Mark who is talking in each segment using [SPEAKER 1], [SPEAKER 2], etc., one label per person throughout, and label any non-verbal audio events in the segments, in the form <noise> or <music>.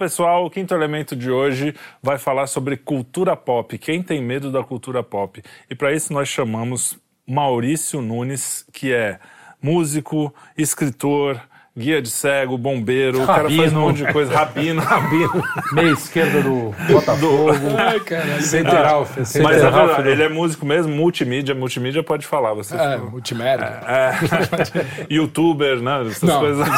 [SPEAKER 1] Pessoal, o quinto elemento de hoje vai falar sobre cultura pop. Quem tem medo da cultura pop? E para isso nós chamamos Maurício Nunes, que é músico, escritor, guia de cego, bombeiro, rabino. o cara faz um monte de coisa, rabino, <laughs> rabino.
[SPEAKER 2] Meia esquerda do <laughs> Botafogo. <laughs>
[SPEAKER 1] Ai, caralho. Central, ah, Mas é verdade, ele é músico mesmo, multimídia, multimídia pode falar. Você
[SPEAKER 3] é, multimédia.
[SPEAKER 1] É, é. Youtuber, né? Essas Não. coisas.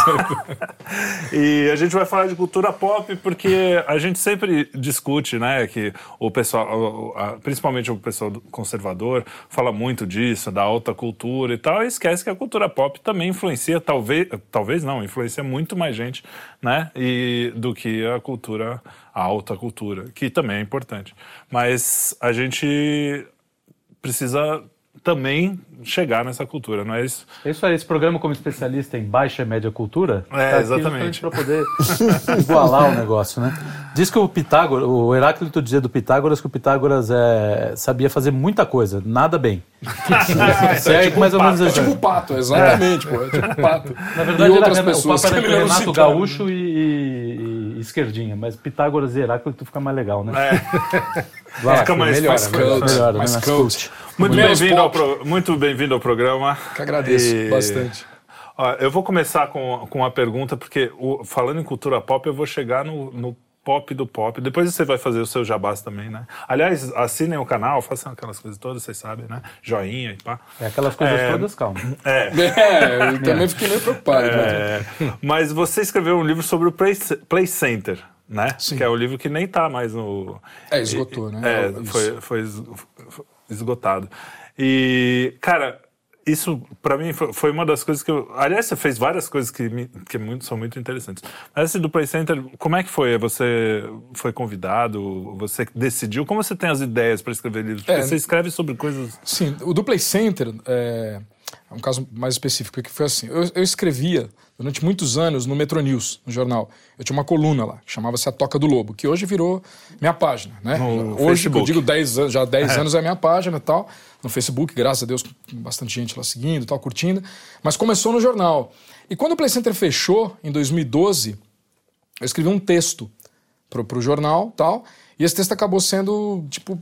[SPEAKER 1] e a gente vai falar de cultura pop porque a gente sempre discute, né, que o pessoal, principalmente o pessoal conservador, fala muito disso, da alta cultura e tal, e esquece que a cultura pop também influencia, talvez, talvez não, influencia muito mais gente, né? E do que a cultura, a alta cultura, que também é importante. Mas a gente precisa também chegar nessa cultura, não é isso?
[SPEAKER 2] Isso aí, esse programa como especialista em baixa e média cultura,
[SPEAKER 1] é, tá exatamente.
[SPEAKER 2] Para poder <laughs> igualar o negócio, né? Diz que o Pitágoras, o Heráclito dizia do Pitágoras que o Pitágoras é, sabia fazer muita coisa, nada bem. <laughs>
[SPEAKER 3] é, é tipo mais ou menos É tipo o pato, exatamente, é. pô, é tipo o pato.
[SPEAKER 2] Na verdade, era, o pato era Renato Gaúcho e, e, e, esquerdinha, mas Pitágoras e Heráclito fica mais legal, né?
[SPEAKER 1] É. Vai, fica mais, melhor, mais, melhor, melhor, mais, mais coach. Muito bem-vindo ao, pro, muito bem ao programa.
[SPEAKER 3] Que agradeço e... bastante.
[SPEAKER 1] Ó, eu vou começar com, com uma pergunta, porque o, falando em cultura pop, eu vou chegar no, no pop do pop. Depois você vai fazer o seu jabás também, né? Aliás, assinem o canal, façam aquelas coisas todas, vocês sabem, né? Joinha e pá.
[SPEAKER 2] É aquelas coisas é... todas, calma.
[SPEAKER 3] É. <laughs> é eu também fiquei meio preocupado. É...
[SPEAKER 1] Mas você escreveu um livro sobre o Play, Play Center né? Sim. Que é o livro que nem tá mais no.
[SPEAKER 3] É, esgotou, né?
[SPEAKER 1] É, foi, foi esgotado. E, cara, isso para mim foi uma das coisas que eu. Aliás, você fez várias coisas que, me, que muito, são muito interessantes. Mas esse do Play Center, como é que foi? Você foi convidado? Você decidiu? Como você tem as ideias para escrever livros? Porque é, você escreve sobre coisas.
[SPEAKER 3] Sim, o do Play Center é, é um caso mais específico, porque foi assim. Eu, eu escrevia durante muitos anos no Metro News, no jornal. Eu tinha uma coluna lá, que chamava-se A Toca do Lobo, que hoje virou minha página, né?
[SPEAKER 1] No
[SPEAKER 3] hoje, eu digo 10 anos, já 10 é. anos é minha página e tal, no Facebook, graças a Deus, bastante gente lá seguindo e tal, curtindo. Mas começou no jornal. E quando o Play Center fechou, em 2012, eu escrevi um texto pro, pro jornal tal, e esse texto acabou sendo, tipo,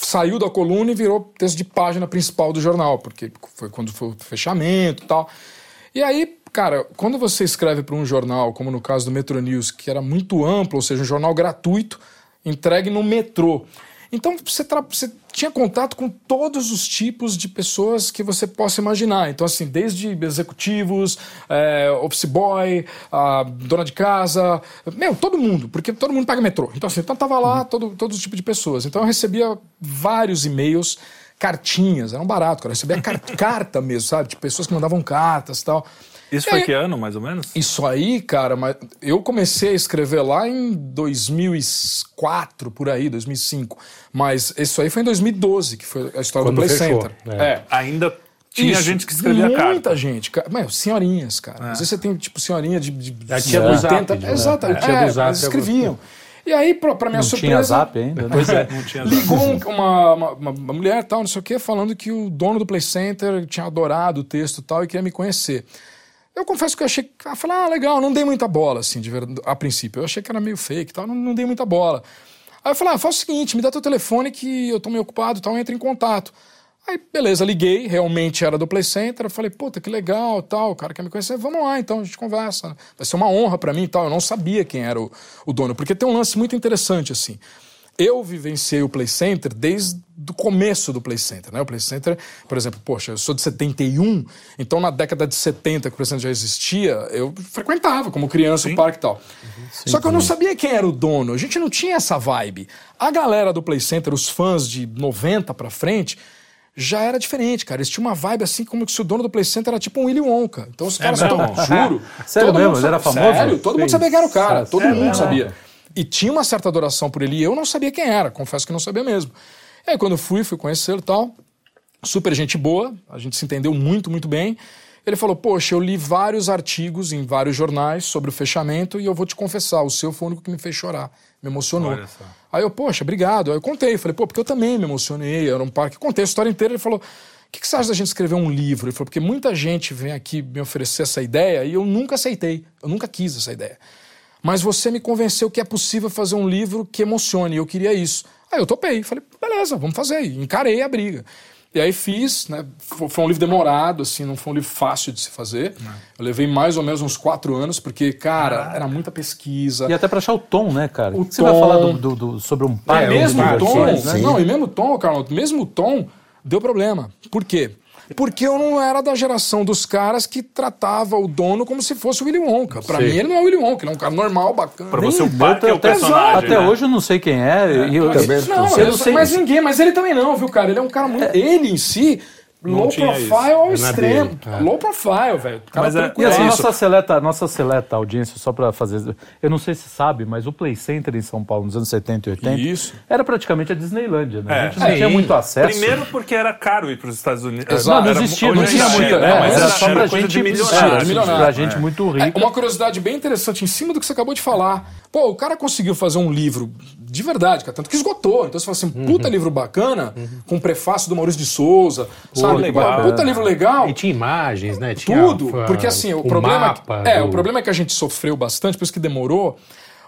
[SPEAKER 3] saiu da coluna e virou texto de página principal do jornal, porque foi quando foi o fechamento e tal. E aí, cara, quando você escreve para um jornal, como no caso do Metro News, que era muito amplo, ou seja, um jornal gratuito, entregue no metrô. Então você, você, tinha contato com todos os tipos de pessoas que você possa imaginar. Então, assim, desde executivos, é, office boy, dona de casa, meu, todo mundo, porque todo mundo paga metrô. Então, assim, então tava lá uhum. todo, todo os tipos de pessoas. Então eu recebia vários e-mails cartinhas, era um barato, cara. Eu recebia <laughs> carta mesmo, sabe? De pessoas que mandavam cartas e tal.
[SPEAKER 1] Isso foi é, que ano, mais ou menos?
[SPEAKER 3] Isso aí, cara, mas eu comecei a escrever lá em 2004, por aí, 2005. Mas isso aí foi em 2012, que foi a história Quando do Play fechou, Center.
[SPEAKER 1] É. é. Ainda tinha Isso, gente que escrevia
[SPEAKER 3] muita
[SPEAKER 1] carta.
[SPEAKER 3] Muita gente. Meu, senhorinhas, cara. É. Às vezes você tem, tipo, senhorinha de, de,
[SPEAKER 2] de 80... Zap,
[SPEAKER 3] Exatamente. É, é, eles escreviam. E aí, pra, pra minha
[SPEAKER 2] não
[SPEAKER 3] surpresa.
[SPEAKER 2] Tinha zap ainda, né?
[SPEAKER 3] Pois é. <laughs> ligou uma, uma, uma, uma mulher tal, não sei o quê, falando que o dono do Play Center tinha adorado o texto tal e queria me conhecer. Eu confesso que eu achei. Eu falei, ah, legal, não dei muita bola, assim, de verdade, a princípio. Eu achei que era meio fake e tal, não, não dei muita bola. Aí eu falei, ah, faz o seguinte, me dá teu telefone que eu tô meio ocupado e tal, entra em contato. Aí, beleza, liguei, realmente era do Play Center. Falei, puta, que legal tal, o cara quer me conhecer, vamos lá então, a gente conversa. Vai ser uma honra para mim e tal. Eu não sabia quem era o, o dono, porque tem um lance muito interessante assim. Eu vivenciei o Play Center desde o começo do Play Center, né? O Play Center, por exemplo, poxa, eu sou de 71, então na década de 70 que o Play Center já existia, eu frequentava como criança Sim. o parque e tal. Uhum. Sim, Só que eu não sabia quem era o dono, a gente não tinha essa vibe. A galera do Play Center, os fãs de 90 para frente, já era diferente, cara. Eles tinham uma vibe assim como se o dono do Play Center era tipo um Willy Wonka. Então os é caras, é juro.
[SPEAKER 2] Sério mesmo? Ele era famoso?
[SPEAKER 3] Sério, todo mundo sabia quem era o cara, todo mundo sabia. E tinha uma certa adoração por ele e eu não sabia quem era, confesso que não sabia mesmo. E aí quando eu fui, fui conhecê-lo e tal, super gente boa, a gente se entendeu muito, muito bem. Ele falou: Poxa, eu li vários artigos em vários jornais sobre o fechamento e eu vou te confessar, o seu foi o único que me fez chorar, me emocionou. Aí eu, poxa, obrigado. Aí eu contei, falei: Pô, porque eu também me emocionei, era um parque. Contei a história inteira. Ele falou: O que, que você acha da gente escrever um livro? Ele falou: Porque muita gente vem aqui me oferecer essa ideia e eu nunca aceitei, eu nunca quis essa ideia. mas você me convenceu que é possível fazer um livro que emocione, e eu queria isso. Aí eu topei, falei, beleza, vamos fazer. E encarei a briga. E aí fiz, né? Foi um livro demorado, assim, não foi um livro fácil de se fazer. Não. Eu levei mais ou menos uns quatro anos, porque, cara, ah. era muita pesquisa.
[SPEAKER 2] E até pra achar o tom, né, cara? O Você tom... vai falar do, do, do, sobre um pai.
[SPEAKER 3] É, mesmo o tom, né? não, e mesmo o tom, Carlos, mesmo o tom deu problema. Por quê? Porque eu não era da geração dos caras que tratava o dono como se fosse o Willy Wonka. Pra Sim. mim, ele não é o Willy Wonka, ele é um cara normal, bacana.
[SPEAKER 1] Pra você, o pai é o personagem.
[SPEAKER 2] Até né? hoje eu não sei quem é. é eu,
[SPEAKER 3] também não, eu, não sei. mas ninguém, mas ele também não, viu, cara? Ele é um cara muito. É. Ele em si low profile ao é extremo. É. Low profile, velho.
[SPEAKER 2] Mas é, e assim, nossa seleta, nossa seleta audiência, só para fazer. Eu não sei se sabe, mas o Play Center em São Paulo nos anos 70 e 80
[SPEAKER 3] Isso.
[SPEAKER 2] era praticamente a Disneylândia, né? É. A gente não tinha muito acesso.
[SPEAKER 1] Primeiro porque era caro ir para os Estados Unidos.
[SPEAKER 2] Exato. Não, não existia, não tinha muito. É, mas era, só pra gente, milionário. Pra gente muito rico.
[SPEAKER 3] Uma curiosidade bem interessante em cima do que você acabou de falar. Pô, o cara conseguiu fazer um livro de verdade, cara, tanto que esgotou. Então você fala assim, puta uhum. livro bacana, uhum. com prefácio do Maurício de Souza, Pô, sabe? Legal. Puta livro legal.
[SPEAKER 2] E tinha imagens, né? Tinha
[SPEAKER 3] Tudo. porque assim, o, o problema. É, do... o problema é que a gente sofreu bastante, por isso que demorou.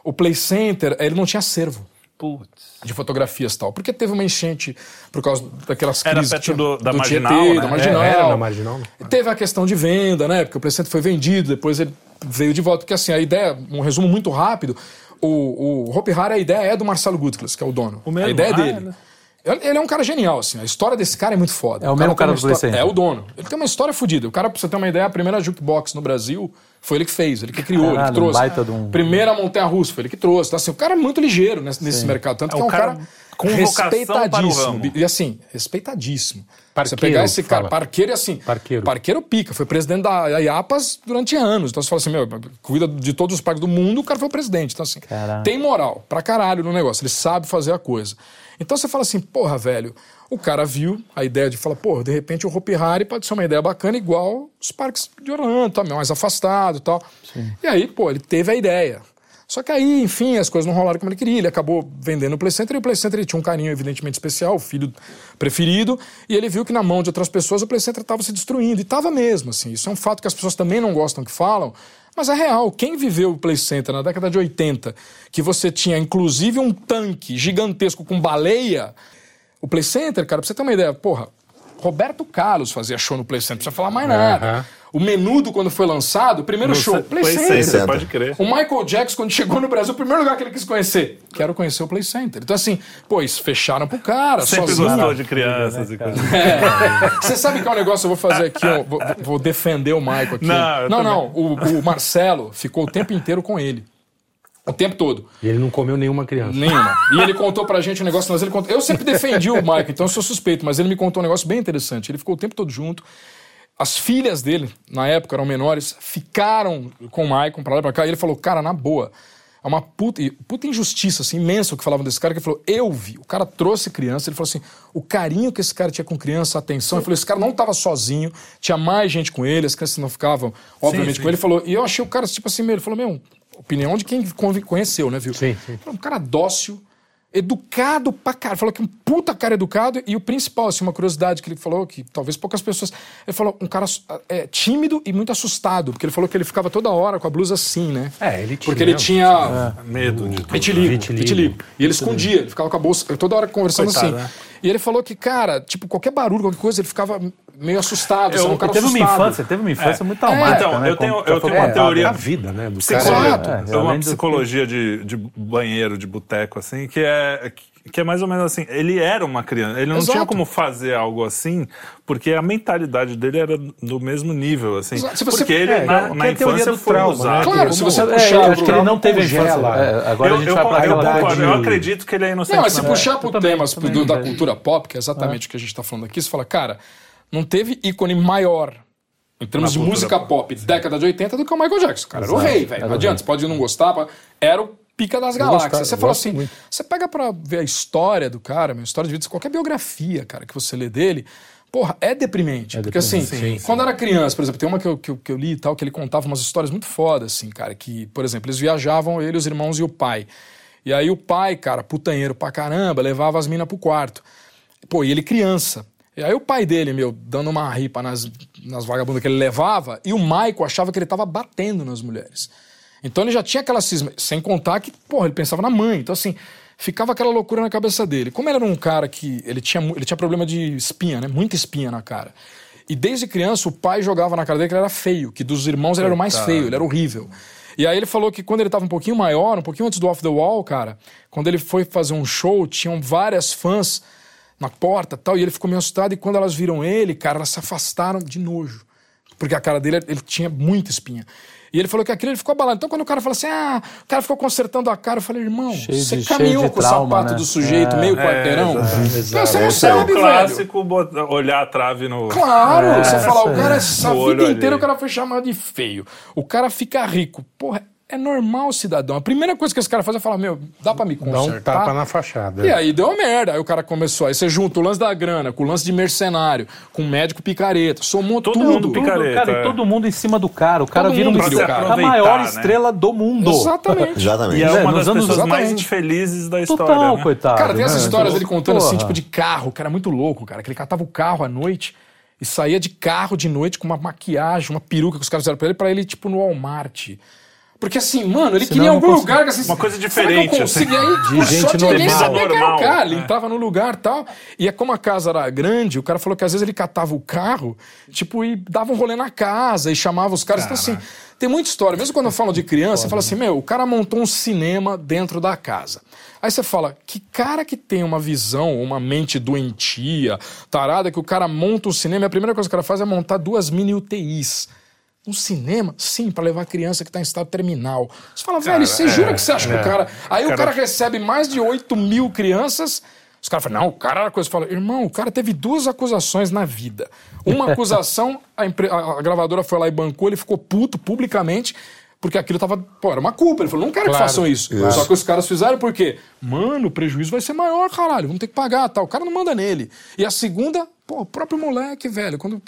[SPEAKER 3] O Play Center, ele não tinha acervo. Putz. De fotografias e tal. Porque teve uma enchente por causa daquelas crises.
[SPEAKER 1] Era perto do, da do Marginal, Tietê, né?
[SPEAKER 3] da Marginal. É, era na Marginal. Teve a questão de venda, né? Porque o Center foi vendido, depois ele veio de volta. Porque assim, a ideia, um resumo muito rápido, o, o Hopi Hari, a ideia é do Marcelo Gutglas, que é o dono. O mesmo? A ideia é dele. né? Ele é um cara genial, assim. A história desse cara é muito foda.
[SPEAKER 2] É o, o mesmo cara, do
[SPEAKER 3] história... É o dono. Ele tem uma história fodida. O cara, pra você ter uma ideia, a primeira jukebox no Brasil foi ele que fez, ele que criou, Caralho, ele que trouxe. Um baita de um... Primeira montanha russa, foi ele que trouxe. Então, assim, o cara é muito ligeiro nesse, nesse mercado. Tanto é que é um cara, cara com respeitadíssimo. E assim, respeitadíssimo. Parqueiro, você pegar esse cara, fala. parqueiro e assim. Parqueiro. Parqueiro pica, foi presidente da IAPAS durante anos. Então você fala assim, meu, cuida de todos os parques do mundo, o cara foi o presidente. Então, assim, Caralho. tem moral pra caralho no negócio, ele sabe fazer a coisa. Então você fala assim, porra, velho, o cara viu a ideia de falar, porra, de repente o Hopi Hari pode ser uma ideia bacana, igual os parques de Orlando, tá, mais afastado e tal. Sim. E aí, pô, ele teve a ideia. Só que aí, enfim, as coisas não rolaram como ele queria. Ele acabou vendendo o Play Center e o Play Center tinha um carinho evidentemente especial, o filho preferido, e ele viu que na mão de outras pessoas o Play Center estava se destruindo. E estava mesmo, assim. Isso é um fato que as pessoas também não gostam que falam, mas é real. Quem viveu o Play Center na década de 80, que você tinha inclusive um tanque gigantesco com baleia, o Play Center, cara, pra você ter uma ideia, porra, Roberto Carlos fazia show no Play Center, não precisa falar mais nada. Uhum. O Menudo, quando foi lançado, primeiro no show, Play, Play Center. Center.
[SPEAKER 1] Pode crer.
[SPEAKER 3] O Michael Jackson, quando chegou no Brasil, o primeiro lugar que ele quis conhecer, quero conhecer o Play Center. Então, assim, pô, isso fecharam pro cara.
[SPEAKER 1] Sempre sozinho. gostou de crianças e coisas.
[SPEAKER 3] É. Você sabe que é um negócio, eu vou fazer aqui, eu vou, vou defender o Michael aqui. Não, não, não. O, o Marcelo ficou o tempo inteiro com ele. O tempo todo.
[SPEAKER 2] E ele não comeu nenhuma criança.
[SPEAKER 3] Nenhuma. E ele contou pra gente um negócio, mas ele contou. Eu sempre defendi o Michael, então eu sou suspeito, mas ele me contou um negócio bem interessante. Ele ficou o tempo todo junto. As filhas dele, na época, eram menores, ficaram com o Michael pra lá e pra cá. E ele falou, cara, na boa, é uma puta, puta injustiça assim, imensa o que falavam desse cara, que ele falou, eu vi. O cara trouxe criança, ele falou assim, o carinho que esse cara tinha com criança, a atenção. Ele falou, esse cara não estava sozinho, tinha mais gente com ele, as crianças não ficavam, obviamente, sim, sim. com ele. Ele falou, e eu achei o cara, tipo assim, ele falou, meu, opinião de quem conheceu, né, viu?
[SPEAKER 2] Sim, sim.
[SPEAKER 3] Um cara dócil, educado pra caralho. Falou que um puta cara educado. E o principal, assim, uma curiosidade que ele falou, que talvez poucas pessoas. Ele falou, um cara é, tímido e muito assustado. Porque ele falou que ele ficava toda hora com a blusa assim, né?
[SPEAKER 2] É, ele tinha.
[SPEAKER 3] Porque ele tinha.
[SPEAKER 1] É, medo de.
[SPEAKER 3] Vitiligo, vitiligo. vitiligo. E ele escondia, ele ficava com a bolsa toda hora conversando Coitado, assim. Né? E ele falou que, cara, tipo, qualquer barulho, qualquer coisa, ele ficava meio assustado. Eu, um cara
[SPEAKER 2] teve
[SPEAKER 3] assustado.
[SPEAKER 2] uma infância, teve uma infância é. muito traumática.
[SPEAKER 1] Então,
[SPEAKER 2] né?
[SPEAKER 1] eu tenho, eu tenho uma teoria.
[SPEAKER 2] A vida, né?
[SPEAKER 1] Do cara. É, uma psicologia de, de banheiro, de boteco, assim, que é que é mais ou menos assim, ele era uma criança, ele não Exato. tinha como fazer algo assim, porque a mentalidade dele era do mesmo nível, assim. Se você, porque ele, é, na, na infância, foi trauma, usado.
[SPEAKER 3] Né? Claro, se você puxar... É,
[SPEAKER 2] acho que ele não teve infância. É, agora
[SPEAKER 1] eu,
[SPEAKER 2] a gente
[SPEAKER 1] eu,
[SPEAKER 2] vai pra
[SPEAKER 1] eu, concordo, eu acredito que ele é inocente.
[SPEAKER 3] Não, mas se puxar pro temas do, da cultura pop, que é exatamente o que a gente tá falando aqui, você fala, cara, não teve ícone maior em termos de música pop, década de 80, do que o Michael Jackson. Cara, era o rei, velho. Não adianta, você pode não gostar, era o pica das galáxias. você fala assim, muito. você pega pra ver a história do cara, a história de vida, qualquer biografia, cara, que você lê dele, porra, é deprimente. É porque assim, sim, quando sim. era criança, por exemplo, tem uma que eu, que eu, que, eu, li e tal, que ele contava umas histórias muito fodas, assim, cara, que, por exemplo, eles viajavam, ele, os irmãos e o pai. E aí o pai, cara, putanheiro pra caramba, levava as minas pro quarto. Pô, e ele criança. E aí o pai dele, meu, dando uma ripa nas, nas vagabundas que ele levava, e o Maico achava que ele tava batendo nas mulheres. Então ele já tinha aquela cisma, sem contar que, porra, ele pensava na mãe. Então, assim, ficava aquela loucura na cabeça dele. Como ele era um cara que. Ele tinha, ele tinha problema de espinha, né? Muita espinha na cara. E desde criança o pai jogava na cara dele que ele era feio, que dos irmãos ele era o mais feio, ele era horrível. E aí ele falou que quando ele estava um pouquinho maior, um pouquinho antes do Off the Wall, cara, quando ele foi fazer um show, tinham várias fãs na porta tal, e ele ficou meio assustado, e quando elas viram ele, cara, elas se afastaram de nojo. Porque a cara dele, ele tinha muita espinha. E ele falou que aquilo ele ficou abalado. Então, quando o cara falou assim, ah, o cara ficou consertando a cara, eu falei, irmão,
[SPEAKER 2] Cheio
[SPEAKER 3] você
[SPEAKER 2] de-
[SPEAKER 3] caminhou com
[SPEAKER 2] trauma,
[SPEAKER 3] o sapato
[SPEAKER 2] né?
[SPEAKER 3] do sujeito,
[SPEAKER 2] É,
[SPEAKER 3] meio quarteirão.
[SPEAKER 2] exato.
[SPEAKER 3] Você não
[SPEAKER 1] Esse é o
[SPEAKER 3] sabe, velho.
[SPEAKER 1] clássico olhar a trave no.
[SPEAKER 3] Claro,
[SPEAKER 2] É,
[SPEAKER 3] você fala, o cara,
[SPEAKER 1] olho
[SPEAKER 3] vida inteira
[SPEAKER 1] alheio.
[SPEAKER 3] o cara foi chamado de feio. O cara fica rico. Porra, é normal, cidadão. A primeira coisa que esse cara faz é falar, meu, dá pra me
[SPEAKER 4] Dá
[SPEAKER 3] consertar?
[SPEAKER 4] um tapa na fachada.
[SPEAKER 3] E aí deu uma merda. Aí o cara começou. Aí você junta o lance da grana com o lance de mercenário, com o médico picareta, somou
[SPEAKER 1] Todo
[SPEAKER 3] tudo.
[SPEAKER 1] mundo
[SPEAKER 2] Tudo,
[SPEAKER 1] picareta,
[SPEAKER 2] cara,
[SPEAKER 1] é.
[SPEAKER 2] e todo mundo em cima do cara. O cara
[SPEAKER 3] Todo
[SPEAKER 2] vira um
[SPEAKER 1] o cara.
[SPEAKER 2] a maior
[SPEAKER 1] né?
[SPEAKER 2] estrela do mundo.
[SPEAKER 3] Exatamente. <laughs>
[SPEAKER 5] Exatamente.
[SPEAKER 1] E é
[SPEAKER 2] Né,
[SPEAKER 1] uma das
[SPEAKER 2] anos-
[SPEAKER 1] pessoas mais infelizes da história.
[SPEAKER 2] Total,
[SPEAKER 1] né?
[SPEAKER 2] coitado.
[SPEAKER 3] Cara, tem essas
[SPEAKER 2] né?
[SPEAKER 3] histórias dele contando assim,
[SPEAKER 2] Porra.
[SPEAKER 3] tipo de carro, cara, muito louco, cara. Que ele catava o carro à noite e saía de carro de noite com uma maquiagem, uma peruca que os caras fizeram pra ele, pra ele, tipo, no Walmart. Porque assim, mano, ele
[SPEAKER 2] Senão
[SPEAKER 3] queria algum
[SPEAKER 2] consegui-
[SPEAKER 3] lugar que assim.
[SPEAKER 1] Uma coisa
[SPEAKER 3] será
[SPEAKER 1] diferente,
[SPEAKER 3] Que eu consigo? E aí,
[SPEAKER 4] De
[SPEAKER 3] por
[SPEAKER 4] gente
[SPEAKER 3] sorte, ninguém
[SPEAKER 4] normal.
[SPEAKER 3] sabia que era o cara. Ele
[SPEAKER 1] é.
[SPEAKER 3] entrava no lugar e tal. E é como a casa era grande, o cara falou que às vezes ele catava o carro, tipo, e dava um rolê na casa e chamava os caras. Então, assim, tem muita história. Mesmo quando eu falo de criança, você fala assim, meu, o cara montou um cinema dentro da casa. Aí você fala, que cara que tem uma visão, uma mente doentia, tarada, que o cara monta um cinema e a primeira coisa que o cara faz é montar duas mini UTIs. Um cinema? Sim, pra levar a criança que tá em estado terminal. Você fala, velho, você jura que você acha que o cara. Aí o cara recebe mais de 8 mil crianças. Os caras falam, não, o cara era coisa. Fala, irmão, o cara teve duas acusações na vida. Uma <laughs> acusação, a, empre- a- gravadora foi lá e bancou, ele ficou puto publicamente. Porque aquilo tava. Pô, era uma culpa. Ele falou, não quero que
[SPEAKER 4] Claro.
[SPEAKER 3] façam isso. Só que os caras fizeram porque, mano, o prejuízo vai ser maior, caralho. Vamos ter que pagar tal. O cara não manda nele. E a segunda, pô, o próprio moleque, velho, quando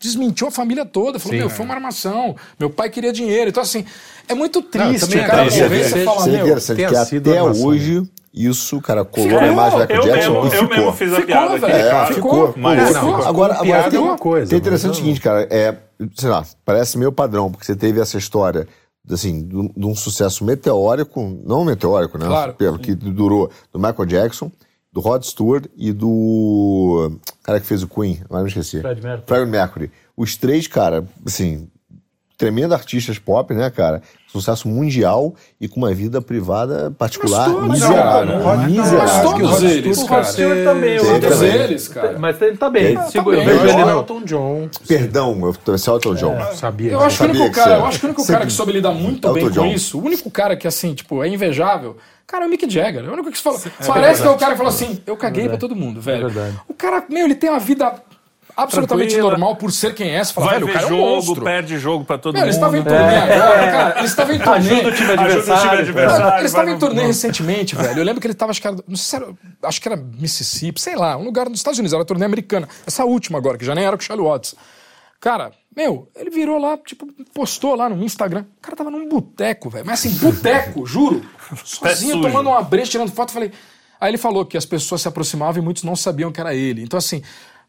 [SPEAKER 3] desmentiu a família toda, falou,
[SPEAKER 4] Sim,
[SPEAKER 3] meu,
[SPEAKER 4] é.
[SPEAKER 3] foi uma armação, meu pai queria dinheiro. Então, assim, é muito triste.
[SPEAKER 4] também
[SPEAKER 3] o cara
[SPEAKER 4] é triste, é
[SPEAKER 3] você fala,
[SPEAKER 5] Isso é
[SPEAKER 3] meu,
[SPEAKER 5] que até
[SPEAKER 4] armação.
[SPEAKER 5] hoje isso, cara, colou
[SPEAKER 3] Ficou.
[SPEAKER 5] na imagem do Michael
[SPEAKER 1] Eu
[SPEAKER 5] Jackson
[SPEAKER 1] mesmo,
[SPEAKER 5] e
[SPEAKER 1] eu
[SPEAKER 5] ficou.
[SPEAKER 1] mesmo fiz a
[SPEAKER 3] Ficou,
[SPEAKER 1] piada
[SPEAKER 3] velho.
[SPEAKER 5] É,
[SPEAKER 1] cara.
[SPEAKER 5] ficou.
[SPEAKER 1] Mas
[SPEAKER 3] Ficou.
[SPEAKER 1] ficou.
[SPEAKER 5] Agora, agora
[SPEAKER 4] piada
[SPEAKER 5] tem,
[SPEAKER 4] é uma coisa,
[SPEAKER 5] tem interessante o seguinte, cara, é, sei lá, parece meio padrão, porque você teve essa história, assim, de um- de um sucesso meteórico, não meteórico, né?
[SPEAKER 3] Claro.
[SPEAKER 5] Pelo que durou, do Michael Jackson, do Rod Stewart e do cara que fez o Queen, agora me esqueci.
[SPEAKER 2] Fred Mercury.
[SPEAKER 5] Freddie Mercury. Os três, cara, assim, tremendo artistas pop, né, cara? Sucesso mundial e com uma vida privada particular miserável.
[SPEAKER 3] não,
[SPEAKER 4] não,
[SPEAKER 3] Mas
[SPEAKER 5] miserável.
[SPEAKER 3] todos eles,
[SPEAKER 2] O
[SPEAKER 3] cara.
[SPEAKER 2] Rod Stewart também. o
[SPEAKER 3] Todos eles, cara.
[SPEAKER 2] Mas ele tá bem.
[SPEAKER 5] Ele
[SPEAKER 3] tá
[SPEAKER 2] eu
[SPEAKER 3] bem.
[SPEAKER 2] vejo ele.
[SPEAKER 4] Elton John.
[SPEAKER 5] Perdão, eu esse Elton John.
[SPEAKER 4] Sabia.
[SPEAKER 3] Eu acho que o único
[SPEAKER 5] que
[SPEAKER 3] cara, eu acho que o único cara que soube lidar muito bem com isso, o único cara que, assim, tipo, é invejável, cara, é o Mick Jagger. É o único que se fala. Parece que é o cara que fala assim: eu caguei pra todo mundo, velho.
[SPEAKER 2] verdade.
[SPEAKER 3] O cara, meu, ele tem uma vida absolutamente
[SPEAKER 1] Tranquila.
[SPEAKER 3] normal por ser quem é. Você fala,
[SPEAKER 1] Vai
[SPEAKER 3] velho, o
[SPEAKER 1] ver
[SPEAKER 3] cara é um
[SPEAKER 1] jogo,
[SPEAKER 3] monstro.
[SPEAKER 1] perde jogo pra todo mundo.
[SPEAKER 3] estavam em turnê agora, cara. Eles estavam em <laughs> turnê.
[SPEAKER 2] Ajuda o time
[SPEAKER 1] Ajuda o time
[SPEAKER 2] adversário.
[SPEAKER 1] adversário.
[SPEAKER 3] Cara, eles estavam
[SPEAKER 1] vai
[SPEAKER 3] em turnê recentemente, velho. Eu lembro que ele tava, acho que era, não sei se era, acho que era Mississippi, sei lá, um lugar dos Estados Unidos, era turnê americana. Essa última agora, que já nem era com o Charlie Watts. Cara, meu, ele virou lá, tipo, postou lá no Instagram. O cara tava num boteco, velho. Mas assim, boteco, <laughs> juro. Sozinho, tomando uma breja, tirando foto. Falei. Aí ele falou que as pessoas se aproximavam e muitos não sabiam que era ele. Então, assim,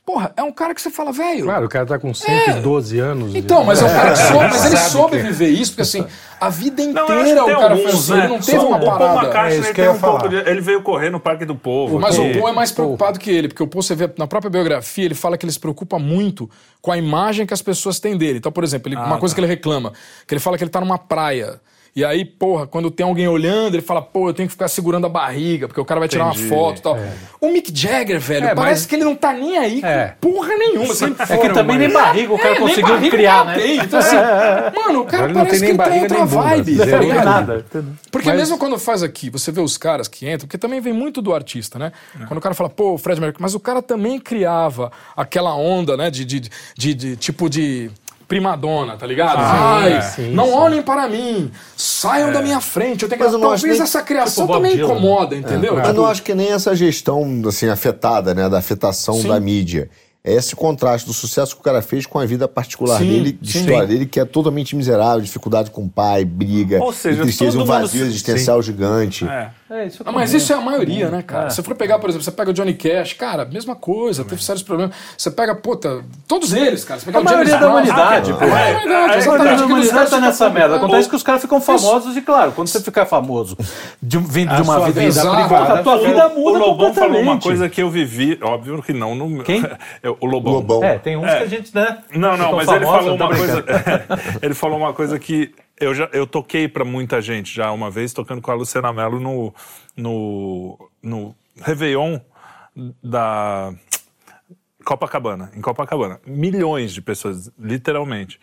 [SPEAKER 3] porra, é um cara que você fala, velho.
[SPEAKER 4] Claro, o cara tá com 112 anos.
[SPEAKER 3] Então, mas é um cara que soube, mas ele
[SPEAKER 4] Sabe
[SPEAKER 3] soube
[SPEAKER 4] que-
[SPEAKER 3] viver isso, porque assim, a vida
[SPEAKER 1] Não,
[SPEAKER 3] inteira
[SPEAKER 1] tem
[SPEAKER 3] o cara
[SPEAKER 1] alguns,
[SPEAKER 3] fez
[SPEAKER 1] né?
[SPEAKER 3] Ele não teve
[SPEAKER 1] Só
[SPEAKER 3] uma
[SPEAKER 1] o Paul
[SPEAKER 3] parada.
[SPEAKER 1] McCartney
[SPEAKER 4] É isso que
[SPEAKER 1] um pouco
[SPEAKER 4] falar.
[SPEAKER 1] de- Ele veio correr no Parque do Povo.
[SPEAKER 3] Mas
[SPEAKER 1] que-
[SPEAKER 3] o Paul é mais preocupado que ele, porque o Paul, você vê na própria biografia, ele fala que ele se preocupa muito com a imagem que as pessoas têm dele. Então, por exemplo, ele-
[SPEAKER 1] Ah,
[SPEAKER 3] uma coisa
[SPEAKER 1] tá.
[SPEAKER 3] que ele reclama, que ele fala que ele tá numa praia. E aí, porra, quando tem alguém olhando, ele fala, pô, eu tenho que ficar segurando a barriga, porque o cara vai tirar
[SPEAKER 1] Entendi.
[SPEAKER 3] uma foto e tal. O Mick Jagger, velho,
[SPEAKER 4] É,
[SPEAKER 3] parece
[SPEAKER 4] mas-
[SPEAKER 3] que ele não tá nem aí com
[SPEAKER 4] É.
[SPEAKER 3] porra nenhuma. assim.
[SPEAKER 2] É que também nem barriga o cara
[SPEAKER 3] É,
[SPEAKER 2] conseguiu
[SPEAKER 3] barriga
[SPEAKER 2] criar, né?
[SPEAKER 3] tem. Então, assim, <laughs> mano, o cara
[SPEAKER 4] não
[SPEAKER 3] parece
[SPEAKER 4] tem
[SPEAKER 3] que
[SPEAKER 4] nem
[SPEAKER 3] ele tá em
[SPEAKER 4] barriga
[SPEAKER 3] outra
[SPEAKER 4] nem bunda,
[SPEAKER 3] vibe.
[SPEAKER 4] assim,
[SPEAKER 3] tá
[SPEAKER 2] tem
[SPEAKER 3] ligado?
[SPEAKER 2] nada.
[SPEAKER 3] Porque
[SPEAKER 4] Mas-
[SPEAKER 3] mesmo quando faz aqui, você vê os caras que entram, porque também vem muito do artista, né? Quando o cara fala, pô, o Fred Mercury, mas o cara também criava aquela onda, né, de, de, de, de- tipo de primadona, tá ligado? Ai,
[SPEAKER 4] sim,
[SPEAKER 3] não
[SPEAKER 4] sim.
[SPEAKER 3] olhem para mim, saiam da minha frente. Eu tenho que...
[SPEAKER 5] Mas eu não acho
[SPEAKER 3] Talvez
[SPEAKER 5] nem-
[SPEAKER 3] essa criação
[SPEAKER 2] tipo
[SPEAKER 3] também
[SPEAKER 2] Dylan.
[SPEAKER 3] incomoda, entendeu?
[SPEAKER 5] Mas
[SPEAKER 3] Tipo,
[SPEAKER 5] não acho que nem essa gestão assim afetada, né, da afetação
[SPEAKER 3] Sim.
[SPEAKER 5] da mídia. é esse contraste do sucesso que o cara fez com a vida particular
[SPEAKER 3] Sim,
[SPEAKER 5] dele, de
[SPEAKER 3] sim.
[SPEAKER 5] história dele, que é totalmente miserável, dificuldade com o pai, briga,
[SPEAKER 1] Ou seja,
[SPEAKER 5] tristeza, um vazio
[SPEAKER 1] mundo-
[SPEAKER 5] existencial gigante.
[SPEAKER 1] É.
[SPEAKER 2] É, isso
[SPEAKER 3] Não, mas isso é a maioria, né, cara?
[SPEAKER 2] É.
[SPEAKER 3] Se você for pegar, por exemplo, você pega o Johnny Cash, cara, mesma coisa, teve sérios problemas. Você pega, puta, todos eles, cara. Você pega
[SPEAKER 2] A
[SPEAKER 3] o James
[SPEAKER 2] maioria da
[SPEAKER 3] Brown,
[SPEAKER 2] humanidade,
[SPEAKER 3] ah,
[SPEAKER 2] pô.
[SPEAKER 3] A maioria da
[SPEAKER 1] É,
[SPEAKER 3] humanidade,
[SPEAKER 1] é,
[SPEAKER 2] A
[SPEAKER 3] exatamente.
[SPEAKER 2] maioria da humanidade tá
[SPEAKER 3] que
[SPEAKER 2] nessa merda.
[SPEAKER 3] Ah,
[SPEAKER 2] Acontece que os caras ficam famosos e, claro, quando você ficar famoso de, vindo de uma vida, privada, a tua vida
[SPEAKER 1] o
[SPEAKER 2] muda
[SPEAKER 1] Lobão falou uma coisa que eu vivi, óbvio que não no
[SPEAKER 2] Quem? <laughs>
[SPEAKER 1] O Lobão.
[SPEAKER 5] Lobão.
[SPEAKER 2] É, tem uns
[SPEAKER 1] É.
[SPEAKER 2] que a gente, né?
[SPEAKER 1] Não, não, mas ele falou
[SPEAKER 2] tá
[SPEAKER 1] uma coisa. <laughs> ele falou uma coisa que eu já eu toquei pra muita gente já uma vez tocando com a Luciana Mello no no no Réveillon da Copacabana, em Copacabana. Milhões de pessoas, literalmente.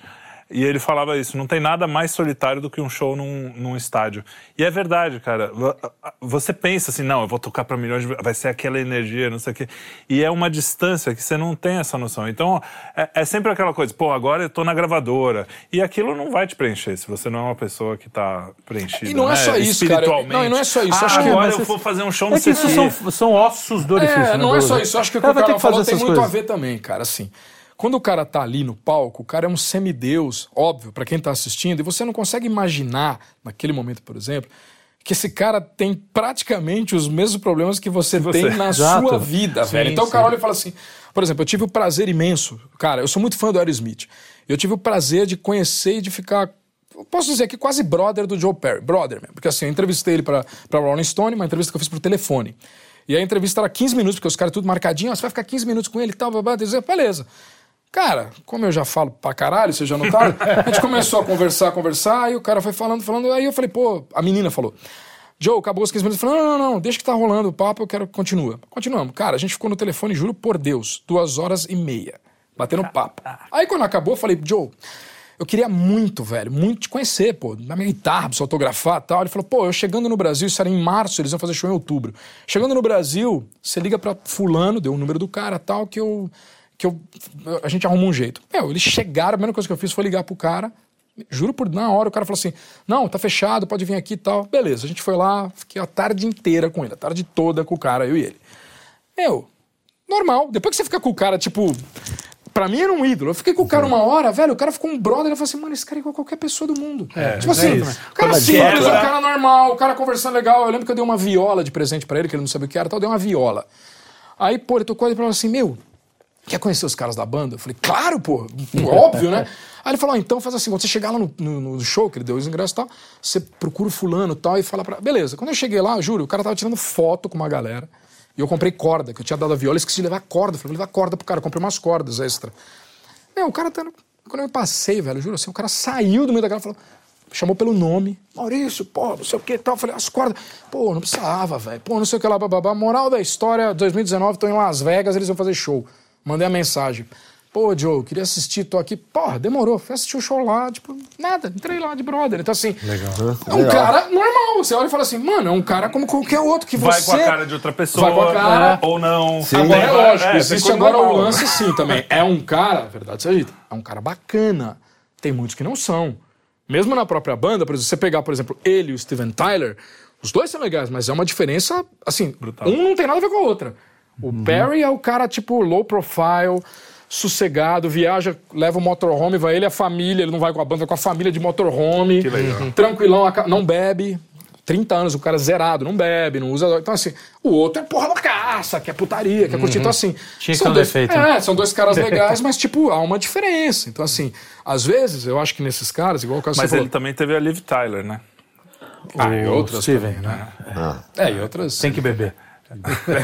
[SPEAKER 1] E ele falava isso, não tem nada mais solitário do que um show num, num estádio. E é verdade, cara. Vo- Você pensa assim, não, eu vou tocar para milhões de... Vai ser aquela energia, não sei o quê. E é uma distância que você não tem essa noção. Então, é, é sempre aquela coisa, pô, agora eu tô na gravadora. E aquilo não vai te preencher se você não é uma pessoa que tá preenchida,
[SPEAKER 3] E não é
[SPEAKER 1] né,
[SPEAKER 3] só isso, cara.
[SPEAKER 1] espiritualmente.
[SPEAKER 3] Não, e não é só isso.
[SPEAKER 1] Ah,
[SPEAKER 3] Acho que-
[SPEAKER 1] agora
[SPEAKER 2] mas
[SPEAKER 1] eu
[SPEAKER 2] é-
[SPEAKER 1] vou fazer um show no
[SPEAKER 2] É que isso são, são ossos do orifício,
[SPEAKER 3] É,
[SPEAKER 2] né,
[SPEAKER 3] não é só isso. Acho que o que
[SPEAKER 2] cara
[SPEAKER 3] o
[SPEAKER 2] vai ter
[SPEAKER 3] cara
[SPEAKER 2] que fazer
[SPEAKER 3] falou tem muito a ver também, cara. Assim, quando o cara tá ali no palco, o cara é um semideus, óbvio, pra quem tá assistindo, e você não consegue imaginar, naquele momento, por exemplo, que esse cara tem praticamente os mesmos problemas que você,
[SPEAKER 1] você.
[SPEAKER 3] tem na
[SPEAKER 2] Exato.
[SPEAKER 3] sua vida, velho. Então o cara olha e fala assim, por exemplo, eu tive o prazer imenso, cara, eu sou muito fã do Aerosmith. Eu tive o prazer de conhecer e de ficar posso dizer que quase brother do Joe Perry, brother mesmo, porque assim, eu entrevistei ele pra, pra Rolling Stone, uma entrevista que eu fiz por telefone. E a entrevista era 15 minutos, porque os caras tudo marcadinho, ó, você vai ficar 15 minutos com ele e tal, blá, blá, blá. Beleza. Cara, como eu já falo pra caralho, vocês já notaram, a gente começou a conversar, conversar, e o cara foi falando, falando, aí eu falei, pô, a menina falou, Joe, acabou os 15 minutos, falei, não, não, não, deixa que tá rolando o papo, eu quero que continua. Continuamos. Cara, a gente ficou no telefone, juro por Deus, duas horas e meia, batendo papo. Aí quando acabou, eu falei, Joe, eu queria muito, velho, muito te conhecer, pô, na minha guitarra, pra autografar e tal. Ele falou, pô, eu chegando no Brasil, isso era em março, eles iam fazer show em outubro. Chegando no Brasil, você liga pra fulano, deu o número do cara tal, que eu. Que eu. A gente arruma um jeito. Meu, eles chegaram, a primeira coisa que eu fiz foi ligar pro cara. Juro por na hora, o cara falou assim: não, tá fechado, pode vir aqui e tal. Beleza, a gente foi lá, fiquei a tarde inteira com ele, a tarde toda com o cara, eu e ele. Meu, normal. Depois que você fica com o cara, tipo. Pra mim era um ídolo. Eu fiquei com o cara uma hora, velho. O cara ficou um brother. Eu falei assim, mano, esse cara é igual a qualquer pessoa do mundo. tipo assim,
[SPEAKER 4] isso.
[SPEAKER 3] o cara simples, o cara normal, o cara conversando legal. Eu lembro que eu dei uma viola de presente pra ele, que ele não sabia o que era, tal. Eu dei uma viola. Aí, pô, ele tocou e falou assim: Meu, quer conhecer os caras da banda? Eu falei, claro, pô, óbvio, né? <laughs> Aí ele falou: "Ó, então faz assim, quando você chegar lá no, no- no show, que ele deu os ingressos e tal, você procura o fulano e tal e fala pra. Beleza, quando eu cheguei lá, juro, o cara tava tirando foto com uma galera. E eu comprei corda, que eu tinha dado a viola, esqueci de levar corda. Eu falei, vou levar corda pro cara, eu comprei umas cordas extra. Meu, o cara tá. Quando eu passei, velho, juro assim, o cara saiu do meio da galera e falou. Chamou pelo nome. Maurício, pô, não sei o que tal. Eu falei, as cordas. Pô, não precisava, velho. Pô, não sei o que lá, bababá. Moral da história, 2019, tô em Las Vegas, eles vão fazer show. Mandei a mensagem. Pô, Joe, queria assistir, tô aqui. Porra, demorou. Fui assistir o show lá, tipo, nada. Entrei lá de brother. Então, assim.
[SPEAKER 4] Legal.
[SPEAKER 3] É um
[SPEAKER 5] Legal.
[SPEAKER 3] cara normal. Você olha e fala assim, mano, é um cara como qualquer outro que
[SPEAKER 1] Vai
[SPEAKER 3] você.
[SPEAKER 1] com a cara de outra pessoa.
[SPEAKER 3] Vai com a cara.
[SPEAKER 1] Ou não.
[SPEAKER 3] Agora é lógico,
[SPEAKER 1] É,
[SPEAKER 3] existe agora o
[SPEAKER 1] normal.
[SPEAKER 3] lance sim também. É um cara, verdade seja dita, é um cara bacana. Tem muitos que não são. Mesmo na própria banda, por exemplo, você pegar, por exemplo, ele e o Steven Tyler, os dois são legais, mas é uma diferença, assim,
[SPEAKER 1] Brutal.
[SPEAKER 3] um não tem nada a ver com a outra. O Perry é o cara, tipo, low profile, sossegado, viaja, leva o motorhome, vai ele e a família, ele não vai com a banda, vai com a família de motorhome.
[SPEAKER 1] Que legal.
[SPEAKER 3] Tranquilão, aca- não bebe. 30 anos, o cara é zerado, não bebe, não usa. Então, assim, o outro é porra loucaça, que é putaria, que é curtir. Então, assim.
[SPEAKER 2] Tinha que
[SPEAKER 3] são
[SPEAKER 2] ter um
[SPEAKER 3] dois,
[SPEAKER 2] defeito,
[SPEAKER 3] É,
[SPEAKER 2] né?
[SPEAKER 3] são dois caras <laughs> legais, mas, tipo, há uma diferença. Então, assim, às vezes, eu acho que nesses caras, igual o caso
[SPEAKER 1] Mas ele também teve a Liv Tyler, né?
[SPEAKER 3] Ah, e
[SPEAKER 2] O
[SPEAKER 3] outras
[SPEAKER 2] Steven,
[SPEAKER 3] também,
[SPEAKER 2] né?
[SPEAKER 5] Ah.
[SPEAKER 3] É, e outras.
[SPEAKER 2] Tem que beber.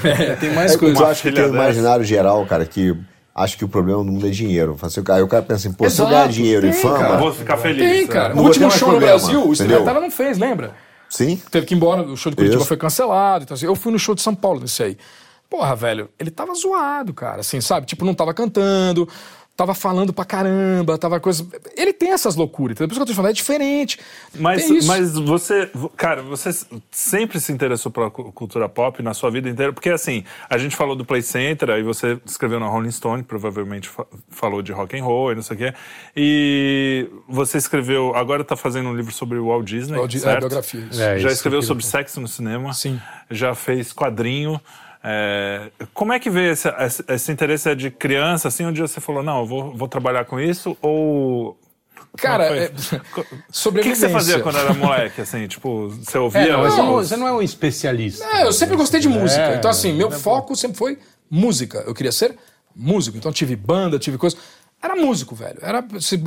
[SPEAKER 3] É, tem mais
[SPEAKER 5] É,
[SPEAKER 3] coisas.
[SPEAKER 5] eu acho que tem um imaginário geral, cara, que acho que o problema do mundo é dinheiro. Assim, o cara- Aí o cara pensa assim, pô, se eu
[SPEAKER 3] Exato,
[SPEAKER 5] ganhar dinheiro e
[SPEAKER 3] tem,
[SPEAKER 5] fama.
[SPEAKER 3] cara.
[SPEAKER 1] Vou ficar feliz.
[SPEAKER 3] Tem,
[SPEAKER 1] é.
[SPEAKER 3] cara.
[SPEAKER 5] Não
[SPEAKER 3] O
[SPEAKER 5] vou
[SPEAKER 3] último show no
[SPEAKER 5] problema,
[SPEAKER 3] Brasil, o? Tyler não fez, lembra?
[SPEAKER 5] Sim.
[SPEAKER 3] Teve que ir embora, o show de Curitiba
[SPEAKER 5] Isso.
[SPEAKER 3] foi cancelado. Então, assim, eu fui no show de São Paulo nesse aí. Porra, velho, ele tava zoado, cara, assim, sabe? Tipo, não tava cantando, tava falando pra caramba, tava coisa. Ele tem essas loucuras, entendeu? Por isso que eu tô te falando, é diferente.
[SPEAKER 1] Mas, mas você, cara, você sempre se interessou pela cu- cultura pop na sua vida inteira? Porque assim, a gente falou do Play Center, aí você escreveu na Rolling Stone, provavelmente fa- falou de rock and roll e não sei o quê. E você escreveu, agora tá fazendo um livro sobre o Walt Disney,
[SPEAKER 3] Walt Disney,
[SPEAKER 1] certo?
[SPEAKER 3] é, biografia, isso.
[SPEAKER 4] É,
[SPEAKER 1] Já
[SPEAKER 4] isso
[SPEAKER 1] escreveu sobre sexo no cinema.
[SPEAKER 3] Sim.
[SPEAKER 1] Já fez quadrinho. É, como é que veio esse, esse, esse interesse de criança, assim, um dia você falou, não, eu vou, vou trabalhar com isso, ou...
[SPEAKER 3] Cara, é,
[SPEAKER 1] foi? O que, que você fazia quando era moleque, assim, tipo, você ouvia...
[SPEAKER 4] É, não, mas não, você não é um especialista.
[SPEAKER 3] É, eu sempre gostei de música.
[SPEAKER 4] É,
[SPEAKER 3] então, assim, meu
[SPEAKER 4] é
[SPEAKER 3] foco sempre foi música. Eu queria ser músico. Então, tive banda, tive coisa. Era músico, velho. Era se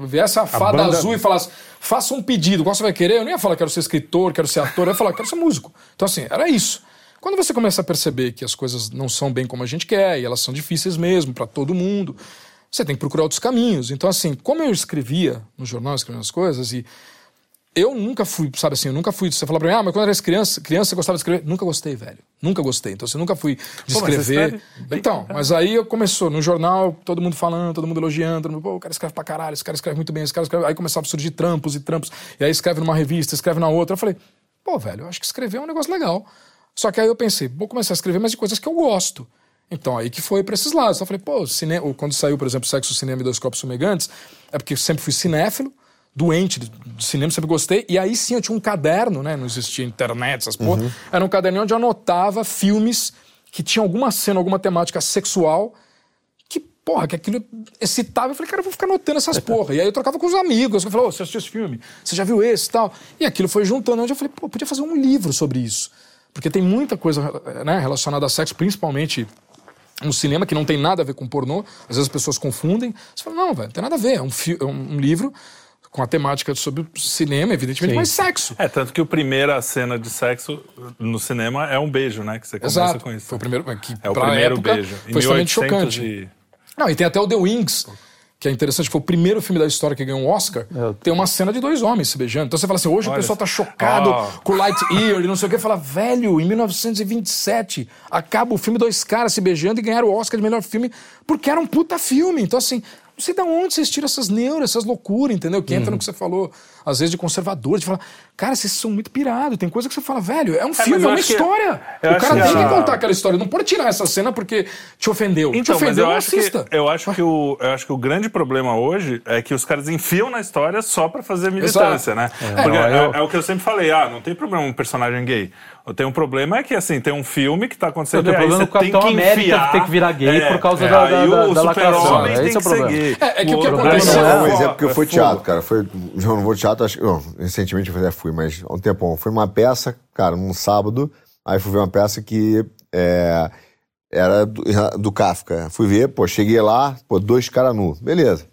[SPEAKER 3] viesse a fada
[SPEAKER 4] banda-
[SPEAKER 3] azul e falasse, faça um pedido, qual você vai querer? Eu não ia falar quero ser escritor, quero ser ator, eu ia falar, quero ser músico. Então, assim, era isso. Quando você começa a perceber que as coisas não são bem como a gente quer e elas são difíceis mesmo para todo mundo, você tem que procurar outros caminhos. Então, assim, como eu escrevia no jornal, escrevendo as coisas e eu nunca fui, sabe assim, eu nunca fui. Você fala pra mim, ah, mas quando eu era criança, criança você gostava de escrever? Nunca gostei, velho. Nunca gostei. Então, assim, eu nunca fui de
[SPEAKER 1] Pô, mas você
[SPEAKER 3] escrever.
[SPEAKER 1] escreve bem
[SPEAKER 3] Então, mas aí eu começou no jornal, todo mundo falando, todo mundo elogiando, todo mundo, pô, o cara escreve pra caralho, esse cara escreve muito bem, esse cara escreve. Aí começava a surgir trampos e trampos. E aí escreve numa revista, escreve na outra. Eu falei, pô, velho, eu acho que escrever é um negócio legal. Só que aí eu pensei, vou começar a escrever mais de coisas que eu gosto. Então, aí que foi pra esses lados. Então, eu falei, pô, cine... quando saiu, por exemplo, Sexo, Cinema e Dois Copos Fumegantes, é porque eu sempre fui cinéfilo, doente de cinema, sempre gostei. E aí sim eu tinha um caderno, né? Não existia internet, essas porra. Era um caderninho onde eu anotava filmes que tinham alguma cena, alguma temática sexual que, porra, que aquilo excitava. Eu falei, cara, eu vou ficar anotando essas <laughs> porra. E aí eu trocava com os amigos. Eu falei, ô, você assistiu esse filme? Você já viu esse e tal? E aquilo foi juntando. Onde eu falei, pô, podia fazer um livro sobre isso. Porque tem muita coisa né, relacionada a sexo, principalmente no cinema, que não tem nada a ver com pornô. Às vezes as pessoas confundem. Você fala, não, velho, não tem nada a ver. É um, é um livro com a temática sobre cinema, evidentemente,
[SPEAKER 4] Sim.
[SPEAKER 3] mas sexo.
[SPEAKER 1] É, tanto que a primeira cena de sexo no cinema é um beijo, né? Que você começa
[SPEAKER 3] Exato.
[SPEAKER 1] com isso.
[SPEAKER 3] Foi o primeiro. Que
[SPEAKER 1] É o primeiro
[SPEAKER 3] época,
[SPEAKER 1] beijo. Em
[SPEAKER 3] Foi extremamente
[SPEAKER 1] 1800
[SPEAKER 3] chocante.
[SPEAKER 1] e-
[SPEAKER 3] Não, e tem até o The Wings, que é interessante, foi o primeiro filme da história que ganhou um Oscar. Tem uma cena de dois homens se beijando. Então você fala assim, hoje o
[SPEAKER 1] Olha
[SPEAKER 3] pessoal tá chocado
[SPEAKER 1] Ah.
[SPEAKER 3] com Lightyear e não sei o que. Fala, velho, em 1927 acaba o filme Dois Caras se beijando e ganharam o Oscar de melhor filme porque era um puta filme. Então assim, não sei de onde vocês tiram essas neuras, essas loucuras, entendeu? Que
[SPEAKER 1] Uhum.
[SPEAKER 3] entra no que você falou, às vezes de conservadores, de falar, cara, vocês são muito pirados. Tem coisa que você fala, velho, é um filme,
[SPEAKER 1] mas
[SPEAKER 3] é uma
[SPEAKER 1] que-
[SPEAKER 3] história.
[SPEAKER 1] eu
[SPEAKER 3] o cara
[SPEAKER 1] que
[SPEAKER 3] tem que
[SPEAKER 1] a-
[SPEAKER 3] contar aquela história. Não pode tirar essa cena porque te ofendeu. te
[SPEAKER 1] Então, mas
[SPEAKER 3] ofendeu,
[SPEAKER 1] eu
[SPEAKER 3] não
[SPEAKER 1] acho, que,
[SPEAKER 3] assista.
[SPEAKER 1] eu, acho que o, eu acho que o grande problema hoje é que os caras enfiam na história só pra fazer militância,
[SPEAKER 3] Exato.
[SPEAKER 1] né?
[SPEAKER 3] É.
[SPEAKER 1] Porque
[SPEAKER 2] Não,
[SPEAKER 1] é,
[SPEAKER 2] eu-
[SPEAKER 1] é o que eu sempre falei, ah, não tem problema um personagem gay. Tem um problema é que, assim, tem um filme que tá acontecendo
[SPEAKER 2] Não, tem
[SPEAKER 1] aí
[SPEAKER 2] problema do Capitão
[SPEAKER 1] tem que
[SPEAKER 2] América
[SPEAKER 1] enfiar,
[SPEAKER 2] ter que virar gay
[SPEAKER 1] é,
[SPEAKER 2] por causa
[SPEAKER 1] é,
[SPEAKER 2] da- da-
[SPEAKER 1] o
[SPEAKER 2] da lacração, né?
[SPEAKER 1] tem
[SPEAKER 2] Esse é
[SPEAKER 1] que
[SPEAKER 2] o problema.
[SPEAKER 3] É, é que o que
[SPEAKER 1] outro
[SPEAKER 3] aconteceu-
[SPEAKER 1] é
[SPEAKER 5] Não, um
[SPEAKER 3] Foda,
[SPEAKER 5] exemplo que eu fui
[SPEAKER 1] é
[SPEAKER 5] teatro, cara. Foi, eu não vou teatro, acho, não, recentemente eu até fui, mas há um tempão. Foi uma peça, cara, num sábado. Aí fui ver uma peça que é, era do, do Kafka. Fui ver, pô, cheguei lá, pô, dois caras nu. Beleza.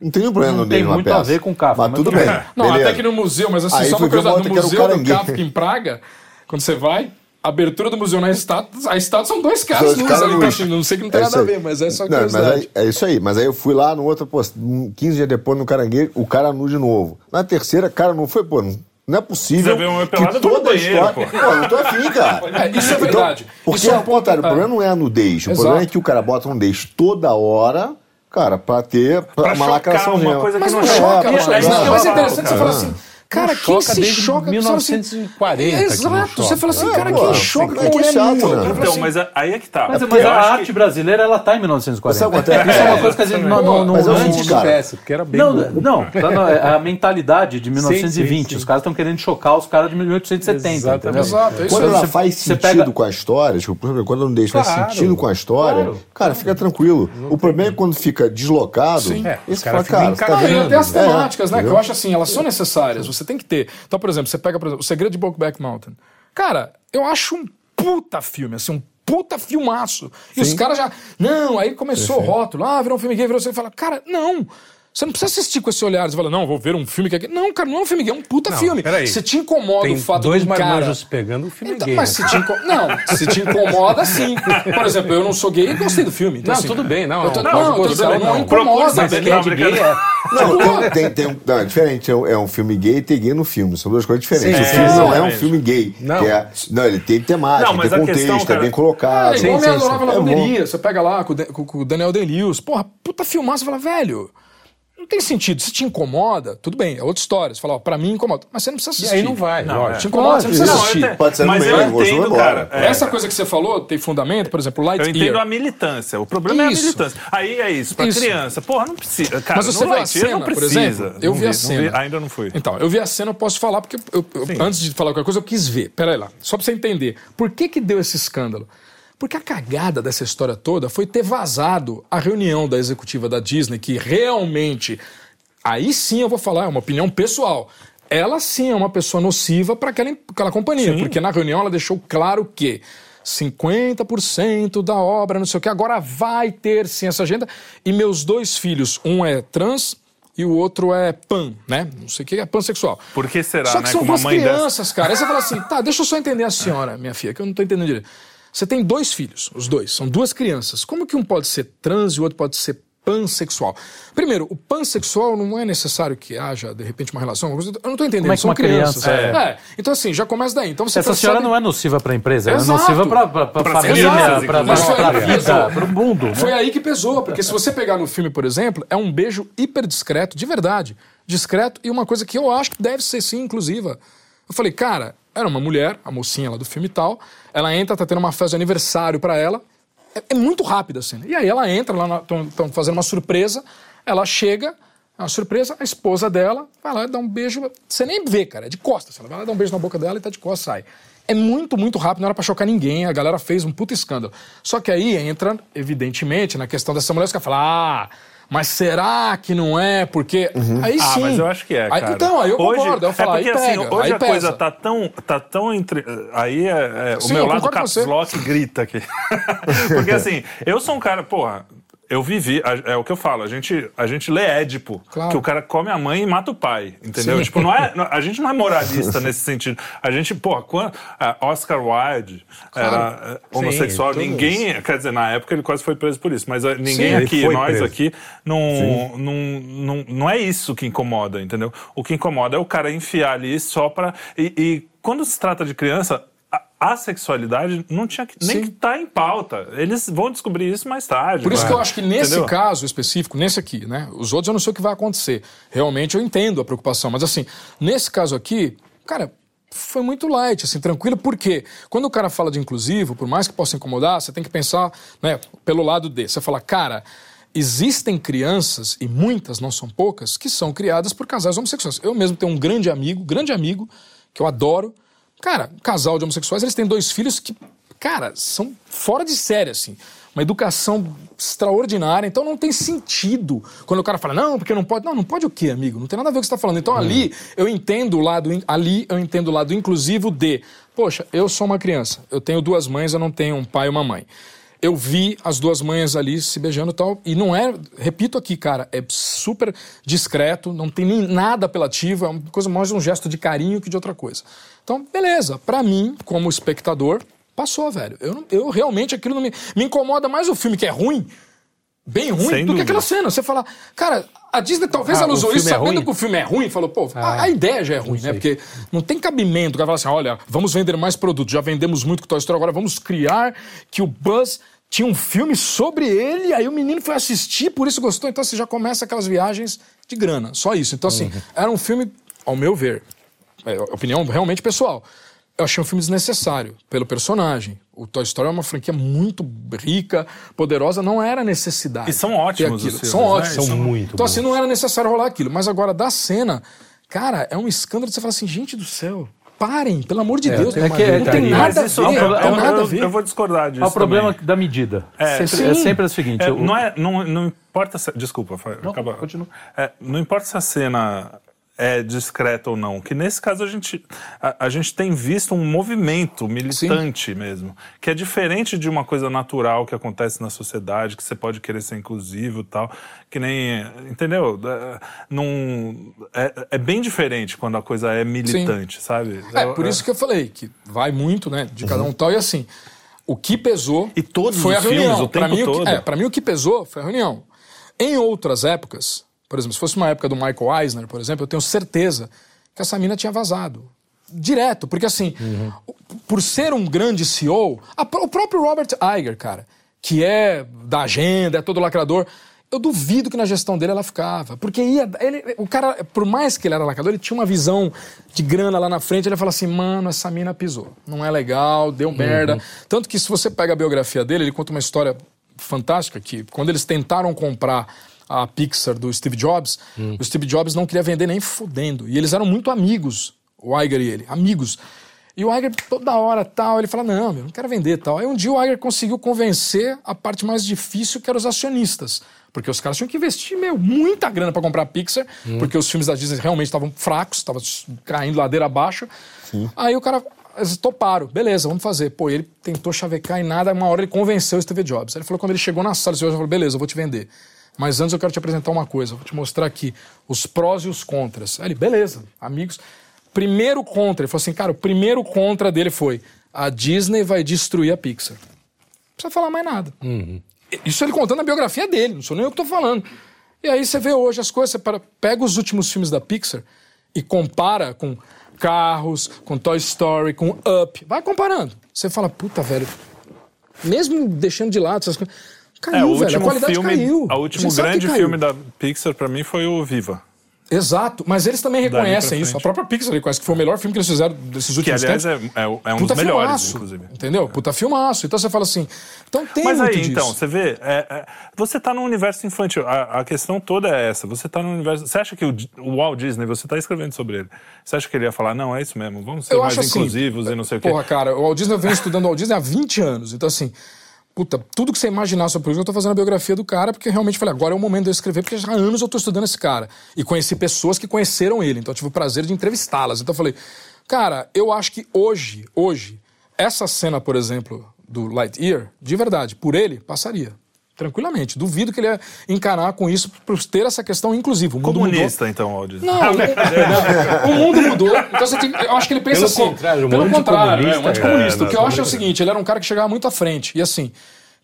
[SPEAKER 5] Não tem nenhum problema
[SPEAKER 2] Não
[SPEAKER 5] no
[SPEAKER 2] tem muito
[SPEAKER 5] peça.
[SPEAKER 2] a ver com Kafka,
[SPEAKER 5] Mas
[SPEAKER 2] mas
[SPEAKER 5] tudo bem.
[SPEAKER 2] bem.
[SPEAKER 3] Não,
[SPEAKER 5] beleza.
[SPEAKER 3] até que no museu, mas assim,
[SPEAKER 5] Aí
[SPEAKER 3] só
[SPEAKER 5] fui
[SPEAKER 3] uma coisa, no
[SPEAKER 5] que o
[SPEAKER 3] museu do. Kafka em Praga, quando você vai, abertura do museu na estátua, a estátua são dois caras
[SPEAKER 5] Dois
[SPEAKER 3] nus
[SPEAKER 5] caras
[SPEAKER 3] ali, então, assim, não sei que não tem
[SPEAKER 5] É
[SPEAKER 3] nada a ver, mas é só
[SPEAKER 5] Não, mas
[SPEAKER 3] curiosidade.
[SPEAKER 5] aí, é isso aí. Mas aí eu fui lá no outro, pô, 15 dias depois no Caranguejo, o cara nu de novo. Na terceira, cara não foi, pô, não, não é possível.
[SPEAKER 1] Você vê uma
[SPEAKER 5] que toda a história.
[SPEAKER 1] pô.
[SPEAKER 5] Pô, não tô afim, cara. <laughs>
[SPEAKER 3] É, isso é verdade.
[SPEAKER 5] porque
[SPEAKER 3] Isso é
[SPEAKER 5] contrário, o
[SPEAKER 3] é.
[SPEAKER 5] problema não é a nudez. O
[SPEAKER 3] Exato.
[SPEAKER 5] problema é que o cara bota nudez toda hora, cara, pra ter pra
[SPEAKER 1] Pra
[SPEAKER 5] uma lacração
[SPEAKER 1] uma
[SPEAKER 5] mesmo.
[SPEAKER 1] coisa que
[SPEAKER 3] Mas não
[SPEAKER 1] não
[SPEAKER 3] choca,
[SPEAKER 1] é, é isso
[SPEAKER 3] mas
[SPEAKER 1] que
[SPEAKER 3] é interessante você falar assim, cara,
[SPEAKER 4] Não
[SPEAKER 3] quem
[SPEAKER 4] choca
[SPEAKER 3] se
[SPEAKER 4] desde
[SPEAKER 3] choca? Você fala assim,
[SPEAKER 4] 1940 que não
[SPEAKER 3] Exato,
[SPEAKER 4] choca.
[SPEAKER 3] você fala assim,
[SPEAKER 5] É,
[SPEAKER 3] cara,
[SPEAKER 5] pô,
[SPEAKER 3] quem choca
[SPEAKER 5] é
[SPEAKER 3] com
[SPEAKER 5] que é
[SPEAKER 3] mulher
[SPEAKER 5] né?
[SPEAKER 1] Então,
[SPEAKER 3] assim,
[SPEAKER 1] mas aí é que tá.
[SPEAKER 2] Mas,
[SPEAKER 1] É
[SPEAKER 2] mas a arte
[SPEAKER 1] que-
[SPEAKER 2] brasileira, ela tá em 1940.
[SPEAKER 5] Sabe quanto é?
[SPEAKER 2] Isso é uma coisa que a gente não... não, não,
[SPEAKER 5] Mas
[SPEAKER 2] não-
[SPEAKER 5] antes, cara.
[SPEAKER 4] Esquece, porque era bem
[SPEAKER 2] Não, não, tá é a mentalidade de 1920.
[SPEAKER 4] sim, sim.
[SPEAKER 2] Os caras estão querendo chocar os caras de 1870.
[SPEAKER 4] Exatamente.
[SPEAKER 2] entendeu?
[SPEAKER 3] Exato, é isso
[SPEAKER 5] Quando ela faz
[SPEAKER 2] você
[SPEAKER 5] sentido
[SPEAKER 2] pega-
[SPEAKER 5] com a história, tipo, por exemplo, quando a nudez faz
[SPEAKER 4] Claro,
[SPEAKER 5] sentido com a história,
[SPEAKER 2] claro.
[SPEAKER 5] cara, fica tranquilo. o problema é quando fica deslocado.
[SPEAKER 4] É,
[SPEAKER 5] esse cara,
[SPEAKER 3] Não, até as
[SPEAKER 5] É,
[SPEAKER 3] temáticas, né? Que
[SPEAKER 5] entendeu?
[SPEAKER 3] eu acho assim, elas são necessárias. Você tem que ter. Então, por exemplo, você pega, por exemplo, O Segredo de Brokeback Mountain. Cara, eu acho um puta filme, assim, um puta filmaço. E os caras já. Não, aí começou o rótulo. Ah, virou um filme gay, virou. Você fala, cara, não. Você não precisa assistir com esse olhar. Você fala, não, vou ver um filme que é gay. Não, cara, não é um filme gay, é um puta
[SPEAKER 4] Não,
[SPEAKER 3] filme.
[SPEAKER 4] peraí.
[SPEAKER 3] Se te incomoda
[SPEAKER 4] Tem
[SPEAKER 3] o fato
[SPEAKER 4] dois
[SPEAKER 3] de um cara...
[SPEAKER 4] pegando o filme
[SPEAKER 3] Então,
[SPEAKER 4] gay.
[SPEAKER 3] mas
[SPEAKER 4] né?
[SPEAKER 3] se te inco- Não, se te incomoda, sim. Por exemplo, eu não sou gay e gostei do filme. Então,
[SPEAKER 4] Não,
[SPEAKER 3] assim,
[SPEAKER 4] tudo bem, não,
[SPEAKER 3] eu tô-
[SPEAKER 4] não,
[SPEAKER 3] não, eu tô dizendo, não incomoda.
[SPEAKER 1] saber que
[SPEAKER 3] é
[SPEAKER 1] é
[SPEAKER 3] de gay, é.
[SPEAKER 5] Não, tem, tem, tem não, é diferente. É um, é um filme gay e tem gay no filme. São duas coisas diferentes.
[SPEAKER 4] Sim,
[SPEAKER 5] o filme
[SPEAKER 1] é,
[SPEAKER 5] não é um filme gay.
[SPEAKER 4] Não.
[SPEAKER 5] que é- não, ele tem temática,
[SPEAKER 1] Não,
[SPEAKER 5] tem
[SPEAKER 1] a questão,
[SPEAKER 5] contexto, é
[SPEAKER 1] cara-
[SPEAKER 5] bem colocado.
[SPEAKER 3] É igual
[SPEAKER 4] sim,
[SPEAKER 3] Minha
[SPEAKER 4] sim.
[SPEAKER 5] É.
[SPEAKER 3] Lavanderia. Você pega lá com o, Dan- com- com o Daniel Day-Lewis. Porra, puta filmar, você fala, velho... Não tem sentido. Se te incomoda, tudo bem, é outra história. Você fala, ó, pra mim incomoda. Mas você não precisa
[SPEAKER 4] E
[SPEAKER 3] assistir.
[SPEAKER 4] aí não vai,
[SPEAKER 1] Não,
[SPEAKER 4] lógico.
[SPEAKER 3] Te incomoda, você não precisa
[SPEAKER 5] Não,
[SPEAKER 3] assistir.
[SPEAKER 1] eu te-
[SPEAKER 5] Pode ser no
[SPEAKER 1] mas
[SPEAKER 5] meio,
[SPEAKER 1] eu entendo,
[SPEAKER 5] embora.
[SPEAKER 1] cara. É,
[SPEAKER 3] Essa coisa que você falou tem fundamento, por exemplo,
[SPEAKER 1] Eu
[SPEAKER 3] Lightyear.
[SPEAKER 1] entendo a militância. O problema é a
[SPEAKER 3] Isso.
[SPEAKER 1] militância. Aí é isso, pra
[SPEAKER 3] Isso.
[SPEAKER 1] criança. Porra, não precisa. Cara,
[SPEAKER 3] Mas você viu a cena,
[SPEAKER 1] não precisa.
[SPEAKER 3] exemplo? Eu
[SPEAKER 1] Não
[SPEAKER 3] vi a
[SPEAKER 1] não
[SPEAKER 3] cena.
[SPEAKER 1] ainda não fui.
[SPEAKER 3] Então, eu vi a cena, eu posso falar, porque eu- eu- antes de falar qualquer coisa, eu quis ver. Pera aí lá, só pra você entender. Por que que deu esse escândalo? Porque a cagada dessa história toda foi ter vazado a reunião da executiva da Disney, que realmente. Aí sim eu vou falar, é uma opinião pessoal. Ela sim é uma pessoa nociva para aquela, aquela companhia, porque na reunião ela deixou claro que 50% da obra, não sei o que, agora vai ter sim essa agenda. E meus dois filhos, um é trans e o outro é pan, né? Não sei o que é pansexual.
[SPEAKER 1] Por que será,
[SPEAKER 3] Só que
[SPEAKER 1] né?
[SPEAKER 3] são duas
[SPEAKER 1] mãe dessa.
[SPEAKER 3] crianças, cara. Aí você fala assim, tá, deixa eu só entender a senhora, minha filha, que eu não tô entendendo direito. Você tem dois filhos, os dois, são duas crianças. Como que um pode ser trans e o outro pode ser pansexual? Primeiro, o pansexual não é necessário que haja, de repente, uma relação. Eu não tô entendendo,
[SPEAKER 2] Como é que
[SPEAKER 3] são
[SPEAKER 2] uma
[SPEAKER 3] crianças.
[SPEAKER 2] criança-
[SPEAKER 3] É. Então, assim, já começa daí. Então, você
[SPEAKER 2] Essa
[SPEAKER 3] percebe-
[SPEAKER 2] senhora não é nociva para a empresa, ela é
[SPEAKER 3] Exato.
[SPEAKER 2] nociva para a
[SPEAKER 1] Pra
[SPEAKER 2] família, para a vida, para o mundo. né?
[SPEAKER 3] Foi aí que pesou, porque se você pegar no filme, por exemplo, é um beijo hiper discreto, de verdade. Discreto e uma coisa que eu acho que deve ser sim inclusiva. Eu falei, cara, era uma mulher, a mocinha lá do filme e tal, ela entra, tá tendo uma festa de aniversário pra ela. É, é muito rápida a cena. E aí ela entra lá, estão fazendo uma surpresa, ela chega, é uma surpresa, a esposa dela vai lá dá um beijo. Você nem vê, cara, é de costas. Ela vai lá dar um beijo na boca dela e tá de costas, sai. É muito, muito rápido, não era pra chocar ninguém, a galera fez um puto escândalo. Só que aí entra, evidentemente, na questão dessa mulher, caras falam, ah, mas será que não é? Porque. Aí
[SPEAKER 1] Ah,
[SPEAKER 3] sim.
[SPEAKER 1] mas eu acho que é,
[SPEAKER 3] Aí-
[SPEAKER 1] cara.
[SPEAKER 3] então, aí eu
[SPEAKER 1] hoje,
[SPEAKER 3] concordo. Eu falo,
[SPEAKER 1] é porque
[SPEAKER 3] aí pega,
[SPEAKER 1] assim, hoje
[SPEAKER 3] aí
[SPEAKER 1] a coisa
[SPEAKER 3] pesa.
[SPEAKER 1] tá tão, tá tão entre... Aí é, é, o
[SPEAKER 3] Sim,
[SPEAKER 1] meu
[SPEAKER 3] eu
[SPEAKER 1] lado caps lock grita aqui. <laughs> porque assim, eu sou um cara, porra... Eu vivi, é o que eu falo, a gente, a gente lê Édipo,
[SPEAKER 3] Claro.
[SPEAKER 1] que o cara come a mãe e mata o pai, entendeu?
[SPEAKER 3] Sim.
[SPEAKER 1] Tipo, não é, <laughs> a gente não é moralista <laughs> nesse sentido. A gente, porra, quando, Oscar Wilde era eh, homossexual,
[SPEAKER 4] todos.
[SPEAKER 1] ninguém, quer dizer, na época ele quase foi preso por isso, mas ah, ninguém
[SPEAKER 4] Sim,
[SPEAKER 1] aqui, nós
[SPEAKER 4] preso.
[SPEAKER 1] aqui, não, não, não, não é isso que incomoda, entendeu? O que incomoda é o cara enfiar ali só pra. E, e quando se trata de criança, a, sexualidade não tinha que, nem
[SPEAKER 3] Sim.
[SPEAKER 1] que estar em pauta. Eles vão descobrir isso mais tarde.
[SPEAKER 3] Por isso
[SPEAKER 1] né?
[SPEAKER 3] que eu acho que nesse
[SPEAKER 1] Entendeu?
[SPEAKER 3] caso específico, nesse aqui, né? Os outros eu não sei o que vai acontecer. Realmente eu entendo a preocupação, mas assim, nesse caso aqui, cara, foi muito light, assim, tranquilo, porque quando o cara fala de inclusivo, por mais que possa incomodar, você tem que pensar, né, pelo lado de. Você fala, cara. Existem crianças, e muitas, não são poucas, que são criadas por casais homossexuais. Eu mesmo tenho um grande amigo, grande amigo, que eu adoro. Cara, um casal de homossexuais, eles têm dois filhos que, cara, são fora de série, assim. Uma educação extraordinária, então não tem sentido quando o cara fala, não, porque não pode. Não, não pode o quê, amigo? Não tem nada a ver com o que você está falando. Então ali eu entendo o lado, ali eu entendo o lado inclusivo de, poxa, eu sou uma criança, eu tenho duas mães, eu não tenho um pai e uma mãe. Eu vi as duas mães ali se beijando e tal, e não é, repito aqui, cara, é super discreto, não tem nem nada apelativo, é uma coisa mais um gesto de carinho que de outra coisa. Então, beleza, pra mim, como espectador, passou, velho. Eu, eu realmente aquilo não me, me incomoda mais o filme que é ruim, bem ruim,
[SPEAKER 1] Sem
[SPEAKER 3] do que
[SPEAKER 1] dúvida.
[SPEAKER 3] aquela cena. Você fala, cara, a Disney talvez
[SPEAKER 4] Ah,
[SPEAKER 3] ela usou isso
[SPEAKER 4] é
[SPEAKER 3] sabendo
[SPEAKER 4] ruim?
[SPEAKER 3] que o filme é ruim, falou, pô, a, a ideia já é ruim, né? Porque não tem cabimento. O cara fala assim, olha, vamos vender mais produtos, já vendemos muito com Toy Story, agora vamos criar que o Buzz tinha um filme sobre ele, aí o menino foi assistir, por isso gostou. Então você já começa aquelas viagens de grana, só isso. Então assim, era um filme, ao meu ver, é, opinião realmente pessoal. Eu achei um filme desnecessário pelo personagem. O Toy Story é uma franquia muito rica, poderosa, não era necessidade.
[SPEAKER 1] E são ótimos os filmes,
[SPEAKER 3] São
[SPEAKER 1] né?
[SPEAKER 3] ótimos.
[SPEAKER 4] São muito
[SPEAKER 3] Então, assim,
[SPEAKER 4] bons.
[SPEAKER 3] não era necessário rolar aquilo. Mas agora, da cena, cara, é um escândalo de você falar assim, gente do céu, parem, pelo amor de Deus.
[SPEAKER 2] é que-
[SPEAKER 3] não tem
[SPEAKER 2] é-
[SPEAKER 3] nada a
[SPEAKER 1] isso
[SPEAKER 3] ver.
[SPEAKER 1] eu,
[SPEAKER 3] Não nada a ver.
[SPEAKER 1] eu vou discordar disso.
[SPEAKER 2] É o problema
[SPEAKER 1] também.
[SPEAKER 2] da medida.
[SPEAKER 1] É,
[SPEAKER 2] sempre, é sempre o seguinte.
[SPEAKER 1] É,
[SPEAKER 2] o-
[SPEAKER 1] não, é, não, não importa se. Desculpa, Fa- acaba.
[SPEAKER 2] continua.
[SPEAKER 1] É, não importa se a cena é discreta ou não, que nesse caso a gente, a, a gente tem visto um movimento militante mesmo, que é diferente de uma coisa natural que acontece na sociedade, que você pode querer ser inclusivo e tal, que nem. Entendeu? É, não, é, é bem diferente quando a coisa é militante, sabe?
[SPEAKER 3] É, por isso que eu falei, que vai muito, né, de cada um tal, e assim, o que pesou
[SPEAKER 1] E todos
[SPEAKER 3] foi
[SPEAKER 1] os
[SPEAKER 3] a reunião.
[SPEAKER 1] tempo
[SPEAKER 3] mim, é, pra mim o que pesou foi a reunião. Em outras épocas, por exemplo, se fosse uma época do Michael Eisner, por exemplo, eu tenho certeza que essa mina tinha vazado. Direto, porque assim, o- por ser um grande CEO, a o próprio Robert Iger, cara, que é da agenda, é todo lacrador, eu duvido que na gestão dele ela ficava. Porque ia. Ele, o cara, por mais que ele era lacrador, ele tinha uma visão de grana lá na frente. Ele fala assim: mano, essa mina pisou. Não é legal, deu merda. Tanto que se você pega a biografia dele, ele conta uma história fantástica que quando eles tentaram comprar a Pixar do Steve Jobs, o Steve Jobs não queria vender nem fudendo. E eles eram muito amigos, o Iger e ele, amigos. E o Iger, toda hora, tal, ele fala, não, meu, não quero vender tal. Aí um dia o Iger conseguiu convencer a parte mais difícil, que eram os acionistas. Porque os caras tinham que investir, meu, muita grana para comprar a Pixar, porque os filmes da Disney realmente estavam fracos, estavam caindo ladeira abaixo. Aí o cara, eles toparam, beleza, vamos fazer. Pô, ele tentou chavecar e nada, uma hora ele convenceu o Steve Jobs. Ele falou, quando ele chegou na sala, o Steve Jobs falou, beleza, eu vou te vender. Mas antes eu quero te apresentar uma coisa, vou te mostrar aqui os prós e os contras. Aí ele, beleza, amigos. Primeiro contra, ele falou assim, cara, o primeiro contra dele foi a Disney vai destruir a Pixar. Não precisa falar mais nada. Isso ele contando a biografia dele, não sou nem eu que tô falando. E aí você vê hoje as coisas, você para- pega os últimos filmes da Pixar e compara com Carros, com Toy Story, com Up. Vai comparando. Você fala, puta, velho, mesmo deixando de lado essas coisas, caiu,
[SPEAKER 1] É, o
[SPEAKER 3] velho, a
[SPEAKER 1] último
[SPEAKER 3] qualidade
[SPEAKER 1] filme,
[SPEAKER 3] caiu.
[SPEAKER 1] o último
[SPEAKER 3] que
[SPEAKER 1] grande filme da Pixar pra mim foi o Viva.
[SPEAKER 3] Exato, mas eles também reconhecem isso. A própria Pixar reconhece que foi o melhor filme que eles fizeram desses
[SPEAKER 1] Que,
[SPEAKER 3] últimos
[SPEAKER 1] aliás,
[SPEAKER 3] tempos.
[SPEAKER 1] é, é, é um
[SPEAKER 3] Puta
[SPEAKER 1] dos melhores,
[SPEAKER 3] filmaço,
[SPEAKER 1] inclusive.
[SPEAKER 3] Entendeu? Puta filmaço. Então você fala assim. Então tem
[SPEAKER 1] Mas aí,
[SPEAKER 3] disso.
[SPEAKER 1] então, você vê, é, é, você tá no universo infantil. A, a questão toda é essa. Você tá no universo. Você acha que o, o Walt Disney, você tá escrevendo sobre ele. Você acha que ele ia falar, não, é isso mesmo, vamos ser
[SPEAKER 3] Eu
[SPEAKER 1] mais
[SPEAKER 3] assim,
[SPEAKER 1] inclusivos e não sei o quê.
[SPEAKER 3] Porra, cara, o Walt Disney eu venho estudando o Walt Disney há 20 anos. Então, assim, puta, tudo que você imaginar sobre isso, eu tô fazendo a biografia do cara, porque realmente falei, agora é o momento de eu escrever, porque já há anos eu tô estudando esse cara. E conheci pessoas que conheceram ele. Então, eu tive o prazer de entrevistá-las. Então, eu falei, cara, eu acho que hoje, hoje, essa cena, por exemplo, do Lightyear, de verdade, por ele, passaria. Tranquilamente. Duvido que ele ia encarar com isso por ter essa questão inclusiva. O mundo mudou.
[SPEAKER 1] Comunista, então, Walt Disney.
[SPEAKER 3] Não, o, não, <laughs> o mundo mudou. Então você tem, eu acho que ele pensa
[SPEAKER 4] Pelo
[SPEAKER 3] assim.
[SPEAKER 4] contrário, um
[SPEAKER 3] pelo contrário, é,
[SPEAKER 4] anticomunista,
[SPEAKER 3] um anticomunista.
[SPEAKER 1] é,
[SPEAKER 3] o que eu acho é o seguinte: ele era um cara que chegava muito à frente. E assim,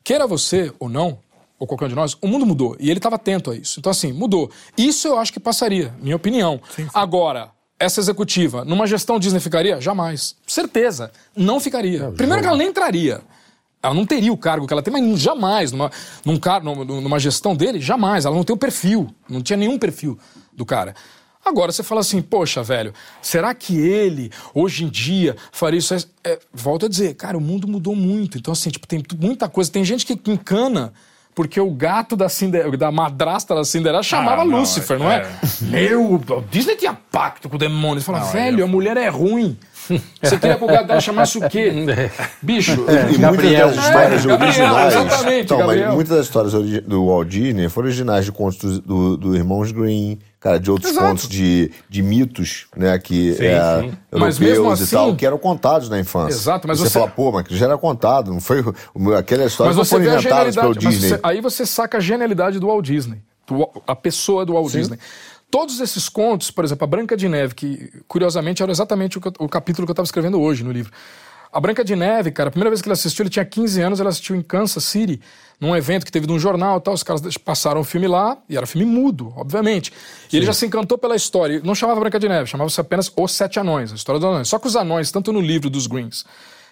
[SPEAKER 3] queira você ou não, ou qualquer um de nós, o mundo mudou. E ele estava atento a isso. Então, assim, mudou. Isso eu acho que passaria, minha opinião. Agora. Essa executiva, numa gestão Disney ficaria? Jamais. Certeza. Não ficaria. Primeiro que ela nem entraria. Ela não teria o cargo que ela tem, mas jamais, numa, num car, numa, gestão dele, jamais. Ela não tem o perfil. Não tinha nenhum perfil do cara. Agora você fala assim, poxa, velho, será que ele, hoje em dia, faria isso? É, volto a dizer, cara, o mundo mudou muito. Então, assim, tipo, tem muita coisa. Tem gente que encana porque o gato da, Cinder, da madrasta da Cinderela chamava
[SPEAKER 1] Ah, não,
[SPEAKER 3] Lúcifer, não é? Meu, o Disney tinha pacto com o demônio. Você fala, velho, a mulher é ruim. Você queria que o gato dela chamasse o quê? <laughs> Bicho.
[SPEAKER 5] E
[SPEAKER 2] Gabriel.
[SPEAKER 5] muitas das histórias
[SPEAKER 3] É, Gabriel,
[SPEAKER 5] originais.
[SPEAKER 3] exatamente,
[SPEAKER 5] então, mas
[SPEAKER 3] Gabriel.
[SPEAKER 5] muitas das histórias do Walt Disney foram originais de contos do, do, do Irmãos Green, cara, de outros
[SPEAKER 3] Exato.
[SPEAKER 5] contos de, de mitos, né, que
[SPEAKER 4] Sim,
[SPEAKER 5] é,
[SPEAKER 4] sim.
[SPEAKER 3] Mas
[SPEAKER 5] europeus
[SPEAKER 3] mesmo
[SPEAKER 5] e
[SPEAKER 3] assim-
[SPEAKER 5] tal, que eram contados na infância.
[SPEAKER 3] Exato, mas
[SPEAKER 5] você,
[SPEAKER 3] você-
[SPEAKER 5] fala, pô, mas já era contado, não foi o- aquela história
[SPEAKER 3] Mas
[SPEAKER 5] não
[SPEAKER 3] você
[SPEAKER 5] foram
[SPEAKER 3] vê a
[SPEAKER 5] inventadas pelo
[SPEAKER 3] genialidade. mas
[SPEAKER 5] Disney.
[SPEAKER 3] você- aí você saca a genialidade do Walt Disney. do- a pessoa do Walt Disney. Todos esses contos, por exemplo, a Branca de Neve, que curiosamente era exatamente o, eu- o capítulo que eu estava escrevendo hoje no livro. A Branca de Neve, cara, a primeira vez que ele assistiu, ele tinha 15 anos, ele assistiu em Kansas City, num evento que teve de um jornal e tal. Os caras passaram o filme lá, e era filme mudo, obviamente. E ele já se encantou pela história. Não chamava Branca de Neve, chamava-se apenas Os Sete Anões, a história dos anões. Só que os anões, tanto no livro dos Greens,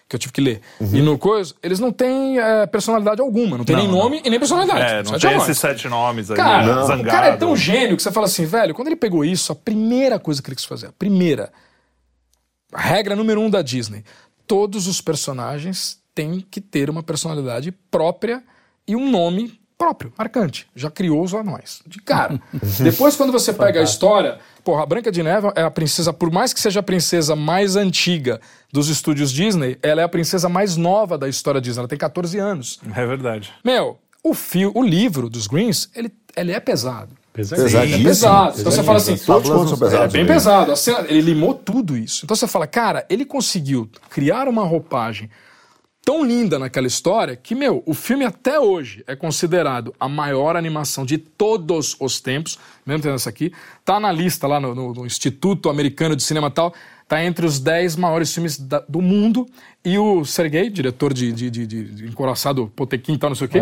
[SPEAKER 3] que eu tive que ler, e no coisa, eles não têm eh, personalidade alguma. Não tem nem nome e nem personalidade.
[SPEAKER 1] É, não
[SPEAKER 3] Sete
[SPEAKER 1] tem esses sete nomes aí.
[SPEAKER 3] Cara,
[SPEAKER 1] né?
[SPEAKER 3] o cara é tão gênio que você fala assim, velho, quando ele pegou isso, a primeira coisa que ele quis fazer, a primeira, a regra número um da Disney, todos os personagens têm que ter uma personalidade própria e um nome próprio, marcante. Já criou os anões, de cara. <laughs> Depois, quando você pega a história, porra, a Branca de Neve é a princesa, por mais que seja a princesa mais antiga dos estúdios Disney, ela é a princesa mais nova da história Disney, ela tem 14 anos.
[SPEAKER 1] É verdade.
[SPEAKER 3] Meu, o, fio, o livro dos Greens, ele, ele é pesado.
[SPEAKER 5] Pesadíssimo.
[SPEAKER 3] É pesado. Então você fala assim,
[SPEAKER 5] Todos os são pesados.
[SPEAKER 3] é bem
[SPEAKER 5] né?
[SPEAKER 3] pesado. Cena- ele limou tudo isso. Então você fala, cara, ele conseguiu criar uma roupagem tão linda naquela história que, meu, o filme até hoje é considerado a maior animação de todos os tempos, mesmo tendo essa aqui, tá na lista lá no, no- no Instituto Americano de Cinema tal, tá entre os 10 maiores filmes da- do mundo, e o Sergei, diretor de, de, de, de, de Encoraçado Potequim e tal, não sei o quê,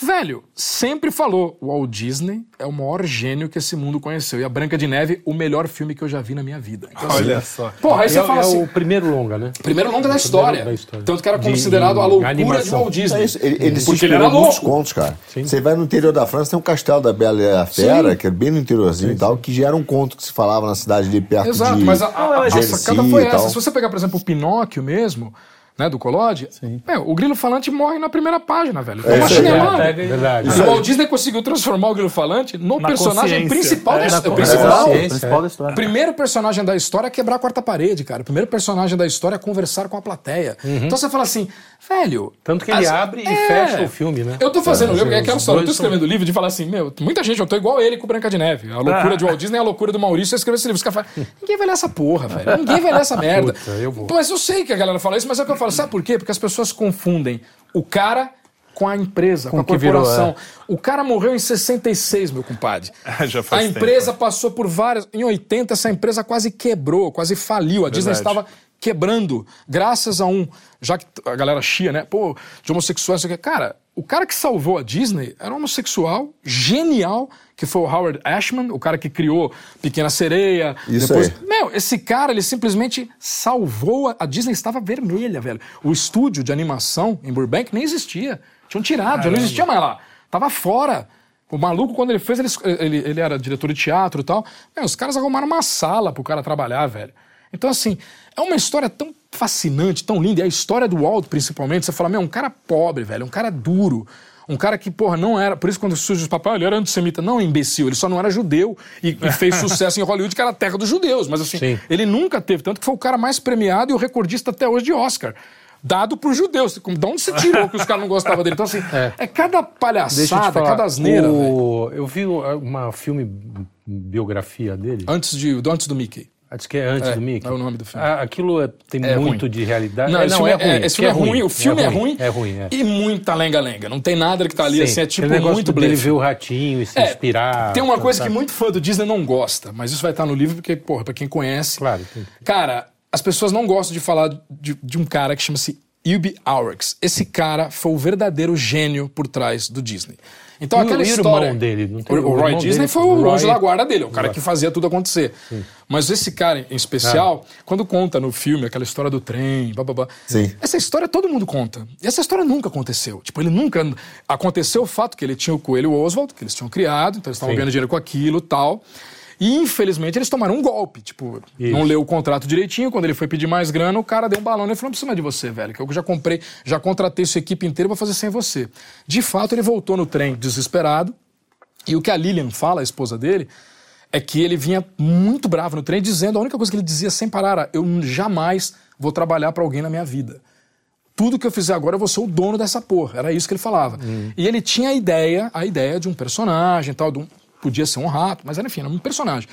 [SPEAKER 3] velho, sempre falou, o Walt Disney é o maior gênio que esse mundo conheceu, e a Branca de Neve, o melhor filme que eu já vi na minha vida. Então, assim,
[SPEAKER 1] Olha só.
[SPEAKER 3] Porra, aí você
[SPEAKER 4] é,
[SPEAKER 3] fala
[SPEAKER 4] é
[SPEAKER 3] assim...
[SPEAKER 4] o primeiro longa, né?
[SPEAKER 3] Primeiro longa da história.
[SPEAKER 4] da história.
[SPEAKER 3] Tanto que era
[SPEAKER 4] De-
[SPEAKER 3] considerado
[SPEAKER 4] de
[SPEAKER 3] a loucura
[SPEAKER 4] animação.
[SPEAKER 3] de Walt Disney.
[SPEAKER 5] É ele, ele se
[SPEAKER 3] Porque ele era
[SPEAKER 5] em muitos
[SPEAKER 3] louco.
[SPEAKER 5] contos, cara. Você vai no interior da França, tem um castelo da Bela e a Fera,
[SPEAKER 3] Sim.
[SPEAKER 5] que é bem no interiorzinho e tal, que já era um conto que se falava na cidade ali perto
[SPEAKER 3] Exato,
[SPEAKER 5] de
[SPEAKER 3] mas a, a, a
[SPEAKER 5] Genesee
[SPEAKER 3] sacada foi essa. Se você pegar, por exemplo, o Pinóquio mesmo, né, do Collodi, meu, o grilo falante morre na primeira página, velho. É,
[SPEAKER 5] É
[SPEAKER 3] uma chinelada.
[SPEAKER 4] Pega- verdade.
[SPEAKER 3] E o Walt Disney conseguiu transformar o grilo falante no
[SPEAKER 1] Na
[SPEAKER 3] personagem
[SPEAKER 1] consciência.
[SPEAKER 3] principal da
[SPEAKER 1] É, na
[SPEAKER 3] história.
[SPEAKER 2] Principal,
[SPEAKER 3] Principal.
[SPEAKER 4] é.
[SPEAKER 2] da história.
[SPEAKER 3] Primeiro personagem da história é quebrar a quarta parede, cara. O primeiro personagem da história é conversar com a plateia. Então você fala assim, velho.
[SPEAKER 4] Uhum. Tanto que ele
[SPEAKER 3] as-
[SPEAKER 4] abre e
[SPEAKER 3] é.
[SPEAKER 4] fecha o filme, né?
[SPEAKER 3] Eu tô fazendo o livro, é aquela história, eu tô
[SPEAKER 4] são-
[SPEAKER 3] escrevendo o livro de falar assim, meu, muita gente, eu tô igual ele com Branca de Neve. A loucura
[SPEAKER 1] Ah.
[SPEAKER 3] de Walt Disney é a loucura do Maurício, eu escrevo esse livro. Os caras falam, ninguém vai ler essa porra, velho. Ninguém vai ler essa <laughs> merda.
[SPEAKER 4] Puta, eu vou.
[SPEAKER 3] Mas eu sei que a galera fala isso, mas é o que eu falo, sabe por quê? Porque as pessoas confundem o cara com a empresa, com,
[SPEAKER 2] Com
[SPEAKER 3] a
[SPEAKER 2] o que virou,
[SPEAKER 3] corporação.
[SPEAKER 2] é.
[SPEAKER 3] O cara morreu em 66, meu compadre. <laughs>
[SPEAKER 1] Já faz
[SPEAKER 3] a
[SPEAKER 1] tempo.
[SPEAKER 3] empresa passou por várias. Em 80, essa empresa quase quebrou, quase faliu. A Disney
[SPEAKER 1] Verdade.
[SPEAKER 3] estava quebrando, graças a um. Já que a galera chia, né? Pô, de homossexuais, não sei o quê. Cara, o cara que salvou a Disney era um homossexual genial, que foi o Howard Ashman, o cara que criou Pequena Sereia.
[SPEAKER 5] Isso
[SPEAKER 3] depois...
[SPEAKER 5] aí.
[SPEAKER 3] Meu, esse cara, ele simplesmente salvou. A, a Disney estava vermelha, velho. O estúdio de animação em Burbank nem existia. Tinham tirado, já não existia mais lá. Tava fora. O maluco, quando ele fez, ele, ele, ele era diretor de teatro e tal. Meu, os caras arrumaram uma sala pro cara trabalhar, velho. Então, assim, é uma história tão fascinante, tão linda. E a história do Walt, principalmente, você fala, meu, um cara pobre, velho, um cara duro. Um cara que, porra, não era. Por isso, quando surge os papéis, ele era antissemita. Não, imbecil, ele só não era judeu e, e fez <laughs> sucesso em Hollywood, que era a terra dos judeus. Mas, assim,
[SPEAKER 4] Sim.
[SPEAKER 3] ele nunca teve. Tanto que foi o cara mais premiado e o recordista até hoje de Oscar. Dado por judeus. De onde você tirou que os caras não gostavam dele? Então, assim, <laughs> é, cada
[SPEAKER 4] eu te
[SPEAKER 3] palhaçada,
[SPEAKER 4] falar,
[SPEAKER 3] cada asneira.
[SPEAKER 4] o... Eu vi uma filme biografia dele.
[SPEAKER 3] Antes, de, antes do Mickey.
[SPEAKER 4] Acho que é antes
[SPEAKER 3] É,
[SPEAKER 4] do Mickey.
[SPEAKER 3] é o nome do filme.
[SPEAKER 4] Ah, aquilo é- tem
[SPEAKER 3] É
[SPEAKER 4] muito
[SPEAKER 3] ruim.
[SPEAKER 4] de realidade.
[SPEAKER 3] Não,
[SPEAKER 4] É,
[SPEAKER 3] esse filme é, é- esse filme é ruim, o filme é ruim.
[SPEAKER 4] É ruim, é.
[SPEAKER 3] E muita lenga-lenga. Não tem nada que tá ali, assim, é tipo muito blefe.
[SPEAKER 4] ver o ratinho e se
[SPEAKER 3] É,
[SPEAKER 4] inspirar.
[SPEAKER 3] Tem uma coisa
[SPEAKER 4] sabe?
[SPEAKER 3] que muito fã do Disney não gosta, mas isso vai estar no livro porque, porra, pra quem conhece.
[SPEAKER 4] Claro, tem-
[SPEAKER 3] Cara, as pessoas não gostam de falar de, de um cara que chama-se Ub Aurix. Esse cara foi o verdadeiro gênio por trás do Disney. Então
[SPEAKER 4] E
[SPEAKER 3] aquela
[SPEAKER 4] o
[SPEAKER 3] história.
[SPEAKER 4] irmão dele?
[SPEAKER 3] O, o Roy Disney
[SPEAKER 4] dele-
[SPEAKER 3] foi
[SPEAKER 4] o Roy-
[SPEAKER 3] anjo da guarda dele, o cara que fazia tudo acontecer. Mas esse cara em especial, quando conta no filme aquela história do trem, blá, blá, blá,
[SPEAKER 5] Sim.
[SPEAKER 3] essa história todo mundo conta. E essa história nunca aconteceu. Tipo, ele nunca. Aconteceu o fato que ele tinha o coelho Oswald, que eles tinham criado, então eles estavam
[SPEAKER 4] Sim.
[SPEAKER 3] ganhando dinheiro com aquilo e tal. E infelizmente eles tomaram um golpe. Tipo, não leu o contrato direitinho. Quando ele foi pedir mais grana, o cara deu um balão e falou: não precisa mais de você, velho. Que eu já comprei, já contratei sua equipe inteira, vou fazer sem você. De fato, ele voltou no trem desesperado. E o que a Lilian fala, a esposa dele, é que ele vinha muito bravo no trem, dizendo, a única coisa que ele dizia sem parar era: eu jamais vou trabalhar pra alguém na minha vida. Tudo que eu fizer agora eu vou ser o dono dessa porra. Era isso que ele falava. E ele tinha a ideia, a ideia de um personagem, tal, de um- podia ser um rato, mas era, enfim, era um personagem.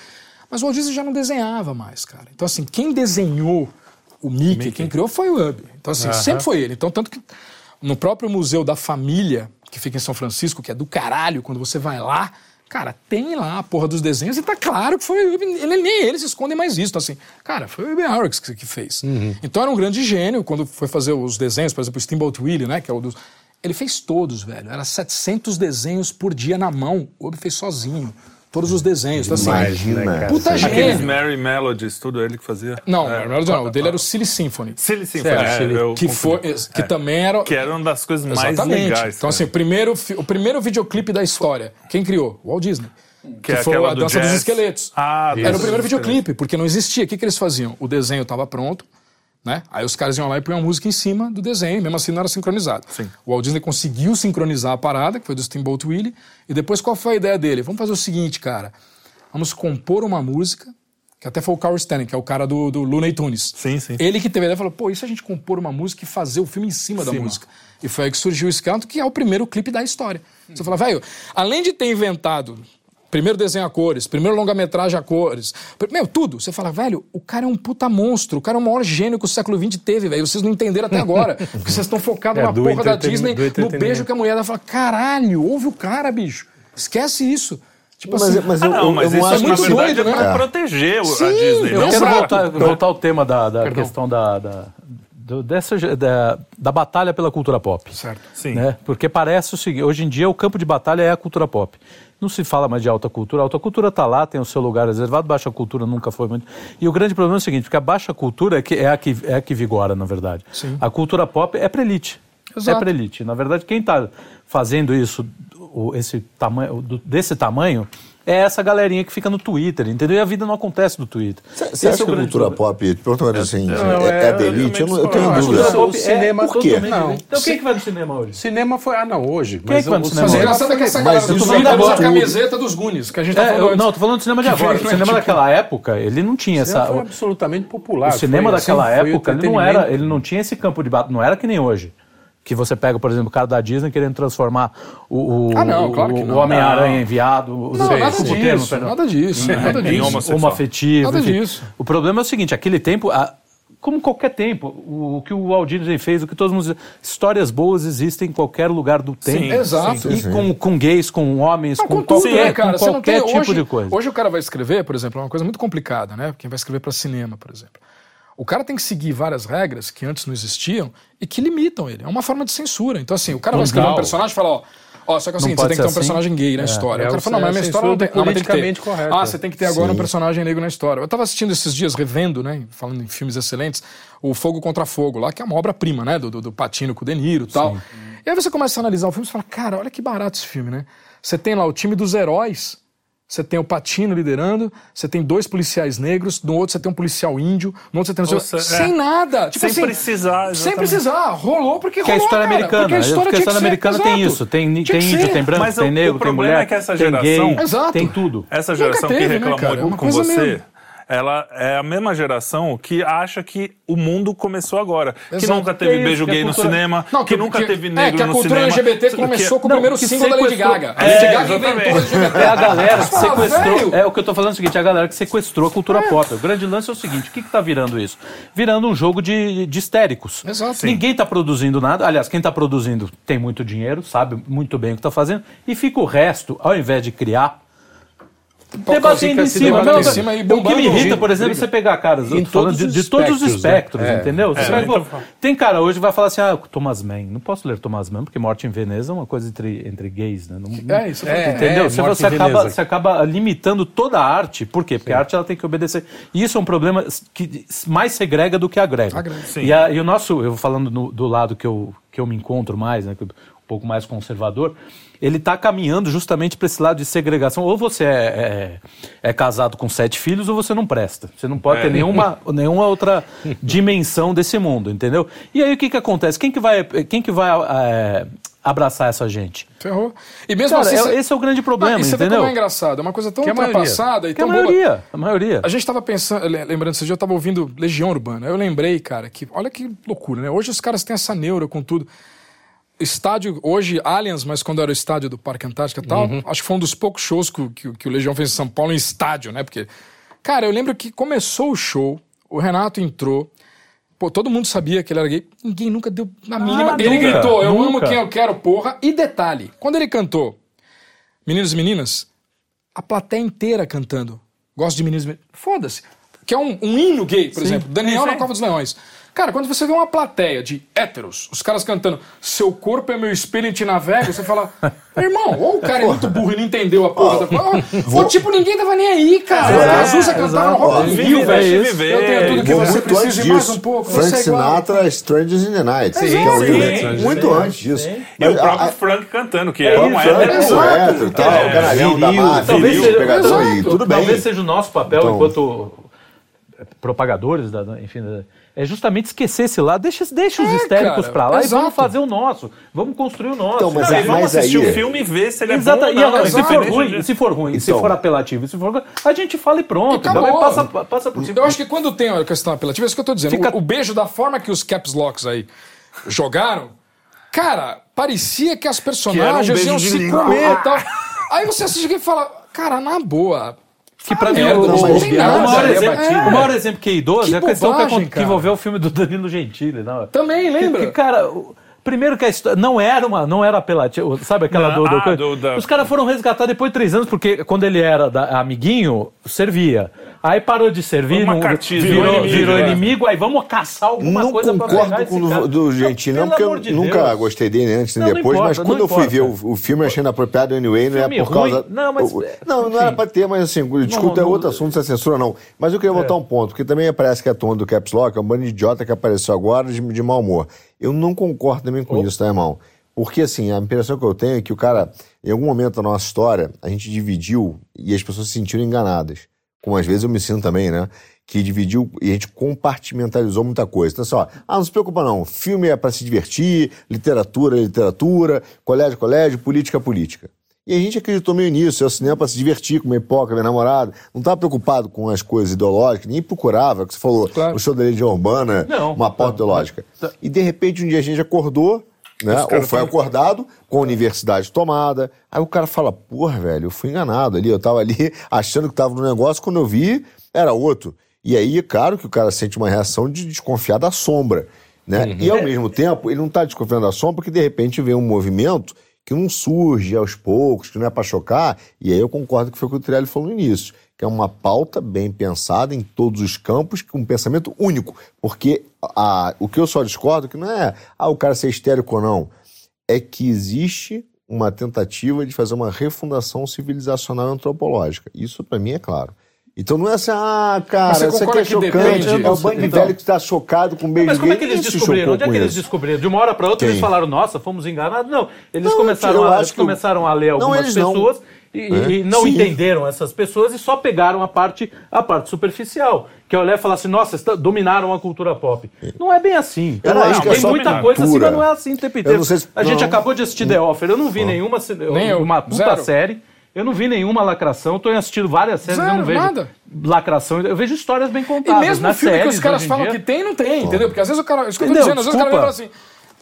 [SPEAKER 3] Mas o Walt Disney já não desenhava mais, cara. Então, assim, quem desenhou o Mickey, quem criou foi o Ub. Então, assim, sempre foi ele. Então, tanto que no próprio Museu da Família, que fica em São Francisco, que é do caralho, quando você vai lá, cara, tem lá a porra dos desenhos e tá claro que foi o Ub. Ele, nem eles escondem mais isso. Então, assim, cara, foi o Ub Aurix que, que fez. Então, era um grande gênio quando foi fazer os desenhos, por exemplo, o Steamboat Willie, né, que é o dos... Ele fez todos, velho. Era 700 desenhos por dia na mão. O Ub fez sozinho. Todos os desenhos. Então, assim,
[SPEAKER 5] Imagina.
[SPEAKER 4] cara?
[SPEAKER 3] puta
[SPEAKER 1] Aqueles
[SPEAKER 3] gênio.
[SPEAKER 1] Merry Melodies, tudo ele que fazia.
[SPEAKER 3] Não,
[SPEAKER 1] É.
[SPEAKER 3] não, não, o dele era o Silly Symphony.
[SPEAKER 1] Silly Symphony,
[SPEAKER 4] Certo,
[SPEAKER 1] é,
[SPEAKER 4] Silly.
[SPEAKER 3] Que, foi, que também era.
[SPEAKER 1] Que era uma das coisas mais
[SPEAKER 3] Exatamente.
[SPEAKER 1] legais.
[SPEAKER 3] então, assim, o primeiro, o primeiro videoclipe da história, quem criou? O Walt Disney. Que,
[SPEAKER 1] é
[SPEAKER 3] foi a
[SPEAKER 1] do
[SPEAKER 3] Dança dos. Esqueletos.
[SPEAKER 1] Ah,
[SPEAKER 3] Era o primeiro videoclipe, porque não existia. O que, que eles faziam? O desenho estava pronto, né? Aí os caras iam lá e punham a música em cima do desenho, mesmo assim não era sincronizado.
[SPEAKER 1] Sim.
[SPEAKER 3] O Walt Disney conseguiu sincronizar a parada, que foi do Steamboat Willie, e depois qual foi a ideia dele? Vamos fazer o seguinte, cara. Vamos compor uma música, que até foi o Carl Stanley, que é o cara do, do Looney Tunes.
[SPEAKER 1] Sim, sim.
[SPEAKER 3] Ele que teve a ideia falou, pô, e se a gente compor uma música e fazer o filme em cima, da
[SPEAKER 1] Cima.
[SPEAKER 3] música? E foi aí que surgiu o Scanto, que é o primeiro clipe da história. Você fala, velho, além de ter inventado primeiro desenho a cores, primeiro longa-metragem a cores, meu, tudo. Você fala, velho, o cara é um puta monstro, o cara é o maior gênio que o século XX teve, velho. Vocês não entenderam até agora. <laughs> porque vocês estão focados
[SPEAKER 4] É,
[SPEAKER 3] na porra da Disney, no beijo que a mulher dá. Fala, caralho, ouve o cara, bicho. Esquece isso. Tipo
[SPEAKER 5] Mas,
[SPEAKER 3] assim,
[SPEAKER 5] mas
[SPEAKER 1] Ah,
[SPEAKER 5] eu,
[SPEAKER 1] não,
[SPEAKER 5] eu,
[SPEAKER 1] mas
[SPEAKER 5] eu
[SPEAKER 1] isso
[SPEAKER 5] não acho
[SPEAKER 1] na
[SPEAKER 3] muito
[SPEAKER 1] verdade
[SPEAKER 3] doido,
[SPEAKER 1] é pra
[SPEAKER 3] né?
[SPEAKER 1] proteger o-
[SPEAKER 3] Sim,
[SPEAKER 1] a Disney.
[SPEAKER 3] eu
[SPEAKER 1] não
[SPEAKER 2] Eu quero voltar, voltar ao tema da, da questão da, da, dessa, da, da batalha pela cultura pop.
[SPEAKER 3] Certo.
[SPEAKER 1] Sim.
[SPEAKER 2] né? Porque parece o seguinte, hoje em dia o campo de batalha é a cultura pop. Não se fala mais de alta cultura, a alta cultura está lá, tem o seu lugar reservado, baixa cultura nunca foi muito. E o grande problema é o seguinte, porque a baixa cultura é, que, é, a, que, é a que vigora, na verdade.
[SPEAKER 3] Sim.
[SPEAKER 2] A cultura pop é para elite.
[SPEAKER 3] Exato.
[SPEAKER 2] É para elite. Na verdade, quem está fazendo isso esse tamanho, desse tamanho é essa galerinha que fica no Twitter, entendeu? E a vida não acontece no Twitter.
[SPEAKER 5] Você
[SPEAKER 2] Esse
[SPEAKER 5] acha
[SPEAKER 2] é
[SPEAKER 5] que a cultura
[SPEAKER 2] problema.
[SPEAKER 5] pop, pergunta uma coisa assim,
[SPEAKER 4] não,
[SPEAKER 5] é, é da
[SPEAKER 4] é-
[SPEAKER 5] elite? Eu, não- eu
[SPEAKER 1] eu
[SPEAKER 5] tenho dúvida.
[SPEAKER 2] Cultura pop
[SPEAKER 4] O cinema-
[SPEAKER 2] é
[SPEAKER 5] por quê?
[SPEAKER 4] Não.
[SPEAKER 2] Então quem é que vai no cinema hoje?
[SPEAKER 4] Cinema foi. Ah, não, hoje.
[SPEAKER 2] Quem é que vai no cinema?
[SPEAKER 3] Mas engraçado é que essa galera Goonies
[SPEAKER 5] dá
[SPEAKER 3] usa a camiseta dos Goonies, que a gente tá
[SPEAKER 2] É,
[SPEAKER 3] falando
[SPEAKER 2] não, tô falando do cinema de agora. O cinema
[SPEAKER 3] tipo-
[SPEAKER 2] daquela época, ele não tinha
[SPEAKER 4] O
[SPEAKER 2] essa.
[SPEAKER 4] cinema absolutamente popular.
[SPEAKER 2] o cinema daquela
[SPEAKER 4] assim,
[SPEAKER 2] época, ele não, era, ele não tinha esse campo de batalha, não era que nem hoje. Que você pega, por exemplo, o cara da Disney querendo transformar o, o,
[SPEAKER 3] Ah, não, claro
[SPEAKER 2] o- o Homem-Aranha enviado. o-
[SPEAKER 3] Não, nada disso,
[SPEAKER 2] termo, perdão.
[SPEAKER 3] nada disso, nada
[SPEAKER 1] Em
[SPEAKER 3] disso.
[SPEAKER 1] homossexual.
[SPEAKER 2] homoafetivo.
[SPEAKER 3] Nada
[SPEAKER 2] enfim.
[SPEAKER 3] disso.
[SPEAKER 2] O problema é o seguinte, aquele tempo, a- como qualquer tempo, o, o que o Walt Disney fez, o que todos mundo histórias boas existem em qualquer lugar do tempo.
[SPEAKER 1] Sim,
[SPEAKER 3] Exato.
[SPEAKER 2] E com, com gays, com homens,
[SPEAKER 3] Não,
[SPEAKER 2] com,
[SPEAKER 3] com tudo,
[SPEAKER 2] qualquer,
[SPEAKER 3] né, cara?
[SPEAKER 2] com qualquer
[SPEAKER 3] tem-
[SPEAKER 2] tipo
[SPEAKER 3] hoje,
[SPEAKER 2] de coisa.
[SPEAKER 3] Hoje o cara vai escrever, por exemplo, é uma coisa muito complicada, né? Quem vai escrever para cinema, por exemplo. O cara tem que seguir várias regras que antes não existiam e que limitam ele. É uma forma de censura. Então, assim, o cara vai escrever um personagem e fala, ó. Ó, só que é o
[SPEAKER 2] Não
[SPEAKER 3] seguinte, você tem que ter um
[SPEAKER 2] assim.
[SPEAKER 3] personagem gay na história.
[SPEAKER 4] é
[SPEAKER 3] o cara fala, não, mas
[SPEAKER 4] é
[SPEAKER 3] minha
[SPEAKER 4] a
[SPEAKER 3] história não tem.
[SPEAKER 4] censura
[SPEAKER 3] Não, mas tem que ter.
[SPEAKER 4] politicamente correta.
[SPEAKER 3] Ah, você tem que ter agora um
[SPEAKER 5] Sim.
[SPEAKER 3] personagem negro na história. Eu tava assistindo esses dias, revendo, né? Falando em filmes excelentes, o Fogo contra Fogo, lá, que é uma obra-prima, né? Do, do, do Patino com o De Niro e tal. E aí você começa a analisar o filme e fala, cara, olha que barato esse filme, né? Você tem lá o time dos heróis. Você tem o Patino liderando, você tem dois policiais negros, no outro você tem um policial índio, no outro você tem...
[SPEAKER 1] Ou se-
[SPEAKER 3] sem
[SPEAKER 1] é.
[SPEAKER 3] nada! Tipo
[SPEAKER 1] Sem
[SPEAKER 3] assim,
[SPEAKER 1] precisar,
[SPEAKER 3] Sem
[SPEAKER 1] exatamente.
[SPEAKER 3] precisar, rolou porque
[SPEAKER 2] Que é a
[SPEAKER 3] rolou,
[SPEAKER 2] história
[SPEAKER 3] cara,
[SPEAKER 2] americana.
[SPEAKER 3] Porque a história,
[SPEAKER 2] porque a
[SPEAKER 3] que
[SPEAKER 2] história
[SPEAKER 3] ser,
[SPEAKER 2] americana tem
[SPEAKER 3] exato.
[SPEAKER 2] isso. Tem,
[SPEAKER 3] Tinha
[SPEAKER 2] tem
[SPEAKER 3] que
[SPEAKER 2] índio,
[SPEAKER 3] ser.
[SPEAKER 2] tem branco,
[SPEAKER 1] Mas
[SPEAKER 2] tem
[SPEAKER 1] o-
[SPEAKER 2] negro,
[SPEAKER 1] o
[SPEAKER 2] tem
[SPEAKER 1] problema
[SPEAKER 2] mulher,
[SPEAKER 1] é que essa
[SPEAKER 2] tem gay,
[SPEAKER 1] geração-
[SPEAKER 3] Exato.
[SPEAKER 2] tem tudo.
[SPEAKER 1] Essa geração
[SPEAKER 3] teve,
[SPEAKER 1] que
[SPEAKER 3] né,
[SPEAKER 1] reclamou
[SPEAKER 3] cara? É uma
[SPEAKER 1] com você,
[SPEAKER 3] meio-
[SPEAKER 1] ela é a mesma geração que acha que o mundo começou agora. Que
[SPEAKER 3] Exato.
[SPEAKER 1] nunca
[SPEAKER 2] Que
[SPEAKER 1] teve
[SPEAKER 2] é
[SPEAKER 1] beijo
[SPEAKER 2] que
[SPEAKER 1] gay no
[SPEAKER 2] cultura-
[SPEAKER 1] cinema,
[SPEAKER 3] Não,
[SPEAKER 1] que, nunca teve negro
[SPEAKER 3] É, que a
[SPEAKER 1] no
[SPEAKER 3] cultura
[SPEAKER 1] cinema.
[SPEAKER 3] LGBT
[SPEAKER 1] que-
[SPEAKER 3] começou com o primeiro
[SPEAKER 2] que
[SPEAKER 3] single da Lady Gaga. A
[SPEAKER 1] É,
[SPEAKER 3] Lady Gaga inventou LGBT.
[SPEAKER 2] É a galera que
[SPEAKER 3] Ah,
[SPEAKER 2] sequestrou. É o que eu tô falando é o seguinte: a galera que sequestrou a cultura pop. O grande lance é o seguinte: o que, que tá virando isso? Virando um jogo de, de histéricos.
[SPEAKER 3] Exato. Sim.
[SPEAKER 2] Ninguém tá produzindo nada. Aliás, quem tá produzindo tem muito dinheiro, sabe muito bem o que tá fazendo. E fica o resto, ao invés de criar. Debatendo
[SPEAKER 4] fica
[SPEAKER 2] em cima.
[SPEAKER 4] debatendo em
[SPEAKER 3] cima e
[SPEAKER 2] o que me irrita, por exemplo, é você pegar caras,
[SPEAKER 4] Em todos
[SPEAKER 2] de, de todos os
[SPEAKER 4] espectros, né? É.
[SPEAKER 2] entendeu? Você
[SPEAKER 1] É,
[SPEAKER 2] pega,
[SPEAKER 1] então-
[SPEAKER 2] tem cara hoje que vai falar assim, ah, Thomas Mann. Não posso ler Thomas Mann, porque Morte em Veneza é uma coisa entre, entre gays, né? Não- não-
[SPEAKER 3] É, isso
[SPEAKER 4] É,
[SPEAKER 2] Entendeu?
[SPEAKER 4] é,
[SPEAKER 2] você, você acaba, você acaba limitando toda a arte. Por quê? Porque a arte ela tem que obedecer. E isso é um problema que mais segrega do que agrega.
[SPEAKER 3] Agrega.
[SPEAKER 1] Sim.
[SPEAKER 2] E, a- e o nosso, eu falando no- do lado que eu, que eu me encontro mais, né, pouco mais conservador, ele está caminhando justamente para esse lado de segregação. Ou você é, é, é casado com sete filhos, ou você não presta. Você não pode
[SPEAKER 1] É.
[SPEAKER 2] ter nenhuma, nenhuma outra <laughs> dimensão desse mundo, entendeu? E aí o que, que acontece? Quem que vai, quem que vai é, abraçar essa gente?
[SPEAKER 3] Ferrou. E mesmo
[SPEAKER 2] Cara,
[SPEAKER 3] assim...
[SPEAKER 2] é- esse é o grande problema,
[SPEAKER 3] Não, e você vê
[SPEAKER 2] entendeu?
[SPEAKER 3] como é engraçado. É uma coisa tão
[SPEAKER 4] Que é a maioria.
[SPEAKER 3] ultrapassada e
[SPEAKER 2] Que a
[SPEAKER 3] tão boba.
[SPEAKER 2] maioria, a maioria.
[SPEAKER 3] A gente tava pensando, le- lembrando esse dia, eu tava ouvindo Legião Urbana. Eu lembrei, cara, que olha que loucura, né? Hoje os caras têm essa neura com tudo. Estádio, hoje Allianz, mas quando era o estádio do Parque Antártica e tal, acho que foi um dos poucos shows que, o- que, que o Legião fez em São Paulo em estádio, né? Porque, cara, eu lembro que começou o show, o Renato entrou, pô, todo mundo sabia que ele era gay, ninguém nunca deu na mínima. ele
[SPEAKER 2] nunca,
[SPEAKER 3] gritou, eu amo
[SPEAKER 2] nunca.
[SPEAKER 3] quem eu quero, porra. E detalhe, quando ele cantou, Meninos e Meninas, a plateia inteira cantando. Gosto de meninos e meninas. Foda-se. Que é um, um hino gay, por exemplo. Daniel na Cova dos Leões. Cara, quando você vê uma plateia de héteros, os caras cantando Seu corpo é meu espelho e te navega, você fala, irmão, ou o cara é muito burro e não entendeu a porra da porra. Ou tipo, ninguém tava nem aí, cara.
[SPEAKER 1] É,
[SPEAKER 3] a Azusa cantava no Rock in Rio, velho. Eu tenho tudo que
[SPEAKER 5] Vou
[SPEAKER 3] você precisa e mais um pouco.
[SPEAKER 5] Frank
[SPEAKER 3] você é.
[SPEAKER 5] Sinatra, Strangers in the Night.
[SPEAKER 3] Sim,
[SPEAKER 5] que é
[SPEAKER 3] sim, sim,
[SPEAKER 5] muito
[SPEAKER 2] sim.
[SPEAKER 5] antes disso.
[SPEAKER 1] E o próprio
[SPEAKER 5] a-
[SPEAKER 1] Frank cantando, que
[SPEAKER 2] É
[SPEAKER 1] é um
[SPEAKER 2] isso,
[SPEAKER 1] hétero.
[SPEAKER 5] é tal,
[SPEAKER 1] É,
[SPEAKER 5] o canalhão da pegador, tudo bem.
[SPEAKER 2] Talvez seja o nosso papel
[SPEAKER 5] Então-
[SPEAKER 2] enquanto propagadores, da, enfim, da- é justamente esquecer esse lado. Deixa, deixa os
[SPEAKER 3] É,
[SPEAKER 2] histéricos
[SPEAKER 3] cara,
[SPEAKER 2] pra lá e
[SPEAKER 3] exato.
[SPEAKER 2] vamos fazer o nosso. Vamos construir o nosso.
[SPEAKER 5] Então, mas
[SPEAKER 1] Não,
[SPEAKER 5] é-
[SPEAKER 1] e vamos
[SPEAKER 5] mas
[SPEAKER 1] assistir
[SPEAKER 5] aí-
[SPEAKER 1] o filme e ver se ele é
[SPEAKER 2] Exato,
[SPEAKER 1] bom ou
[SPEAKER 2] e
[SPEAKER 1] não.
[SPEAKER 2] se for ruim,
[SPEAKER 1] de-
[SPEAKER 2] se for ruim, se
[SPEAKER 5] Então.
[SPEAKER 2] for apelativo, se for a gente fala e pronto. Então, passa, passa por cima.
[SPEAKER 3] Eu acho que quando tem a questão apelativa, é isso que eu tô dizendo.
[SPEAKER 2] Fica-
[SPEAKER 3] O, o beijo da forma que os caps locks aí jogaram, cara, parecia que as personagens
[SPEAKER 1] beijo
[SPEAKER 3] iam
[SPEAKER 1] de
[SPEAKER 3] se comer e tal. Aí você assiste e fala, cara, na boa.
[SPEAKER 2] Que pra mim,
[SPEAKER 3] merda,
[SPEAKER 2] o, maior
[SPEAKER 3] é
[SPEAKER 2] exemplo,
[SPEAKER 3] batido.
[SPEAKER 2] o maior exemplo que é idoso
[SPEAKER 3] Que
[SPEAKER 2] é a questão que,
[SPEAKER 3] bobagem,
[SPEAKER 2] que envolveu o filme do Danilo Gentili. Não?
[SPEAKER 3] Também, lembra?
[SPEAKER 2] Que, cara, o- primeiro que a história não era uma, não era apelativo, sabe aquela
[SPEAKER 1] Não,
[SPEAKER 2] do, do,
[SPEAKER 1] ah, do-
[SPEAKER 2] Os caras foram resgatar depois de três anos, porque quando ele era da- amiguinho, servia. Aí parou de servir, não, virou,
[SPEAKER 1] virou inimigo,
[SPEAKER 2] virou
[SPEAKER 1] é.
[SPEAKER 2] inimigo, aí vamos caçar alguma
[SPEAKER 5] Não
[SPEAKER 2] coisa pra
[SPEAKER 5] concordo
[SPEAKER 2] pegar
[SPEAKER 5] com
[SPEAKER 2] esse
[SPEAKER 5] o
[SPEAKER 2] cara.
[SPEAKER 5] do Gentili, não,
[SPEAKER 2] pelo
[SPEAKER 5] porque eu
[SPEAKER 2] de
[SPEAKER 5] nunca
[SPEAKER 2] Deus.
[SPEAKER 5] gostei dele antes nem
[SPEAKER 2] Não, não
[SPEAKER 5] depois,
[SPEAKER 2] importa,
[SPEAKER 5] mas
[SPEAKER 2] não
[SPEAKER 5] quando eu fui ver o, o filme, eu achei inapropriado anyway, não é por causa.
[SPEAKER 2] ruim. Não, mas,
[SPEAKER 5] o- não, não era pra ter, mas assim, discuta é
[SPEAKER 2] não-
[SPEAKER 5] outro assunto, se é censura ou não. Mas eu queria voltar um ponto, porque também parece que a turma do Caps Lock é um bando de idiota que apareceu agora de, de mau humor. Eu não concordo também com isso, tá, irmão? Porque, assim, a impressão que eu tenho é que o cara, em algum momento da nossa história, a gente dividiu e as pessoas se sentiram enganadas. Como às vezes eu me sinto também, né? Que dividiu e a gente compartimentalizou muita coisa. Então, assim, ó, ah, não se preocupa não, filme é para se divertir, literatura é literatura, colégio é colégio, política é política. E a gente acreditou meio nisso, é o cinema para se divertir, comer pipoca, ver namorado. Não estava preocupado com as coisas ideológicas, nem procurava, que você falou,
[SPEAKER 3] Claro.
[SPEAKER 5] o show da Legião Urbana,
[SPEAKER 2] Não.
[SPEAKER 5] uma pauta ideológica. E de repente um dia a gente acordou, né? Ou foi acordado com a universidade tomada. Aí o cara fala, porra, velho, eu fui enganado ali, eu tava ali <laughs> achando que tava no negócio, quando eu vi, era outro. E aí, claro que o cara sente uma reação de desconfiar da sombra. Né? E ao mesmo tempo, ele não está desconfiando da sombra porque de repente vem um movimento que não surge aos poucos, que não é para chocar. E aí eu concordo que foi o que o Trelli falou no início, que é uma pauta bem pensada em todos os campos, com um pensamento único. Porque a, o que eu só discordo é que não é ah, o cara ser histérico ou não, é que existe uma tentativa de fazer uma refundação civilizacional e antropológica. Isso para mim é claro. Então não é assim, ah, cara, isso aqui
[SPEAKER 3] concorda
[SPEAKER 5] é chocante.
[SPEAKER 3] depende?
[SPEAKER 5] É o bando de
[SPEAKER 2] Então-
[SPEAKER 5] velho que está chocado com beijo
[SPEAKER 2] Mas como é que eles descobriram? Onde é que eles descobriram? De uma hora para outra
[SPEAKER 5] Quem?
[SPEAKER 2] eles falaram, nossa, fomos enganados. Não, eles
[SPEAKER 5] Não,
[SPEAKER 2] começaram, a, eles
[SPEAKER 5] que o-
[SPEAKER 2] começaram a ler
[SPEAKER 5] Não,
[SPEAKER 2] algumas
[SPEAKER 5] não.
[SPEAKER 2] pessoas e,
[SPEAKER 5] É?
[SPEAKER 2] e não
[SPEAKER 5] Sim.
[SPEAKER 2] entenderam essas pessoas e só pegaram a parte, a parte superficial. Que é olhar e falar assim, nossa, está- dominaram a cultura pop. Não é bem assim.
[SPEAKER 5] Eu não acho que é
[SPEAKER 2] Tem muita
[SPEAKER 5] cultura.
[SPEAKER 2] coisa assim, mas não é assim tempo inteiro.
[SPEAKER 5] não se-
[SPEAKER 2] A gente
[SPEAKER 5] não.
[SPEAKER 2] acabou de assistir The Offer, eu não vi nenhuma, se-
[SPEAKER 3] Nem eu.
[SPEAKER 2] uma puta
[SPEAKER 3] Zero.
[SPEAKER 2] série. Eu não vi nenhuma lacração, estou assistindo várias séries, eu
[SPEAKER 3] Zero,
[SPEAKER 2] não vejo
[SPEAKER 3] nada.
[SPEAKER 2] lacração. Eu vejo histórias bem
[SPEAKER 3] E
[SPEAKER 2] contadas.
[SPEAKER 3] mesmo
[SPEAKER 2] nas
[SPEAKER 3] o filme que
[SPEAKER 2] séries,
[SPEAKER 3] os caras falam
[SPEAKER 2] dia.
[SPEAKER 3] que tem, não tem, entendeu? Porque às vezes o cara. Isso que eu tô
[SPEAKER 2] Entendeu?
[SPEAKER 3] dizendo, às vezes o cara lembra assim.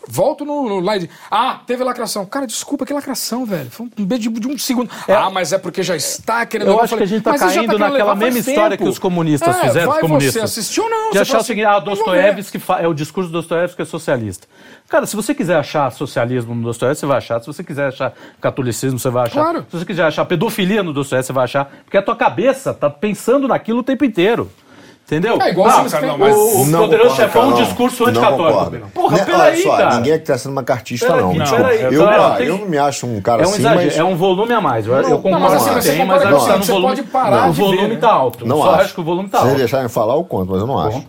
[SPEAKER 3] Volto no, no e diz, ah, teve lacração. Cara, desculpa, que lacração, velho. Foi um beijo de, de um segundo. Ah, mas é porque já está querendo...
[SPEAKER 2] Eu
[SPEAKER 3] levar.
[SPEAKER 2] acho que
[SPEAKER 3] falei,
[SPEAKER 2] a gente tá
[SPEAKER 3] já
[SPEAKER 2] caindo
[SPEAKER 3] querendo
[SPEAKER 2] naquela mesma história
[SPEAKER 3] tempo.
[SPEAKER 2] que os comunistas
[SPEAKER 3] É,
[SPEAKER 2] fizeram, os
[SPEAKER 3] vai
[SPEAKER 2] comunistas.
[SPEAKER 3] você assistiu ou não?
[SPEAKER 2] De achar o seguinte, ah. Dostoiévski é o discurso do Dostoiévski que é socialista. Cara, se você quiser achar socialismo no Dostoiévski, você vai achar. Se você quiser achar catolicismo, você vai achar.
[SPEAKER 3] Claro.
[SPEAKER 2] Se você quiser achar pedofilia no Dostoiévski, você vai achar. Porque a tua cabeça tá pensando naquilo o tempo inteiro. Entendeu?
[SPEAKER 3] É igual
[SPEAKER 2] ah,
[SPEAKER 3] você
[SPEAKER 1] cara, não, mas-
[SPEAKER 2] o, o
[SPEAKER 5] Não
[SPEAKER 2] poderoso
[SPEAKER 5] concordo,
[SPEAKER 2] chefão é um
[SPEAKER 5] não.
[SPEAKER 2] discurso
[SPEAKER 5] Não
[SPEAKER 2] anticatólico.
[SPEAKER 5] concordo.
[SPEAKER 2] Porra,
[SPEAKER 5] Né,
[SPEAKER 2] peraí,
[SPEAKER 5] só,
[SPEAKER 2] cara.
[SPEAKER 5] ninguém é que tá sendo macartista, não.
[SPEAKER 2] não, peraí,
[SPEAKER 5] eu,
[SPEAKER 2] cara,
[SPEAKER 5] ó,
[SPEAKER 2] tem-
[SPEAKER 5] eu não me acho um cara
[SPEAKER 2] É um
[SPEAKER 5] assim, mas...
[SPEAKER 2] é um volume a mais. Eu, eu
[SPEAKER 5] Não,
[SPEAKER 2] concordo
[SPEAKER 3] mas assim,
[SPEAKER 2] que
[SPEAKER 3] mas você
[SPEAKER 2] tem, mas acho que tá no volume.
[SPEAKER 3] pode parar
[SPEAKER 2] o volume
[SPEAKER 3] ver, né?
[SPEAKER 2] tá alto.
[SPEAKER 5] Não
[SPEAKER 2] Só
[SPEAKER 5] acho.
[SPEAKER 2] acho que o volume tá
[SPEAKER 5] Se
[SPEAKER 2] alto.
[SPEAKER 5] vocês deixarem falar, eu conto, mas eu não acho.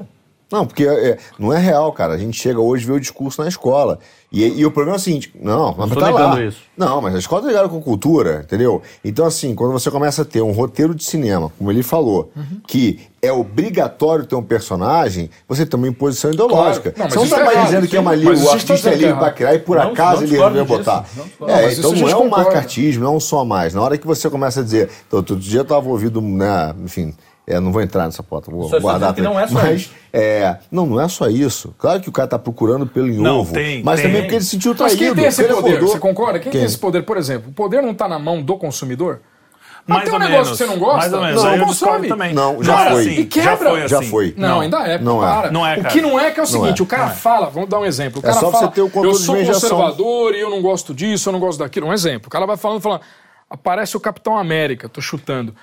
[SPEAKER 5] Não, porque é, não é real, cara. A gente chega hoje e vê o discurso na escola. E, e o problema é o seguinte: não, mas
[SPEAKER 2] tô
[SPEAKER 5] tá lá.
[SPEAKER 2] isso.
[SPEAKER 5] Não, mas a escola tá ligada com cultura, entendeu? Então, assim, quando você começa a ter um roteiro de cinema, como ele falou,
[SPEAKER 3] Uhum.
[SPEAKER 5] que é obrigatório ter um personagem, você tem uma imposição ideológica.
[SPEAKER 3] Claro. Não,
[SPEAKER 5] você não tá
[SPEAKER 3] é
[SPEAKER 5] mais dizendo que é uma livre, o artista é
[SPEAKER 3] é
[SPEAKER 5] livre pra criar e por
[SPEAKER 2] Não,
[SPEAKER 5] acaso
[SPEAKER 2] não
[SPEAKER 5] ele resolveu botar.
[SPEAKER 2] Não.
[SPEAKER 5] É,
[SPEAKER 3] Não,
[SPEAKER 5] então não é um
[SPEAKER 3] concorda.
[SPEAKER 5] macartismo, não é um só mais. Na hora que você começa a dizer, então, outro dia eu tava ouvindo, né, enfim, é, não vou entrar nessa pauta, vou
[SPEAKER 2] Só
[SPEAKER 5] guardar.
[SPEAKER 2] que não é só
[SPEAKER 5] mas,
[SPEAKER 2] isso.
[SPEAKER 5] é, não, não é só isso. Claro que o cara tá procurando pelo em
[SPEAKER 1] Não,
[SPEAKER 5] ovo,
[SPEAKER 1] tem,
[SPEAKER 5] mas
[SPEAKER 1] tem.
[SPEAKER 5] também porque ele se sentiu
[SPEAKER 3] Mas
[SPEAKER 5] traído.
[SPEAKER 3] quem tem esse
[SPEAKER 5] ele
[SPEAKER 3] poder?
[SPEAKER 5] acordou-
[SPEAKER 3] Você concorda? Quem,
[SPEAKER 5] Quem?
[SPEAKER 3] tem esse poder, por exemplo? O poder não está na mão do consumidor? Mas
[SPEAKER 1] Mais
[SPEAKER 3] tem um negócio
[SPEAKER 1] menos.
[SPEAKER 3] que você não gosta?
[SPEAKER 1] Mais ou menos.
[SPEAKER 3] Não,
[SPEAKER 1] eu
[SPEAKER 3] consome.
[SPEAKER 1] também.
[SPEAKER 5] Não, já
[SPEAKER 1] era
[SPEAKER 5] foi.
[SPEAKER 1] assim.
[SPEAKER 3] E quebra.
[SPEAKER 1] Já foi assim.
[SPEAKER 5] Já foi.
[SPEAKER 3] Não, ainda é.
[SPEAKER 5] Não é.
[SPEAKER 3] para.
[SPEAKER 1] Não é,
[SPEAKER 3] o que não é que é o
[SPEAKER 5] Não
[SPEAKER 3] seguinte,
[SPEAKER 5] é.
[SPEAKER 3] o cara
[SPEAKER 1] Não é.
[SPEAKER 3] fala, vamos dar um exemplo. O
[SPEAKER 5] É
[SPEAKER 3] cara
[SPEAKER 5] só pra
[SPEAKER 3] fala,
[SPEAKER 5] você ter o controle
[SPEAKER 3] eu sou conservador e eu não gosto disso, eu não gosto daquilo. Um exemplo. O cara vai falando, falando, aparece o Capitão América, tô chutando.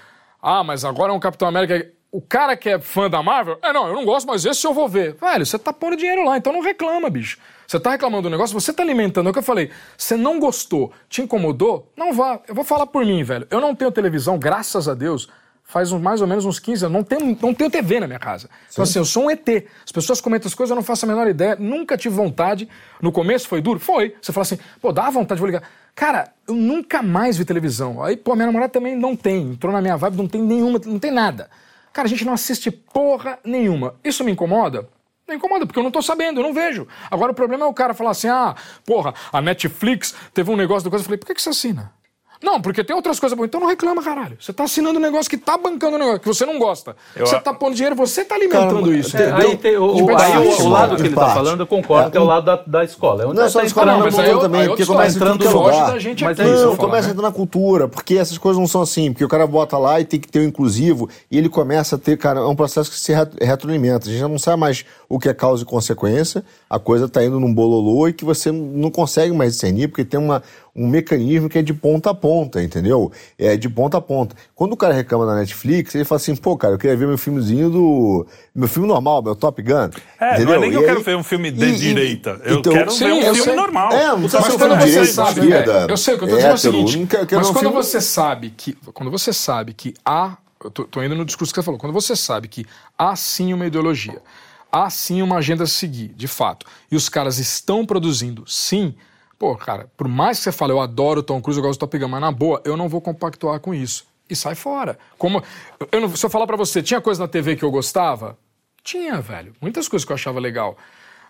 [SPEAKER 3] Ah, mas agora é um Capitão América... O cara que é fã da Marvel, é, não, eu não gosto, mas esse eu vou ver. Velho, você tá pondo dinheiro lá, então não reclama, bicho. Você tá reclamando do negócio, você tá alimentando. É o que eu falei. Você não gostou, te incomodou? Não vá. Eu vou falar por mim, velho. Eu não tenho televisão, graças a Deus, faz mais ou menos uns 15 anos. Não tenho, não tenho TV na minha casa. Então, assim, eu sou um ET. As pessoas comentam as coisas, eu não faço a menor ideia. Nunca tive vontade. No começo foi duro? Foi. Você fala assim, pô, dá vontade, vou ligar. Cara, eu nunca mais vi televisão. Aí, pô, minha namorada também não tem. Entrou na minha vibe, não tem nenhuma, não tem nada. Cara, a gente não assiste porra nenhuma. Isso me incomoda? Não incomoda, porque eu não tô sabendo, eu não vejo. Agora o problema é o cara falar assim: ah, porra, a Netflix teve um negócio do coisa. Eu falei, por que, que você assina? Não, porque tem outras coisas boas. Então não reclama, caralho. Você tá assinando um negócio que tá bancando um negócio que você não gosta. Você tá pondo dinheiro, você tá alimentando
[SPEAKER 5] Cara,
[SPEAKER 3] isso.
[SPEAKER 5] é?
[SPEAKER 2] Aí tem, o, o- aí o, o lado que ele está
[SPEAKER 5] parte.
[SPEAKER 2] falando, eu concordo,
[SPEAKER 5] É,
[SPEAKER 2] que é o lado da, da escola. É onde
[SPEAKER 5] Não é
[SPEAKER 2] tá
[SPEAKER 5] só a escola,
[SPEAKER 2] entrando-
[SPEAKER 5] não,
[SPEAKER 3] mas eu-
[SPEAKER 5] também,
[SPEAKER 3] aí
[SPEAKER 5] porque começa é
[SPEAKER 3] tudo foge
[SPEAKER 5] lugar.
[SPEAKER 3] da gente
[SPEAKER 2] Mas
[SPEAKER 3] aqui,
[SPEAKER 2] é
[SPEAKER 3] eu
[SPEAKER 5] Não,
[SPEAKER 3] falar,
[SPEAKER 5] começa
[SPEAKER 3] né?
[SPEAKER 5] a entrar na cultura, porque essas coisas não são assim, porque o cara bota lá e tem que ter o inclusivo, e ele começa a ter, cara, é um processo que se retro- retroalimenta. A gente já não sabe mais o que é causa e consequência, a coisa tá indo num bololô e que você não consegue mais discernir, porque tem uma, um mecanismo que é de ponta a ponta, entendeu? É de ponta a ponta. Quando o cara reclama da Netflix, ele fala assim, pô, cara, eu queria ver meu filmezinho do. Meu filme normal, meu Top Gun.
[SPEAKER 1] É,
[SPEAKER 5] entendeu?
[SPEAKER 1] não é nem que eu
[SPEAKER 5] E
[SPEAKER 1] quero
[SPEAKER 5] aí-
[SPEAKER 1] ver um filme de
[SPEAKER 5] e- e-
[SPEAKER 1] direita. Eu
[SPEAKER 5] então-
[SPEAKER 1] quero
[SPEAKER 3] Sim,
[SPEAKER 1] ver um filme
[SPEAKER 3] sei.
[SPEAKER 1] normal.
[SPEAKER 5] É, não tá
[SPEAKER 3] Mas quando você
[SPEAKER 5] direito,
[SPEAKER 3] sabe,
[SPEAKER 5] esquerda,
[SPEAKER 3] é, eu sei o que eu tô dizendo é o seguinte,
[SPEAKER 5] não quero- quero
[SPEAKER 3] mas
[SPEAKER 5] um
[SPEAKER 3] quando
[SPEAKER 5] filme-
[SPEAKER 3] você sabe que, quando você sabe que há, eu tô, tô indo no discurso que você falou, quando você sabe que há sim uma ideologia, há sim uma agenda a seguir, de fato, e os caras estão produzindo, sim, Pô, cara, por mais que você fale, eu adoro Tom Cruise, eu gosto do Top Gun, mas na boa, eu não vou compactuar com isso. E sai fora. Como, eu não- se eu falar pra você, tinha coisa na TV que eu gostava? Tinha, velho. Muitas coisas que eu achava legal.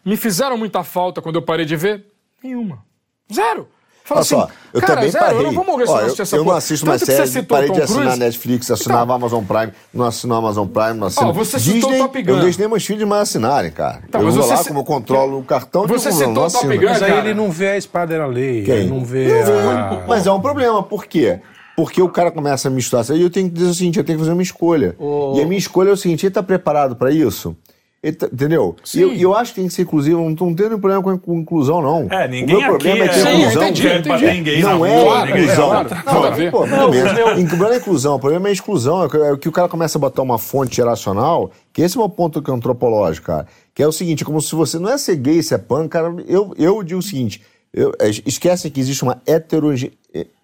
[SPEAKER 3] Me fizeram muita falta quando eu parei de ver? Nenhuma. Zero. Fala
[SPEAKER 5] Olha
[SPEAKER 3] assim,
[SPEAKER 5] só, eu
[SPEAKER 3] cara,
[SPEAKER 5] também
[SPEAKER 3] zero,
[SPEAKER 5] parei.
[SPEAKER 3] eu não vou morrer se eu não
[SPEAKER 5] eu,
[SPEAKER 3] assistir essa
[SPEAKER 5] eu não assisto mais séries,
[SPEAKER 3] citou
[SPEAKER 5] parei
[SPEAKER 3] Tom
[SPEAKER 5] de assinar
[SPEAKER 3] Cruise.
[SPEAKER 5] Netflix, assinava Amazon Prime, não assinava Amazon Prime, não assino.
[SPEAKER 3] Ó, você citou
[SPEAKER 5] Disney,
[SPEAKER 3] Top Gun.
[SPEAKER 5] Eu deixo nem meus filhos mais assinarem, cara.
[SPEAKER 3] Tá,
[SPEAKER 5] eu
[SPEAKER 3] mas
[SPEAKER 5] vou
[SPEAKER 3] você
[SPEAKER 5] lá,
[SPEAKER 3] ci-
[SPEAKER 5] como eu controlo o cartão,
[SPEAKER 3] Você
[SPEAKER 5] digo, não,
[SPEAKER 3] citou
[SPEAKER 5] não
[SPEAKER 3] Top. Gun,
[SPEAKER 4] Mas aí
[SPEAKER 3] cara.
[SPEAKER 4] ele não vê a espada era lei.
[SPEAKER 5] Quem?
[SPEAKER 4] Ele não vê a...
[SPEAKER 5] Mas é um problema, por quê? Porque o cara começa a misturar. E eu tenho que dizer o seguinte: eu tenho que fazer uma escolha. E a minha escolha é o seguinte: ele está preparado para isso? Entendeu? E eu, eu acho que tem que ser inclusivo. Não tô- não nenhum problema com, com inclusão, não.
[SPEAKER 1] É, ninguém
[SPEAKER 5] o meu problema
[SPEAKER 1] aqui
[SPEAKER 5] é ter
[SPEAKER 1] é-
[SPEAKER 5] inclusão.
[SPEAKER 3] entendi, entendi.
[SPEAKER 1] na
[SPEAKER 5] Não
[SPEAKER 1] rua,
[SPEAKER 5] é
[SPEAKER 3] Claro,
[SPEAKER 5] inclusão. Não,
[SPEAKER 3] ver.
[SPEAKER 5] pô,
[SPEAKER 2] Não,
[SPEAKER 5] não,
[SPEAKER 2] meu-
[SPEAKER 5] O problema é exclusão. O problema é exclusão. É que, é que o cara começa a botar uma fonte geracional, que esse é o ponto que é antropológico, cara. Que é o seguinte, como se você não é ser gay, ser pan, cara. Eu, eu digo o seguinte: eu, é, esquecem que existe uma heterogênea.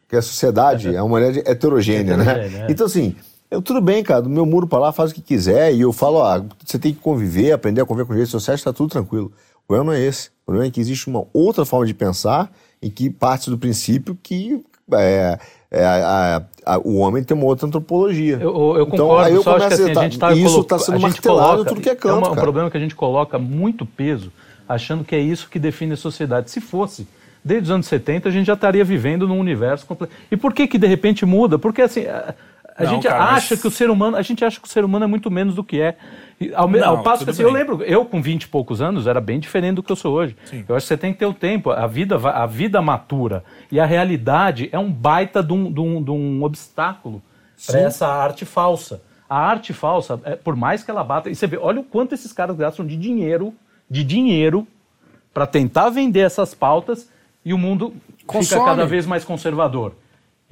[SPEAKER 5] Que a sociedade é uma mulher heterogênea, né?
[SPEAKER 2] É.
[SPEAKER 5] Então, assim, eu, tudo bem, cara, do meu muro pra lá, faz o que quiser. E eu falo, ó, você tem que conviver, aprender a conviver com redes sociais, tá tudo tranquilo. O problema não é esse. O problema é que existe uma outra forma de pensar em que parte do princípio que é, é, a- a- o homem tem uma outra antropologia.
[SPEAKER 2] Eu, eu- eu
[SPEAKER 5] Então,
[SPEAKER 2] concordo,
[SPEAKER 5] aí eu
[SPEAKER 2] só acho que
[SPEAKER 5] começo
[SPEAKER 2] assim, a gente tá
[SPEAKER 5] Isso está sendo martelado
[SPEAKER 2] coloca-
[SPEAKER 5] tudo que é
[SPEAKER 2] É
[SPEAKER 5] canto,
[SPEAKER 2] uma- um problema que a gente coloca muito peso, achando que é isso que define a sociedade. Se fosse, desde os anos 70, a gente já estaria vivendo num universo completo. E por que que de repente muda? Porque assim, a, a
[SPEAKER 1] Não,
[SPEAKER 2] gente
[SPEAKER 1] cara, mas-
[SPEAKER 2] acha que o ser humano, a gente acha que o ser humano é muito menos do que é. Ao, me-
[SPEAKER 1] Não,
[SPEAKER 2] ao passo que assim, eu lembro, eu com 20 e poucos anos era bem diferente do que eu sou hoje. Eu acho que você tem que ter o tempo, a vida, a vida matura. E a realidade é um baita de um, de um- de um obstáculo para essa arte falsa. A arte falsa, é, por mais que ela bata. E você vê, olha o quanto esses caras gastam de dinheiro, de dinheiro, para tentar vender essas pautas e o mundo
[SPEAKER 3] Consome.
[SPEAKER 2] fica cada vez mais conservador.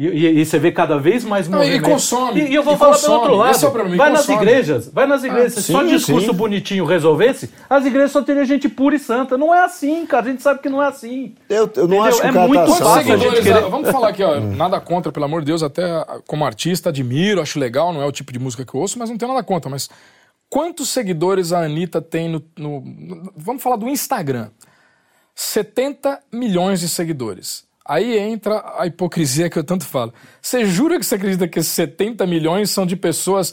[SPEAKER 2] E, e- e você vê cada vez mais
[SPEAKER 3] Não, e
[SPEAKER 2] movimento.
[SPEAKER 3] consome,
[SPEAKER 2] E, e eu vou
[SPEAKER 3] e
[SPEAKER 2] falar
[SPEAKER 3] consome.
[SPEAKER 2] pelo outro lado.
[SPEAKER 3] Esse é o problema,
[SPEAKER 2] vai nas
[SPEAKER 3] consome.
[SPEAKER 2] igrejas, vai nas igrejas. Se só
[SPEAKER 5] sim,
[SPEAKER 2] discurso
[SPEAKER 5] sim.
[SPEAKER 2] bonitinho resolvesse, as igrejas só teriam gente pura e santa. Não é assim, cara. A gente sabe que não é assim.
[SPEAKER 5] Eu, eu não
[SPEAKER 2] Entendeu?
[SPEAKER 5] acho que
[SPEAKER 2] É muito
[SPEAKER 5] tá
[SPEAKER 2] fácil a gente querer-
[SPEAKER 3] ah, vamos falar aqui, ó, <laughs> nada contra, pelo amor de Deus, até ah, como artista admiro, acho legal, não é o tipo de música que eu ouço, mas não tenho nada contra, mas quantos seguidores a Anitta tem no, no- no- vamos falar do Instagram, 70 milhões de seguidores. Aí entra a hipocrisia que eu tanto falo. Você jura que você acredita que esses 70 milhões são de pessoas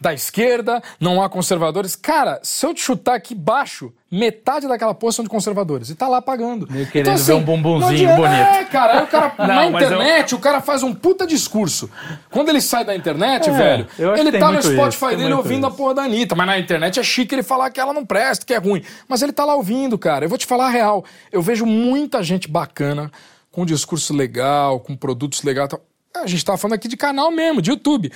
[SPEAKER 3] da esquerda, não há conservadores? Cara, se eu te chutar aqui baixo, metade daquela porra são de conservadores. E tá lá pagando.
[SPEAKER 2] Meio querendo ver um bumbumzinho
[SPEAKER 3] não adianta-
[SPEAKER 2] bonito.
[SPEAKER 3] É, cara, aí o cara, <laughs> na
[SPEAKER 1] Não, eu-
[SPEAKER 3] internet, o cara faz um puta discurso. Quando ele sai da internet,
[SPEAKER 2] É,
[SPEAKER 3] velho,
[SPEAKER 2] eu
[SPEAKER 3] ele tá no Spotify
[SPEAKER 2] isso,
[SPEAKER 3] dele ouvindo a
[SPEAKER 2] isso.
[SPEAKER 3] porra da Anitta, mas na internet é chique ele falar que ela não presta, que é ruim. Mas ele tá lá ouvindo, cara. Eu vou te falar a real. Eu vejo muita gente bacana, com discurso legal, com produtos legais. A gente tava falando aqui de canal mesmo, de YouTube.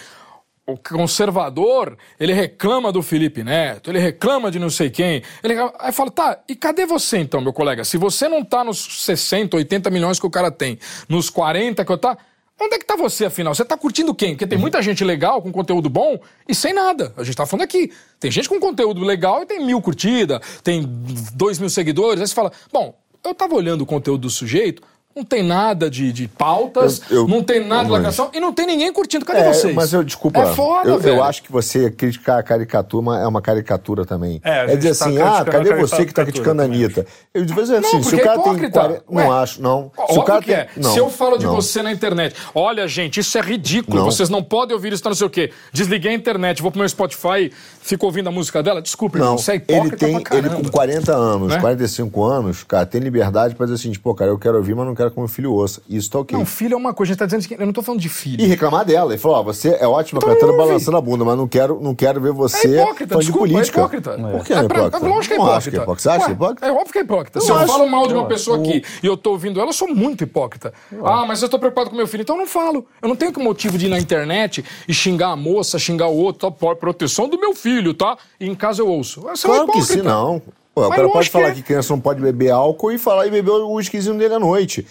[SPEAKER 3] O conservador, ele reclama do Felipe Neto, ele reclama de não sei quem. Ele... Aí fala, tá, e cadê você então, meu colega? Se você não tá nos 60, 80 milhões que o cara tem, nos 40 que eu tá, onde é que tá você afinal? Você tá curtindo quem? Porque tem muita gente legal, com conteúdo bom e sem nada. A gente tá falando aqui. Tem gente com conteúdo legal e tem mil curtidas, tem dois mil seguidores. Aí você fala, bom, eu tava olhando o conteúdo do sujeito, não tem nada de, de pautas,
[SPEAKER 5] Eu- eu-
[SPEAKER 3] não tem nada de lacração e não tem ninguém curtindo. Cadê
[SPEAKER 5] É,
[SPEAKER 3] vocês?
[SPEAKER 5] mas eu, desculpa,
[SPEAKER 3] É foda,
[SPEAKER 5] eu,
[SPEAKER 3] velho.
[SPEAKER 5] eu acho que você criticar a caricatura é uma caricatura também.
[SPEAKER 1] É,
[SPEAKER 5] É, dizer
[SPEAKER 1] tá
[SPEAKER 5] assim, ah, cadê você que tá criticando a Anitta? Eu de vez em
[SPEAKER 3] Não,
[SPEAKER 5] assim, se
[SPEAKER 3] porque
[SPEAKER 5] o cara
[SPEAKER 3] é
[SPEAKER 5] tem. 40,
[SPEAKER 3] Ué,
[SPEAKER 5] não acho, não. Se
[SPEAKER 3] Óbvio
[SPEAKER 5] o cara
[SPEAKER 3] que é.
[SPEAKER 5] tem, não,
[SPEAKER 3] Se eu falo de
[SPEAKER 5] não.
[SPEAKER 3] você na internet, olha, gente, isso é ridículo,
[SPEAKER 5] Não.
[SPEAKER 3] vocês não podem ouvir isso, tá não sei o quê. Desliguei a internet, vou pro meu Spotify, fico ouvindo a música dela. Desculpa,
[SPEAKER 5] Não,
[SPEAKER 3] irmão, você é
[SPEAKER 5] ele
[SPEAKER 3] hipócrita
[SPEAKER 5] tem,
[SPEAKER 3] pra
[SPEAKER 5] ele com 40 anos,
[SPEAKER 3] Né?
[SPEAKER 5] 45 anos, cara, tem liberdade pra dizer assim, tipo, pô, cara, eu quero ouvir, mas não quero que meu filho ouça. Isso tá ok.
[SPEAKER 3] Não, filho é uma coisa, a gente tá dizendo que eu não tô falando de filho.
[SPEAKER 5] E reclamar dela. Ele falou, ó, você é ótima
[SPEAKER 3] Então
[SPEAKER 5] cantando
[SPEAKER 3] ouve.
[SPEAKER 5] balançando a bunda, mas não quero, não quero ver
[SPEAKER 3] É
[SPEAKER 5] você
[SPEAKER 3] hipócrita,
[SPEAKER 5] falando de
[SPEAKER 3] desculpa,
[SPEAKER 5] política.
[SPEAKER 3] é hipócrita.
[SPEAKER 5] Por que é,
[SPEAKER 3] É pra-
[SPEAKER 5] hipócrita?
[SPEAKER 3] é lógico que é
[SPEAKER 5] Não
[SPEAKER 3] hipócrita.
[SPEAKER 5] acho que é hipócrita. Você acha
[SPEAKER 3] Ué,
[SPEAKER 5] que é hipócrita?
[SPEAKER 3] É óbvio que é hipócrita. Se
[SPEAKER 5] Eu
[SPEAKER 3] eu falo mal de uma pessoa aqui e eu tô ouvindo ela, eu sou muito hipócrita. Ah, mas eu tô preocupado com meu filho, então eu não falo. Eu não tenho que motivo de ir na internet e xingar a moça, xingar o outro, tá? Por proteção do meu filho, tá? E em casa eu ouço. Você é
[SPEAKER 5] Claro que
[SPEAKER 3] hipócrita.
[SPEAKER 5] sim, não. Pô, o cara pode falar
[SPEAKER 3] que
[SPEAKER 5] que,
[SPEAKER 3] é.
[SPEAKER 5] criança não pode beber álcool e falar e beber o whiskyzinho dele à noite.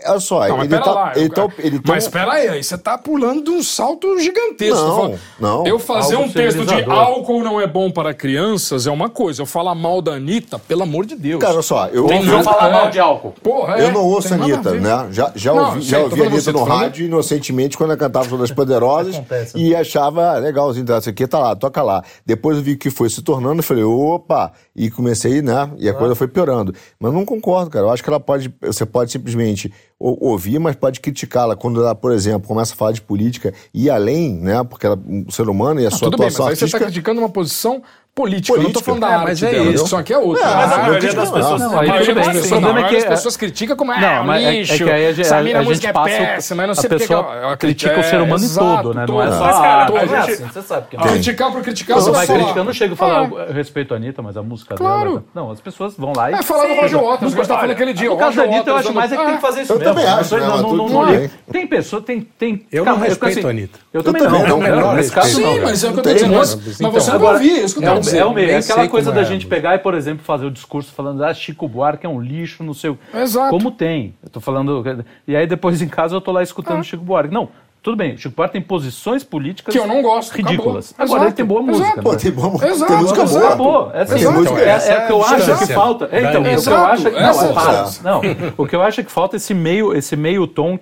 [SPEAKER 5] É, Olha só,
[SPEAKER 3] Não,
[SPEAKER 5] ele tá.
[SPEAKER 3] lá.
[SPEAKER 5] ele tá, ele tá
[SPEAKER 3] mas pera aí, aí você tá pulando de um salto gigantesco.
[SPEAKER 5] Não, não.
[SPEAKER 3] Eu fazer um texto de álcool não é bom para crianças é uma coisa. Eu falar mal da Anitta, pelo amor de Deus.
[SPEAKER 5] Cara, olha só, eu,
[SPEAKER 3] Tem
[SPEAKER 2] Não falar
[SPEAKER 3] é.
[SPEAKER 2] mal de álcool.
[SPEAKER 3] Porra, é,
[SPEAKER 5] eu não ouço a Anitta, né? Já, já
[SPEAKER 3] Não,
[SPEAKER 5] ouvi, já ouvi a Anitta no rádio inocentemente quando ela cantava Todas Poderosas <laughs>
[SPEAKER 2] Acontece.
[SPEAKER 5] e achava "Ah, legalzinho, tá, isso aqui tá lá, toca lá. Depois eu vi que foi se tornando e falei, opa, e comecei, né? E a coisa foi piorando. Mas não concordo, cara. Eu acho que ela pode, você pode simplesmente ouvir, mas pode criticá-la quando ela, por exemplo, começa a falar de política e além, né? Porque ela, um ser humano e a
[SPEAKER 3] Ah,
[SPEAKER 5] sua
[SPEAKER 3] tudo bem, mas
[SPEAKER 5] atuação
[SPEAKER 3] aí você está
[SPEAKER 5] artística.
[SPEAKER 3] criticando uma posição política. Eu não tô falando da
[SPEAKER 4] É,
[SPEAKER 3] arte
[SPEAKER 4] mas é
[SPEAKER 3] dela. A
[SPEAKER 4] isso.
[SPEAKER 3] discussão aqui é outra.
[SPEAKER 5] É,
[SPEAKER 1] Mas a
[SPEAKER 5] Ah,
[SPEAKER 1] maioria
[SPEAKER 5] eu
[SPEAKER 1] das
[SPEAKER 5] não.
[SPEAKER 1] pessoas.
[SPEAKER 2] Não,
[SPEAKER 1] a maioria das
[SPEAKER 2] bem. O
[SPEAKER 1] pessoas-
[SPEAKER 2] problema é
[SPEAKER 3] não,
[SPEAKER 2] que-
[SPEAKER 3] as pessoas criticam como é,
[SPEAKER 2] Não,
[SPEAKER 3] é um
[SPEAKER 2] mas é- é
[SPEAKER 3] lixo.
[SPEAKER 2] que aí a gente-
[SPEAKER 3] mina
[SPEAKER 2] a gente
[SPEAKER 3] música
[SPEAKER 2] passa
[SPEAKER 3] é péssima, mas não
[SPEAKER 2] a
[SPEAKER 3] sei porque...
[SPEAKER 2] pessoa
[SPEAKER 3] que
[SPEAKER 2] critica o
[SPEAKER 3] é,
[SPEAKER 2] ser humano
[SPEAKER 3] exato,
[SPEAKER 2] todo, né? Não é só
[SPEAKER 1] Mas, cara,
[SPEAKER 2] a-
[SPEAKER 1] a
[SPEAKER 2] Não é
[SPEAKER 1] gente-
[SPEAKER 2] assim, você sabe que não.
[SPEAKER 3] Criticar por criticar,
[SPEAKER 2] Você
[SPEAKER 3] você
[SPEAKER 2] vai criticar, eu não chego a falar
[SPEAKER 3] É.
[SPEAKER 2] a respeito à Anitta, mas a música
[SPEAKER 3] Claro.
[SPEAKER 2] dela. Não, as pessoas vão lá e.
[SPEAKER 3] É, falar do Roger Waters, que a gente tá falando aquele dia.
[SPEAKER 2] No
[SPEAKER 3] o
[SPEAKER 2] caso da Anitta, eu acho mais é que tem que fazer isso
[SPEAKER 5] Eu
[SPEAKER 2] mesmo.
[SPEAKER 5] também
[SPEAKER 2] Não
[SPEAKER 5] acho, né,
[SPEAKER 2] não, não, não. Tem pessoa, tem. tem
[SPEAKER 4] Eu não respeito a Anitta.
[SPEAKER 2] Eu também
[SPEAKER 5] também
[SPEAKER 2] não.
[SPEAKER 5] não,
[SPEAKER 2] não,
[SPEAKER 5] não,
[SPEAKER 2] Nesse
[SPEAKER 5] não,
[SPEAKER 2] caso,
[SPEAKER 3] Sim,
[SPEAKER 2] não.
[SPEAKER 3] mas é o que eu tô dizendo. Mas, você não vai ouvir, é isso que eu
[SPEAKER 2] é,
[SPEAKER 3] dizer.
[SPEAKER 2] é, o meio, é aquela coisa da
[SPEAKER 4] é,
[SPEAKER 2] gente
[SPEAKER 4] mas-
[SPEAKER 2] pegar e, por exemplo, fazer o discurso falando, ah, Chico Buarque é um lixo, não sei o.
[SPEAKER 3] Exato.
[SPEAKER 2] Como tem? Eu tô falando. E aí depois em casa eu tô lá escutando Chico Buarque. Não, tudo bem, Chico Buarque tem posições políticas
[SPEAKER 3] Que eu não gosto,
[SPEAKER 2] ridículas.
[SPEAKER 3] acabou.
[SPEAKER 2] Agora ele tem boa música.
[SPEAKER 3] exato.
[SPEAKER 2] né?
[SPEAKER 5] Pô, tem, bom,
[SPEAKER 3] Exato,
[SPEAKER 5] tem música boa.
[SPEAKER 2] Acabou. É, assim,
[SPEAKER 5] música
[SPEAKER 2] é,
[SPEAKER 5] boa.
[SPEAKER 2] é o que eu acho que falta. É, então, o que eu acho que.
[SPEAKER 3] é
[SPEAKER 2] Não,
[SPEAKER 3] essa
[SPEAKER 2] para.
[SPEAKER 5] distância.
[SPEAKER 2] Não, o que eu acho é que falta esse meio, esse meio tom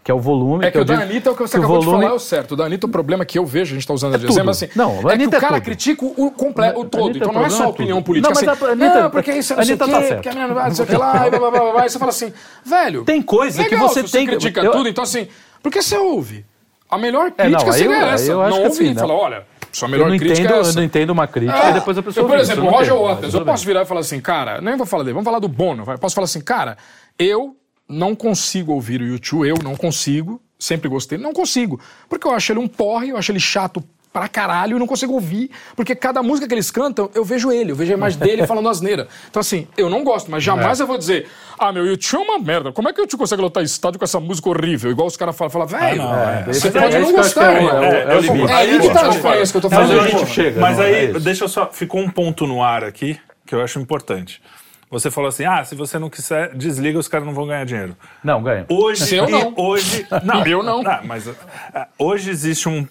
[SPEAKER 2] que, que é o volume.
[SPEAKER 3] É que
[SPEAKER 2] eu
[SPEAKER 3] o da Anitta é o que você
[SPEAKER 2] o
[SPEAKER 3] acabou de
[SPEAKER 2] volume-
[SPEAKER 3] falar, é o certo. O da Anitta, o problema que eu vejo, a gente tá usando de
[SPEAKER 2] tudo.
[SPEAKER 3] exemplo, assim,
[SPEAKER 2] Não, a
[SPEAKER 3] é que o
[SPEAKER 2] é
[SPEAKER 3] cara
[SPEAKER 2] tudo.
[SPEAKER 3] critica o, completo, o
[SPEAKER 2] A
[SPEAKER 3] todo.
[SPEAKER 2] Anitta,
[SPEAKER 3] Então não é só
[SPEAKER 2] problema é
[SPEAKER 3] opinião
[SPEAKER 2] tudo.
[SPEAKER 3] política.
[SPEAKER 2] Não, mas
[SPEAKER 3] assim,
[SPEAKER 2] a Anitta-
[SPEAKER 3] não, porque isso é não
[SPEAKER 2] a
[SPEAKER 3] sei quê,
[SPEAKER 2] tá certa.
[SPEAKER 3] porque a menina não sei o que lá, e blá, blá, blá, blá, blá, e você fala assim, velho...
[SPEAKER 2] Tem coisa que
[SPEAKER 3] legal,
[SPEAKER 2] você
[SPEAKER 3] se
[SPEAKER 2] tem que-
[SPEAKER 3] critica
[SPEAKER 2] eu-
[SPEAKER 3] tudo, então assim, por que você ouve? A melhor
[SPEAKER 2] É, não,
[SPEAKER 3] crítica
[SPEAKER 2] aí
[SPEAKER 3] seria
[SPEAKER 2] eu- aí
[SPEAKER 3] essa.
[SPEAKER 2] eu
[SPEAKER 3] não
[SPEAKER 2] que
[SPEAKER 3] ouvir
[SPEAKER 2] assim,
[SPEAKER 3] e falar,
[SPEAKER 2] não.
[SPEAKER 3] olha, sua
[SPEAKER 2] Eu
[SPEAKER 3] melhor
[SPEAKER 2] não,
[SPEAKER 3] crítica
[SPEAKER 2] entendo,
[SPEAKER 3] é
[SPEAKER 2] eu
[SPEAKER 3] essa.
[SPEAKER 2] não entendo uma crítica
[SPEAKER 3] É,
[SPEAKER 2] e depois a pessoa
[SPEAKER 3] eu, por
[SPEAKER 2] ouve,
[SPEAKER 3] exemplo, Roger Waters, eu posso virar e falar assim, cara, nem vou falar dele, vamos falar do Bono. Posso falar assim, cara, eu não consigo ouvir o YouTube, eu não consigo, sempre gostei, não consigo, porque eu acho ele um porre, eu acho ele chato pra caralho, eu não consigo ouvir, porque cada música que eles cantam, eu vejo ele, eu vejo a imagem <laughs> dele falando asneira. Então assim, eu não gosto, mas jamais
[SPEAKER 2] É.
[SPEAKER 3] eu vou dizer, ah, meu, YouTube é uma merda, como é que o YouTube consegue lotar estádio com essa música horrível? Igual os caras falam, fala, velho, você
[SPEAKER 2] Esse-
[SPEAKER 3] pode não
[SPEAKER 2] eu que
[SPEAKER 3] gostar,
[SPEAKER 2] é o-
[SPEAKER 3] né?
[SPEAKER 2] é é o limite.
[SPEAKER 3] É aí que tá a diferença que eu tô
[SPEAKER 2] Mas
[SPEAKER 3] falando.
[SPEAKER 1] Mas
[SPEAKER 2] não,
[SPEAKER 1] aí,
[SPEAKER 2] é
[SPEAKER 1] deixa eu só. Ficou um ponto no ar aqui que eu acho importante. Você falou assim: ah, se você não quiser, desliga, os caras não vão ganhar dinheiro.
[SPEAKER 2] Não, ganha.
[SPEAKER 1] Hoje,
[SPEAKER 3] não.
[SPEAKER 1] hoje, <laughs> não,
[SPEAKER 3] Eu não.
[SPEAKER 1] Ah, mas ah, hoje existe um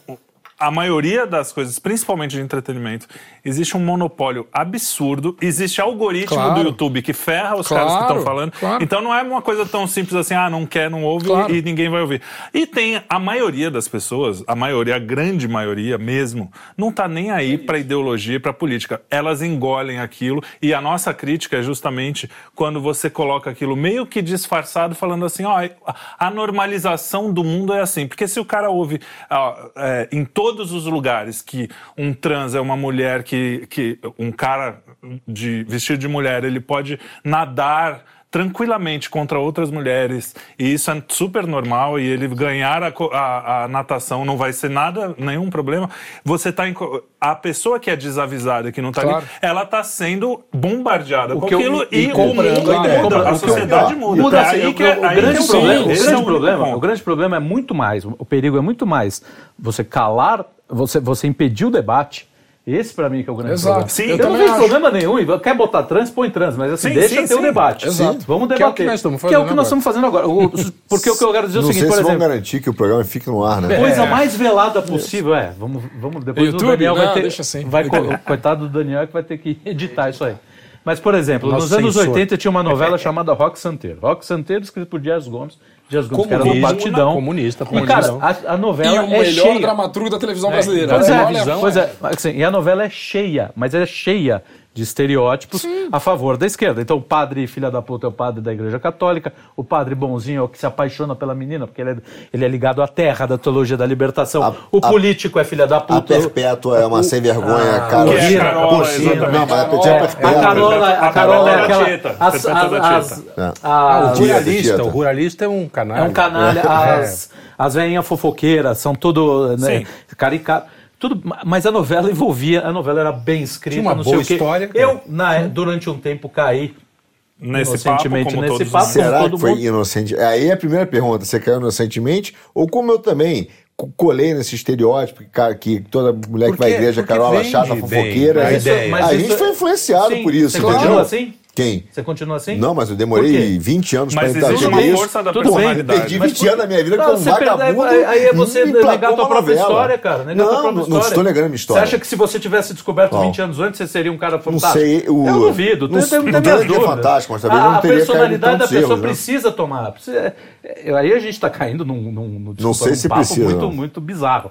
[SPEAKER 1] a maioria das coisas, principalmente de entretenimento, existe um monopólio absurdo. Existe algoritmo
[SPEAKER 3] Claro.
[SPEAKER 1] do YouTube que ferra os
[SPEAKER 3] Claro,
[SPEAKER 1] caras que estão falando.
[SPEAKER 3] claro.
[SPEAKER 1] Então não é uma coisa tão simples assim, ah, não quer, não ouve
[SPEAKER 3] Claro.
[SPEAKER 1] e ninguém vai ouvir. E tem a maioria das pessoas, a maioria, a grande maioria mesmo, não tá nem aí para ideologia e para política. Elas engolem aquilo e a nossa crítica é justamente quando você coloca aquilo meio que disfarçado, falando assim, ó, a normalização do mundo é assim. Porque se o cara ouve ó, é, em todos os lugares que um trans é uma mulher que, que um cara de vestido de mulher, ele pode nadar tranquilamente contra outras mulheres. E isso é super normal. E ele ganhar a, a- a natação não vai ser nada nenhum problema. Você tá em, a pessoa que é desavisada que não tá
[SPEAKER 3] Claro.
[SPEAKER 1] ali ela tá sendo bombardeada com
[SPEAKER 2] que eu-
[SPEAKER 1] aquilo
[SPEAKER 2] e
[SPEAKER 1] e, o
[SPEAKER 2] comprando
[SPEAKER 1] mundo
[SPEAKER 2] a ideia.
[SPEAKER 1] muda a
[SPEAKER 2] o eu-
[SPEAKER 1] sociedade muda,
[SPEAKER 2] Muda assim,
[SPEAKER 1] aí
[SPEAKER 2] o,
[SPEAKER 1] que-
[SPEAKER 2] o
[SPEAKER 1] aí
[SPEAKER 2] grande problema, o grande
[SPEAKER 1] é o
[SPEAKER 2] problema, o grande problema é muito mais, o perigo é muito mais você calar, você, você impedir o debate. Esse pra mim que é o grande
[SPEAKER 3] Exato.
[SPEAKER 2] problema.
[SPEAKER 1] Sim,
[SPEAKER 2] eu,
[SPEAKER 1] eu
[SPEAKER 2] não vejo
[SPEAKER 3] acho.
[SPEAKER 2] problema nenhum. Quer botar trans, põe trans, mas assim,
[SPEAKER 1] Sim,
[SPEAKER 2] deixa
[SPEAKER 1] sim,
[SPEAKER 2] ter o
[SPEAKER 1] sim.
[SPEAKER 2] debate.
[SPEAKER 3] Exato.
[SPEAKER 2] Vamos
[SPEAKER 3] Que é o
[SPEAKER 2] debater.
[SPEAKER 3] que nós estamos
[SPEAKER 2] Que é o
[SPEAKER 3] fazendo
[SPEAKER 2] que nós estamos fazendo agora. O- Porque o que eu quero dizer é o
[SPEAKER 5] Não
[SPEAKER 2] seguinte,
[SPEAKER 5] sei
[SPEAKER 2] por
[SPEAKER 5] se
[SPEAKER 2] exemplo,
[SPEAKER 5] garantir que o programa fique no ar, né?
[SPEAKER 2] coisa mais velada possível é. Vamos, vamos depois
[SPEAKER 3] YouTube?
[SPEAKER 2] o Daniel
[SPEAKER 3] Não,
[SPEAKER 2] vai ter.
[SPEAKER 3] deixa assim.
[SPEAKER 2] Vai, co- coitado do Daniel que vai ter que <laughs> editar isso aí. Mas, por exemplo,
[SPEAKER 4] Nosso
[SPEAKER 2] nos anos
[SPEAKER 4] censor.
[SPEAKER 2] 80 tinha uma novela chamada Rock Santeiro. Rock Santeiro, escrito por Dias Gomes. Dias Gomes, que era do
[SPEAKER 4] Comunista,
[SPEAKER 2] Batidão.
[SPEAKER 4] comunista,
[SPEAKER 2] E, cara, a, a
[SPEAKER 3] E
[SPEAKER 2] novela
[SPEAKER 3] o
[SPEAKER 2] é
[SPEAKER 3] melhor
[SPEAKER 2] cheia.
[SPEAKER 3] dramaturgo da televisão brasileira.
[SPEAKER 2] Pois é,
[SPEAKER 3] Olha,
[SPEAKER 2] pois é. Assim, e a novela é cheia, mas é cheia de estereótipos a favor da esquerda. Então, o padre filha da puta é o padre da Igreja Católica, o padre bonzinho é o que se apaixona pela menina, porque ele é, ele é ligado à terra da teologia da libertação.
[SPEAKER 5] A-
[SPEAKER 2] o
[SPEAKER 5] a-
[SPEAKER 2] político é filha da
[SPEAKER 5] A
[SPEAKER 2] puta.
[SPEAKER 5] Perpétua é uma sem vergonha, cara.
[SPEAKER 1] que é a Carola,
[SPEAKER 5] cima.
[SPEAKER 1] exatamente.
[SPEAKER 5] Não, mas a
[SPEAKER 3] Carola,
[SPEAKER 5] Perpétua
[SPEAKER 2] É,
[SPEAKER 5] Perpétua.
[SPEAKER 2] a Carola, a
[SPEAKER 1] A
[SPEAKER 2] Carola é
[SPEAKER 1] Carola
[SPEAKER 2] aquela. As, as.
[SPEAKER 5] É.
[SPEAKER 4] Ah, o ruralista,
[SPEAKER 5] Tieta.
[SPEAKER 4] o ruralista é um canalha.
[SPEAKER 2] É um canalha.
[SPEAKER 4] É.
[SPEAKER 2] As, as veinhas fofoqueiras são tudo né,
[SPEAKER 1] Sim.
[SPEAKER 2] caricato. Tudo, mas a novela envolvia, a novela era bem escrita,
[SPEAKER 4] Tinha uma
[SPEAKER 2] não
[SPEAKER 4] boa
[SPEAKER 2] sei o quê.
[SPEAKER 4] história, cara.
[SPEAKER 2] Eu, na, durante um tempo, caí
[SPEAKER 1] nesse papo,
[SPEAKER 2] inocentemente
[SPEAKER 1] como
[SPEAKER 2] nesse papo.
[SPEAKER 5] Será
[SPEAKER 2] todo
[SPEAKER 5] que foi
[SPEAKER 2] mundo-
[SPEAKER 5] inocente? Aí é a primeira pergunta. Você caiu inocentemente? Ou como eu também co- colei nesse estereótipo que, cara, que toda mulher que vai à igreja, Carola chata,
[SPEAKER 4] bem
[SPEAKER 5] fofoqueira.
[SPEAKER 4] a
[SPEAKER 5] a
[SPEAKER 4] ideia.
[SPEAKER 2] Mas
[SPEAKER 5] gente
[SPEAKER 2] isso-
[SPEAKER 5] foi influenciado
[SPEAKER 2] Sim,
[SPEAKER 5] por isso,
[SPEAKER 2] você
[SPEAKER 5] entendeu?
[SPEAKER 2] assim?
[SPEAKER 5] Quem?
[SPEAKER 2] Você continua assim?
[SPEAKER 5] Não, mas eu demorei 20 anos
[SPEAKER 1] Mas
[SPEAKER 5] pra
[SPEAKER 1] existe
[SPEAKER 5] entender
[SPEAKER 1] uma força da
[SPEAKER 2] Tudo
[SPEAKER 1] personalidade.
[SPEAKER 5] Perdi
[SPEAKER 2] Mas
[SPEAKER 5] 20
[SPEAKER 2] por-
[SPEAKER 5] anos da minha vida
[SPEAKER 2] Não,
[SPEAKER 5] como
[SPEAKER 2] perde-
[SPEAKER 5] vagabundo.
[SPEAKER 2] aí- aí é você negar a tua própria história, cara. Negar a
[SPEAKER 5] Não, não, não estou negando a minha história.
[SPEAKER 2] Você acha que se você tivesse descoberto
[SPEAKER 5] Não.
[SPEAKER 2] 20 anos antes, você seria um cara
[SPEAKER 5] Não
[SPEAKER 2] fantástico?
[SPEAKER 5] sei, o...
[SPEAKER 2] Eu duvido.
[SPEAKER 5] Não,
[SPEAKER 2] Tem,
[SPEAKER 5] não
[SPEAKER 2] tem
[SPEAKER 5] que é fantástico, mas talvez
[SPEAKER 2] a,
[SPEAKER 5] não
[SPEAKER 2] a
[SPEAKER 5] teria em
[SPEAKER 2] personalidade da pessoa
[SPEAKER 5] erros, né?
[SPEAKER 2] precisa tomar. Precisa- é, aí a gente está caindo num, num, num-
[SPEAKER 5] Não sei se precisa,
[SPEAKER 2] muito,
[SPEAKER 5] não.
[SPEAKER 2] muito bizarro.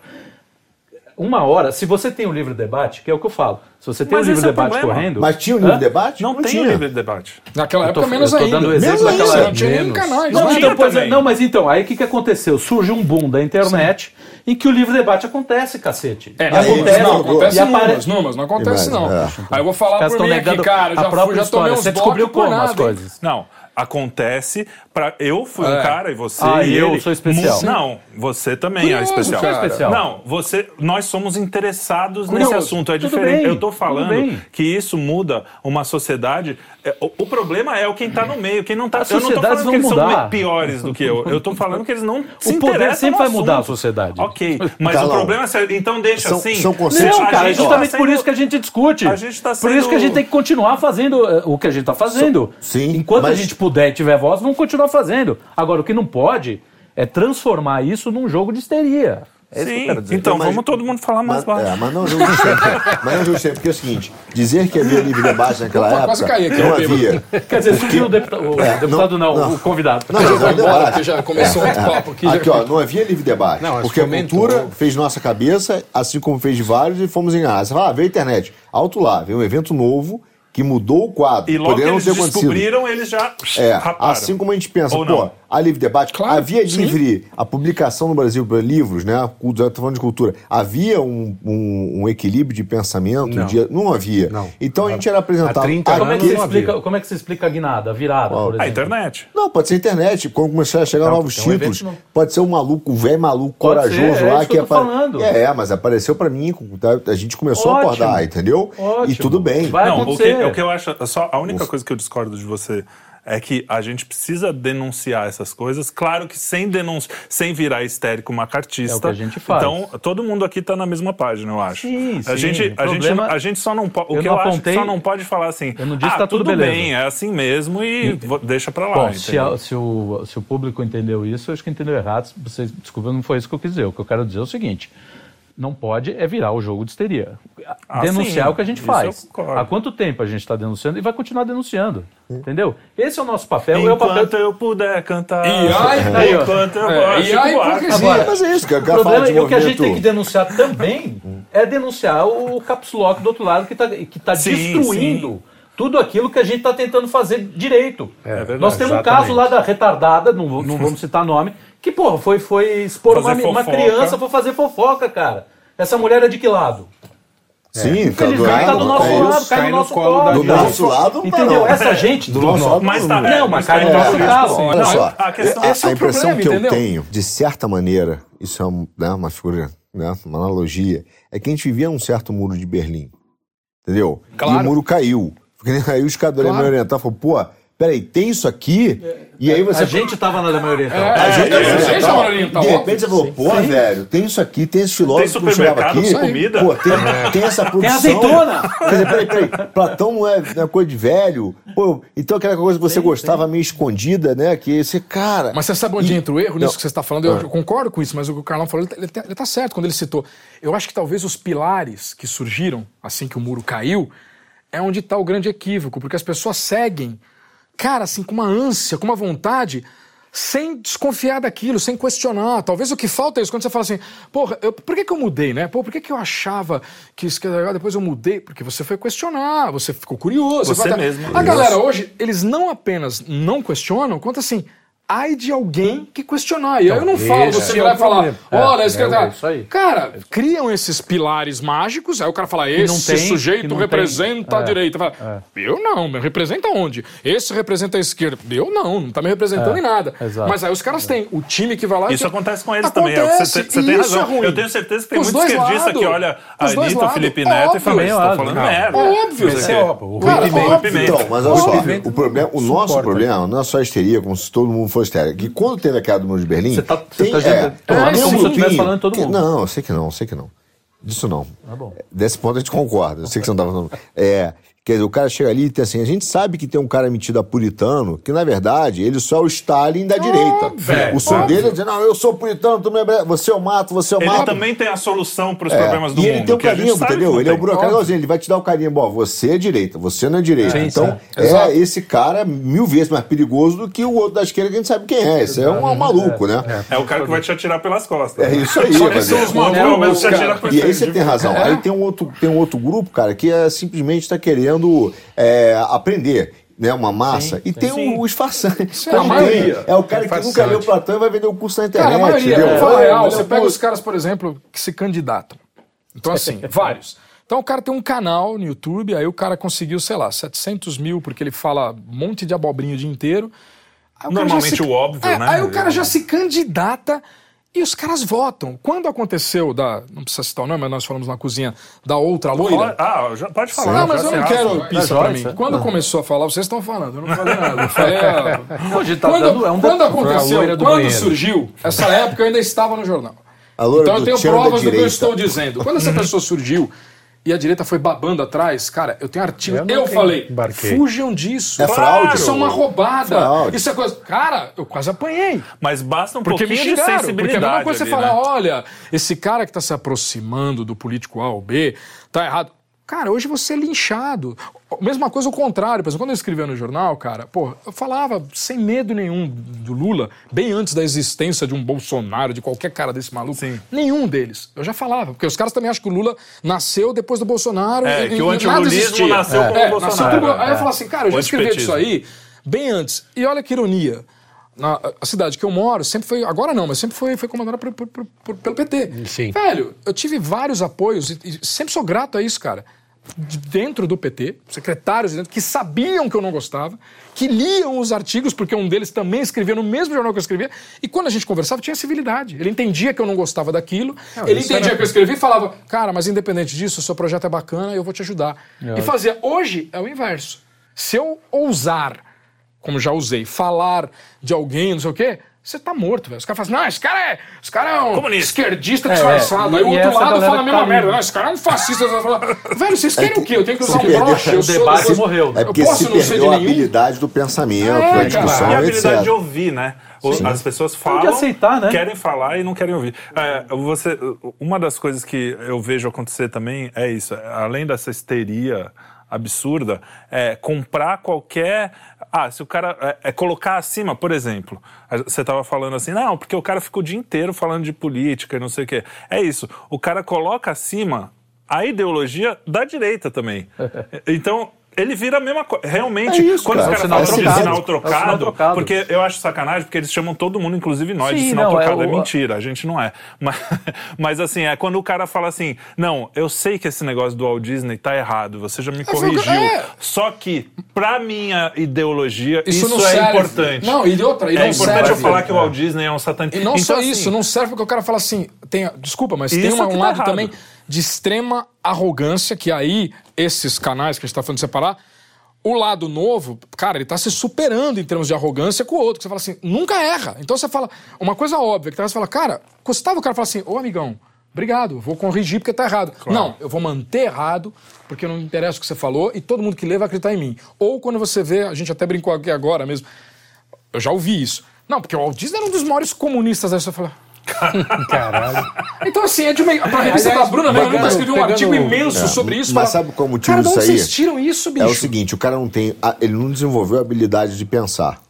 [SPEAKER 2] Uma hora, se você tem um livre debate, que é o que eu falo, se você tem
[SPEAKER 1] Mas
[SPEAKER 2] um livre
[SPEAKER 1] esse é o
[SPEAKER 2] debate
[SPEAKER 1] problema.
[SPEAKER 2] correndo.
[SPEAKER 5] Mas tinha o livre
[SPEAKER 2] Hã?
[SPEAKER 5] debate?
[SPEAKER 1] Não, tem
[SPEAKER 5] tinha.
[SPEAKER 1] o livre debate.
[SPEAKER 3] Naquela
[SPEAKER 2] Eu tô-
[SPEAKER 3] época, menos
[SPEAKER 2] eu tô
[SPEAKER 3] ainda.
[SPEAKER 2] dando exemplo
[SPEAKER 3] menos
[SPEAKER 2] daquela
[SPEAKER 3] ainda, não tinha canais.
[SPEAKER 2] Não,
[SPEAKER 1] tinha
[SPEAKER 2] pois é,
[SPEAKER 1] também.
[SPEAKER 2] não, mas então, aí o que, que aconteceu? Surge um boom da internet em que o livre debate acontece, cacete.
[SPEAKER 3] É, não,
[SPEAKER 2] acontece,
[SPEAKER 3] não, acontece
[SPEAKER 2] e apare-
[SPEAKER 3] números, números, não acontece não.
[SPEAKER 5] é.
[SPEAKER 3] Aí eu vou falar
[SPEAKER 2] Caras
[SPEAKER 3] por mim aqui, cara,
[SPEAKER 2] a
[SPEAKER 3] já,
[SPEAKER 2] própria
[SPEAKER 3] fui, já tomei
[SPEAKER 2] história.
[SPEAKER 3] uns
[SPEAKER 2] Você descobriu como as coisas?
[SPEAKER 1] Não, acontece para eu fui um
[SPEAKER 3] É.
[SPEAKER 1] cara e você
[SPEAKER 2] Ah,
[SPEAKER 1] e
[SPEAKER 2] eu
[SPEAKER 1] ele-
[SPEAKER 2] sou especial.
[SPEAKER 1] Mu- Não, você também é
[SPEAKER 3] Curioso,
[SPEAKER 1] especial.
[SPEAKER 3] cara.
[SPEAKER 2] Sou especial.
[SPEAKER 1] Não, você, nós somos interessados
[SPEAKER 3] Curioso.
[SPEAKER 1] nesse assunto, é
[SPEAKER 2] Tudo
[SPEAKER 1] diferente.
[SPEAKER 2] bem,
[SPEAKER 1] eu tô falando que isso muda uma sociedade. É, O, o problema é o quem tá no meio, quem não tá.
[SPEAKER 2] As
[SPEAKER 1] eu não tô
[SPEAKER 2] sociedades
[SPEAKER 1] falando que eles
[SPEAKER 2] vão mudar.
[SPEAKER 1] são piores do que eu. Eu tô falando que eles não <laughs> se
[SPEAKER 2] O poder sempre
[SPEAKER 1] no
[SPEAKER 2] vai mudar a sociedade.
[SPEAKER 1] Ok, <laughs> mas o problema é então deixa
[SPEAKER 5] são-
[SPEAKER 1] assim.
[SPEAKER 5] são conceitos-
[SPEAKER 2] Não,
[SPEAKER 1] A
[SPEAKER 2] cara, é
[SPEAKER 1] gente tá
[SPEAKER 2] justamente por
[SPEAKER 1] sendo-
[SPEAKER 2] isso que a gente discute.
[SPEAKER 1] A gente tá
[SPEAKER 2] Por isso
[SPEAKER 1] sendo-
[SPEAKER 2] que a gente tem que continuar fazendo eh, o que a gente está fazendo.
[SPEAKER 5] Sim,
[SPEAKER 2] Enquanto a
[SPEAKER 5] mas-
[SPEAKER 2] gente puder e tiver voz, vamos continuar fazendo. Agora, o que não pode é transformar isso num jogo de histeria. É isso que eu
[SPEAKER 1] Sim,
[SPEAKER 2] dizer.
[SPEAKER 1] então
[SPEAKER 5] Mas-
[SPEAKER 1] vamos todo mundo falar mais
[SPEAKER 5] Mas,
[SPEAKER 1] baixo.
[SPEAKER 5] é, mas não sempre. <laughs> mas não sempre, porque é o seguinte: dizer que havia livre debate naquela
[SPEAKER 3] Opa,
[SPEAKER 5] época.
[SPEAKER 3] quase caí aqui,
[SPEAKER 5] não havia.
[SPEAKER 2] Quer dizer, subiu o deputado, o
[SPEAKER 5] É,
[SPEAKER 2] deputado não,
[SPEAKER 5] não, não.
[SPEAKER 2] o convidado.
[SPEAKER 5] Não,
[SPEAKER 3] Vai
[SPEAKER 5] é
[SPEAKER 3] embora, porque já começou muito papo aqui.
[SPEAKER 5] Aqui,
[SPEAKER 3] já...
[SPEAKER 5] ó, não havia livre debate.
[SPEAKER 4] Não,
[SPEAKER 5] porque
[SPEAKER 4] que
[SPEAKER 5] a cultura fez nossa cabeça, assim como fez de vários, e fomos enganados. Você fala, ah, veio a internet. Alto lá, veio um evento novo que mudou o quadro.
[SPEAKER 1] E logo que
[SPEAKER 5] não
[SPEAKER 1] eles descobriram, eles já
[SPEAKER 5] É,
[SPEAKER 1] raparam.
[SPEAKER 5] assim como a gente pensa, pô,
[SPEAKER 1] não.
[SPEAKER 5] A livre debate,
[SPEAKER 3] Claro,
[SPEAKER 5] havia
[SPEAKER 3] sim.
[SPEAKER 5] livre a publicação no Brasil para livros, né? Estou falando de cultura. Havia um, um- um equilíbrio de pensamento?
[SPEAKER 4] Não.
[SPEAKER 5] de- não havia.
[SPEAKER 4] Não.
[SPEAKER 5] Então a gente era apresentado.
[SPEAKER 4] Há 30
[SPEAKER 2] Como é, que
[SPEAKER 4] anos
[SPEAKER 2] você explica, como é que você explica a guinada, a virada, por exemplo?
[SPEAKER 1] A internet.
[SPEAKER 5] Não, pode ser internet. Quando começar a chegar
[SPEAKER 2] Não,
[SPEAKER 5] novos
[SPEAKER 2] é um
[SPEAKER 5] títulos, pode ser um maluco, um velho maluco
[SPEAKER 2] Pode
[SPEAKER 5] corajoso
[SPEAKER 2] ser, é
[SPEAKER 5] lá
[SPEAKER 2] que eu tô
[SPEAKER 5] apa-
[SPEAKER 2] falando.
[SPEAKER 5] É, mas apareceu pra mim, tá? a gente começou a
[SPEAKER 2] Ótimo.
[SPEAKER 5] acordar, entendeu?
[SPEAKER 2] Ótimo.
[SPEAKER 5] E tudo bem.
[SPEAKER 2] Vai
[SPEAKER 1] não, o que,
[SPEAKER 2] acontecer.
[SPEAKER 1] o que eu acho. Só a única coisa que eu discordo de você é que a gente precisa denunciar essas coisas. Claro que sem denúncia, sem virar histérico macartista.
[SPEAKER 2] É o que a gente faz.
[SPEAKER 1] Então, todo mundo aqui tá na mesma página, eu acho.
[SPEAKER 2] Sim,
[SPEAKER 1] a
[SPEAKER 2] sim.
[SPEAKER 1] gente, a gente, a gente só não pode. O
[SPEAKER 2] Eu
[SPEAKER 1] que eu acho que
[SPEAKER 2] apontei-
[SPEAKER 1] só não pode falar assim.
[SPEAKER 2] Eu não disse
[SPEAKER 1] ah,
[SPEAKER 2] tá tudo
[SPEAKER 1] tudo
[SPEAKER 2] beleza."
[SPEAKER 1] bem, é assim mesmo e deixa pra lá.
[SPEAKER 2] Bom, se, a- se o, se o público entendeu isso, eu acho que entendeu errado. Vocês, desculpa, não foi isso que eu quis dizer. O que eu quero dizer é o seguinte: não pode é virar o jogo de histeria.
[SPEAKER 1] Ah,
[SPEAKER 2] Denunciar
[SPEAKER 1] sim,
[SPEAKER 2] é o que a gente faz. Há quanto tempo a gente está denunciando e vai continuar denunciando? Entendeu? Esse é o nosso papel. é o papel
[SPEAKER 1] Enquanto eu puder cantar.
[SPEAKER 3] E ai,
[SPEAKER 2] Aí, ó.
[SPEAKER 1] enquanto eu
[SPEAKER 3] É, e ai.
[SPEAKER 2] Agora,
[SPEAKER 5] Mas é isso, que eu
[SPEAKER 2] O
[SPEAKER 5] quero falar de
[SPEAKER 2] é o que a gente tem que denunciar também é denunciar o caps lock do outro lado que está que tá
[SPEAKER 1] Sim,
[SPEAKER 2] destruindo tudo aquilo que a gente está tentando fazer direito.
[SPEAKER 1] verdade,
[SPEAKER 2] Nós temos um
[SPEAKER 4] exatamente.
[SPEAKER 2] caso lá da retardada, não, não <laughs> vamos citar nome, que, porra, foi, foi expor uma, uma criança para fazer fofoca, cara. Essa mulher é de que lado?
[SPEAKER 5] Sim, tá do
[SPEAKER 2] Infelizmente tá do
[SPEAKER 5] lado,
[SPEAKER 2] nosso
[SPEAKER 5] é
[SPEAKER 2] lado,
[SPEAKER 5] isso.
[SPEAKER 2] cai,
[SPEAKER 4] cai
[SPEAKER 2] no
[SPEAKER 4] no
[SPEAKER 2] nosso
[SPEAKER 4] colo
[SPEAKER 2] colo.
[SPEAKER 4] da
[SPEAKER 5] Do nosso lado, não tá,
[SPEAKER 2] Entendeu?
[SPEAKER 5] não.
[SPEAKER 2] Essa gente.
[SPEAKER 5] Do nosso lado,
[SPEAKER 1] Mas tá,
[SPEAKER 2] Não, mas cai no
[SPEAKER 1] cai
[SPEAKER 2] nosso
[SPEAKER 1] no
[SPEAKER 2] calo.
[SPEAKER 1] sim.
[SPEAKER 5] Olha só,
[SPEAKER 1] a questão-
[SPEAKER 5] a,
[SPEAKER 3] esse é
[SPEAKER 5] a
[SPEAKER 3] o
[SPEAKER 5] impressão
[SPEAKER 3] problema,
[SPEAKER 5] que eu
[SPEAKER 3] entendeu?
[SPEAKER 5] tenho, de certa maneira, isso é um- né, uma figura, né, uma analogia, é que a gente vivia num certo muro de Berlim. Entendeu?
[SPEAKER 3] Claro.
[SPEAKER 5] E o muro caiu. Porque <laughs> aí os caras do
[SPEAKER 3] Claro.
[SPEAKER 5] Alemanha Oriental falaram, pô, peraí, tem isso aqui? E aí você.
[SPEAKER 2] A gente estava na Alemanha Oriental.
[SPEAKER 3] É,
[SPEAKER 5] A gente,
[SPEAKER 3] é,
[SPEAKER 5] é,
[SPEAKER 3] é,
[SPEAKER 5] oriental,
[SPEAKER 3] é, é, oriental,
[SPEAKER 5] de repente você falou, pô, velho, tem isso aqui, tem esse filósofo
[SPEAKER 1] Tem
[SPEAKER 5] que chegava aqui.
[SPEAKER 1] com comida?
[SPEAKER 5] Pô, tem, tem essa produção.
[SPEAKER 2] azeitona!
[SPEAKER 5] Quer dizer, peraí, peraí, Platão não é, não é coisa de velho. Pô, então aquela coisa que você gostava meio escondida, né? Que esse cara.
[SPEAKER 3] Mas você sabe onde
[SPEAKER 5] E-
[SPEAKER 3] entra o erro nisso
[SPEAKER 5] Não.
[SPEAKER 3] que você está falando? Eu, eu concordo com isso, mas o que o Carlão falou, ele, tá- ele tá- ele tá certo quando ele citou. Eu acho que talvez os pilares que surgiram assim que o muro caiu é onde está o grande equívoco, porque as pessoas seguem, cara, assim, com uma ânsia, com uma vontade, sem desconfiar daquilo, sem questionar. Talvez o que falta é isso, quando você fala assim, porra, eu- por que, que eu mudei, né? Pô, por que, que eu achava que isso que era legal, depois eu mudei? Porque você foi questionar, você ficou curioso.
[SPEAKER 1] Você
[SPEAKER 3] vai-
[SPEAKER 1] mesmo.
[SPEAKER 3] A galera hoje, eles não apenas não questionam, quanto assim, ai de alguém que questionar. E aí eu não falo, você
[SPEAKER 4] é
[SPEAKER 3] vai
[SPEAKER 4] o
[SPEAKER 3] falar, olha,
[SPEAKER 2] É,
[SPEAKER 3] esse
[SPEAKER 2] é,
[SPEAKER 3] cara.
[SPEAKER 2] é aí.
[SPEAKER 3] Cara, criam esses pilares mágicos, aí o cara fala, esse
[SPEAKER 2] tem,
[SPEAKER 3] sujeito representa
[SPEAKER 2] tem.
[SPEAKER 3] a
[SPEAKER 2] É,
[SPEAKER 3] direita. Fala, Eu não, me representa onde? Esse representa a esquerda. Eu não, não tá me representando
[SPEAKER 2] É,
[SPEAKER 3] em nada.
[SPEAKER 2] exato.
[SPEAKER 3] Mas aí os caras têm o time que vai lá e
[SPEAKER 1] Isso
[SPEAKER 3] que-
[SPEAKER 1] acontece com eles também. é
[SPEAKER 3] Acontece,
[SPEAKER 1] Você, você
[SPEAKER 3] e
[SPEAKER 1] tem
[SPEAKER 3] isso
[SPEAKER 1] razão.
[SPEAKER 3] é ruim.
[SPEAKER 1] eu tenho certeza que tem
[SPEAKER 3] Os
[SPEAKER 1] muito esquerdista
[SPEAKER 3] lados.
[SPEAKER 1] que olha a Anitta, o. Felipe Neto e fala,
[SPEAKER 2] Também
[SPEAKER 1] estou
[SPEAKER 2] óbvio.
[SPEAKER 1] falando
[SPEAKER 2] Não.
[SPEAKER 1] merda.
[SPEAKER 3] Óbvio.
[SPEAKER 4] É
[SPEAKER 1] aqui.
[SPEAKER 4] óbvio. O Rui Pimenta.
[SPEAKER 5] Então, mas olha só, o, problema, o nosso problema não é só a histeria, como se todo mundo fosse Que quando teve a queda do muro de Berlim.
[SPEAKER 2] Você tá- você
[SPEAKER 5] tem,
[SPEAKER 2] tá
[SPEAKER 5] é, um
[SPEAKER 2] como se eu estivesse
[SPEAKER 5] grupinho
[SPEAKER 2] falando todo
[SPEAKER 5] que-
[SPEAKER 2] mundo.
[SPEAKER 5] Não, eu sei que não, eu sei que não. Disso não.
[SPEAKER 2] Tá bom.
[SPEAKER 5] Desse ponto a gente concorda. Eu sei que você não estava falando. É, Quer dizer, o cara chega ali e tem assim, a gente sabe que tem um cara metido a puritano, que na verdade ele só é o Stalin da direita. o
[SPEAKER 3] óbvio.
[SPEAKER 5] dele é dizer, não, eu sou puritano, tu me é... você eu mato, você eu
[SPEAKER 1] Ele
[SPEAKER 5] mato.
[SPEAKER 1] também tem a solução para os
[SPEAKER 5] É,
[SPEAKER 1] problemas do
[SPEAKER 5] e
[SPEAKER 1] mundo.
[SPEAKER 5] ele tem o carimbo, entendeu? Ele é o
[SPEAKER 1] tem.
[SPEAKER 5] burocrata, ele vai te dar o carimbo, ó, você é direita, você não é direita.
[SPEAKER 2] Sim,
[SPEAKER 5] então,
[SPEAKER 3] sim. Exato.
[SPEAKER 5] é esse cara mil vezes mais perigoso do que o outro da esquerda que a gente sabe quem é. Esse é um maluco, né?
[SPEAKER 1] É o cara que vai te atirar pelas costas.
[SPEAKER 5] É isso aí,
[SPEAKER 3] Só que
[SPEAKER 5] mas
[SPEAKER 3] são
[SPEAKER 5] é-
[SPEAKER 3] os malucos,
[SPEAKER 1] menos te
[SPEAKER 5] E aí você tem razão.
[SPEAKER 3] É.
[SPEAKER 5] Aí tem um outro, tem um outro grupo, cara, que é, simplesmente está querendo é, aprender. Né, uma massa, e tem
[SPEAKER 1] Sim.
[SPEAKER 5] o, os farsantes.
[SPEAKER 3] Sim, a maioria.
[SPEAKER 5] É o cara que
[SPEAKER 4] É
[SPEAKER 5] nunca leu. Platão e vai vender o curso na internet.
[SPEAKER 3] Cara, a maioria,
[SPEAKER 5] É,
[SPEAKER 3] real,
[SPEAKER 5] olha,
[SPEAKER 3] você pega os caras, por exemplo, que se candidatam. Então, assim, <laughs> vários. Então, o cara tem um canal no YouTube, aí o cara conseguiu, sei lá, 700 mil, porque ele fala um monte de abobrinha o dia inteiro. Aí o
[SPEAKER 1] Normalmente
[SPEAKER 3] já
[SPEAKER 1] o óbvio,
[SPEAKER 3] É,
[SPEAKER 1] né?
[SPEAKER 3] Aí o cara já se candidata e os caras votam. Quando aconteceu da. Não precisa citar o nome, mas nós falamos na cozinha da outra loira.
[SPEAKER 1] Ah, já pode falar.
[SPEAKER 3] Não, mas eu não quero
[SPEAKER 2] Tá
[SPEAKER 3] pista pra mim. Quando começou a falar, vocês estão falando, eu não falei nada. Eu falei, <laughs> ah,
[SPEAKER 2] Hoje tá
[SPEAKER 3] quando,
[SPEAKER 2] dando- é um
[SPEAKER 3] quando aconteceu,
[SPEAKER 4] do
[SPEAKER 3] quando surgiu, essa época eu ainda estava no jornal.
[SPEAKER 5] A loira
[SPEAKER 3] Então eu
[SPEAKER 5] do
[SPEAKER 3] tenho provas do que eu estou dizendo. Quando essa pessoa surgiu e a direita foi babando atrás, cara, eu tenho artigo.
[SPEAKER 4] Eu
[SPEAKER 3] Eu, falei,
[SPEAKER 4] embarquei.
[SPEAKER 3] fujam disso.
[SPEAKER 5] É fraude.
[SPEAKER 3] Isso é uma roubada.
[SPEAKER 5] Fraude.
[SPEAKER 3] Isso é coisa. Cara, eu quase apanhei.
[SPEAKER 1] Mas basta um
[SPEAKER 3] Porque me
[SPEAKER 1] pouquinho de
[SPEAKER 3] xingaram.
[SPEAKER 1] sensibilidade.
[SPEAKER 3] Porque a mesma coisa é você
[SPEAKER 1] ali,
[SPEAKER 3] falar,
[SPEAKER 1] né?
[SPEAKER 3] olha, esse cara que está se aproximando do político A ou B, tá errado. Cara, hoje você é linchado. Mesma coisa o contrário. Por exemplo, quando eu escrevia no jornal, cara, pô, eu falava sem medo nenhum do Lula, bem antes da existência de um Bolsonaro, de qualquer cara desse maluco.
[SPEAKER 1] Sim.
[SPEAKER 3] Nenhum deles. Eu já falava. Porque os caras também acham que o Lula nasceu depois do Bolsonaro.
[SPEAKER 1] É,
[SPEAKER 3] e-
[SPEAKER 1] que o antilulismo nasceu com o
[SPEAKER 3] É,
[SPEAKER 1] Bolsonaro,
[SPEAKER 3] nasceu o- Aí eu
[SPEAKER 1] é.
[SPEAKER 3] falo assim, cara, eu já escrevi isso
[SPEAKER 1] antipetismo.
[SPEAKER 3] aí bem antes. E olha que ironia. Na, a cidade que eu moro sempre foi, agora não, mas sempre foi, foi comandada por- por- por- pelo PT.
[SPEAKER 4] Sim.
[SPEAKER 3] Velho, eu tive vários apoios e, e sempre sou grato a isso, cara. De dentro do PT, secretários de dentro, que sabiam que eu não gostava, que liam os artigos, porque um deles também escrevia no mesmo jornal que eu escrevia, e quando a gente conversava, tinha civilidade. Ele entendia que eu não gostava daquilo, ele entendia
[SPEAKER 4] era-
[SPEAKER 3] que eu escrevi e falava, cara, mas independente disso, o seu projeto é bacana, eu vou te ajudar. E fazia. Hoje é o inverso. Se eu ousar como já usei, falar de alguém, não sei o quê, você tá morto, velho. Os caras falam assim, não, esse cara é, esse cara é um
[SPEAKER 1] Comunista.
[SPEAKER 3] esquerdista
[SPEAKER 2] É,
[SPEAKER 3] disfarçado.
[SPEAKER 2] é.
[SPEAKER 3] Aí o
[SPEAKER 2] E
[SPEAKER 3] outro lado fala a
[SPEAKER 2] que
[SPEAKER 3] mesma
[SPEAKER 2] tá
[SPEAKER 3] merda. Não, esse cara é um fascista. Velho, vocês querem o quê? Eu tenho que usar um broche. eu
[SPEAKER 2] o
[SPEAKER 3] sou
[SPEAKER 2] debate
[SPEAKER 3] das-
[SPEAKER 2] morreu.
[SPEAKER 5] É
[SPEAKER 3] Eu
[SPEAKER 5] porque
[SPEAKER 3] posso
[SPEAKER 5] se
[SPEAKER 3] não ser de
[SPEAKER 5] a habilidade do pensamento,
[SPEAKER 3] É,
[SPEAKER 5] da
[SPEAKER 3] cara.
[SPEAKER 5] discussão,
[SPEAKER 1] E a habilidade
[SPEAKER 5] etc.
[SPEAKER 1] de ouvir, né? O- As pessoas falam,
[SPEAKER 2] de aceitar, né?
[SPEAKER 1] querem falar e não querem ouvir. É, você, uma das coisas que eu vejo acontecer também é isso. Além dessa histeria absurda, é comprar qualquer... Ah, se o cara... É, é colocar acima, por exemplo. Você estava falando assim, não, porque o cara fica o dia inteiro falando de política e não sei o quê. É isso. O cara coloca acima a ideologia da direita também. <laughs> Então... Ele vira a mesma coisa. Realmente,
[SPEAKER 5] É isso,
[SPEAKER 1] quando
[SPEAKER 5] cara.
[SPEAKER 1] os
[SPEAKER 5] É o
[SPEAKER 1] caras
[SPEAKER 5] sinal
[SPEAKER 1] falam de
[SPEAKER 5] trocado.
[SPEAKER 1] sinal
[SPEAKER 2] É o sinal
[SPEAKER 1] trocado,
[SPEAKER 2] trocado.
[SPEAKER 1] porque eu acho sacanagem, porque eles chamam todo mundo, inclusive nós, de
[SPEAKER 2] Sim,
[SPEAKER 1] sinal
[SPEAKER 2] não, é
[SPEAKER 1] trocado. É,
[SPEAKER 2] o-
[SPEAKER 1] mentira, a gente não é. <laughs> Mas, mas assim, é quando o cara fala assim: não, eu sei que esse negócio do Walt Disney tá errado, você já me corrigiu.
[SPEAKER 3] é.
[SPEAKER 1] Só que, pra minha ideologia, isso,
[SPEAKER 3] Isso não
[SPEAKER 1] é
[SPEAKER 3] serve.
[SPEAKER 1] importante.
[SPEAKER 3] Não, e outra, e
[SPEAKER 1] é
[SPEAKER 3] não
[SPEAKER 1] importante
[SPEAKER 3] serve.
[SPEAKER 1] eu falar que o Walt Disney é um satanista.
[SPEAKER 3] E não
[SPEAKER 1] então,
[SPEAKER 3] só
[SPEAKER 1] assim,
[SPEAKER 3] isso, não serve porque o cara fala assim, tem, desculpa, mas tem uma-
[SPEAKER 1] que
[SPEAKER 3] um
[SPEAKER 1] tá
[SPEAKER 3] lado
[SPEAKER 1] errado.
[SPEAKER 3] De extrema arrogância, que aí, esses canais que a gente tá falando de separar, o lado novo, cara, ele tá se superando em termos de arrogância com o outro. que Você fala assim, nunca erra. Então você fala, uma coisa óbvia, que talvez você fala, cara, custava o cara falar assim, ô amigão, obrigado, vou corrigir porque tá errado. Não, eu vou manter errado, porque não interessa o que você falou, e todo mundo que lê vai acreditar em mim. Ou quando você vê, a gente até brincou aqui agora mesmo, eu já ouvi isso. Não, porque o Walt Disney era um dos maiores comunistas. Aí você fala. <laughs>
[SPEAKER 4] Caralho.
[SPEAKER 3] Então, assim, é de uma. Pra revista
[SPEAKER 4] Aliás,
[SPEAKER 3] da Bruna, né? Eu nunca
[SPEAKER 4] pegando-
[SPEAKER 3] escrevi um artigo imenso
[SPEAKER 5] É,
[SPEAKER 3] sobre isso.
[SPEAKER 5] mas
[SPEAKER 3] fala,
[SPEAKER 5] sabe qual o motivo
[SPEAKER 3] Cara, de onde
[SPEAKER 5] disso aí?
[SPEAKER 3] vocês tiram isso, bicho?
[SPEAKER 5] É o seguinte, o cara não tem. a- Ele não desenvolveu a habilidade de pensar.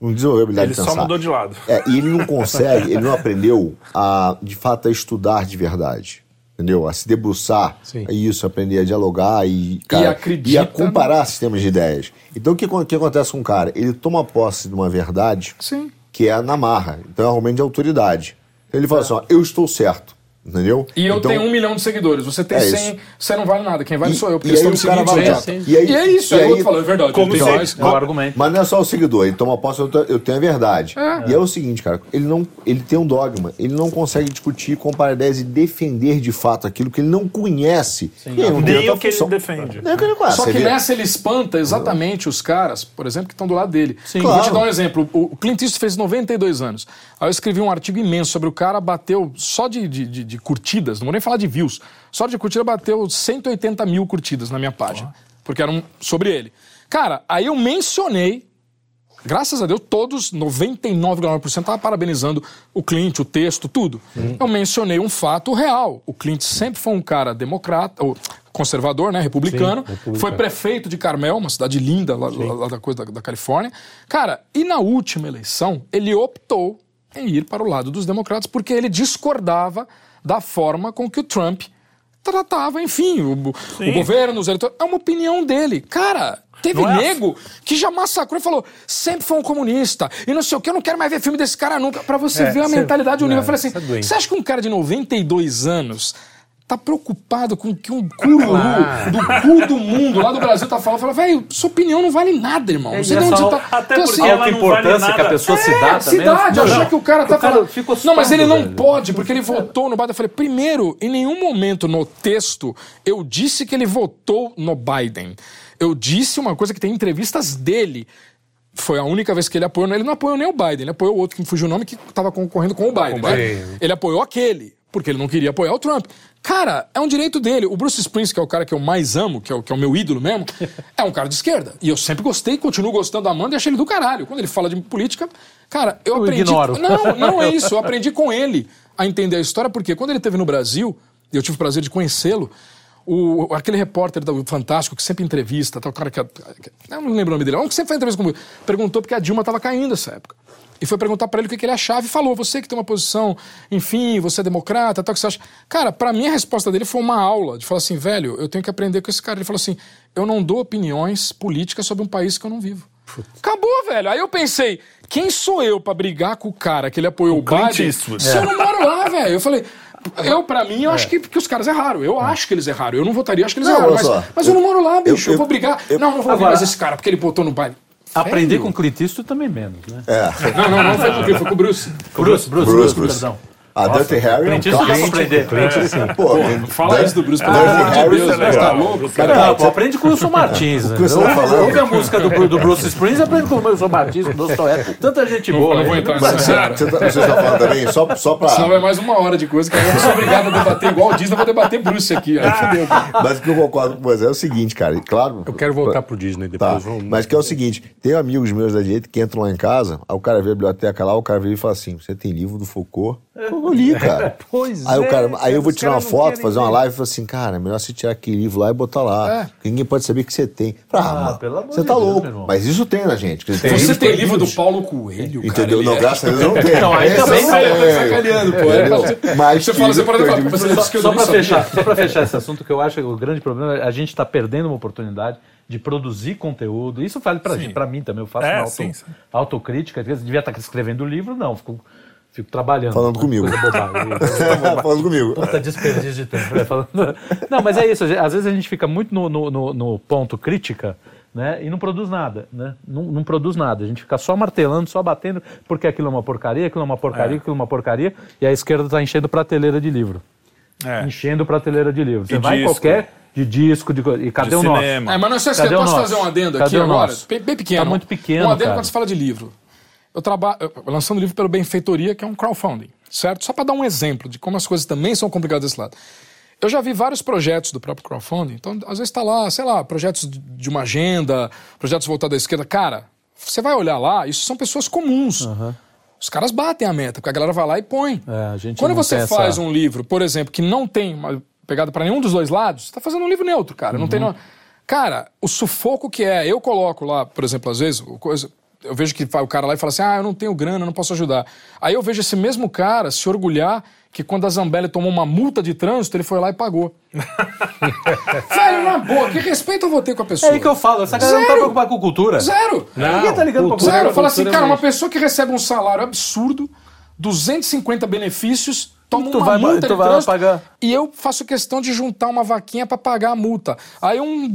[SPEAKER 5] Não desenvolveu a habilidade
[SPEAKER 1] Ele
[SPEAKER 5] de
[SPEAKER 1] só
[SPEAKER 5] pensar.
[SPEAKER 1] mudou de lado.
[SPEAKER 5] É, e ele não consegue, ele não aprendeu a, de fato, a estudar de verdade. Entendeu? A se debruçar
[SPEAKER 4] Sim.
[SPEAKER 5] a isso, aprender a dialogar e, cara,
[SPEAKER 3] acredita
[SPEAKER 5] e a comparar sistemas de ideias. Então, o que, o que acontece com o cara? Ele toma posse de uma verdade
[SPEAKER 3] Sim.
[SPEAKER 5] que é na marra. Então, é um argumento de autoridade. Ele fala assim, ó, eu estou certo. Entendeu?
[SPEAKER 3] E eu
[SPEAKER 5] Então,
[SPEAKER 3] tenho um milhão de seguidores. Você tem
[SPEAKER 5] É
[SPEAKER 3] 100,
[SPEAKER 5] isso.
[SPEAKER 3] você não vale nada. Quem vale
[SPEAKER 5] E-
[SPEAKER 3] sou eu, porque
[SPEAKER 5] e
[SPEAKER 3] eles estão me
[SPEAKER 5] cara
[SPEAKER 3] seguindo.
[SPEAKER 5] vai-
[SPEAKER 3] direto.
[SPEAKER 5] e aí-
[SPEAKER 3] E é isso.
[SPEAKER 5] e
[SPEAKER 3] Aí o
[SPEAKER 5] aí-
[SPEAKER 3] outro fala, é verdade.
[SPEAKER 1] Como se-
[SPEAKER 3] mais.
[SPEAKER 2] É o argumento.
[SPEAKER 5] Mas não é só o seguidor, ele toma posse, eu, te- eu tenho a verdade. E é o seguinte, cara, ele não, ele tem um dogma, ele não consegue discutir, comparar ideias e defender de fato aquilo que ele não conhece. E aí não tem
[SPEAKER 1] Nem o que ele
[SPEAKER 5] função.
[SPEAKER 1] defende.
[SPEAKER 5] Nem o que ele conhece.
[SPEAKER 3] Só
[SPEAKER 5] Você
[SPEAKER 3] que
[SPEAKER 5] vê-
[SPEAKER 3] nessa ele espanta exatamente os caras, por exemplo, que estão do lado dele.
[SPEAKER 2] Sim.
[SPEAKER 3] Vou
[SPEAKER 5] Claro.
[SPEAKER 3] te dar um exemplo. O o Clint Eastwood fez 92 anos. Aí eu escrevi um artigo imenso sobre o cara, bateu só de, de, de- de curtidas, não vou nem falar de views, só de curtida bateu 180 mil curtidas na minha página. porque eram sobre ele. Cara, aí eu mencionei, graças a Deus, todos, 99,9% estavam parabenizando o Clint, o texto, tudo. Eu mencionei um fato real. O Clint sempre foi um cara democrata, ou conservador, né, republicano,
[SPEAKER 4] Sim, republicano.
[SPEAKER 3] foi prefeito de Carmel, uma cidade linda lá, lá- lá da, coisa da, da Califórnia. Cara, e na última eleição, ele optou em ir para o lado dos democratas porque ele discordava da forma com que o Trump tratava, enfim, o, o governo, os eleitores. É uma opinião dele. Cara, teve
[SPEAKER 1] Não é
[SPEAKER 3] nego que já massacrou e falou: sempre foi um comunista. E não sei o que, eu não quero mais ver filme desse cara nunca. Pra você
[SPEAKER 4] É,
[SPEAKER 3] ver a mentalidade do nível. Eu falei assim:
[SPEAKER 4] é
[SPEAKER 3] você acha que um cara de 92 anos. Tá preocupado com o que um cururu
[SPEAKER 4] Claro.
[SPEAKER 3] do cu do mundo lá do Brasil tá falando. Fala, velho, sua opinião não vale nada, irmão. Não sei de
[SPEAKER 2] e
[SPEAKER 3] onde tá.
[SPEAKER 1] até
[SPEAKER 3] Então,
[SPEAKER 1] porque
[SPEAKER 3] assim,
[SPEAKER 1] ela
[SPEAKER 2] a
[SPEAKER 1] não
[SPEAKER 2] importância
[SPEAKER 1] vale
[SPEAKER 2] que a pessoa se
[SPEAKER 3] é,
[SPEAKER 2] dá também.
[SPEAKER 3] cidade,
[SPEAKER 2] Não,
[SPEAKER 3] achar
[SPEAKER 2] não.
[SPEAKER 3] que o cara tá
[SPEAKER 2] O cara
[SPEAKER 3] falando.
[SPEAKER 2] fica
[SPEAKER 3] não, mas ele não
[SPEAKER 2] velho.
[SPEAKER 3] pode, porque ele votou no Biden. Eu falei, primeiro, em nenhum momento no texto eu disse que ele votou no Biden. Eu disse uma coisa que tem entrevistas dele. Foi a única vez que ele apoiou. Ele não apoiou nem o Biden, ele apoiou o outro que me fugiu o nome que estava concorrendo com o Biden. né?
[SPEAKER 4] Biden.
[SPEAKER 3] Ele apoiou aquele, porque ele não queria apoiar o Trump. Cara, é um direito dele. O Bruce Springsteen, que é o cara que eu mais amo, que é o, que é o meu ídolo mesmo, <laughs> é um cara de esquerda. E eu sempre gostei, continuo gostando da Amanda e achei ele do caralho. Quando ele fala de política, cara, eu,
[SPEAKER 2] Eu
[SPEAKER 3] aprendi.
[SPEAKER 2] ignoro. <laughs>
[SPEAKER 3] Não, não é isso. Eu <laughs> aprendi com ele a entender a história, porque quando ele esteve no Brasil, e eu tive o prazer de conhecê-lo, o, aquele repórter do Fantástico que sempre entrevista, tá, o cara que, que- Eu não lembro o nome dele, um que sempre faz entrevista comigo, perguntou porque a Dilma estava caindo nessa época. E foi perguntar pra ele o que, que ele achava e falou: você que tem uma posição, enfim, você é democrata, tal, o que você acha. Cara, pra mim a resposta dele foi uma aula de falar assim: velho, eu tenho que aprender com esse cara. Ele falou assim: eu não dou opiniões políticas sobre um país que eu não vivo. Acabou, velho. Aí eu pensei, quem sou eu pra brigar com o cara que ele apoiou o,
[SPEAKER 1] Clint
[SPEAKER 3] Biden se eu não moro lá, velho? Eu falei, eu, pra mim, eu acho que, que os caras erraram. Eu acho que eles erraram. Eu não votaria, eu acho que eles
[SPEAKER 5] Não,
[SPEAKER 3] erraram. Mas, mas eu, não moro lá, bicho. Eu,
[SPEAKER 5] eu-
[SPEAKER 3] vou brigar.
[SPEAKER 5] eu-
[SPEAKER 3] não, não vou
[SPEAKER 2] Agora-
[SPEAKER 3] mais esse cara, porque ele botou no baile.
[SPEAKER 2] Aprender com o Clint Eastwood também menos, né?
[SPEAKER 5] É.
[SPEAKER 3] Não, não, não foi? Foi com o Bruce.
[SPEAKER 2] Bruce, Bruce,
[SPEAKER 5] Bruce,
[SPEAKER 2] Bruce,
[SPEAKER 5] Bruce.
[SPEAKER 2] perdão.
[SPEAKER 5] A Dirty Harry é um
[SPEAKER 2] Clint Eastwood dá pra aprender.
[SPEAKER 5] Pô,
[SPEAKER 3] Fala isso do Bruce, pelo
[SPEAKER 5] Dirty
[SPEAKER 3] amor de
[SPEAKER 5] Harry
[SPEAKER 3] Deus,
[SPEAKER 5] é
[SPEAKER 3] velho. Tá louco?
[SPEAKER 5] Cara,
[SPEAKER 2] Não, pô,
[SPEAKER 5] você-
[SPEAKER 2] aprende com o Wilson Martins. né?
[SPEAKER 5] que você tá falando?
[SPEAKER 2] Ouve a música do, do Bruce Springsteen, aprende com o Wilson Martins, com o Dostoiévski. Tanta gente boa.
[SPEAKER 3] Eu não vou
[SPEAKER 2] né?
[SPEAKER 3] entrar nessa
[SPEAKER 5] você, você, tá, você tá falando também, só, só pra.
[SPEAKER 3] Senão vai mais uma hora de coisa que eu sou obrigado a debater igual o Disney, eu vou debater Bruce aqui. Cara.
[SPEAKER 5] Mas o que eu concordo com você é o seguinte, cara, claro.
[SPEAKER 4] Eu quero voltar pro Disney
[SPEAKER 5] Tá,
[SPEAKER 4] depois. vamos-
[SPEAKER 5] mas que é o seguinte, tem amigos meus da direita que entram lá em casa, aí o cara vê a biblioteca lá, o cara vê e fala assim, você tem livro do Foucault? Eu não li, cara. <laughs>
[SPEAKER 4] Pois
[SPEAKER 5] aí, o
[SPEAKER 4] é,
[SPEAKER 5] cara, aí eu vou tirar uma foto, fazer uma live e falar assim, cara, é melhor você tirar aquele livro lá e botar lá.
[SPEAKER 3] É.
[SPEAKER 5] porque Ninguém pode saber que você tem. Ah,
[SPEAKER 2] Ah,
[SPEAKER 5] mano,
[SPEAKER 2] pelo amor
[SPEAKER 5] você
[SPEAKER 2] de
[SPEAKER 5] tá
[SPEAKER 2] Deus,
[SPEAKER 5] louco. Mas isso tem na gente. dizer,
[SPEAKER 3] Você
[SPEAKER 5] livros
[SPEAKER 3] tem livro do. Paulo Coelho, cara.
[SPEAKER 5] Entendeu? Não,
[SPEAKER 3] é-
[SPEAKER 5] graças a Deus eu não tenho.
[SPEAKER 2] Não, aí também
[SPEAKER 3] Você tá sacaneando, pô.
[SPEAKER 5] Mas
[SPEAKER 3] Você fala, você pra
[SPEAKER 5] proibido.
[SPEAKER 3] você
[SPEAKER 2] Só para fechar, só para fechar esse assunto que eu acho que o grande problema é a gente está perdendo uma oportunidade de produzir conteúdo. Isso vale para para mim também. Eu faço
[SPEAKER 1] É,
[SPEAKER 2] uma auto,
[SPEAKER 1] sim, sim.
[SPEAKER 2] autocrítica. Às vezes devia estar escrevendo livro, não. Fico, fico trabalhando.
[SPEAKER 5] Falando comigo. <laughs> Falando comigo.
[SPEAKER 2] Puta desperdício de tempo. né? Falando- Não, mas é isso. Às vezes a gente fica muito no, no, no- no ponto crítica né? e não produz nada. Né? Não, não produz nada. A gente fica só martelando, só batendo, porque aquilo é uma porcaria, aquilo é uma porcaria, aquilo é uma porcaria, e a esquerda está enchendo prateleira de livro.
[SPEAKER 1] É.
[SPEAKER 2] Enchendo prateleira de livro. Você
[SPEAKER 1] E
[SPEAKER 2] vai em
[SPEAKER 1] disco.
[SPEAKER 2] qualquer de disco, de, e cadê
[SPEAKER 1] De
[SPEAKER 2] o nosso?
[SPEAKER 1] cinema.
[SPEAKER 3] É, mas não sei se
[SPEAKER 2] Cadê
[SPEAKER 3] posso
[SPEAKER 2] nosso?
[SPEAKER 3] fazer um adendo
[SPEAKER 2] Cadê
[SPEAKER 3] aqui agora,
[SPEAKER 2] nosso?
[SPEAKER 3] bem, bem pequeno.
[SPEAKER 2] Tá muito pequeno,
[SPEAKER 3] Um adendo
[SPEAKER 2] cara.
[SPEAKER 3] quando se fala de livro. Eu trabalho lançando livro pelo Benfeitoria, que é um crowdfunding, certo? Só para dar um exemplo de como as coisas também são complicadas desse lado. Eu já vi vários projetos do próprio crowdfunding, então às vezes está lá, sei lá, projetos de- uma agenda, projetos voltados à esquerda. Cara, você vai olhar lá, isso são pessoas comuns. Os caras batem a meta, porque a galera vai lá e põe.
[SPEAKER 2] É,
[SPEAKER 3] Quando você faz
[SPEAKER 2] essa-
[SPEAKER 3] um livro, por exemplo, que não tem uma pegada para nenhum dos dois lados, você tá fazendo um livro neutro, cara. Não tem
[SPEAKER 2] Uhum.
[SPEAKER 3] no... Cara, o sufoco que é, eu coloco lá, por exemplo, às vezes, coisa, eu vejo que vai o cara lá e fala assim: "Ah, eu não tenho grana, eu não posso ajudar". Aí eu vejo esse mesmo cara se orgulhar que quando a Zambelli tomou uma multa de trânsito, ele foi lá e pagou. <laughs> Velho, na boa, que respeito eu vou ter com a
[SPEAKER 2] É
[SPEAKER 3] pessoa?
[SPEAKER 2] aí que eu falo, essa galera não tá
[SPEAKER 3] Zero.
[SPEAKER 2] preopada com cultura.
[SPEAKER 3] Zero.
[SPEAKER 2] Ninguém tá ligando pra
[SPEAKER 4] cultura-
[SPEAKER 3] Zero.
[SPEAKER 2] cultura.
[SPEAKER 3] Eu falo assim,
[SPEAKER 4] cultura
[SPEAKER 3] cara,
[SPEAKER 4] é
[SPEAKER 3] uma pessoa que recebe um salário absurdo, 250 benefícios, toma
[SPEAKER 2] Tu
[SPEAKER 3] uma
[SPEAKER 2] vai-
[SPEAKER 3] multa
[SPEAKER 2] tu vai
[SPEAKER 3] trânsito,
[SPEAKER 2] pagar.
[SPEAKER 3] e eu faço questão de juntar uma vaquinha pra pagar a multa. Aí um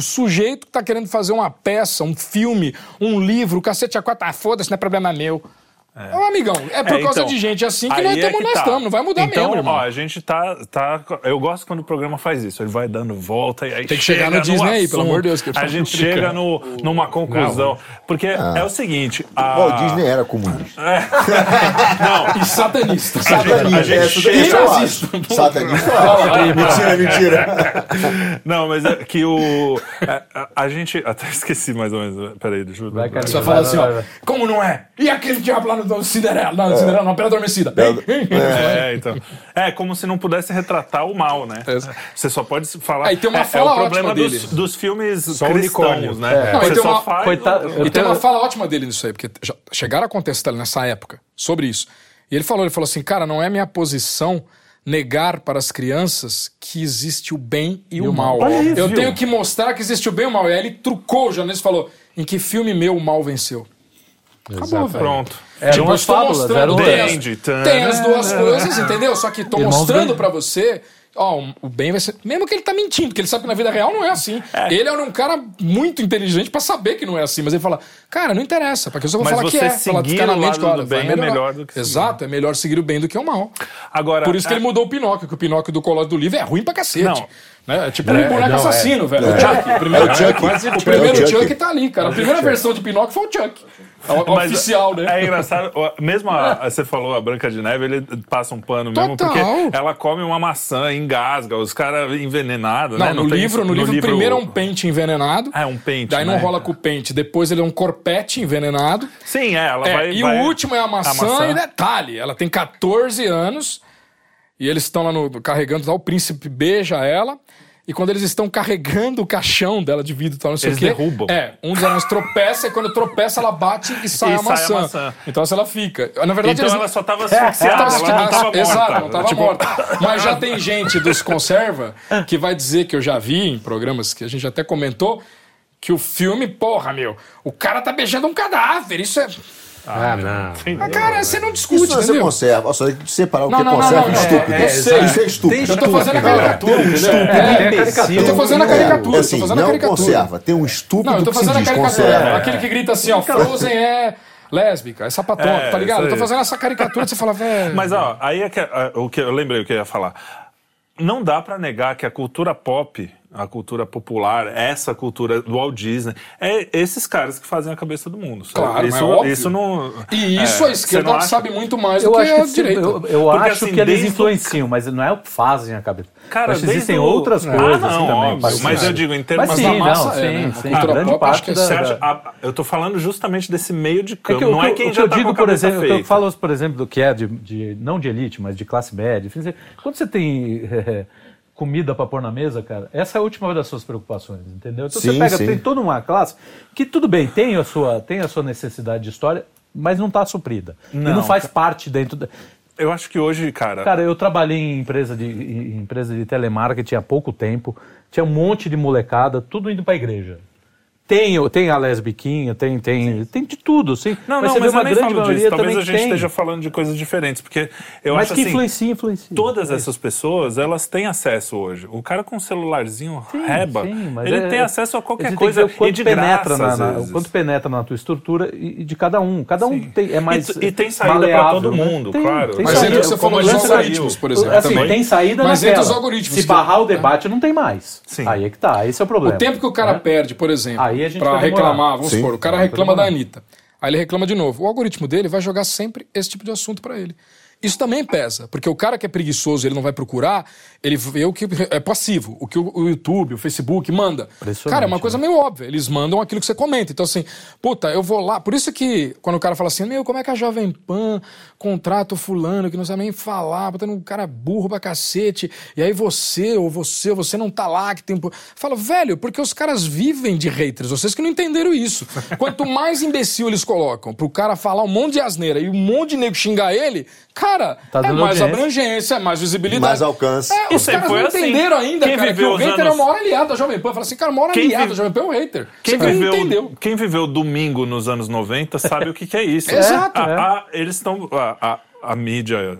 [SPEAKER 3] sujeito que tá querendo fazer uma peça, um filme, um livro, cacete a quatro, ah, foda-se, não é problema meu. É um amigão. É por
[SPEAKER 1] É,
[SPEAKER 3] causa
[SPEAKER 1] então,
[SPEAKER 3] de gente assim que nós
[SPEAKER 1] é
[SPEAKER 3] estamos,
[SPEAKER 1] que
[SPEAKER 3] nós
[SPEAKER 1] tá.
[SPEAKER 3] estamos. Não vai mudar
[SPEAKER 1] então,
[SPEAKER 3] mesmo, irmão.
[SPEAKER 1] Ó, a gente tá, tá. Eu gosto quando o programa faz isso. Ele vai dando volta e aí.
[SPEAKER 3] Tem que chegar
[SPEAKER 1] chega
[SPEAKER 3] no Disney aí, pelo amor de Deus,
[SPEAKER 1] A gente chega no, numa conclusão. Porque é o seguinte. A...
[SPEAKER 5] O Disney era comunista. <laughs>
[SPEAKER 1] Não,
[SPEAKER 3] E satanista.
[SPEAKER 5] Satanista.
[SPEAKER 1] a gente
[SPEAKER 5] é,
[SPEAKER 1] chega-
[SPEAKER 3] nazista.
[SPEAKER 5] Satanista. mentira, mentira.
[SPEAKER 1] não, mas é que o. é, A, a gente. Até esqueci mais ou menos. Peraí, deixa eu.
[SPEAKER 2] Vai, cara.
[SPEAKER 3] Você vai falar assim, ó, como não é? E aquele diabo lá no Cinderela, não, Cinderela, não, Pela Adormecida.
[SPEAKER 1] É, então. É como se não pudesse retratar o mal, né? Você só pode falar.
[SPEAKER 3] Aí tem uma
[SPEAKER 1] é,
[SPEAKER 3] fala
[SPEAKER 1] é o problema
[SPEAKER 3] ótima
[SPEAKER 1] dos,
[SPEAKER 3] dele.
[SPEAKER 1] dos filmes
[SPEAKER 4] o
[SPEAKER 1] cristãos, né?
[SPEAKER 3] Não, tem
[SPEAKER 1] só
[SPEAKER 3] uma-
[SPEAKER 1] faz.
[SPEAKER 2] Coitado,
[SPEAKER 3] E tem uma fala ótima dele nisso aí, porque já chegaram a contestar ele nessa época sobre isso. E ele falou, ele falou assim, cara, não é minha posição negar para as crianças que existe o bem e, o mal. Eu
[SPEAKER 1] viu?
[SPEAKER 3] tenho que mostrar que existe o bem e o mal. E aí ele trucou o jornalista e falou, em que filme meu o mal venceu? Acabou, velho.
[SPEAKER 1] Pronto.
[SPEAKER 3] Tipo, eu
[SPEAKER 2] umas
[SPEAKER 3] estou
[SPEAKER 2] fábulas,
[SPEAKER 3] mostrando,
[SPEAKER 2] eram-
[SPEAKER 3] tem, tem as duas coisas, entendeu? Só que tô
[SPEAKER 2] Irmãos
[SPEAKER 3] mostrando pra você, ó, o bem vai ser. Mesmo que ele tá mentindo, porque ele sabe que na vida real não é assim. Ele é um cara muito inteligente pra saber que não é assim, mas ele fala, cara, não interessa, porque eu só vou
[SPEAKER 1] Mas
[SPEAKER 3] falar que é. Falar
[SPEAKER 1] seguir
[SPEAKER 3] claramente
[SPEAKER 1] o lado
[SPEAKER 3] que, olha,
[SPEAKER 1] do
[SPEAKER 3] vai
[SPEAKER 1] bem é melhor do que seguir.
[SPEAKER 3] Exato, é melhor seguir o bem do que o mal.
[SPEAKER 1] Agora,
[SPEAKER 3] Por isso que
[SPEAKER 1] é-
[SPEAKER 3] ele mudou o Pinóquio, que o Pinóquio do Colóide do Livro é ruim pra cacete.
[SPEAKER 1] Não.
[SPEAKER 3] Né? É tipo um boneco
[SPEAKER 4] não, é.
[SPEAKER 3] assassino, velho. O Chuck. O primeiro
[SPEAKER 5] É o
[SPEAKER 3] Chuck. O primeiro
[SPEAKER 5] É o Chuck.
[SPEAKER 3] Chuck tá ali, cara. A primeira versão de Pinóquio foi o Chuck. É o
[SPEAKER 1] Mas
[SPEAKER 3] oficial, né?
[SPEAKER 1] É engraçado, mesmo a, a- você falou a Branca de Neve, ele passa um pano mesmo,
[SPEAKER 3] Total.
[SPEAKER 1] porque ela come uma maçã, engasga, os caras envenenados,
[SPEAKER 3] Não,
[SPEAKER 1] né?
[SPEAKER 3] no,
[SPEAKER 1] tem
[SPEAKER 3] livro,
[SPEAKER 1] isso-
[SPEAKER 3] no, livro, primeiro é um pente envenenado.
[SPEAKER 1] É um pente,
[SPEAKER 3] Daí não
[SPEAKER 1] né?
[SPEAKER 3] rola com o pente. Depois ele é um corpete envenenado.
[SPEAKER 1] Sim, é, ela
[SPEAKER 3] É,
[SPEAKER 1] vai...
[SPEAKER 3] e
[SPEAKER 1] vai-
[SPEAKER 3] o último é a maçã, e detalhe, ela tem 14 anos e eles estão lá no, carregando, tal, o príncipe beija ela. E quando eles estão carregando o caixão dela de vidro e tal, não sei
[SPEAKER 1] Eles
[SPEAKER 3] o quê.
[SPEAKER 1] derrubam.
[SPEAKER 3] É, um dos anões tropeça e quando tropeça ela bate e <laughs> sai,
[SPEAKER 1] E
[SPEAKER 3] a,
[SPEAKER 1] sai a
[SPEAKER 3] maçã.
[SPEAKER 1] maçã.
[SPEAKER 3] Então assim ela fica. Na verdade,
[SPEAKER 1] Então
[SPEAKER 3] eles...
[SPEAKER 1] ela só tava <laughs> asfixiada, ela não tava morta.
[SPEAKER 3] Exato, não tava
[SPEAKER 1] Tipo,
[SPEAKER 3] morta. <laughs> Mas já tem gente dos conserva que vai dizer que eu já vi em programas que a gente até comentou que o filme, porra, meu, o cara tá beijando um cadáver. Isso é.
[SPEAKER 4] Ah, não.
[SPEAKER 3] Ah, cara, você não discute,
[SPEAKER 5] Isso você
[SPEAKER 3] entendeu?
[SPEAKER 5] conserva. Só tem que separar o
[SPEAKER 3] Não,
[SPEAKER 5] que é
[SPEAKER 3] não, não,
[SPEAKER 5] conserva
[SPEAKER 3] não,
[SPEAKER 5] e
[SPEAKER 3] é,
[SPEAKER 5] estúpido.
[SPEAKER 3] é,
[SPEAKER 5] Isso
[SPEAKER 3] é,
[SPEAKER 5] é estúpido.
[SPEAKER 3] Eu tô fazendo a caricatura, entendeu?
[SPEAKER 5] Estúpido.
[SPEAKER 3] É,
[SPEAKER 2] caricatura.
[SPEAKER 3] Eu tô fazendo a
[SPEAKER 5] É,
[SPEAKER 3] caricatura,
[SPEAKER 5] é
[SPEAKER 3] eu
[SPEAKER 5] assim,
[SPEAKER 3] fazendo a
[SPEAKER 5] não
[SPEAKER 3] caricatura.
[SPEAKER 5] conserva. Tem um estúpido
[SPEAKER 3] Não, eu tô
[SPEAKER 5] que se
[SPEAKER 3] fazendo a
[SPEAKER 5] diz
[SPEAKER 3] caricatura.
[SPEAKER 5] conserva.
[SPEAKER 3] Aquele que grita assim, ó, Frozen é lésbica, é sapatona,
[SPEAKER 1] É,
[SPEAKER 3] tá ligado?
[SPEAKER 1] isso
[SPEAKER 3] Eu tô
[SPEAKER 1] aí.
[SPEAKER 3] fazendo essa caricatura e você fala, velho.
[SPEAKER 1] Mas, ó, aí é que, é, o que eu lembrei o que eu ia falar. Não dá pra negar que a cultura pop, a cultura popular, essa cultura do Walt Disney, é esses caras que fazem a cabeça do mundo. sabe?
[SPEAKER 3] Claro,
[SPEAKER 1] isso,
[SPEAKER 3] é óbvio.
[SPEAKER 1] isso não.
[SPEAKER 3] E isso
[SPEAKER 1] é,
[SPEAKER 3] a esquerda
[SPEAKER 1] acha-
[SPEAKER 3] sabe muito mais
[SPEAKER 2] Eu
[SPEAKER 3] do
[SPEAKER 2] acho
[SPEAKER 3] que
[SPEAKER 2] que
[SPEAKER 3] a
[SPEAKER 2] sim,
[SPEAKER 3] direita.
[SPEAKER 2] eu, eu
[SPEAKER 1] Porque,
[SPEAKER 2] acho
[SPEAKER 1] assim,
[SPEAKER 2] que eles
[SPEAKER 1] o-
[SPEAKER 2] influenciam, mas não é o que fazem a cabeça.
[SPEAKER 1] Cara,
[SPEAKER 2] que existem
[SPEAKER 1] o-
[SPEAKER 2] outras
[SPEAKER 1] Ah,
[SPEAKER 2] coisas
[SPEAKER 1] não,
[SPEAKER 2] também.
[SPEAKER 1] óbvio, mas
[SPEAKER 2] que-
[SPEAKER 1] eu digo, em termos-
[SPEAKER 2] Mas sim,
[SPEAKER 3] na massa
[SPEAKER 2] não,
[SPEAKER 3] é,
[SPEAKER 2] sim,
[SPEAKER 3] né?
[SPEAKER 2] sim.
[SPEAKER 3] A
[SPEAKER 2] grande
[SPEAKER 3] pop, acho
[SPEAKER 2] parte
[SPEAKER 3] que é
[SPEAKER 2] da...
[SPEAKER 1] Acha- a- eu tô falando justamente desse meio de
[SPEAKER 2] É
[SPEAKER 1] campo.
[SPEAKER 2] que eu-
[SPEAKER 1] não é
[SPEAKER 2] que
[SPEAKER 1] quem já
[SPEAKER 2] que eu
[SPEAKER 1] tá
[SPEAKER 2] digo, por exemplo, eu falo, por exemplo, do que é de, não de elite, mas de classe média. Quando você tem <laughs> comida para pôr na mesa, cara, essa é a última das suas preocupações, entendeu? Então você
[SPEAKER 5] Sim,
[SPEAKER 2] pega,
[SPEAKER 5] sim.
[SPEAKER 2] tem toda uma classe que tudo bem, tem a sua, tem a sua necessidade de história, mas não está suprida. e
[SPEAKER 1] Não,
[SPEAKER 2] não faz parte dentro da...
[SPEAKER 1] Eu acho que hoje, cara.
[SPEAKER 2] Cara, eu trabalhei em empresa de, em empresa de telemarketing há pouco tempo, tinha um monte de molecada, tudo indo para a igreja. Tem, tem a lesbiquinha, tem, tem, tem de tudo, sim.
[SPEAKER 1] não,
[SPEAKER 2] mas
[SPEAKER 1] não,
[SPEAKER 2] você
[SPEAKER 1] mas eu
[SPEAKER 2] uma
[SPEAKER 1] nem
[SPEAKER 2] grande
[SPEAKER 1] falo
[SPEAKER 2] maioria
[SPEAKER 1] disso. Talvez a gente
[SPEAKER 2] tem.
[SPEAKER 1] esteja falando de coisas diferentes, porque eu
[SPEAKER 2] mas
[SPEAKER 1] acho
[SPEAKER 2] que
[SPEAKER 1] assim.
[SPEAKER 2] influencia, influencia.
[SPEAKER 1] Todas essas pessoas, elas têm acesso hoje. O cara com um celularzinho reba,
[SPEAKER 2] Sim, mas
[SPEAKER 1] ele
[SPEAKER 2] é-
[SPEAKER 1] tem acesso a qualquer coisa
[SPEAKER 2] o quanto
[SPEAKER 1] e de
[SPEAKER 2] penetra
[SPEAKER 1] graça,
[SPEAKER 2] na,
[SPEAKER 1] às
[SPEAKER 2] na-
[SPEAKER 1] vezes.
[SPEAKER 2] o quanto penetra na tua estrutura e, e de cada um. Cada um
[SPEAKER 1] Sim.
[SPEAKER 2] tem, é mais
[SPEAKER 1] E e tem saída pra
[SPEAKER 2] maleável,
[SPEAKER 1] todo
[SPEAKER 2] né?
[SPEAKER 1] mundo,
[SPEAKER 2] Tem,
[SPEAKER 1] claro.
[SPEAKER 2] tem
[SPEAKER 3] Mas
[SPEAKER 2] saída.
[SPEAKER 3] entre você falou dos algoritmos, por exemplo.
[SPEAKER 2] Assim,
[SPEAKER 3] também.
[SPEAKER 2] tem saída
[SPEAKER 3] Mas
[SPEAKER 2] naquela.
[SPEAKER 3] entre os algoritmos.
[SPEAKER 2] Se barrar o debate, não tem mais.
[SPEAKER 1] Sim.
[SPEAKER 2] Aí é que tá, esse é o problema.
[SPEAKER 3] O tempo que o cara
[SPEAKER 2] né?
[SPEAKER 3] perde, por exemplo,
[SPEAKER 2] Aí a gente
[SPEAKER 3] pra reclamar, vamos
[SPEAKER 5] Sim.
[SPEAKER 3] supor, o cara reclama da. Anitta. Aí ele reclama de novo. O algoritmo dele vai jogar sempre esse tipo de assunto pra ele. Isso também pesa, porque o cara que é preguiçoso ele não vai procurar, ele vê o que é passivo, o que o YouTube, o Facebook manda. Cara, é uma
[SPEAKER 2] né?
[SPEAKER 3] coisa meio óbvia, eles mandam aquilo que você comenta. Então, assim, puta, eu vou lá. Por isso que quando o cara fala assim, meu, como é que a Jovem Pan contrata o fulano que não sabe nem falar, botando um cara burro pra cacete, e aí você, ou você, ou você não tá lá, que tem. Fala, velho, porque os caras vivem de haters, vocês que não entenderam isso. Quanto mais imbecil eles colocam pro cara falar um monte de asneira e um monte de nego xingar ele, cara,
[SPEAKER 2] Tá
[SPEAKER 3] é
[SPEAKER 2] dando
[SPEAKER 3] mais
[SPEAKER 2] audiência.
[SPEAKER 3] abrangência, é mais visibilidade.
[SPEAKER 5] Mais alcance.
[SPEAKER 3] É, os caras
[SPEAKER 1] foi
[SPEAKER 3] não
[SPEAKER 1] assim.
[SPEAKER 3] entenderam ainda,
[SPEAKER 1] Quem
[SPEAKER 3] cara, que
[SPEAKER 1] viveu
[SPEAKER 3] o hater é
[SPEAKER 1] anos-
[SPEAKER 3] o maior aliado da Jovem Pan. Fala assim, cara, o maior
[SPEAKER 1] Quem
[SPEAKER 3] aliado
[SPEAKER 1] vive-
[SPEAKER 3] da Jovem Pan é o hater.
[SPEAKER 1] Quem
[SPEAKER 3] Você que não
[SPEAKER 1] viveu,
[SPEAKER 3] entendeu.
[SPEAKER 1] quem viveu domingo nos anos 90 sabe o que, que é isso. <laughs>
[SPEAKER 3] Exato,
[SPEAKER 1] A-
[SPEAKER 2] é.
[SPEAKER 1] a- eles estão. A, a- a mídia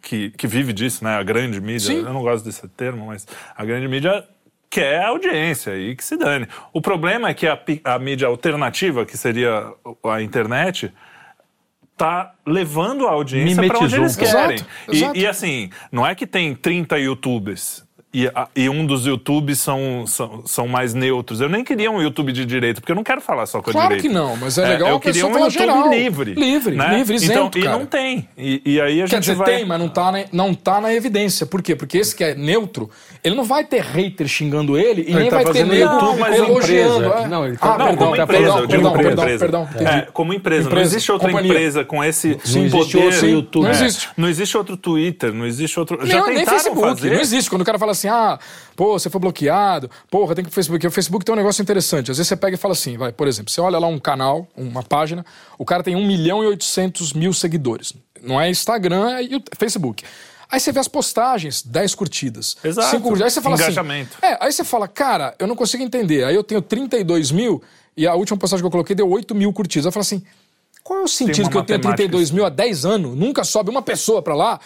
[SPEAKER 1] que, que vive disso, né? A grande mídia,
[SPEAKER 3] Sim.
[SPEAKER 1] eu não gosto desse termo, mas a grande mídia quer audiência e que se dane. O problema é que a, a mídia alternativa, que seria a internet, tá levando a audiência para onde eles querem.
[SPEAKER 3] Exato,
[SPEAKER 1] E-
[SPEAKER 3] exato.
[SPEAKER 1] E, assim, não é que tem 30 YouTubers. E, e um dos YouTubes são, são, são mais neutros. Eu nem queria um YouTube de direita, porque eu não quero falar só com a
[SPEAKER 3] Claro
[SPEAKER 1] direita.
[SPEAKER 3] que não, mas é legal
[SPEAKER 1] eu
[SPEAKER 3] a
[SPEAKER 1] queria um YouTube
[SPEAKER 3] geral.
[SPEAKER 1] livre.
[SPEAKER 3] Livre,
[SPEAKER 1] né?
[SPEAKER 3] livre,
[SPEAKER 1] então,
[SPEAKER 3] isento,
[SPEAKER 1] E
[SPEAKER 3] cara.
[SPEAKER 1] não tem. E, e aí a
[SPEAKER 3] Quer
[SPEAKER 1] gente
[SPEAKER 3] dizer,
[SPEAKER 1] vai...
[SPEAKER 3] tem, mas não tá, na, não tá na evidência. Por quê? Porque esse que é neutro, ele não vai ter hater xingando ele e
[SPEAKER 4] Não,
[SPEAKER 3] nem
[SPEAKER 4] ele tá
[SPEAKER 3] vai ter
[SPEAKER 4] fazendo
[SPEAKER 3] nego
[SPEAKER 4] YouTube
[SPEAKER 1] como
[SPEAKER 3] elogiando.
[SPEAKER 4] empresa.
[SPEAKER 3] é.
[SPEAKER 4] Não, ele tá-
[SPEAKER 3] ah,
[SPEAKER 1] Não,
[SPEAKER 3] perdão,
[SPEAKER 1] como
[SPEAKER 3] perdão,
[SPEAKER 1] empresa, eu digo
[SPEAKER 3] perdão,
[SPEAKER 1] como
[SPEAKER 3] perdão,
[SPEAKER 1] empresa.
[SPEAKER 3] perdão, entendi.
[SPEAKER 1] É, como empresa. Não
[SPEAKER 3] Empresa,
[SPEAKER 1] existe outra
[SPEAKER 3] companhia.
[SPEAKER 1] empresa com esse
[SPEAKER 4] Não existe
[SPEAKER 1] poder.
[SPEAKER 4] outro YouTube.
[SPEAKER 3] Não
[SPEAKER 1] É,
[SPEAKER 3] existe.
[SPEAKER 1] Não existe outro Twitter, não existe outro... Já
[SPEAKER 3] Não, nem
[SPEAKER 1] tentaram
[SPEAKER 3] Facebook,
[SPEAKER 1] fazer?
[SPEAKER 3] não existe. Quando o cara fala assim, ah, pô, você foi bloqueado, porra, tem que pro Facebook. O Facebook tem um negócio interessante. Às vezes você pega e fala assim, vai, por exemplo, você olha lá um canal, uma página, o cara tem 1 milhão e 800 mil seguidores. Não é Instagram, é Facebook. Aí você vê as postagens, 10 curtidas.
[SPEAKER 1] Exato.
[SPEAKER 3] cinco curtidas. Aí você fala
[SPEAKER 1] Engajamento.
[SPEAKER 3] assim. É, aí você fala, cara, eu não consigo entender. Aí eu tenho 32 mil e a última postagem que eu coloquei deu 8 mil curtidas. Eu falo assim, qual é o sentido que eu tenho
[SPEAKER 1] matemática
[SPEAKER 3] 32 mil há 10 anos? Nunca sobe uma pessoa pra lá.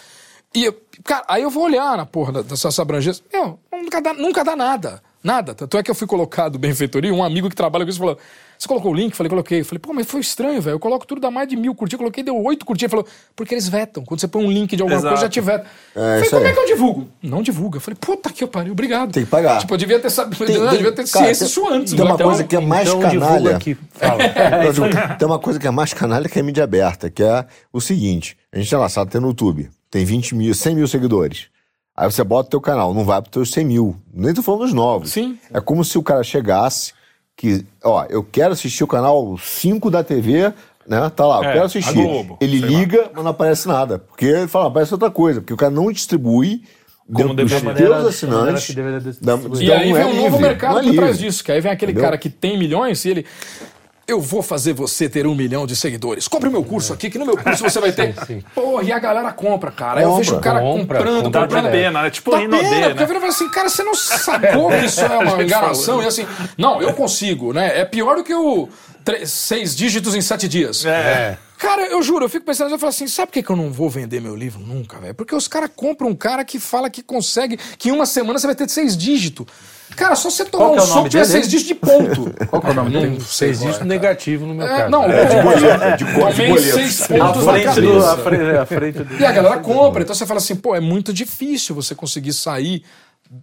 [SPEAKER 3] E, cara, aí eu vou olhar na porra da- dessas abrangências. Meu, nunca dá, nunca dá nada. Nada. Tanto é que eu fui colocado <laughs> benfeitoria, um amigo que trabalha com isso falou: Você colocou o link? Falei, coloquei. Falei, pô, mas foi estranho, velho. Eu coloco tudo, dá mais de mil curtidas. Coloquei, deu oito curtidas. Falou, porque eles vetam. Quando você põe um link de alguma
[SPEAKER 1] Exato.
[SPEAKER 3] coisa, já te vetam. falei,
[SPEAKER 5] isso
[SPEAKER 3] como
[SPEAKER 5] aí.
[SPEAKER 3] é que eu divulgo? Não divulga. Falei, puta que eu pariu, obrigado.
[SPEAKER 5] Tem que pagar.
[SPEAKER 3] Tipo, eu devia ter sabido,
[SPEAKER 5] Tem-
[SPEAKER 3] devia ter
[SPEAKER 5] cara,
[SPEAKER 3] ciência
[SPEAKER 5] tem-
[SPEAKER 3] isso antes.
[SPEAKER 5] tem uma
[SPEAKER 3] né?
[SPEAKER 5] coisa que é mais
[SPEAKER 4] então
[SPEAKER 5] canalha.
[SPEAKER 4] aqui. Fala.
[SPEAKER 5] Não, <laughs> digo, tem uma coisa que é mais canalha que é mídia aberta, que é o seguinte: a gente, lá, sabe, tem no YouTube, tem 20 mil, 100 mil seguidores. Aí você bota o teu canal, não vai pro teus 100 mil. Nem tô falando dos novos.
[SPEAKER 3] Sim.
[SPEAKER 5] É como se o cara chegasse, que, ó, eu quero assistir o canal 5 da TV, né? Tá lá, eu
[SPEAKER 1] É,
[SPEAKER 5] quero assistir.
[SPEAKER 1] Globo,
[SPEAKER 5] Ele
[SPEAKER 1] sei lá.
[SPEAKER 5] liga, mas não aparece nada. Porque ele fala, aparece outra coisa. Porque o cara não distribui
[SPEAKER 1] Como
[SPEAKER 5] dentro dos
[SPEAKER 1] deveria.
[SPEAKER 5] teus
[SPEAKER 2] Da maneira
[SPEAKER 5] assinantes. da-.
[SPEAKER 3] E
[SPEAKER 5] então
[SPEAKER 3] aí vem
[SPEAKER 5] é
[SPEAKER 3] um novo mercado
[SPEAKER 5] é
[SPEAKER 3] por trás disso, que aí vem aquele
[SPEAKER 5] Entendeu?
[SPEAKER 3] cara que tem milhões e ele. Eu vou fazer você ter um milhão de seguidores. Compre o meu curso aqui, que no meu curso você vai ter. <laughs> Porra, e a galera compra, cara. Aí eu vejo o cara
[SPEAKER 4] compra,
[SPEAKER 3] comprando,
[SPEAKER 4] compra
[SPEAKER 1] Dá
[SPEAKER 3] comprando.
[SPEAKER 1] pena, né? Tipo
[SPEAKER 3] Dá pena,
[SPEAKER 1] né?
[SPEAKER 3] porque eu viro e falo assim, cara, você não sacou que isso é <laughs> uma enganação. E assim, não, eu consigo, né? É pior do que o seis dígitos em sete dias.
[SPEAKER 1] É.
[SPEAKER 3] Cara, eu juro, eu fico pensando, eu falo assim, sabe por que, que eu não vou vender meu livro nunca, velho? Porque os caras compram um cara que fala que consegue, que em uma semana você vai ter seis dígitos. Cara, só você tomar
[SPEAKER 2] Qual que
[SPEAKER 3] um
[SPEAKER 2] é o
[SPEAKER 3] soco
[SPEAKER 2] nome
[SPEAKER 3] tiver
[SPEAKER 2] dele?
[SPEAKER 3] seis dígitos de ponto. <laughs>
[SPEAKER 2] Qual que é o nome
[SPEAKER 3] Não
[SPEAKER 2] dele?
[SPEAKER 3] sei
[SPEAKER 4] Fez
[SPEAKER 3] qual
[SPEAKER 4] isso
[SPEAKER 3] é.
[SPEAKER 4] negativo no meu
[SPEAKER 3] É,
[SPEAKER 4] caso.
[SPEAKER 3] não,
[SPEAKER 5] É, de boleta, de cor de
[SPEAKER 3] tomei
[SPEAKER 5] boleta.
[SPEAKER 3] seis
[SPEAKER 2] À
[SPEAKER 3] pontos na
[SPEAKER 2] frente
[SPEAKER 3] cabeça.
[SPEAKER 2] do. À <laughs> frente, à frente do.
[SPEAKER 3] E a galera compra. Então você fala assim, pô, é muito difícil você conseguir sair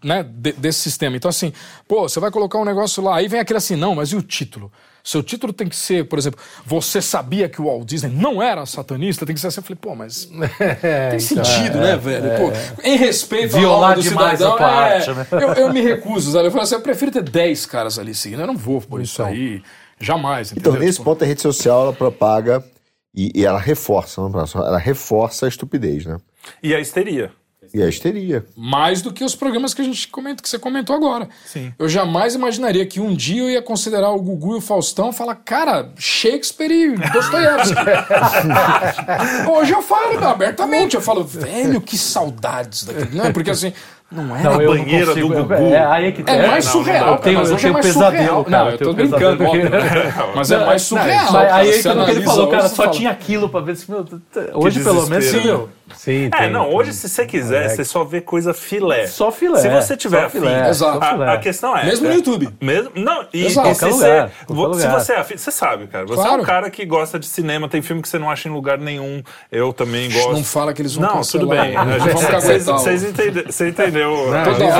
[SPEAKER 3] né, de- desse sistema. Então, assim, pô, você vai colocar um negócio lá, aí vem aquele assim, não, mas e o título? Seu título tem que ser, por exemplo, você sabia que o Walt Disney não era satanista? Tem que ser assim. Eu falei, pô, mas <laughs> tem sentido, né, velho? Pô, em respeito
[SPEAKER 2] Violar
[SPEAKER 3] ao
[SPEAKER 2] demais
[SPEAKER 3] cidadão,
[SPEAKER 2] a tua
[SPEAKER 3] é,
[SPEAKER 2] arte, né?
[SPEAKER 3] eu, eu me <laughs> recuso, sabe? Eu falo assim, eu prefiro ter 10 caras ali seguindo. Eu não vou por isso aí. Jamais,
[SPEAKER 5] Então,
[SPEAKER 3] entendeu?
[SPEAKER 5] nesse
[SPEAKER 3] Tipo,
[SPEAKER 5] ponto, a rede social ela propaga e, e ela reforça, não, ela reforça a estupidez, né?
[SPEAKER 1] E a histeria.
[SPEAKER 5] E a histeria.
[SPEAKER 3] Mais do que os programas que a gente comenta, que você comentou agora.
[SPEAKER 1] Sim.
[SPEAKER 3] Eu jamais imaginaria que um dia eu ia considerar o Gugu e o Faustão e falar, cara, Shakespeare e Dostoiévski. <laughs> Hoje eu falo abertamente, eu falo, velho, que saudades daquele. Não é porque assim, não era.
[SPEAKER 2] Não, não
[SPEAKER 1] banheira do
[SPEAKER 2] consigo.
[SPEAKER 1] Gugu.
[SPEAKER 2] É, aí é que.
[SPEAKER 3] É mais
[SPEAKER 1] não,
[SPEAKER 3] surreal.
[SPEAKER 1] não.
[SPEAKER 2] Eu tenho-
[SPEAKER 3] mas
[SPEAKER 2] eu
[SPEAKER 3] hoje
[SPEAKER 2] tenho
[SPEAKER 3] é
[SPEAKER 2] pesadelo,
[SPEAKER 3] surreal.
[SPEAKER 2] cara,
[SPEAKER 3] Não,
[SPEAKER 2] eu
[SPEAKER 3] tô brincando, óbvio, né? Mas é mais surreal.
[SPEAKER 2] Mas
[SPEAKER 3] cara.
[SPEAKER 2] aí é
[SPEAKER 3] Você
[SPEAKER 2] que ele falou, cara, só
[SPEAKER 3] fala,
[SPEAKER 2] tinha aquilo pra ver se. Meu, hoje, pelo menos, sim, meu.
[SPEAKER 4] Sim,
[SPEAKER 1] É,
[SPEAKER 4] tem,
[SPEAKER 1] não,
[SPEAKER 4] tem.
[SPEAKER 1] hoje se você quiser, você só vê coisa filé.
[SPEAKER 2] Só filé,
[SPEAKER 1] Se você tiver afim.
[SPEAKER 2] filé,
[SPEAKER 3] Exato.
[SPEAKER 1] A, a questão é.
[SPEAKER 3] Mesmo no
[SPEAKER 1] é,
[SPEAKER 3] YouTube.
[SPEAKER 1] Mesmo, não, e,
[SPEAKER 3] Exato.
[SPEAKER 1] e se, você,
[SPEAKER 2] lugar,
[SPEAKER 1] vo-
[SPEAKER 2] qualquer
[SPEAKER 1] se você é afim, você sabe, cara. Você é
[SPEAKER 3] Claro.
[SPEAKER 1] um cara que gosta de cinema, tem filme que você não acha em lugar nenhum. Eu também gosto.
[SPEAKER 3] Não fala que eles vão
[SPEAKER 1] Não,
[SPEAKER 3] cancelar.
[SPEAKER 1] tudo bem. <laughs>
[SPEAKER 3] Não
[SPEAKER 1] Vocês
[SPEAKER 3] caguetar o-
[SPEAKER 1] vocês entende- você entendeu?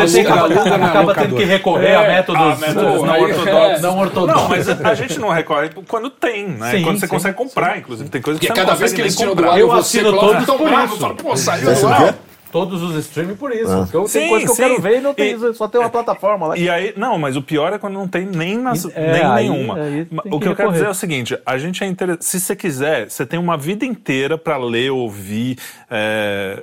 [SPEAKER 2] Você
[SPEAKER 3] Aluga-
[SPEAKER 2] acaba, tendo que recorrer a
[SPEAKER 3] É,
[SPEAKER 2] métodos,
[SPEAKER 1] a métodos
[SPEAKER 2] não
[SPEAKER 3] aí-
[SPEAKER 2] ortodoxos.
[SPEAKER 3] é.
[SPEAKER 2] Não ortodoxos.
[SPEAKER 1] Não, mas a gente não recorre quando tem, né? Quando você consegue comprar, inclusive. Tem coisa que você
[SPEAKER 3] cada
[SPEAKER 1] não
[SPEAKER 3] vez
[SPEAKER 1] consegue
[SPEAKER 3] que eles
[SPEAKER 1] nem
[SPEAKER 3] tiram do
[SPEAKER 1] comprar.
[SPEAKER 3] ar,
[SPEAKER 2] Eu
[SPEAKER 3] você
[SPEAKER 2] assino todos por
[SPEAKER 3] bravo,
[SPEAKER 2] isso.
[SPEAKER 3] Fala, Pô, saiu
[SPEAKER 5] o quê?
[SPEAKER 2] Todos os streaming por isso. Porque eu
[SPEAKER 1] Sim,
[SPEAKER 2] tenho coisa que eu
[SPEAKER 1] sim.
[SPEAKER 2] quero ver e não tem,
[SPEAKER 1] E-
[SPEAKER 2] só tem uma plataforma lá.
[SPEAKER 1] E aí, não, mas o pior é quando não tem nem, nas,
[SPEAKER 2] É,
[SPEAKER 1] nem
[SPEAKER 2] aí-
[SPEAKER 1] nenhuma.
[SPEAKER 2] aí
[SPEAKER 1] Ma-
[SPEAKER 2] tem
[SPEAKER 1] o
[SPEAKER 2] que
[SPEAKER 1] que eu quero dizer é o seguinte: a gente é interessante. Se você quiser, você tem uma vida inteira para ler, ouvir. é,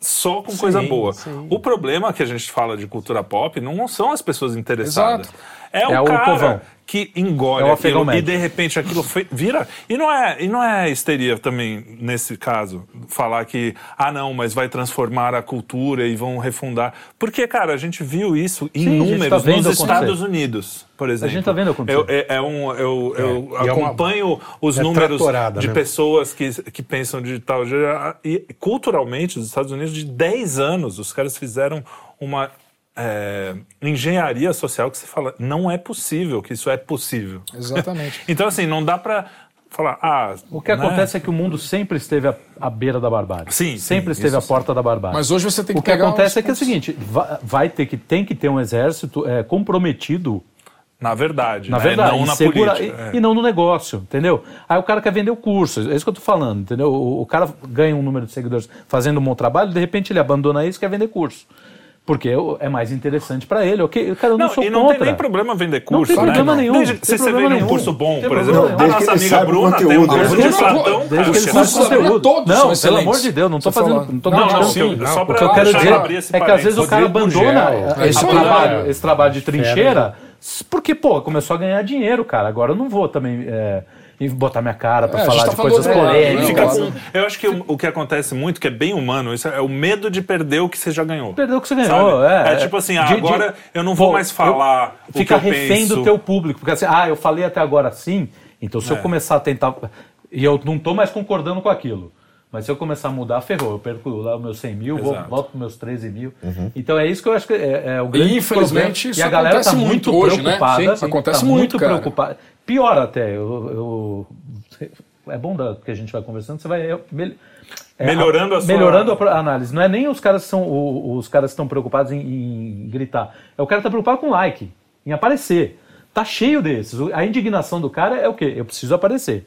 [SPEAKER 1] Só com coisa boa. O problema que a gente fala de cultura pop não são as pessoas interessadas.
[SPEAKER 3] Exato.
[SPEAKER 1] É o
[SPEAKER 2] É o
[SPEAKER 1] cara
[SPEAKER 2] povão.
[SPEAKER 1] Que engole
[SPEAKER 2] É
[SPEAKER 1] aquilo e de repente aquilo vira. E não, é, e não é histeria também, nesse caso, falar que, ah, não, mas vai transformar a cultura e vão refundar. Porque, cara, a gente viu isso em
[SPEAKER 2] Sim, a gente
[SPEAKER 1] números
[SPEAKER 2] tá
[SPEAKER 1] nos
[SPEAKER 2] acontecer.
[SPEAKER 1] Estados Unidos, por exemplo.
[SPEAKER 2] gente tá vendo acontecer.
[SPEAKER 1] Eu, é, é um, eu eu
[SPEAKER 4] e é uma-
[SPEAKER 1] acompanho os
[SPEAKER 4] é
[SPEAKER 1] números de
[SPEAKER 4] né?
[SPEAKER 1] pessoas que, que pensam digital. E culturalmente, os Estados Unidos, de 10 anos, os caras fizeram uma é, engenharia social que você fala, não é possível que isso é possível.
[SPEAKER 3] Exatamente. <laughs>
[SPEAKER 1] Então, assim, não dá pra. falar, ah.
[SPEAKER 2] O que
[SPEAKER 1] né?
[SPEAKER 2] acontece é que o mundo sempre esteve à, à beira da barbárie.
[SPEAKER 1] Sim,
[SPEAKER 2] Sempre
[SPEAKER 1] sim,
[SPEAKER 2] esteve à porta da barbárie.
[SPEAKER 3] Mas hoje você tem que
[SPEAKER 2] O que
[SPEAKER 3] pegar
[SPEAKER 2] acontece é que é o seguinte, vai, vai ter que tem que ter um exército é, comprometido
[SPEAKER 1] Na verdade,
[SPEAKER 2] na
[SPEAKER 1] né?
[SPEAKER 2] verdade,
[SPEAKER 1] não
[SPEAKER 2] e
[SPEAKER 1] na
[SPEAKER 2] segura-
[SPEAKER 1] política.
[SPEAKER 2] e,
[SPEAKER 1] é.
[SPEAKER 2] e não no negócio, entendeu? Aí o cara quer vender o curso, é isso que eu tô falando, entendeu? O, o cara ganha um número de seguidores fazendo um bom trabalho, de repente ele abandona isso e quer vender curso. Porque é mais interessante para ele. ok? Cara, eu não,
[SPEAKER 1] Não,
[SPEAKER 2] sou
[SPEAKER 1] e não
[SPEAKER 2] contra.
[SPEAKER 1] tem nem problema vender
[SPEAKER 2] Não
[SPEAKER 1] curso,
[SPEAKER 2] tem
[SPEAKER 1] né?
[SPEAKER 2] problema nenhum,
[SPEAKER 1] Desde,
[SPEAKER 2] tem
[SPEAKER 1] se você
[SPEAKER 2] problema
[SPEAKER 1] vende um curso bom,
[SPEAKER 2] Tem
[SPEAKER 1] por exemplo,
[SPEAKER 2] nenhum.
[SPEAKER 1] a nossa amiga Bruna tem um curso
[SPEAKER 5] né?
[SPEAKER 1] de Platão.
[SPEAKER 2] desde que ele
[SPEAKER 3] Bruna
[SPEAKER 2] conteúdo.
[SPEAKER 3] todos
[SPEAKER 2] Não, pelo amor de Deus, não tô
[SPEAKER 3] Você
[SPEAKER 2] fazendo. Não tô
[SPEAKER 1] Não, não, sim,
[SPEAKER 4] não,
[SPEAKER 1] só
[SPEAKER 2] que eu quero
[SPEAKER 1] deixar
[SPEAKER 2] dizer
[SPEAKER 1] abrir esse
[SPEAKER 2] é que às vezes o cara abandona
[SPEAKER 4] Gurgel,
[SPEAKER 2] esse, trabalho, esse trabalho de trincheira porque, pô, começou a ganhar dinheiro, cara. Agora eu não vou também é, e botar minha cara pra
[SPEAKER 3] É,
[SPEAKER 2] falar
[SPEAKER 3] tá
[SPEAKER 2] de coisas polêmicas.
[SPEAKER 3] né? Não,
[SPEAKER 1] com- eu acho que o, o que acontece muito, que é bem humano, isso é o medo de perder o que você já ganhou.
[SPEAKER 2] Perdeu o que você ganhou,
[SPEAKER 1] Sabe?
[SPEAKER 2] é.
[SPEAKER 1] É tipo assim, ah,
[SPEAKER 2] De- de-
[SPEAKER 1] agora eu não vou
[SPEAKER 2] Pô,
[SPEAKER 1] mais falar
[SPEAKER 2] eu-
[SPEAKER 1] o
[SPEAKER 2] Fica
[SPEAKER 1] que eu
[SPEAKER 2] refém
[SPEAKER 1] penso.
[SPEAKER 2] do teu público. Porque assim, ah, eu falei até agora assim, então se eu
[SPEAKER 1] É.
[SPEAKER 2] começar a tentar. E eu não tô mais concordando com aquilo. Mas se eu começar a mudar, ferrou. Eu perco lá os meus 100 mil, vou, volto para meus 13 mil. Então é isso que eu acho que é, é o grande
[SPEAKER 3] infelizmente,
[SPEAKER 2] problema.
[SPEAKER 3] isso
[SPEAKER 2] E a galera tá
[SPEAKER 3] acontece
[SPEAKER 2] muito
[SPEAKER 3] muito hoje, né?
[SPEAKER 2] preocupada.
[SPEAKER 3] Sim, sim. Acontece
[SPEAKER 2] tá
[SPEAKER 3] muito, cara.
[SPEAKER 2] preocupada. Pior até. Eu, eu- é bom da, que a gente vai conversando, você vai. mel- é,
[SPEAKER 1] Melhorando a sua-
[SPEAKER 2] Melhorando a a análise. Não é nem os caras que são o- os caras estão preocupados em, em gritar. É o cara que tá preocupado com like, em aparecer. Tá cheio desses. A indignação do cara é o quê? Eu preciso aparecer.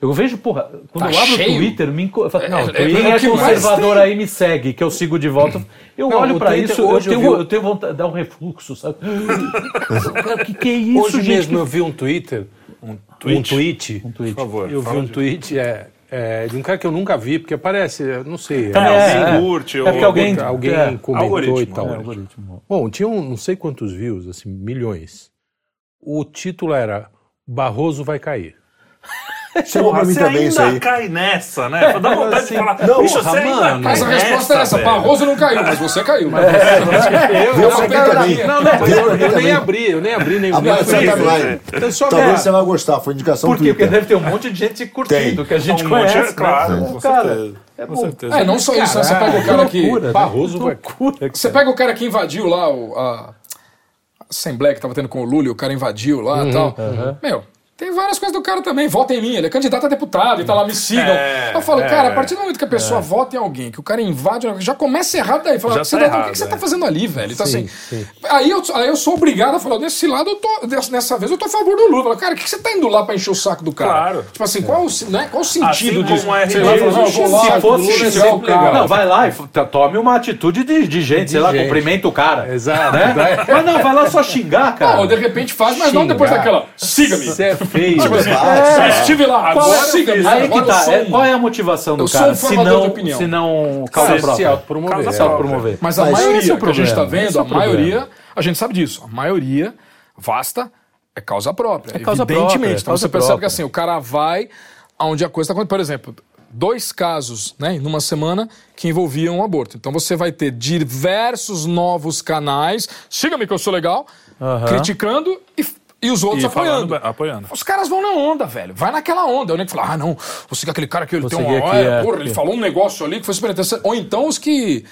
[SPEAKER 2] Eu vejo, porra, quando
[SPEAKER 3] Tá
[SPEAKER 2] eu abro
[SPEAKER 3] cheio?
[SPEAKER 2] o Twitter, me eu falo, não,
[SPEAKER 3] é-
[SPEAKER 2] quem
[SPEAKER 3] é
[SPEAKER 2] é conservador aí me segue, que eu sigo de volta. Eu
[SPEAKER 4] Não,
[SPEAKER 2] olho
[SPEAKER 4] Twitter
[SPEAKER 2] isso, eu
[SPEAKER 4] hoje eu
[SPEAKER 2] tenho,
[SPEAKER 4] vi-
[SPEAKER 2] eu tenho vontade de dar um refluxo, sabe? <laughs> O que, que é isso,
[SPEAKER 4] Hoje
[SPEAKER 2] gente?
[SPEAKER 4] mesmo eu vi um Twitter, um
[SPEAKER 1] tweet?
[SPEAKER 4] tweet,
[SPEAKER 2] Um tweet.
[SPEAKER 1] Por favor.
[SPEAKER 4] eu vi um
[SPEAKER 1] de-
[SPEAKER 4] tweet é, é, de um cara que eu nunca vi, porque parece, não sei,
[SPEAKER 1] É,
[SPEAKER 4] é,
[SPEAKER 1] alguém curte
[SPEAKER 2] é
[SPEAKER 1] ou
[SPEAKER 2] porque alguém,
[SPEAKER 4] alguém
[SPEAKER 2] é,
[SPEAKER 4] comentou
[SPEAKER 1] algoritmo,
[SPEAKER 4] e tal.
[SPEAKER 2] é, algoritmo.
[SPEAKER 4] Bom, tinha um, não sei quantos views, assim, milhões. O título era Barroso vai cair. <laughs>
[SPEAKER 5] Chegou pra
[SPEAKER 1] Porra,
[SPEAKER 5] mim
[SPEAKER 1] você
[SPEAKER 5] também isso
[SPEAKER 1] ainda
[SPEAKER 5] aí.
[SPEAKER 1] cai nessa, né? Dá vontade de falar,
[SPEAKER 4] Não,
[SPEAKER 1] bicho, você ainda cai
[SPEAKER 3] Mas a resposta é essa:
[SPEAKER 1] velho.
[SPEAKER 3] Barroso não caiu, mas você caiu.
[SPEAKER 5] Viu pra mim também.
[SPEAKER 4] Não, não, eu,
[SPEAKER 5] pra mim
[SPEAKER 4] eu nem
[SPEAKER 5] também.
[SPEAKER 4] abri, eu nem abri nem nem-. Eu só
[SPEAKER 5] Talvez
[SPEAKER 4] é.
[SPEAKER 5] você vai gostar, foi indicação
[SPEAKER 2] Por quê? Porque deve ter um monte de gente curtindo, que a gente
[SPEAKER 1] Um monte,
[SPEAKER 2] conhece.
[SPEAKER 1] claro,
[SPEAKER 2] né?
[SPEAKER 1] com certeza.
[SPEAKER 2] é
[SPEAKER 1] Com certeza.
[SPEAKER 3] É, não só isso, né? Você pega o cara que.
[SPEAKER 2] loucura, né?
[SPEAKER 4] Barroso vai.
[SPEAKER 2] Loucura,
[SPEAKER 3] Você pega o cara que invadiu lá o- a, Assembleia que tava tendo com o Lula, e o cara invadiu lá e tal. Meu. Tem várias coisas do cara também. Vota em mim. Ele é candidato a deputado e tá lá, me sigam.
[SPEAKER 1] É,
[SPEAKER 3] eu falo,
[SPEAKER 1] é.
[SPEAKER 3] cara, a partir do momento que a pessoa vota em alguém, que o cara invade, já começa errado daí. Fala,
[SPEAKER 1] Já tá
[SPEAKER 3] tá- o que
[SPEAKER 1] errado,
[SPEAKER 3] que você
[SPEAKER 1] é.
[SPEAKER 3] tá fazendo ali, velho? Então,
[SPEAKER 4] Sim,
[SPEAKER 3] assim,
[SPEAKER 4] sim.
[SPEAKER 3] Aí, eu, aí eu sou obrigado a falar, desse lado, eu tô, dessa, dessa vez eu tô a favor do Lula. Fala, cara, o que que você tá indo lá pra encher o saco do cara?
[SPEAKER 1] Claro.
[SPEAKER 3] Tipo assim, qual, o, né, qual o sentido
[SPEAKER 1] Assim
[SPEAKER 3] disso?
[SPEAKER 1] como é
[SPEAKER 3] Sei lá, lá,
[SPEAKER 2] Se fosse
[SPEAKER 3] Lula é
[SPEAKER 2] legal.
[SPEAKER 3] legal.
[SPEAKER 2] Não, vai lá e tome uma atitude de, de gente, sei lá,
[SPEAKER 4] gente.
[SPEAKER 2] cumprimenta o cara.
[SPEAKER 4] Exato.
[SPEAKER 2] Né? Mas não, vai lá só xingar, cara.
[SPEAKER 3] Não, de repente faz, mas não depois
[SPEAKER 4] Xingar.
[SPEAKER 3] daquela, siga-me.
[SPEAKER 4] É feio.
[SPEAKER 3] Tipo assim,
[SPEAKER 5] Ah,
[SPEAKER 3] eu estive lá,
[SPEAKER 1] Agora
[SPEAKER 3] agora
[SPEAKER 1] eu
[SPEAKER 3] siga-me.
[SPEAKER 1] fiz.
[SPEAKER 2] Aí que
[SPEAKER 3] Agora
[SPEAKER 2] tá.
[SPEAKER 3] sou
[SPEAKER 2] é-
[SPEAKER 3] um-
[SPEAKER 2] qual é a motivação do
[SPEAKER 3] eu sou
[SPEAKER 2] cara?
[SPEAKER 3] um
[SPEAKER 2] se não,
[SPEAKER 3] de opinião.
[SPEAKER 2] se não causa
[SPEAKER 4] Se
[SPEAKER 2] própria.
[SPEAKER 4] autopromover.
[SPEAKER 2] Se
[SPEAKER 4] É.
[SPEAKER 2] autopromover.
[SPEAKER 3] Mas a
[SPEAKER 5] Mas
[SPEAKER 3] maioria
[SPEAKER 2] é
[SPEAKER 3] que a gente está vendo,
[SPEAKER 2] é
[SPEAKER 3] a maioria, a gente sabe disso, a maioria vasta é causa própria.
[SPEAKER 2] É causa
[SPEAKER 3] evidentemente.
[SPEAKER 2] própria, é
[SPEAKER 3] então
[SPEAKER 2] causa
[SPEAKER 3] você percebe
[SPEAKER 2] própria.
[SPEAKER 3] que assim, o cara vai aonde a coisa está acontecendo. Por exemplo, dois casos, né, numa semana que envolviam o aborto. Então você vai ter diversos novos canais, siga-me que eu sou legal,
[SPEAKER 2] Aham.
[SPEAKER 3] criticando e, e os outros
[SPEAKER 1] E falando
[SPEAKER 3] apoiando.
[SPEAKER 1] bem- apoiando.
[SPEAKER 3] Os caras vão na onda, velho. Vai naquela onda. O nego fala, ah, não, vou seguir aquele cara que ele
[SPEAKER 2] Vou
[SPEAKER 3] tem uma.
[SPEAKER 2] aqui,
[SPEAKER 3] é, porra, ele falou um negócio ali que foi super interessante. Ou então os que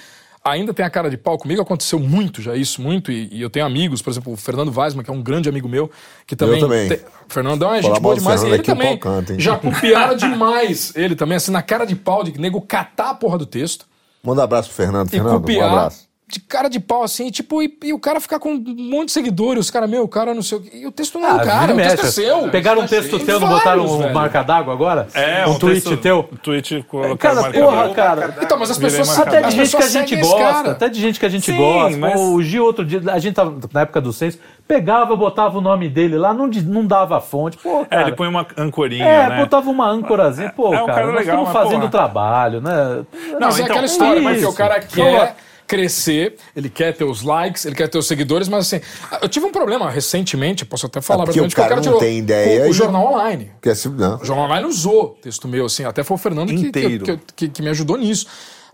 [SPEAKER 3] ainda tem a cara de pau comigo, aconteceu muito já isso, muito. E, e eu tenho amigos, por exemplo, o Fernando Weisman, que é um grande amigo meu, que também.
[SPEAKER 5] também.
[SPEAKER 3] tem- o Fernandão é gente boa demais. E
[SPEAKER 5] Fernando
[SPEAKER 3] ele também
[SPEAKER 5] canta,
[SPEAKER 3] já copiaram demais. Ele também, assim, na cara de pau, de nego catar a porra do texto
[SPEAKER 5] Manda um abraço pro Fernando.
[SPEAKER 3] e
[SPEAKER 5] Fernando, um
[SPEAKER 3] copiar
[SPEAKER 5] abraço.
[SPEAKER 3] De cara de pau, assim, tipo, e, e o cara ficar com um monte de seguidores, os caras, meu, o cara não sei o quê. E o texto não é
[SPEAKER 2] Ah,
[SPEAKER 3] do cara, o
[SPEAKER 2] e
[SPEAKER 3] texto é seu.
[SPEAKER 2] Pegaram um texto teu, não botaram um marca d'água agora?
[SPEAKER 1] É,
[SPEAKER 2] um, tweet
[SPEAKER 1] texto-
[SPEAKER 2] teu?
[SPEAKER 1] Um tweet colocar
[SPEAKER 2] Cara,
[SPEAKER 1] marca
[SPEAKER 2] porra,
[SPEAKER 1] d'água.
[SPEAKER 2] cara.
[SPEAKER 3] Então, mas as pessoas.
[SPEAKER 2] Até de gente que a gente gosta,
[SPEAKER 3] cara.
[SPEAKER 2] até de gente que a gente
[SPEAKER 1] Sim,
[SPEAKER 2] gosta.
[SPEAKER 1] mas-
[SPEAKER 2] o Gil outro dia, a gente tava na época do censo, pegava, botava o nome dele lá, não, não dava a fonte. Pô,
[SPEAKER 1] É,
[SPEAKER 2] cara.
[SPEAKER 1] ele põe uma ancorinha,
[SPEAKER 2] É,
[SPEAKER 1] né?
[SPEAKER 2] botava uma âncorazinha. Pô,
[SPEAKER 1] É um
[SPEAKER 2] cara,
[SPEAKER 1] cara
[SPEAKER 2] nós
[SPEAKER 1] legal,
[SPEAKER 2] estamos
[SPEAKER 1] mas,
[SPEAKER 2] fazendo trabalho, né?
[SPEAKER 3] Não, mas é
[SPEAKER 1] então,
[SPEAKER 3] aquela história,
[SPEAKER 2] é
[SPEAKER 3] porque o cara quer crescer, ele quer ter os likes, ele quer ter os seguidores, mas assim, eu tive um problema recentemente, posso até falar,
[SPEAKER 5] É porque o cara não tem ideia
[SPEAKER 3] o, o jornal online.
[SPEAKER 5] Porque assim, não.
[SPEAKER 3] O Jornal Online usou texto meu, assim, até foi o Fernando que, que, que, que- que me ajudou nisso.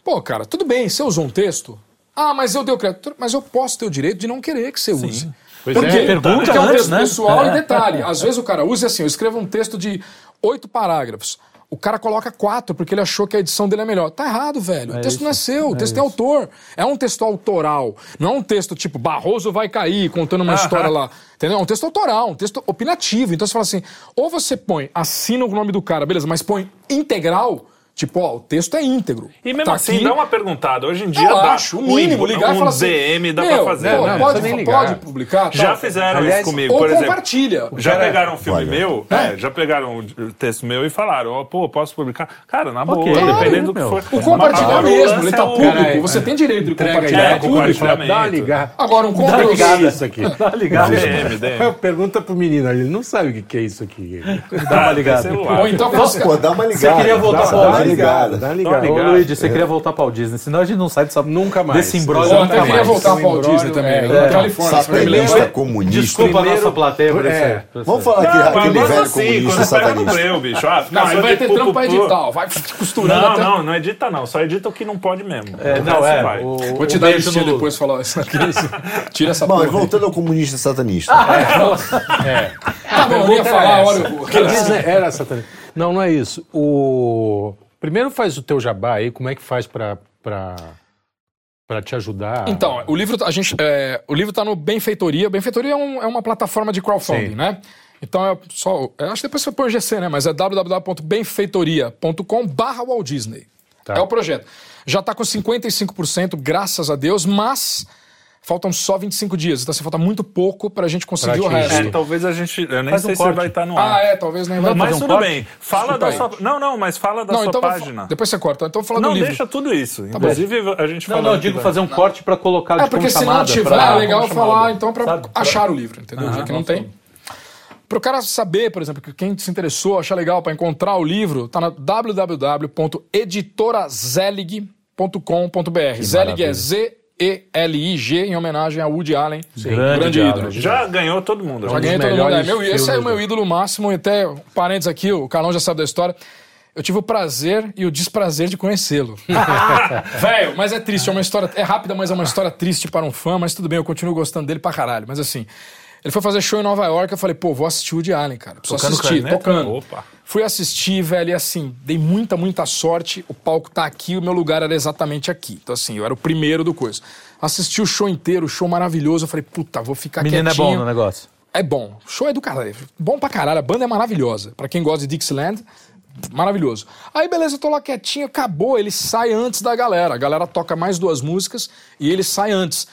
[SPEAKER 3] Pô, cara, tudo bem, você usou um texto. Ah, mas eu dei o crédito. Mas eu posso ter o direito de não querer que você use.
[SPEAKER 4] Pois
[SPEAKER 3] Por
[SPEAKER 4] é,
[SPEAKER 2] pergunta
[SPEAKER 3] Porque é um
[SPEAKER 2] antes,
[SPEAKER 3] texto
[SPEAKER 2] né?
[SPEAKER 3] pessoal
[SPEAKER 2] É.
[SPEAKER 3] e detalhe. Às vezes o cara usa assim, eu escrevo um texto de oito parágrafos. O cara coloca quatro porque ele achou que a edição dele é melhor. Tá errado, velho. o texto não é seu, o texto tem autor. É um texto autoral. Não é um texto tipo Barroso vai cair contando uma história lá. Entendeu? É um texto autoral, um texto opinativo. Então você fala assim: ou você põe, assina o nome do cara, beleza, mas põe integral. Tipo, ó, o texto é íntegro.
[SPEAKER 1] E mesmo
[SPEAKER 3] Tá
[SPEAKER 1] assim,
[SPEAKER 3] aqui.
[SPEAKER 1] dá uma perguntada. Hoje em dia
[SPEAKER 3] Eu
[SPEAKER 1] dá
[SPEAKER 3] acho, o mínimo,
[SPEAKER 1] um,
[SPEAKER 3] ligar
[SPEAKER 1] um
[SPEAKER 3] e falar assim.
[SPEAKER 1] DM dá
[SPEAKER 3] meu,
[SPEAKER 1] pra fazer.
[SPEAKER 3] pô,
[SPEAKER 1] né?
[SPEAKER 3] pode,
[SPEAKER 4] nem ligar.
[SPEAKER 3] pode publicar.
[SPEAKER 1] Já
[SPEAKER 3] tal.
[SPEAKER 1] fizeram
[SPEAKER 4] Aliás,
[SPEAKER 1] isso comigo,
[SPEAKER 3] Ou
[SPEAKER 1] por exemplo.
[SPEAKER 3] compartilha.
[SPEAKER 1] Já
[SPEAKER 4] Cara,
[SPEAKER 1] pegaram um filme
[SPEAKER 5] Olha.
[SPEAKER 1] meu, é, já pegaram o texto meu e falaram, ó, pô, posso publicar? Cara, na boa,
[SPEAKER 2] Ok,
[SPEAKER 1] dependendo do que
[SPEAKER 2] meu.
[SPEAKER 1] for.
[SPEAKER 3] O compartilhar
[SPEAKER 1] Agora, o
[SPEAKER 3] mesmo, ele
[SPEAKER 1] é
[SPEAKER 3] tá público.
[SPEAKER 4] Cara,
[SPEAKER 3] você tem direito de compartilhar. É público.
[SPEAKER 1] compartilhamento.
[SPEAKER 4] Dá uma ligada.
[SPEAKER 3] Agora, um
[SPEAKER 4] Dá
[SPEAKER 3] conteúdo.
[SPEAKER 4] ligada isso aqui.
[SPEAKER 2] Tá ligado?
[SPEAKER 1] DM, DM. <laughs>
[SPEAKER 4] Pergunta pro menino, ele não sabe o que é isso aqui.
[SPEAKER 2] Dá uma ligada.
[SPEAKER 3] Ou então, você...
[SPEAKER 5] Pô, dá uma ligada.
[SPEAKER 2] queria voltar
[SPEAKER 5] dá,
[SPEAKER 2] pra
[SPEAKER 5] dá
[SPEAKER 2] onde?
[SPEAKER 5] uma ligada.
[SPEAKER 4] Dá uma
[SPEAKER 2] Ô. Luigi, você queria voltar para o Disney, senão a gente não sai dessa,
[SPEAKER 4] Nunca mais.
[SPEAKER 2] desse embrolho
[SPEAKER 3] Eu
[SPEAKER 2] nunca
[SPEAKER 3] até queria
[SPEAKER 2] mais.
[SPEAKER 3] voltar para o
[SPEAKER 4] Embrólio,
[SPEAKER 3] Disney também.
[SPEAKER 4] é.
[SPEAKER 3] na Califórnia. me
[SPEAKER 5] Satanista comunista.
[SPEAKER 2] Desculpa a nossa plateia por
[SPEAKER 4] É.
[SPEAKER 5] Vamos falar aqui, aquele
[SPEAKER 1] mas
[SPEAKER 5] velho
[SPEAKER 1] assim,
[SPEAKER 5] comunista satanista.
[SPEAKER 1] breu, bicho. Ah,
[SPEAKER 3] Não, ele vai ter trampo
[SPEAKER 1] pu.
[SPEAKER 3] editar. Vai costurando
[SPEAKER 1] Não, não, não edita não. Só edita o que não pode mesmo.
[SPEAKER 2] É, não, é.
[SPEAKER 3] Vou te dar
[SPEAKER 2] beijo
[SPEAKER 3] listinha depois falar <laughs> isso aqui. Tira essa porra.
[SPEAKER 5] mas voltando ao comunista satanista. <laughs>
[SPEAKER 3] Tá bom, eu ia falar, a eu
[SPEAKER 4] né, era satanista. Não, não é isso. O... Primeiro faz o teu jabá aí, como é que faz pra, pra te ajudar?
[SPEAKER 3] Então, o livro, a gente, é, o livro tá no Benfeitoria. Benfeitoria é, um- é uma plataforma de crowdfunding,
[SPEAKER 4] Sim.
[SPEAKER 3] né? Então é só. eu acho que depois você põe o GC, né? Mas é www.benfeitoria.com barra Walt Disney.
[SPEAKER 4] Tá.
[SPEAKER 3] É o projeto. Já tá com 55%, graças a Deus, mas faltam só 25 dias. Então, assim, falta muito pouco pra gente conseguir
[SPEAKER 4] Pra
[SPEAKER 3] o resto.
[SPEAKER 1] É, talvez a gente. Eu nem
[SPEAKER 2] Faz um
[SPEAKER 1] sei se
[SPEAKER 2] corte.
[SPEAKER 1] vai estar no ar.
[SPEAKER 3] Ah, é, talvez nem vai
[SPEAKER 1] Mas
[SPEAKER 2] fazer um
[SPEAKER 1] tudo
[SPEAKER 2] corte?
[SPEAKER 1] bem. Fala
[SPEAKER 3] Desculpa
[SPEAKER 1] da
[SPEAKER 3] aí.
[SPEAKER 1] sua. Não, não, mas fala da
[SPEAKER 3] Não,
[SPEAKER 1] sua
[SPEAKER 3] então vou-
[SPEAKER 1] página.
[SPEAKER 3] depois você corta. Então, falando
[SPEAKER 1] Não,
[SPEAKER 3] do livro.
[SPEAKER 1] deixa tudo isso. Inclusive, a gente
[SPEAKER 2] Não,
[SPEAKER 1] falou.
[SPEAKER 2] não, eu digo fazer um corte para colocar
[SPEAKER 3] É,
[SPEAKER 2] de
[SPEAKER 3] porque se não tiver,
[SPEAKER 2] pra-
[SPEAKER 3] é legal falar, então, pra
[SPEAKER 2] Sabe?
[SPEAKER 3] achar o livro, entendeu? Já que não tem. Para o cara saber, por exemplo, que quem se interessou, achar legal para encontrar o livro, tá na www.editorazelig.com.br. Zelig é Z-E-L-I-G, em homenagem a Woody Allen,
[SPEAKER 2] Grande
[SPEAKER 3] grande
[SPEAKER 2] Allen.
[SPEAKER 3] ídolo.
[SPEAKER 1] Já ganhou todo mundo.
[SPEAKER 3] Já ganhei todo mundo. É, meu, esse é o meu
[SPEAKER 4] do-
[SPEAKER 3] ídolo máximo. E até, parênteses aqui, o Carlão já sabe da história. Eu tive o prazer e o desprazer de conhecê-lo. <laughs> Velho, mas é triste, é uma história. É rápida, mas é uma história triste para um fã, mas tudo bem, eu continuo gostando dele pra caralho. Mas assim, ele foi fazer show em Nova York, eu falei, pô, vou assistir o Woody Allen, cara. Preciso
[SPEAKER 1] Tocando
[SPEAKER 3] assistir,
[SPEAKER 1] clarinete?
[SPEAKER 3] tocando.
[SPEAKER 1] Opa.
[SPEAKER 3] Fui assistir, velho, e assim, dei muita, muita sorte. O palco tá aqui, o meu lugar era exatamente aqui. Então, assim, eu era o primeiro do coisa. Assisti o show inteiro, o show maravilhoso. Eu falei, puta, vou ficar
[SPEAKER 2] Menino é
[SPEAKER 3] quietinho.
[SPEAKER 2] bom no negócio.
[SPEAKER 3] É bom. O show é do caralho. Bom pra caralho. A banda é maravilhosa. Pra quem gosta de Dixieland, maravilhoso. Aí, beleza, eu tô lá quietinho, acabou. Ele sai antes da galera. A galera toca mais duas músicas e ele sai antes.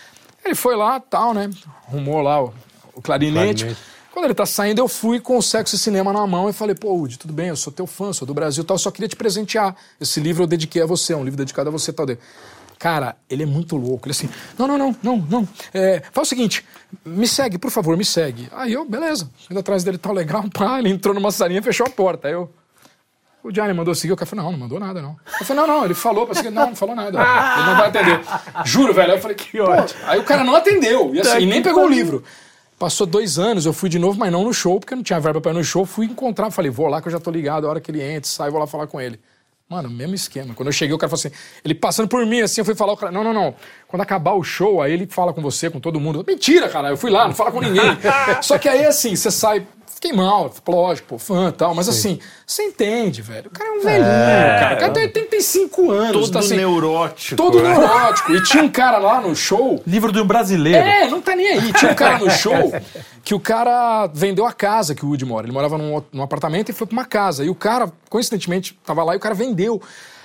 [SPEAKER 3] Ele foi lá, tal, né? Arrumou lá o, o clarinete.
[SPEAKER 4] Clarinete.
[SPEAKER 3] Quando ele tá saindo, eu fui com o Sexo e Cinema na mão e falei, pô, Woody, tudo bem, eu sou teu fã, sou do Brasil tal, eu só queria te presentear. Esse livro eu dediquei a você, é um livro dedicado a você e tal. dele. Cara, ele é muito louco. Ele assim, não, não, não, não, não. É, faz o seguinte, me segue, por favor, me segue. Aí eu, beleza, indo atrás dele, tal, legal, pá, ele entrou numa salinha e fechou a porta. Aí eu, o Johnny mandou seguir, o cara falou, não, não mandou nada, não. Eu falei, não, não, ele falou pra seguir, não, não falou nada. Ele não vai atender. Juro, velho. Aí eu falei, que ótimo. Aí o cara não atendeu, e, assim, e nem pegou o livro. Passou dois anos, eu fui de novo, mas não no show, porque eu não tinha verba pra ir no show. Fui encontrar, falei, vou lá que eu já tô ligado, a hora que ele entra, sai, vou lá falar com ele. Mano, mesmo esquema. Quando eu cheguei, o cara falou assim, ele passando por mim, assim, eu fui falar, o cara, não, não, não. Quando acabar o show, aí ele fala com você, com todo mundo. Mentira, cara, eu fui lá, não fala com ninguém. <laughs> Só que aí, assim, você sai, fiquei mal, lógico, pô, fã e tal, mas assim, você entende, velho. O cara é um velhinho, cara. O cara tem 85 anos,
[SPEAKER 1] Todo
[SPEAKER 3] tá assim,
[SPEAKER 1] neurótico.
[SPEAKER 3] todo
[SPEAKER 1] né?
[SPEAKER 3] neurótico. E tinha um cara lá no show
[SPEAKER 2] Livro de um brasileiro.
[SPEAKER 3] é, não tá nem aí. Tinha um cara no show que o cara vendeu a casa que o Woody mora. Ele morava num, num apartamento e foi pra uma casa. E o cara, coincidentemente, tava lá e o cara vendeu.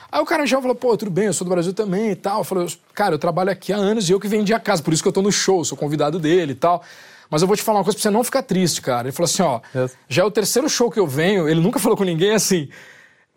[SPEAKER 3] Aí o cara já falou, pô, tudo bem, eu sou do Brasil também e tal. Falei, cara, eu trabalho aqui há anos e eu que vendi a casa, por isso que eu tô no show, sou convidado dele e tal. Mas eu vou te falar uma coisa pra você não ficar triste, cara. Ele falou assim, ó,
[SPEAKER 2] Yes.
[SPEAKER 3] já é o terceiro show que eu venho, ele nunca falou com ninguém assim.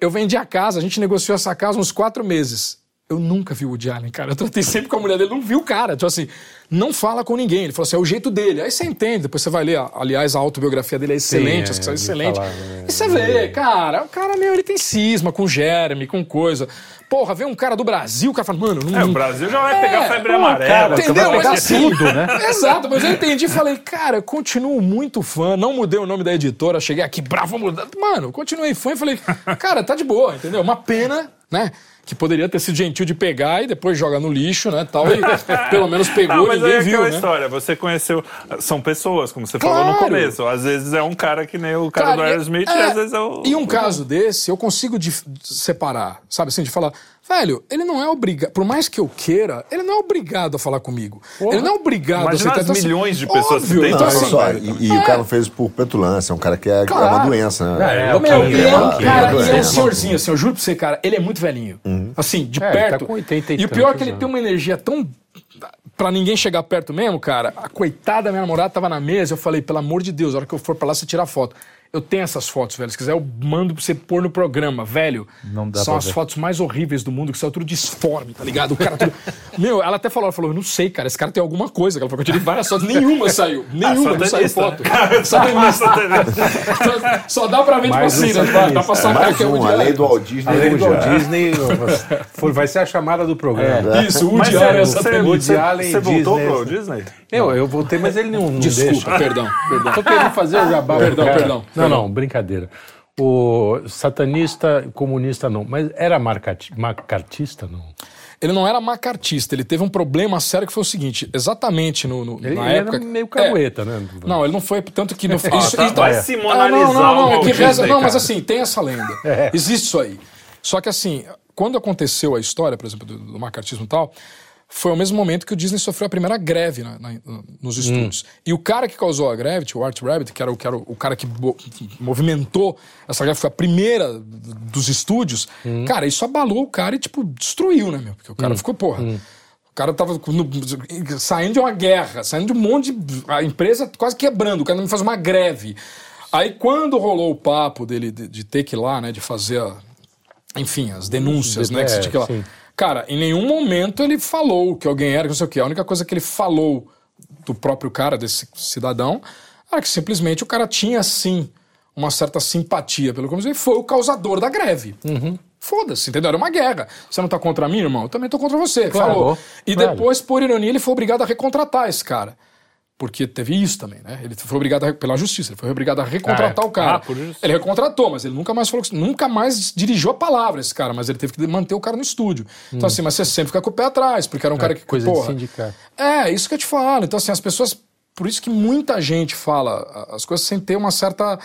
[SPEAKER 3] Eu vendi a casa, a gente negociou essa casa uns quatro meses. Eu nunca vi o Woody Allen, cara. Eu tratei sempre com a mulher dele, não vi o cara. Tipo assim, não fala com ninguém. Ele falou assim, é o jeito dele. Aí você entende, depois você vai ler. Aliás, a autobiografia dele é excelente,
[SPEAKER 4] é,
[SPEAKER 3] as que
[SPEAKER 4] vi
[SPEAKER 3] excelentes.
[SPEAKER 4] falar, né?
[SPEAKER 3] E você vê, cara, o cara, meu, ele tem cisma com Jeremy, com coisa. Porra, vem um cara do Brasil, o cara fala, mano, não.
[SPEAKER 1] É, o Brasil já vai
[SPEAKER 3] É,
[SPEAKER 1] pegar febre amarela.
[SPEAKER 2] cara,
[SPEAKER 3] Entendeu?
[SPEAKER 2] vai
[SPEAKER 3] Mas
[SPEAKER 2] pegar
[SPEAKER 3] assim,
[SPEAKER 2] tudo, né? <laughs>
[SPEAKER 3] Exato, mas eu entendi e falei, cara, eu continuo muito fã, não mudei o nome da editora, cheguei aqui bravo, mudando. Mano, continuei fã e falei, cara, tá de boa, entendeu? Uma pena né? Que poderia ter sido gentil de pegar e depois joga no lixo, né? Tal, e <laughs> pelo menos pegou,
[SPEAKER 1] Não, mas
[SPEAKER 3] ninguém
[SPEAKER 1] é
[SPEAKER 3] viu, né?
[SPEAKER 1] história. Você conheceu. São pessoas, como você falou no
[SPEAKER 3] Claro.
[SPEAKER 1] começo. Às vezes é um cara que nem o cara, do
[SPEAKER 3] e-
[SPEAKER 1] Aerosmith, e
[SPEAKER 3] é,
[SPEAKER 1] às vezes é o.
[SPEAKER 3] E um caso desse, eu consigo separar, sabe assim, de falar, velho, ele não é obrigado, por mais que eu queira, ele não é obrigado a falar comigo. Ele não é obrigado
[SPEAKER 1] Imagina
[SPEAKER 3] a aceitar.
[SPEAKER 1] as
[SPEAKER 3] Então,
[SPEAKER 1] milhões de pessoas que
[SPEAKER 3] óbvio,
[SPEAKER 1] tem
[SPEAKER 3] então,
[SPEAKER 5] Não,
[SPEAKER 1] Então,
[SPEAKER 3] assim,
[SPEAKER 5] só,
[SPEAKER 1] assim,
[SPEAKER 5] e, e o cara não fez por petulância, é um cara que é, é
[SPEAKER 3] Claro.
[SPEAKER 5] uma doença, né?
[SPEAKER 4] É,
[SPEAKER 3] Meu, ele é
[SPEAKER 4] é
[SPEAKER 3] um
[SPEAKER 4] o King,
[SPEAKER 3] cara,
[SPEAKER 5] é
[SPEAKER 3] ele é um
[SPEAKER 5] doente.
[SPEAKER 3] senhorzinho, assim, eu juro pra você, cara, ele é muito velhinho. Assim, de
[SPEAKER 4] É, ele
[SPEAKER 3] perto.
[SPEAKER 4] tá com 80 e
[SPEAKER 3] e o pior é que ele tem uma energia tão. Pra ninguém chegar perto mesmo, cara, a coitada da minha namorada tava na mesa, eu falei, pelo amor de Deus, a hora que eu for pra lá, você tira foto. Eu tenho essas fotos, velho. Se quiser, eu mando pra você pôr no programa, velho.
[SPEAKER 2] Não dá
[SPEAKER 3] São
[SPEAKER 2] pra
[SPEAKER 3] as
[SPEAKER 2] ver.
[SPEAKER 3] fotos mais horríveis do mundo, que saiu tudo disforme, tá ligado? O cara tudo. <laughs> Meu, ela até falou, ela falou, eu não sei, cara, esse cara tem alguma coisa. Ela falou que eu tirei várias fotos, nenhuma saiu. Nenhuma, não saiu
[SPEAKER 1] satanista,
[SPEAKER 3] foto.
[SPEAKER 1] né?
[SPEAKER 3] Satanista.
[SPEAKER 1] Satanista.
[SPEAKER 3] Só- <laughs> Só dá pra ver,
[SPEAKER 4] Mais
[SPEAKER 3] assim, né?
[SPEAKER 4] satanista.
[SPEAKER 3] Dá pra sacar
[SPEAKER 5] Mais
[SPEAKER 3] que é o
[SPEAKER 5] um,
[SPEAKER 3] diário.
[SPEAKER 5] além do Walt Disney.
[SPEAKER 4] Além do
[SPEAKER 5] já.
[SPEAKER 4] Walt Disney, foi- vai ser a chamada do programa.
[SPEAKER 3] Isso, o é
[SPEAKER 1] você,
[SPEAKER 3] satanista.
[SPEAKER 1] você,
[SPEAKER 4] Woody Allen,
[SPEAKER 1] você voltou
[SPEAKER 4] Disney.
[SPEAKER 1] pro Disney?
[SPEAKER 4] Eu, eu voltei, mas ele não, não
[SPEAKER 3] Desculpa,
[SPEAKER 4] deixa.
[SPEAKER 3] perdão, perdão.
[SPEAKER 4] Tô querendo fazer o jabá. <laughs>
[SPEAKER 3] Perdão,
[SPEAKER 4] cara.
[SPEAKER 3] perdão,
[SPEAKER 4] Não, não, brincadeira. O satanista, comunista não, mas era macartista não?
[SPEAKER 3] Ele não era macartista, ele teve um problema sério que foi o seguinte: exatamente no, no-
[SPEAKER 4] Ele,
[SPEAKER 3] na
[SPEAKER 4] ele
[SPEAKER 3] época.
[SPEAKER 4] era meio
[SPEAKER 3] É,
[SPEAKER 4] cagueta, né?
[SPEAKER 3] Não, ele não foi. Tanto que. Não, isso,
[SPEAKER 1] tá,
[SPEAKER 3] então-
[SPEAKER 1] vai
[SPEAKER 3] Ah,
[SPEAKER 1] simonalizar
[SPEAKER 3] não, não, não,
[SPEAKER 1] o
[SPEAKER 3] é que
[SPEAKER 1] Disney,
[SPEAKER 3] reza, Não, mas assim, tem essa lenda. <laughs>
[SPEAKER 4] É.
[SPEAKER 3] Existe isso aí. Só que assim, quando aconteceu a história, por exemplo, do, do macartismo e tal, foi ao mesmo momento que o Disney sofreu a primeira greve na- na- nos estúdios. E o cara que causou a greve, o Art Rabbit, que era, o, que era o cara que bo- movimentou essa greve, foi a primeira dos estúdios, cara, isso abalou o cara e, tipo, destruiu, né, meu? Porque o cara ficou, porra. O cara tava no- saindo de uma guerra, saindo de um monte de. A empresa quase quebrando, o cara não faz uma greve. Aí quando rolou o papo dele de, de ter que ir lá, né, de fazer, a- enfim, as denúncias, né, que você tinha que lá. Cara, em nenhum momento ele falou que alguém era, que não sei o quê. A única coisa que ele falou do próprio cara, desse cidadão, era que simplesmente o cara tinha, sim, uma certa simpatia pelo comunismo e foi o causador da greve. Foda-se, entendeu? Era uma guerra. Você não tá contra mim, irmão? Eu também tô contra você.
[SPEAKER 4] Claro,
[SPEAKER 3] Falou. E
[SPEAKER 4] claro.
[SPEAKER 3] depois, por ironia, ele foi obrigado a recontratar esse cara. Porque teve isso também, né? Ele foi obrigado a, pela justiça, ele foi obrigado a recontratar
[SPEAKER 4] Ah, é.
[SPEAKER 3] o cara.
[SPEAKER 1] Ah.
[SPEAKER 3] Ele recontratou, mas ele nunca mais falou, nunca mais dirigiu a palavra esse cara, mas ele teve que manter o cara no estúdio. Então assim, mas você sempre fica com o pé atrás, porque era um cara que
[SPEAKER 4] Hum. coisa de
[SPEAKER 3] porra,
[SPEAKER 4] sindicato.
[SPEAKER 3] É, isso que eu te falo. Então assim, as pessoas, por isso que muita gente fala as coisas sem ter uma certa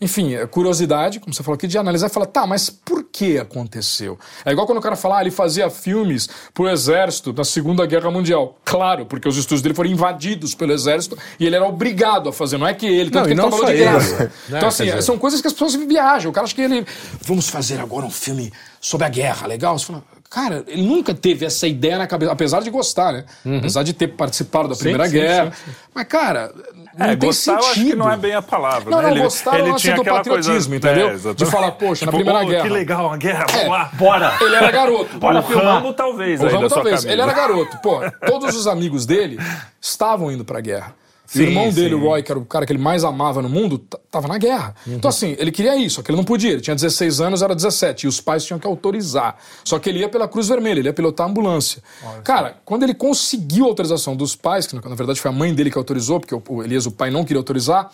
[SPEAKER 3] enfim, é curiosidade, como você falou aqui, de analisar e falar, tá, mas por que aconteceu? É igual quando o cara fala, ah, ele fazia filmes pro exército na Segunda Guerra Mundial. Claro, porque os estúdios dele foram invadidos pelo exército e ele era obrigado a fazer, não é que ele, tanto
[SPEAKER 4] Não,
[SPEAKER 3] que ele
[SPEAKER 4] não
[SPEAKER 3] trabalhou
[SPEAKER 4] só
[SPEAKER 3] de
[SPEAKER 4] ele,
[SPEAKER 3] graça.
[SPEAKER 4] né?
[SPEAKER 3] Então, assim, são coisas que as pessoas viajam. O cara acha que ele, vamos fazer agora um filme sobre a guerra, legal? Você fala, cara, ele nunca teve essa ideia na cabeça, apesar de gostar, né? Apesar de ter participado da Primeira
[SPEAKER 4] sim,
[SPEAKER 3] Guerra. Mas, cara, não
[SPEAKER 1] É,
[SPEAKER 3] tem
[SPEAKER 1] gostar
[SPEAKER 3] sentido.
[SPEAKER 1] eu acho que não é bem a palavra.
[SPEAKER 3] Não,
[SPEAKER 1] né?
[SPEAKER 3] não, gostar é o lance do
[SPEAKER 1] aquela
[SPEAKER 3] patriotismo, entendeu?
[SPEAKER 1] exatamente.
[SPEAKER 3] De falar, poxa, na
[SPEAKER 1] Tipo,
[SPEAKER 3] Primeira
[SPEAKER 1] "Oh,
[SPEAKER 3] Guerra."
[SPEAKER 1] Que legal, uma guerra, vamos
[SPEAKER 3] É.
[SPEAKER 1] lá.
[SPEAKER 2] Bora! <laughs>
[SPEAKER 3] Ele era garoto.
[SPEAKER 2] Bora filmar.
[SPEAKER 1] Talvez
[SPEAKER 3] O
[SPEAKER 1] sua
[SPEAKER 3] talvez. Ele era garoto. Pô, todos os amigos dele <laughs> estavam indo pra guerra. E o
[SPEAKER 1] Sim,
[SPEAKER 3] irmão dele,
[SPEAKER 1] sim.
[SPEAKER 3] o Roy, que era o cara que ele mais amava no mundo, tava na guerra.
[SPEAKER 1] Uhum.
[SPEAKER 3] Então, assim, ele queria isso, só que ele não podia. Ele tinha 16 anos, era 17. E os pais tinham que autorizar. Só que ele ia pela Cruz Vermelha, ele ia pilotar a ambulância. Cara, quando ele conseguiu a autorização dos pais, que na verdade foi a mãe dele que autorizou, porque o- Elias, o pai, não queria autorizar.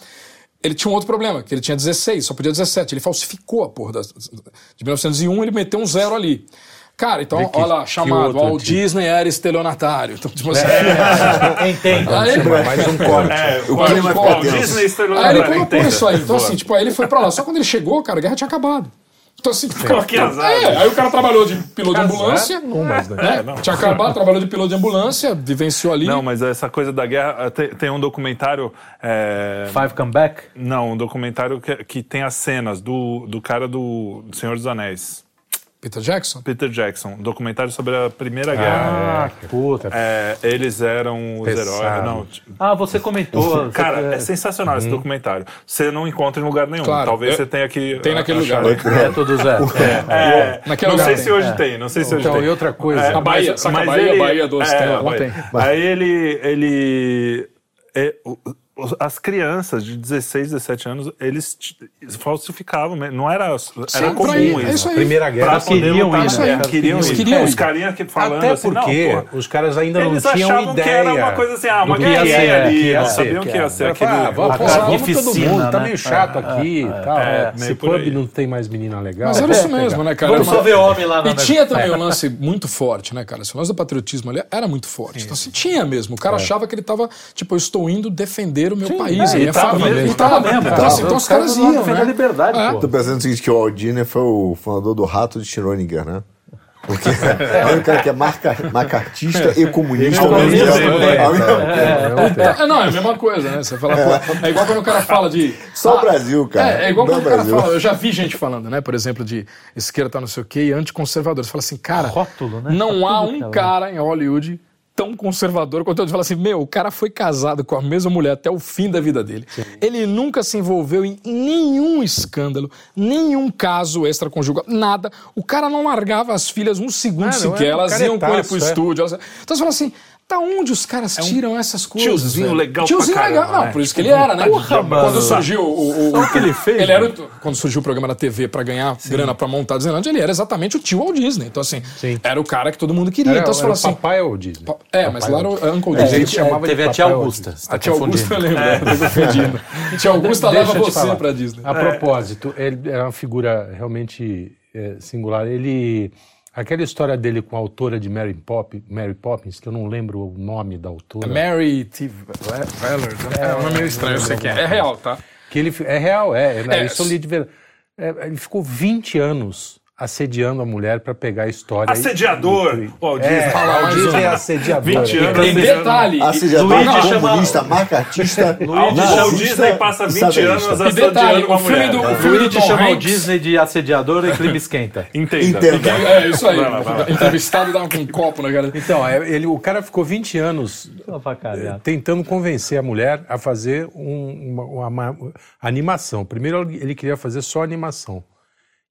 [SPEAKER 3] Ele tinha um outro problema, que ele tinha 16, só podia 17. Ele falsificou a porra das, de 1901, ele meteu um zero ali. Cara, então,
[SPEAKER 4] que-
[SPEAKER 3] olha lá, chamado. o
[SPEAKER 4] tipo?
[SPEAKER 3] Disney era estelionatário. Então, tipo assim. <laughs>
[SPEAKER 2] Entendo.
[SPEAKER 3] Aí,
[SPEAKER 4] Mais um corte.
[SPEAKER 1] É,
[SPEAKER 5] O clima
[SPEAKER 3] Pô,
[SPEAKER 5] ficou
[SPEAKER 1] Disney
[SPEAKER 5] tenso.
[SPEAKER 1] estrelou
[SPEAKER 3] Aí ele colocou
[SPEAKER 1] entenda.
[SPEAKER 3] isso aí. Então,
[SPEAKER 1] Boa.
[SPEAKER 3] assim, tipo, aí ele foi pra lá. Só quando ele chegou, cara, a guerra tinha acabado. Então, assim,
[SPEAKER 1] Pô, que azar.
[SPEAKER 3] É, aí o cara trabalhou de piloto de ambulância.
[SPEAKER 4] Não, mas, né?
[SPEAKER 3] né? Tinha acabado, trabalhou de piloto de ambulância, vivenciou ali.
[SPEAKER 1] Não, mas essa coisa da guerra. Tem, tem um documentário. é,
[SPEAKER 2] Five Come Back?
[SPEAKER 1] Não, um documentário que, que tem as cenas do, do cara do Senhor dos Anéis,
[SPEAKER 3] Peter Jackson?
[SPEAKER 1] Peter Jackson. Um documentário sobre a Primeira Guerra.
[SPEAKER 2] Ah, puta.
[SPEAKER 1] É, eles eram os
[SPEAKER 4] Pesado.
[SPEAKER 1] heróis. Não, t-
[SPEAKER 2] Ah, você comentou.
[SPEAKER 1] cara, é sensacional esse documentário. Você não encontra em lugar nenhum.
[SPEAKER 3] Claro,
[SPEAKER 1] Talvez
[SPEAKER 3] eu-
[SPEAKER 1] você tenha que.
[SPEAKER 3] tem naquele
[SPEAKER 1] achar-
[SPEAKER 3] lugar.
[SPEAKER 2] Método zero. <laughs>
[SPEAKER 1] É,
[SPEAKER 3] Naquele
[SPEAKER 1] não
[SPEAKER 3] lugar
[SPEAKER 1] sei
[SPEAKER 3] tem.
[SPEAKER 1] se hoje tem, não sei se hoje
[SPEAKER 4] Então,
[SPEAKER 1] tem.
[SPEAKER 4] e outra coisa.
[SPEAKER 1] É,
[SPEAKER 3] A Bahia,
[SPEAKER 1] mas-
[SPEAKER 3] saca
[SPEAKER 1] mas
[SPEAKER 3] Bahia,
[SPEAKER 1] ele-
[SPEAKER 3] Bahia doce,
[SPEAKER 1] é,
[SPEAKER 3] tem lá,
[SPEAKER 1] a
[SPEAKER 3] lá
[SPEAKER 1] Bahia.
[SPEAKER 3] tem.
[SPEAKER 1] Aí ele, ele é, as crianças de 16, 17 anos, eles falsificavam, mesmo. não era, era comum
[SPEAKER 3] pra ir,
[SPEAKER 1] isso.
[SPEAKER 3] é isso.
[SPEAKER 4] Primeira guerra.
[SPEAKER 1] Pra
[SPEAKER 2] queriam ir,
[SPEAKER 1] na
[SPEAKER 2] né?
[SPEAKER 1] guerra, queriam
[SPEAKER 3] Eles
[SPEAKER 1] ir.
[SPEAKER 3] queriam
[SPEAKER 1] Os
[SPEAKER 3] ir.
[SPEAKER 1] carinhas que falando
[SPEAKER 4] Até
[SPEAKER 1] assim, não,
[SPEAKER 4] porque
[SPEAKER 1] porra,
[SPEAKER 4] os caras ainda
[SPEAKER 1] eles
[SPEAKER 4] não tinham
[SPEAKER 1] achavam
[SPEAKER 4] ideia.
[SPEAKER 1] que era uma coisa assim, ah, uma
[SPEAKER 2] ser,
[SPEAKER 1] ali,
[SPEAKER 2] que ia
[SPEAKER 1] não
[SPEAKER 2] ser,
[SPEAKER 1] sabiam
[SPEAKER 2] que
[SPEAKER 1] ia
[SPEAKER 2] era.
[SPEAKER 1] ser aquele...
[SPEAKER 4] ah, vamos, todo mundo, tá
[SPEAKER 2] né?
[SPEAKER 4] meio chato aqui e tal.
[SPEAKER 1] é,
[SPEAKER 4] Se
[SPEAKER 1] meio
[SPEAKER 4] o
[SPEAKER 1] por
[SPEAKER 4] pub
[SPEAKER 1] aí.
[SPEAKER 4] não tem mais menina legal.
[SPEAKER 3] Mas era
[SPEAKER 4] é,
[SPEAKER 3] isso mesmo, né, cara?
[SPEAKER 2] Vamos só ver homem lá na
[SPEAKER 3] E tinha também um lance muito forte, né, cara? Esse lance do patriotismo ali era muito forte. Então, assim, tinha mesmo. O cara achava que ele tava, tipo, eu estou indo defender o meu país,
[SPEAKER 2] é,
[SPEAKER 3] a
[SPEAKER 2] e
[SPEAKER 3] minha
[SPEAKER 2] tava
[SPEAKER 3] família.
[SPEAKER 2] mesmo,
[SPEAKER 3] E tava
[SPEAKER 2] tava
[SPEAKER 3] mesmo. Então, assim,
[SPEAKER 2] Tava.
[SPEAKER 3] então os
[SPEAKER 2] caras
[SPEAKER 3] iam,
[SPEAKER 2] defender
[SPEAKER 3] né?
[SPEAKER 2] a liberdade,
[SPEAKER 3] É.
[SPEAKER 2] pô.
[SPEAKER 5] Tô pensando o seguinte, que o Aldiner foi o fundador do rato de Schrödinger, né? Porque <laughs> é o único cara que é marca, macartista e comunista ao mesmo tempo.
[SPEAKER 3] É, não, é a mesma coisa, né? Você fala, pô, é igual quando o cara fala de.
[SPEAKER 5] Só o
[SPEAKER 3] ah,
[SPEAKER 5] Brasil, cara.
[SPEAKER 3] É, é igual
[SPEAKER 5] Não
[SPEAKER 3] quando o
[SPEAKER 5] o
[SPEAKER 3] cara fala, eu já vi gente falando, né? Por exemplo, de esquerda tá não sei o quê e anticonservador. Você fala assim, cara,
[SPEAKER 2] Rótulo, né?
[SPEAKER 3] não
[SPEAKER 2] Tá
[SPEAKER 3] há um
[SPEAKER 2] é
[SPEAKER 3] cara em Hollywood tão conservador quanto eu. Fala assim, meu, o cara foi casado com a mesma mulher até o fim da vida dele. Ele nunca se envolveu em nenhum escândalo, nenhum caso extraconjugal, nada. O cara não largava as filhas um segundo
[SPEAKER 4] Ah,
[SPEAKER 3] sequer,
[SPEAKER 4] é
[SPEAKER 3] elas iam com ele pro
[SPEAKER 4] é.
[SPEAKER 3] estúdio. elas- Então você fala assim, da onde os caras tiram essas coisas?
[SPEAKER 1] tiozinho
[SPEAKER 3] velho?
[SPEAKER 1] legal
[SPEAKER 3] Tiozinho
[SPEAKER 1] pra
[SPEAKER 3] legal.
[SPEAKER 1] caramba,
[SPEAKER 3] Não,
[SPEAKER 1] né?
[SPEAKER 3] por isso que ele era, né?
[SPEAKER 2] Porra, mano.
[SPEAKER 3] Quando surgiu o, o,
[SPEAKER 2] o que ele fez,
[SPEAKER 3] Ele era o- quando surgiu o programa na TV pra ganhar grana pra montar a Disneyland, ele era exatamente o tio Walt Disney. Então, assim,
[SPEAKER 4] Sim.
[SPEAKER 3] era o cara que todo mundo queria.
[SPEAKER 4] Era,
[SPEAKER 3] então você
[SPEAKER 4] era
[SPEAKER 3] assim.
[SPEAKER 4] papai ou Disney?
[SPEAKER 3] pa- É, mas lá era o Uncle
[SPEAKER 4] É,
[SPEAKER 3] Disney.
[SPEAKER 4] a gente chamava de
[SPEAKER 2] Teve a tia
[SPEAKER 4] papai
[SPEAKER 2] Augusta. Tá
[SPEAKER 3] A tia Augusta, eu lembro, é. <laughs> A tia Augusta
[SPEAKER 4] Deixa
[SPEAKER 3] leva você
[SPEAKER 4] falar.
[SPEAKER 3] pra Disney.
[SPEAKER 4] A propósito, ele era uma figura realmente é, singular. Ele. Aquela história dele com a autora de Mary, Pop, Mary Poppins, que eu não lembro o nome da autora.
[SPEAKER 3] Mary T. Veller. É, um nome meio estranho, eu sei que é. É real, tá?
[SPEAKER 4] Que ele, é real, é. é,
[SPEAKER 3] É,
[SPEAKER 4] isso eu li de ver. é, ele ficou 20 anos assediando a mulher para pegar a história.
[SPEAKER 1] Assediador!
[SPEAKER 4] E- É, o Disney
[SPEAKER 3] um.
[SPEAKER 4] é assediador.
[SPEAKER 1] 20 anos.
[SPEAKER 3] Tem detalhe.
[SPEAKER 5] Assediador
[SPEAKER 2] Luigi chama-
[SPEAKER 5] comunista, macartista,
[SPEAKER 1] O <laughs> Walt
[SPEAKER 5] nazista
[SPEAKER 1] Disney passa 20
[SPEAKER 5] satanista.
[SPEAKER 1] anos
[SPEAKER 3] E detalhe,
[SPEAKER 1] assediando uma
[SPEAKER 3] o filme
[SPEAKER 1] mulher.
[SPEAKER 3] do-
[SPEAKER 1] né?
[SPEAKER 3] o filme do
[SPEAKER 2] Luigi
[SPEAKER 3] Tom
[SPEAKER 2] chama o. Disney de assediador e clima esquenta.
[SPEAKER 1] Entenda.
[SPEAKER 5] Entenda.
[SPEAKER 3] É isso aí.
[SPEAKER 1] Vai lá, vai lá.
[SPEAKER 3] Entrevistado dava com um copo na cara.
[SPEAKER 4] Então, é, ele, o cara ficou 20 anos
[SPEAKER 2] Avacalhado.
[SPEAKER 4] tentando convencer a mulher a fazer um- uma, uma- uma animação. Primeiro ele queria fazer só animação.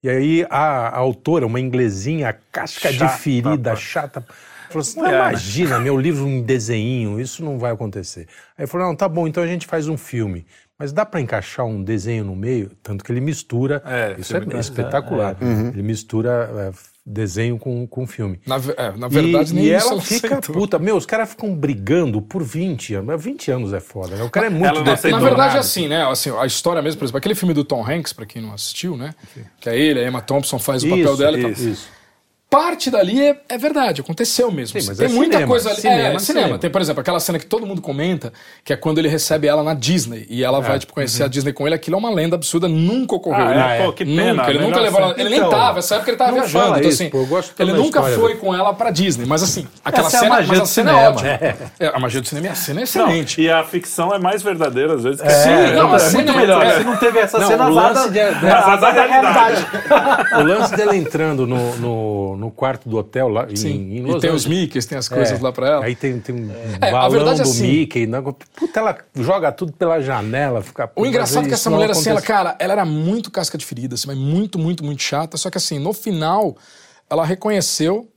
[SPEAKER 4] E aí a, a autora, uma inglesinha, casca
[SPEAKER 1] Chata,
[SPEAKER 4] de ferida,
[SPEAKER 1] pá.
[SPEAKER 4] chata, falou assim: "Não,
[SPEAKER 1] né?"
[SPEAKER 4] imagina, meu livro um desenho, isso não vai acontecer. Aí ele falou: não, tá bom, então a gente faz um filme. Mas dá para encaixar um desenho no meio? Tanto que ele mistura.
[SPEAKER 1] É,
[SPEAKER 4] isso é,
[SPEAKER 1] da-
[SPEAKER 4] espetacular. Ele mistura é, desenho com, com filme.
[SPEAKER 3] Na, é, na verdade,
[SPEAKER 4] e,
[SPEAKER 3] nem
[SPEAKER 4] e
[SPEAKER 3] isso
[SPEAKER 4] ela <laughs> fica
[SPEAKER 3] aceitou.
[SPEAKER 4] puta. Meu, os caras ficam brigando por 20 anos. Mas 20 anos é foda, né? O cara é muito
[SPEAKER 1] Ela não
[SPEAKER 3] Na verdade,
[SPEAKER 1] nada.
[SPEAKER 3] assim, né? Assim, a história mesmo, por exemplo, aquele filme do Tom Hanks, pra quem não assistiu, né? Que é ele, a Emma Thompson faz o papel
[SPEAKER 4] Isso,
[SPEAKER 3] dela e tal.
[SPEAKER 4] isso.
[SPEAKER 3] Parte dali é, é verdade, aconteceu mesmo.
[SPEAKER 4] Sim, mas
[SPEAKER 3] Tem
[SPEAKER 4] é
[SPEAKER 3] muita
[SPEAKER 4] cinema,
[SPEAKER 3] coisa ali.
[SPEAKER 4] cinema,
[SPEAKER 3] é, cinema.
[SPEAKER 4] cinema.
[SPEAKER 3] Tem, por exemplo, aquela cena que todo mundo comenta, que é quando ele recebe ela na Disney e ela vai, tipo, conhecer a Disney com ele. Aquilo é uma lenda absurda, nunca ocorreu.
[SPEAKER 1] Ah,
[SPEAKER 3] Ele-
[SPEAKER 1] é? Pô, que pena,
[SPEAKER 3] Nunca, ele nunca levou ela. Ele nem
[SPEAKER 4] Então,
[SPEAKER 3] tava, essa época ele tava
[SPEAKER 4] não
[SPEAKER 3] viajando. Então, assim,
[SPEAKER 4] pô, eu gosto
[SPEAKER 3] ele nunca
[SPEAKER 4] história
[SPEAKER 3] foi com ela pra Disney, mas assim, aquela
[SPEAKER 2] Essa é a
[SPEAKER 3] cena,
[SPEAKER 2] magia
[SPEAKER 3] mas a
[SPEAKER 2] do
[SPEAKER 3] cena é
[SPEAKER 2] cinema.
[SPEAKER 3] ótima. É, a magia do cinema é a cena é
[SPEAKER 1] Não,
[SPEAKER 3] excelente.
[SPEAKER 1] e a ficção é mais verdadeira às vezes. que
[SPEAKER 3] Sim,
[SPEAKER 1] é,
[SPEAKER 3] não, a
[SPEAKER 2] É
[SPEAKER 3] cena
[SPEAKER 2] muito
[SPEAKER 3] é-
[SPEAKER 2] melhor.
[SPEAKER 3] é-
[SPEAKER 2] Se não teve essa
[SPEAKER 4] Não,
[SPEAKER 2] cena <laughs>
[SPEAKER 1] da
[SPEAKER 2] é a realidade. <laughs>
[SPEAKER 4] O lance dela entrando no, no, quarto do hotel lá em,
[SPEAKER 3] Sim.
[SPEAKER 4] em
[SPEAKER 3] E
[SPEAKER 4] Los
[SPEAKER 3] tem os
[SPEAKER 4] Angeles.
[SPEAKER 3] Mickeys, tem as coisas
[SPEAKER 4] É,
[SPEAKER 3] lá pra ela.
[SPEAKER 4] Aí tem, tem um
[SPEAKER 3] É, a
[SPEAKER 4] balão
[SPEAKER 3] é
[SPEAKER 4] do
[SPEAKER 3] assim-
[SPEAKER 4] Mickey. né? Puta, ela joga tudo pela janela. Fica,
[SPEAKER 3] O engraçado é que essa
[SPEAKER 4] não
[SPEAKER 3] mulher, assim, ela, cara, ela era muito casca de ferida, assim, mas muito, muito, muito chata. Só que, assim, no final, ela reconheceu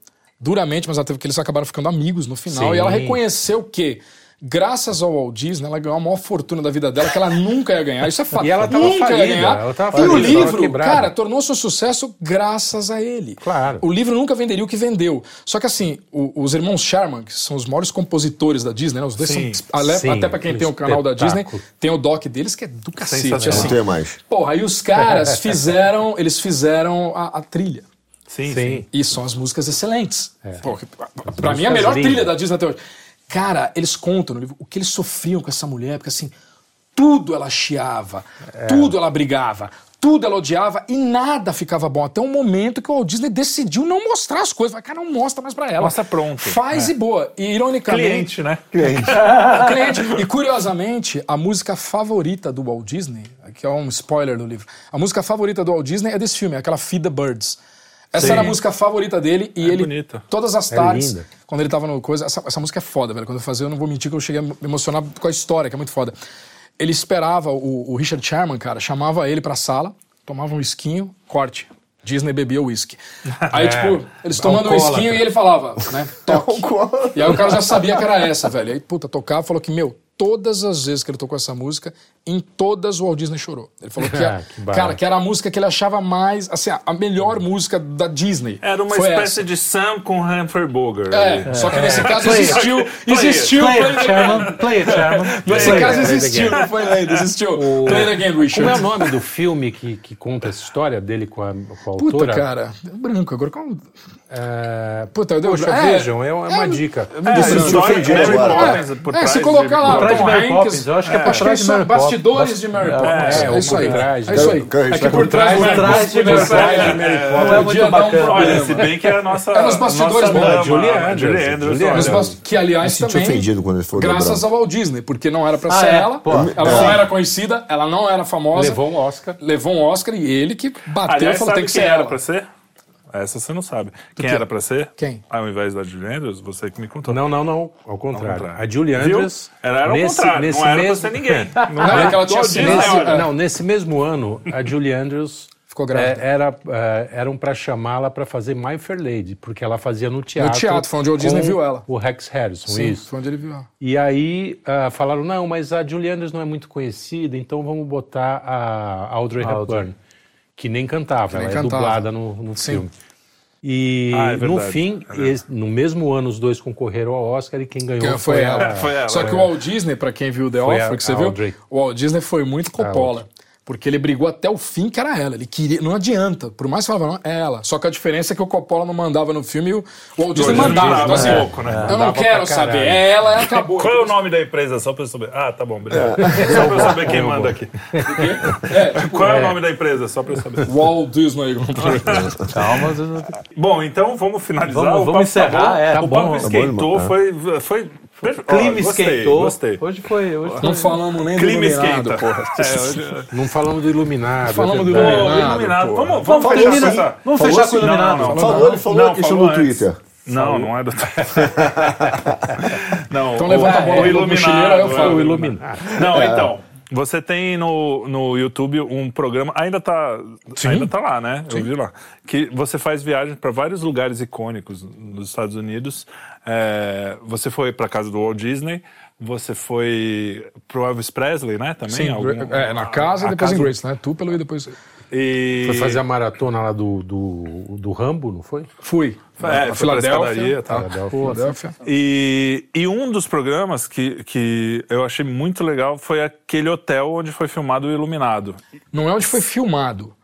[SPEAKER 3] duramente, mas ela teve que eles acabaram ficando amigos no final.
[SPEAKER 4] Sim.
[SPEAKER 3] E ela reconheceu que, graças ao Walt Disney, ela ganhou a maior fortuna da vida dela, que ela nunca ia ganhar. Isso é fato.
[SPEAKER 4] E ela tava
[SPEAKER 3] nunca ia
[SPEAKER 4] falida,
[SPEAKER 3] ganhar.
[SPEAKER 4] ela tava
[SPEAKER 3] e o
[SPEAKER 4] falida,
[SPEAKER 3] livro, cara, tornou-se um sucesso graças a ele.
[SPEAKER 4] Claro.
[SPEAKER 3] O livro nunca venderia o que vendeu. Só que, assim, o- os irmãos Sherman, que são os maiores compositores da Disney, né? Os dois
[SPEAKER 1] Sim,
[SPEAKER 3] são. ale-
[SPEAKER 4] sim,
[SPEAKER 3] até pra quem tem o canal da Disney, tem o doc deles que é do cacete. Assim.
[SPEAKER 5] Não tem mais.
[SPEAKER 3] Porra, aí os caras <laughs> fizeram, eles fizeram a, a trilha.
[SPEAKER 1] Sim, sim.
[SPEAKER 4] Sim.
[SPEAKER 3] E são as músicas excelentes. Pô, que- pra- mim, a melhor
[SPEAKER 4] lindas.
[SPEAKER 3] trilha da Disney até hoje. Cara, eles contam no livro o que eles sofriam com essa mulher, porque assim, tudo ela chiava, tudo ela brigava, tudo ela odiava e nada ficava bom. Até um momento que o Walt Disney decidiu não mostrar as coisas. Vai, cara, não mostra mais pra ela.
[SPEAKER 1] Mostra pronto.
[SPEAKER 3] Faz e boa. E ironicamente.
[SPEAKER 1] Cliente, né?
[SPEAKER 3] O <laughs> cliente. E curiosamente, a música favorita do Walt Disney, que é um spoiler do livro, a música favorita do Walt Disney é desse filme, é aquela Feed the Birds. Essa
[SPEAKER 1] Sim.
[SPEAKER 3] era a música favorita dele e ele,
[SPEAKER 1] bonita.
[SPEAKER 3] todas as tardes,
[SPEAKER 4] linda.
[SPEAKER 3] quando ele tava no coisa, essa, essa música é foda, velho. Quando eu fazia, eu não vou mentir que eu cheguei a me emocionar com a história, que é muito foda. Ele esperava, o, o Richard Sherman, cara, chamava ele pra sala, tomava um esquinho, corte. Disney bebia uísque. <laughs> Aí, tipo, eles tomando um esquinho e ele falava, né? <laughs> Toque. E aí o cara já sabia que era essa, velho. Aí, puta, tocava falou que, meu, todas as vezes que ele tocou essa música, em todas o Walt Disney chorou. Ele falou que, é- <laughs>
[SPEAKER 4] que
[SPEAKER 3] cara, que era a música que ele achava mais, assim, a- a melhor música da Disney.
[SPEAKER 1] Era uma
[SPEAKER 3] Foi
[SPEAKER 1] espécie
[SPEAKER 3] essa.
[SPEAKER 1] de Sam com Humphrey Bogart.
[SPEAKER 3] É,
[SPEAKER 1] ali.
[SPEAKER 3] só que nesse caso
[SPEAKER 2] Play
[SPEAKER 3] existiu,
[SPEAKER 1] it.
[SPEAKER 3] existiu
[SPEAKER 2] Play
[SPEAKER 3] Play
[SPEAKER 2] it, Sherman. Play it, Sherman.
[SPEAKER 3] Nesse
[SPEAKER 2] Play
[SPEAKER 3] caso
[SPEAKER 2] it.
[SPEAKER 3] existiu, não foi lenda, existiu. Play It Again,
[SPEAKER 4] Como é
[SPEAKER 3] Richard.
[SPEAKER 4] o nome do filme que, que conta essa história dele com a, com a
[SPEAKER 3] Puta,
[SPEAKER 4] autora?
[SPEAKER 3] cara, deu branco agora. Como...
[SPEAKER 4] É,
[SPEAKER 3] Puta, eu dei
[SPEAKER 4] Poxa,
[SPEAKER 3] é,
[SPEAKER 4] vejam, é uma, é dica.
[SPEAKER 1] É,
[SPEAKER 5] ofendido
[SPEAKER 1] Mary
[SPEAKER 5] agora,
[SPEAKER 1] por
[SPEAKER 3] É,
[SPEAKER 1] trás
[SPEAKER 3] se colocar lá,
[SPEAKER 2] Por trás
[SPEAKER 3] Tom
[SPEAKER 2] de Mary
[SPEAKER 3] Hanks,
[SPEAKER 2] Poppins, eu acho que é por
[SPEAKER 3] acho
[SPEAKER 2] trás de Mary
[SPEAKER 3] bastidores de Mary Poppins.
[SPEAKER 4] é,
[SPEAKER 3] É, isso aí.
[SPEAKER 4] por trás.
[SPEAKER 3] É isso aí. É que por trás
[SPEAKER 2] Por
[SPEAKER 3] de
[SPEAKER 2] trás de Mary
[SPEAKER 3] Poppins.
[SPEAKER 2] Não é
[SPEAKER 3] Poppins.
[SPEAKER 2] muito
[SPEAKER 3] um
[SPEAKER 2] bacana.
[SPEAKER 1] Olha, se bem que é a nossa.
[SPEAKER 3] É nos bastidores mesmo.
[SPEAKER 1] dama,
[SPEAKER 4] Julie
[SPEAKER 1] a
[SPEAKER 4] Andrews,
[SPEAKER 3] Que, aliás, também.
[SPEAKER 5] ofendido quando ele falou
[SPEAKER 3] Graças ao Walt Disney, porque não era pra
[SPEAKER 2] Ah,
[SPEAKER 3] ser
[SPEAKER 2] é?
[SPEAKER 3] ela. Ela não era conhecida, ela não era famosa.
[SPEAKER 4] Levou um Oscar.
[SPEAKER 3] Levou um Oscar e ele que bateu e falou: tem que ser
[SPEAKER 1] era
[SPEAKER 3] ela.
[SPEAKER 1] pra ser? Essa você não sabe. Quem
[SPEAKER 3] quê?
[SPEAKER 1] era pra ser?
[SPEAKER 3] Quem?
[SPEAKER 1] Ao invés da Julie Andrews, você que me contou.
[SPEAKER 4] Não, não, não. Ao contrário.
[SPEAKER 1] contrário.
[SPEAKER 4] A Julie
[SPEAKER 1] Viu?
[SPEAKER 4] Andrews.
[SPEAKER 1] Era, era ao
[SPEAKER 4] nesse-
[SPEAKER 1] contrário,
[SPEAKER 4] nesse
[SPEAKER 1] não era
[SPEAKER 4] mesmo-
[SPEAKER 1] pra ser ninguém. <laughs>
[SPEAKER 3] Não, é que ela tinha sido-
[SPEAKER 4] Nesse, não, nesse mesmo ano, a Julie Andrews
[SPEAKER 3] Ficou grávida.
[SPEAKER 4] é, era, é, eram para chamá-la para fazer My Fair Lady, porque ela fazia no teatro.
[SPEAKER 3] teatro, foi onde o Disney viu ela.
[SPEAKER 4] O Rex Harrison,
[SPEAKER 3] Sim,
[SPEAKER 4] isso.
[SPEAKER 3] foi onde ele viu ela.
[SPEAKER 4] E aí ah, falaram, não, mas a Julie Andrews não é muito conhecida, então vamos botar a Audrey
[SPEAKER 2] Audrey.
[SPEAKER 4] Hepburn, que nem cantava,
[SPEAKER 3] nem
[SPEAKER 4] ela é
[SPEAKER 3] cantava.
[SPEAKER 4] dublada no, no filme. E
[SPEAKER 1] Ah, é
[SPEAKER 4] no fim,
[SPEAKER 1] é
[SPEAKER 4] no mesmo ano, os dois concorreram ao Oscar e quem ganhou
[SPEAKER 3] Quem foi ela.
[SPEAKER 1] Foi ela,
[SPEAKER 3] Só que
[SPEAKER 1] é.
[SPEAKER 3] o Walt Disney, pra quem viu The
[SPEAKER 4] Foi
[SPEAKER 3] Offer,
[SPEAKER 4] a-
[SPEAKER 3] que você
[SPEAKER 4] a
[SPEAKER 3] viu,
[SPEAKER 4] Audrey.
[SPEAKER 3] o Walt Disney foi muito Coppola. Porque ele brigou até o fim que era ela. Ele queria. Não adianta. Por mais que falava, não, é ela. Só que a diferença é que o Coppola não mandava no filme e o Walt Disney mandava. Então, assim,
[SPEAKER 1] um pouco, né?
[SPEAKER 3] Eu não quero saber. É ela e acabou.
[SPEAKER 1] Qual é o nome da empresa? Só pra eu saber. Ah, tá bom, obrigado. Só pra eu saber quem manda aqui. <laughs>
[SPEAKER 3] É, tipo,
[SPEAKER 1] Qual é o nome da empresa? Só pra eu saber.
[SPEAKER 3] Walt Disney. <laughs>
[SPEAKER 2] Calma,
[SPEAKER 1] Bom, então vamos finalizar.
[SPEAKER 2] Vamos-
[SPEAKER 1] o
[SPEAKER 2] vamos encerrar,
[SPEAKER 1] tá bom.
[SPEAKER 2] é, tá
[SPEAKER 1] o papo
[SPEAKER 2] Tá
[SPEAKER 5] bom,
[SPEAKER 1] esquentou,
[SPEAKER 5] irmão.
[SPEAKER 1] foi... foi
[SPEAKER 2] O clima esquentou.
[SPEAKER 1] Gostei.
[SPEAKER 2] Hoje foi. Hoje foi.
[SPEAKER 3] Não falamos nem do
[SPEAKER 1] Clima
[SPEAKER 3] Iluminado,
[SPEAKER 1] esquenta.
[SPEAKER 3] porra.
[SPEAKER 1] É, hoje-
[SPEAKER 4] Não falamos do Iluminado.
[SPEAKER 3] Falamos
[SPEAKER 4] é
[SPEAKER 3] do Iluminado,
[SPEAKER 1] Iluminado. Vamos, vamos
[SPEAKER 2] Vamos
[SPEAKER 1] fechar com essa...
[SPEAKER 2] vamos
[SPEAKER 5] Falou
[SPEAKER 2] fechar
[SPEAKER 5] assim,
[SPEAKER 2] com o
[SPEAKER 1] não,
[SPEAKER 2] Iluminado.
[SPEAKER 1] não,
[SPEAKER 5] Falou, ele falou
[SPEAKER 1] Não,
[SPEAKER 5] a questão
[SPEAKER 1] falou
[SPEAKER 5] do
[SPEAKER 1] antes.
[SPEAKER 5] Twitter.
[SPEAKER 1] Não, não é do... <laughs> <laughs> não,
[SPEAKER 3] Então levanta a bola
[SPEAKER 1] o
[SPEAKER 3] do
[SPEAKER 1] Iluminado.
[SPEAKER 3] mochileiro, aí eu falo.
[SPEAKER 1] é,
[SPEAKER 4] O Iluminado.
[SPEAKER 1] Não, então. Você tem no, no YouTube um programa, ainda tá, ainda tá lá, né? Eu vi lá. Que você faz viagens para vários lugares icônicos nos Estados Unidos. É, você foi para casa do Walt Disney, você foi pro Elvis Presley, né? Também.
[SPEAKER 3] Sim,
[SPEAKER 1] Algum-
[SPEAKER 3] é, na casa e depois em
[SPEAKER 1] casa-
[SPEAKER 3] Grace, né? Tupelo e depois.
[SPEAKER 1] E...
[SPEAKER 4] Foi fazer a maratona lá do, do, do Rambo, não foi?
[SPEAKER 3] Fui.
[SPEAKER 1] É,
[SPEAKER 3] Filadélfia.
[SPEAKER 1] tá.
[SPEAKER 3] Filadélfia.
[SPEAKER 1] E, e um dos programas que, que eu achei muito legal foi aquele hotel onde foi filmado o Iluminado.
[SPEAKER 3] Não é onde foi filmado.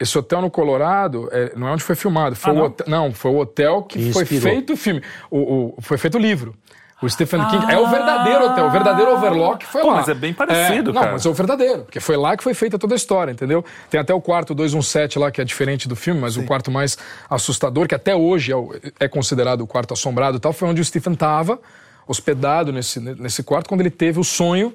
[SPEAKER 3] Esse hotel no Colorado é, não é onde foi filmado. Foi
[SPEAKER 1] Ah,
[SPEAKER 3] o
[SPEAKER 1] não?
[SPEAKER 3] hotel, não, foi o hotel que
[SPEAKER 4] Que
[SPEAKER 3] foi feito o filme. O, o- foi feito o livro. O Stephen King
[SPEAKER 1] Ah!
[SPEAKER 3] é o verdadeiro hotel, o verdadeiro Overlock foi
[SPEAKER 1] Pô,
[SPEAKER 3] lá.
[SPEAKER 1] mas é bem parecido,
[SPEAKER 3] Não,
[SPEAKER 1] cara.
[SPEAKER 3] mas é o verdadeiro, porque foi lá que foi feita toda a história, entendeu? Tem até o quarto 217 lá, que é diferente do filme, mas o quarto mais assustador, que até hoje é, o- é considerado o quarto assombrado e tal, foi onde o Stephen estava hospedado nesse, nesse quarto, quando ele teve o sonho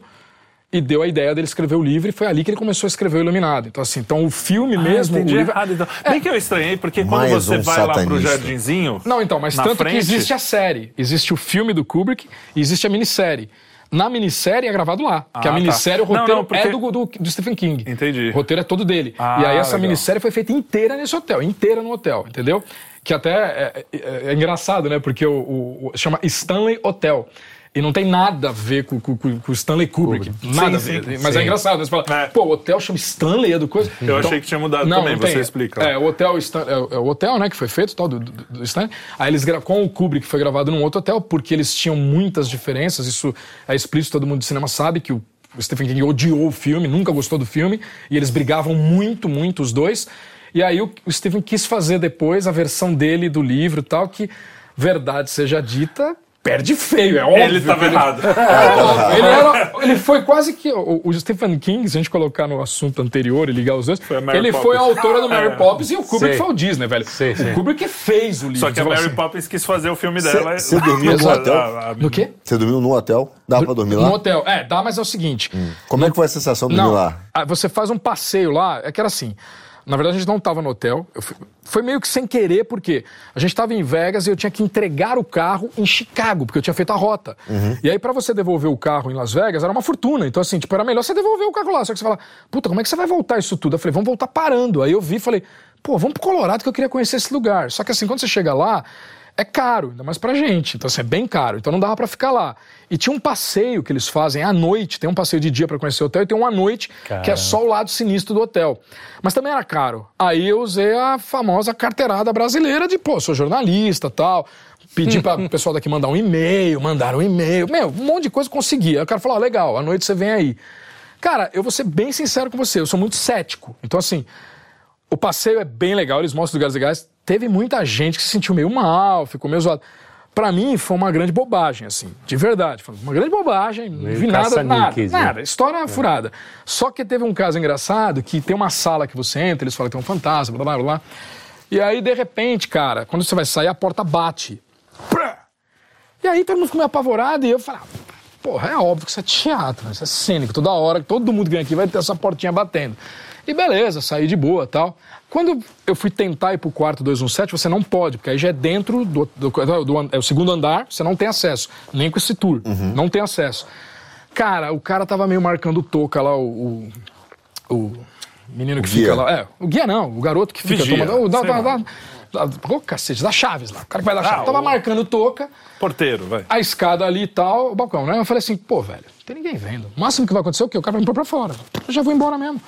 [SPEAKER 3] e deu a ideia dele escrever o livro, e foi ali que ele começou a escrever o Iluminado. Então, assim, então o filme mesmo.
[SPEAKER 1] Ah, entendi
[SPEAKER 3] o livro...
[SPEAKER 1] errado, então. Bem que eu estranhei, porque quando
[SPEAKER 5] Mais
[SPEAKER 1] você
[SPEAKER 5] um
[SPEAKER 1] vai lá pro
[SPEAKER 5] satanista.
[SPEAKER 1] Jardinzinho.
[SPEAKER 3] Não, então, mas tanto
[SPEAKER 1] frente,
[SPEAKER 3] que existe a série. Existe o filme do Kubrick e existe a minissérie. Na minissérie é gravado lá. porque
[SPEAKER 1] Ah,
[SPEAKER 3] a
[SPEAKER 1] tá.
[SPEAKER 3] minissérie, o
[SPEAKER 1] Não,
[SPEAKER 3] roteiro
[SPEAKER 1] não, porque-
[SPEAKER 3] é do, do, do Stephen King.
[SPEAKER 1] Entendi.
[SPEAKER 3] O roteiro é todo dele.
[SPEAKER 1] Ah,
[SPEAKER 3] e aí essa
[SPEAKER 1] legal.
[SPEAKER 3] minissérie foi feita inteira nesse hotel, inteira no hotel, entendeu? Que até é, é- é engraçado, né? Porque o, o- o- chama Stanley Hotel. E não tem nada a ver com, com, com- Stanley Kubrick. Nada
[SPEAKER 1] Sim,
[SPEAKER 3] a ver.
[SPEAKER 1] sim,
[SPEAKER 3] Mas
[SPEAKER 1] sim.
[SPEAKER 3] é engraçado. né? Você fala,
[SPEAKER 1] É.
[SPEAKER 3] pô, o hotel chama Stanley, é do coisa.
[SPEAKER 1] Eu achei que tinha mudado também, você explica.
[SPEAKER 3] É, o hotel, Stan- é, o- é o hotel, né, que foi feito, tal, do, do, do Stanley. Aí eles com o Kubrick foi gravado num outro hotel, porque eles tinham muitas diferenças. Isso é explícito, todo mundo de cinema sabe que o o Stephen King odiou o filme, nunca gostou do filme, e eles brigavam muito, muito os dois. E aí o, o Stephen quis fazer depois a versão dele do livro e tal, que, verdade seja dita, perde feio, é óbvio.
[SPEAKER 1] Ele tava
[SPEAKER 3] que
[SPEAKER 1] errado. <laughs>
[SPEAKER 3] ele, era- ele foi quase que. O, o Stephen King, se a gente colocar no assunto anterior e ligar os dois,
[SPEAKER 1] Mary
[SPEAKER 3] ele
[SPEAKER 1] Poppins.
[SPEAKER 3] foi a autora do Mary Poppins e o Kubrick
[SPEAKER 4] Sei.
[SPEAKER 3] foi o Disney, velho.
[SPEAKER 4] Sei, sei.
[SPEAKER 3] O Kubrick fez o livro.
[SPEAKER 1] Só que a
[SPEAKER 3] fala
[SPEAKER 1] Mary
[SPEAKER 3] assim,
[SPEAKER 1] Poppins quis fazer o filme dela.
[SPEAKER 5] você dormiu no hotel?
[SPEAKER 1] A- a-
[SPEAKER 3] No quê?
[SPEAKER 5] Você dormiu no hotel? Dá pra dormir
[SPEAKER 3] No
[SPEAKER 5] lá?
[SPEAKER 3] hotel. É, dá, mas é o seguinte.
[SPEAKER 5] Como é que foi a sensação de dormir lá?
[SPEAKER 3] ah, você faz um passeio lá, é que era assim. Na verdade, a gente não estava no hotel. Fui- foi meio que sem querer, porque a gente estava em Vegas e eu tinha que entregar o carro em Chicago, porque eu tinha feito a rota. E aí, para você devolver o carro em Las Vegas, era uma fortuna. Então, assim, tipo, era melhor você devolver o carro lá. Só que você fala, puta, como é que você vai voltar isso tudo? Eu falei, vamos voltar parando. Aí eu vi e falei, pô, vamos pro Colorado que eu queria conhecer esse lugar. Só que assim, quando você chega lá, é caro, ainda mais pra gente. Então, assim, é bem caro. Então não dava pra ficar lá. E tinha um passeio que eles fazem à noite. Tem um passeio de dia pra conhecer o hotel e tem um à noite, que é só o lado sinistro do hotel. Mas também era caro. Aí eu usei a famosa carteirada brasileira de, pô, sou jornalista tal. Pedi para o <laughs> pessoal daqui mandar um e-mail, mandaram um e-mail. Meu, um monte de coisa conseguia. Aí o cara falou: ah, legal, à noite você vem aí. Cara, eu vou ser bem sincero com você, eu sou muito cético. Então, assim, o passeio é bem legal, eles mostram lugares legais. Teve muita gente que se sentiu meio mal, ficou meio zoado. Pra mim, foi uma grande bobagem, assim, de verdade. Foi uma grande bobagem, não vi nada, nada,
[SPEAKER 4] né?
[SPEAKER 3] nada. História é. furada. Só que teve um caso engraçado que tem uma sala que você entra, eles falam que tem um fantasma, blá, blá, blá. E aí, de repente, cara, quando você vai sair, a porta bate. E aí todo mundo ficou meio apavorado e eu falei, ah, porra, é óbvio que isso é teatro, isso é cênico, toda hora, todo mundo que vem aqui vai ter essa portinha batendo. E beleza, saí de boa tal. Quando eu fui tentar ir pro quarto 217, você não pode, porque aí já é dentro do, do, do, do é o segundo andar, você não tem acesso, nem com esse tour, uhum. não tem acesso. Cara, o cara tava meio marcando toca lá, o, o, o menino que o fica guia. lá. É, o guia não, o garoto que fica
[SPEAKER 1] Vigia.
[SPEAKER 3] tomando. Dá, dá, dá, Ô, oh, cacete, da Chaves lá. O cara que vai dar ah, Chaves. Tava o... marcando toca.
[SPEAKER 1] Porteiro, vai.
[SPEAKER 3] A escada ali e tal, o balcão, né? Eu falei assim, pô, velho, não tem ninguém vendo. O máximo que vai acontecer é o quê? O cara vai me pôr pra fora. Eu já vou embora mesmo.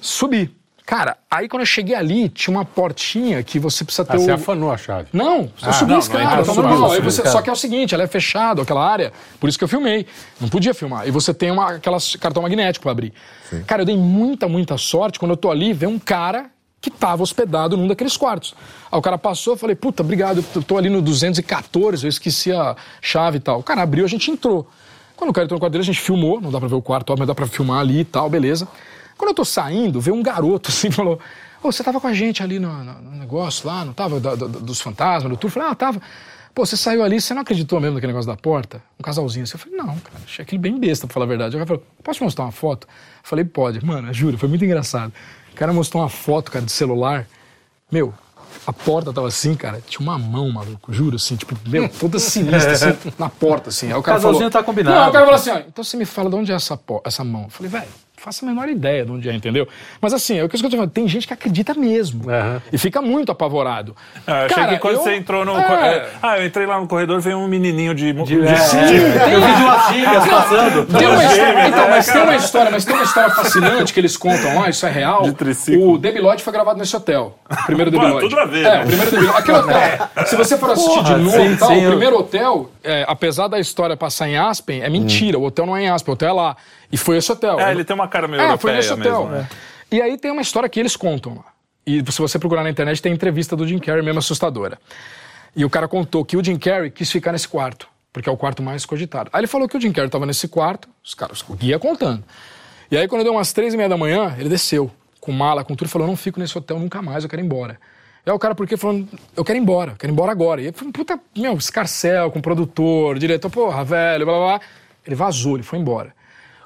[SPEAKER 3] Subi. Cara, aí quando eu cheguei ali, tinha uma portinha que você precisa ter. Ah,
[SPEAKER 4] o...
[SPEAKER 3] você
[SPEAKER 4] afanou a chave?
[SPEAKER 3] Não, eu ah, subi não, a escada, não, tá normal. Você... Só que é o seguinte, ela é fechada, aquela área, por isso que eu filmei. Não podia filmar. E você tem uma, aquelas cartão magnético pra abrir. Sim. Cara, eu dei muita, muita sorte quando eu tô ali, ver um cara que estava hospedado num daqueles quartos. Aí o cara passou, eu falei, puta, obrigado, eu tô ali no 214, eu esqueci a chave e tal. O cara abriu, a gente entrou. Quando o cara entrou no quarto dele, a gente filmou, não dá pra ver o quarto, mas dá pra filmar ali e tal, beleza. Quando eu tô saindo, veio um garoto <laughs> assim, falou, ô, você tava com a gente ali no, no, no negócio lá, não tava, do, do, dos fantasmas, do tour? Eu falei, ah, tava. Pô, você saiu ali, você não acreditou mesmo naquele negócio da porta? Um casalzinho assim. Eu falei, não, cara, achei aquele bem besta, pra falar a verdade. O cara falou, posso mostrar uma foto? Eu falei, pode. Mano, juro, foi muito engraçado. O cara mostrou uma foto, cara, de celular. Meu, a porta tava assim, cara, tinha uma mão, maluco, juro, assim, tipo, meu, toda sinistra, assim, <laughs> na porta, assim. Aí o cara
[SPEAKER 2] falou... tá combinado.
[SPEAKER 3] Não, o cara falou assim, ó, então você me fala de onde é essa, essa mão. Eu falei, velho, faço a menor ideia de onde é, entendeu? Mas assim, é o que eu estou falando, tem gente que acredita mesmo uhum. e fica muito apavorado.
[SPEAKER 1] Ah, achei Cara, que quando eu... você entrou no. É... Ah, eu entrei lá no corredor, veio um menininho de. de... de...
[SPEAKER 2] É. Eu vi duas gingas passando.
[SPEAKER 3] Tem uma história, então, mas tem uma história, mas tem uma história fascinante que eles contam lá, isso é real. De o Debi Lloyd foi gravado nesse hotel. O primeiro Debi Lloyd.
[SPEAKER 1] Tudo a ver.
[SPEAKER 3] É, né? o primeiro Debi Lloyd. Aquele hotel. Se você for assistir Porra, de novo, sim, tal, sim, o primeiro hotel, é, apesar da história passar em Aspen, é mentira. Hum. O hotel não é em Aspen, o hotel é lá. E foi esse hotel.
[SPEAKER 1] É, ele tem uma cara meio é, foi nesse hotel. Mesmo, né?
[SPEAKER 3] E aí tem uma história que eles contam lá. E se você procurar na internet, tem entrevista do Jim Carrey mesmo assustadora. E o cara contou que o Jim Carrey quis ficar nesse quarto, porque é o quarto mais cogitado. Aí ele falou que o Jim Carrey estava nesse quarto, os caras, o guia contando. E aí quando deu umas três e meia da manhã, ele desceu, com mala, com tudo, e falou, não fico nesse hotel nunca mais, eu quero ir embora. E aí o cara, por quê? Falando, eu quero ir embora, eu quero ir embora agora. E ele falou, puta, meu, escarcel com o produtor, diretor, porra, velho, blá, blá, blá. Ele vazou, ele foi embora.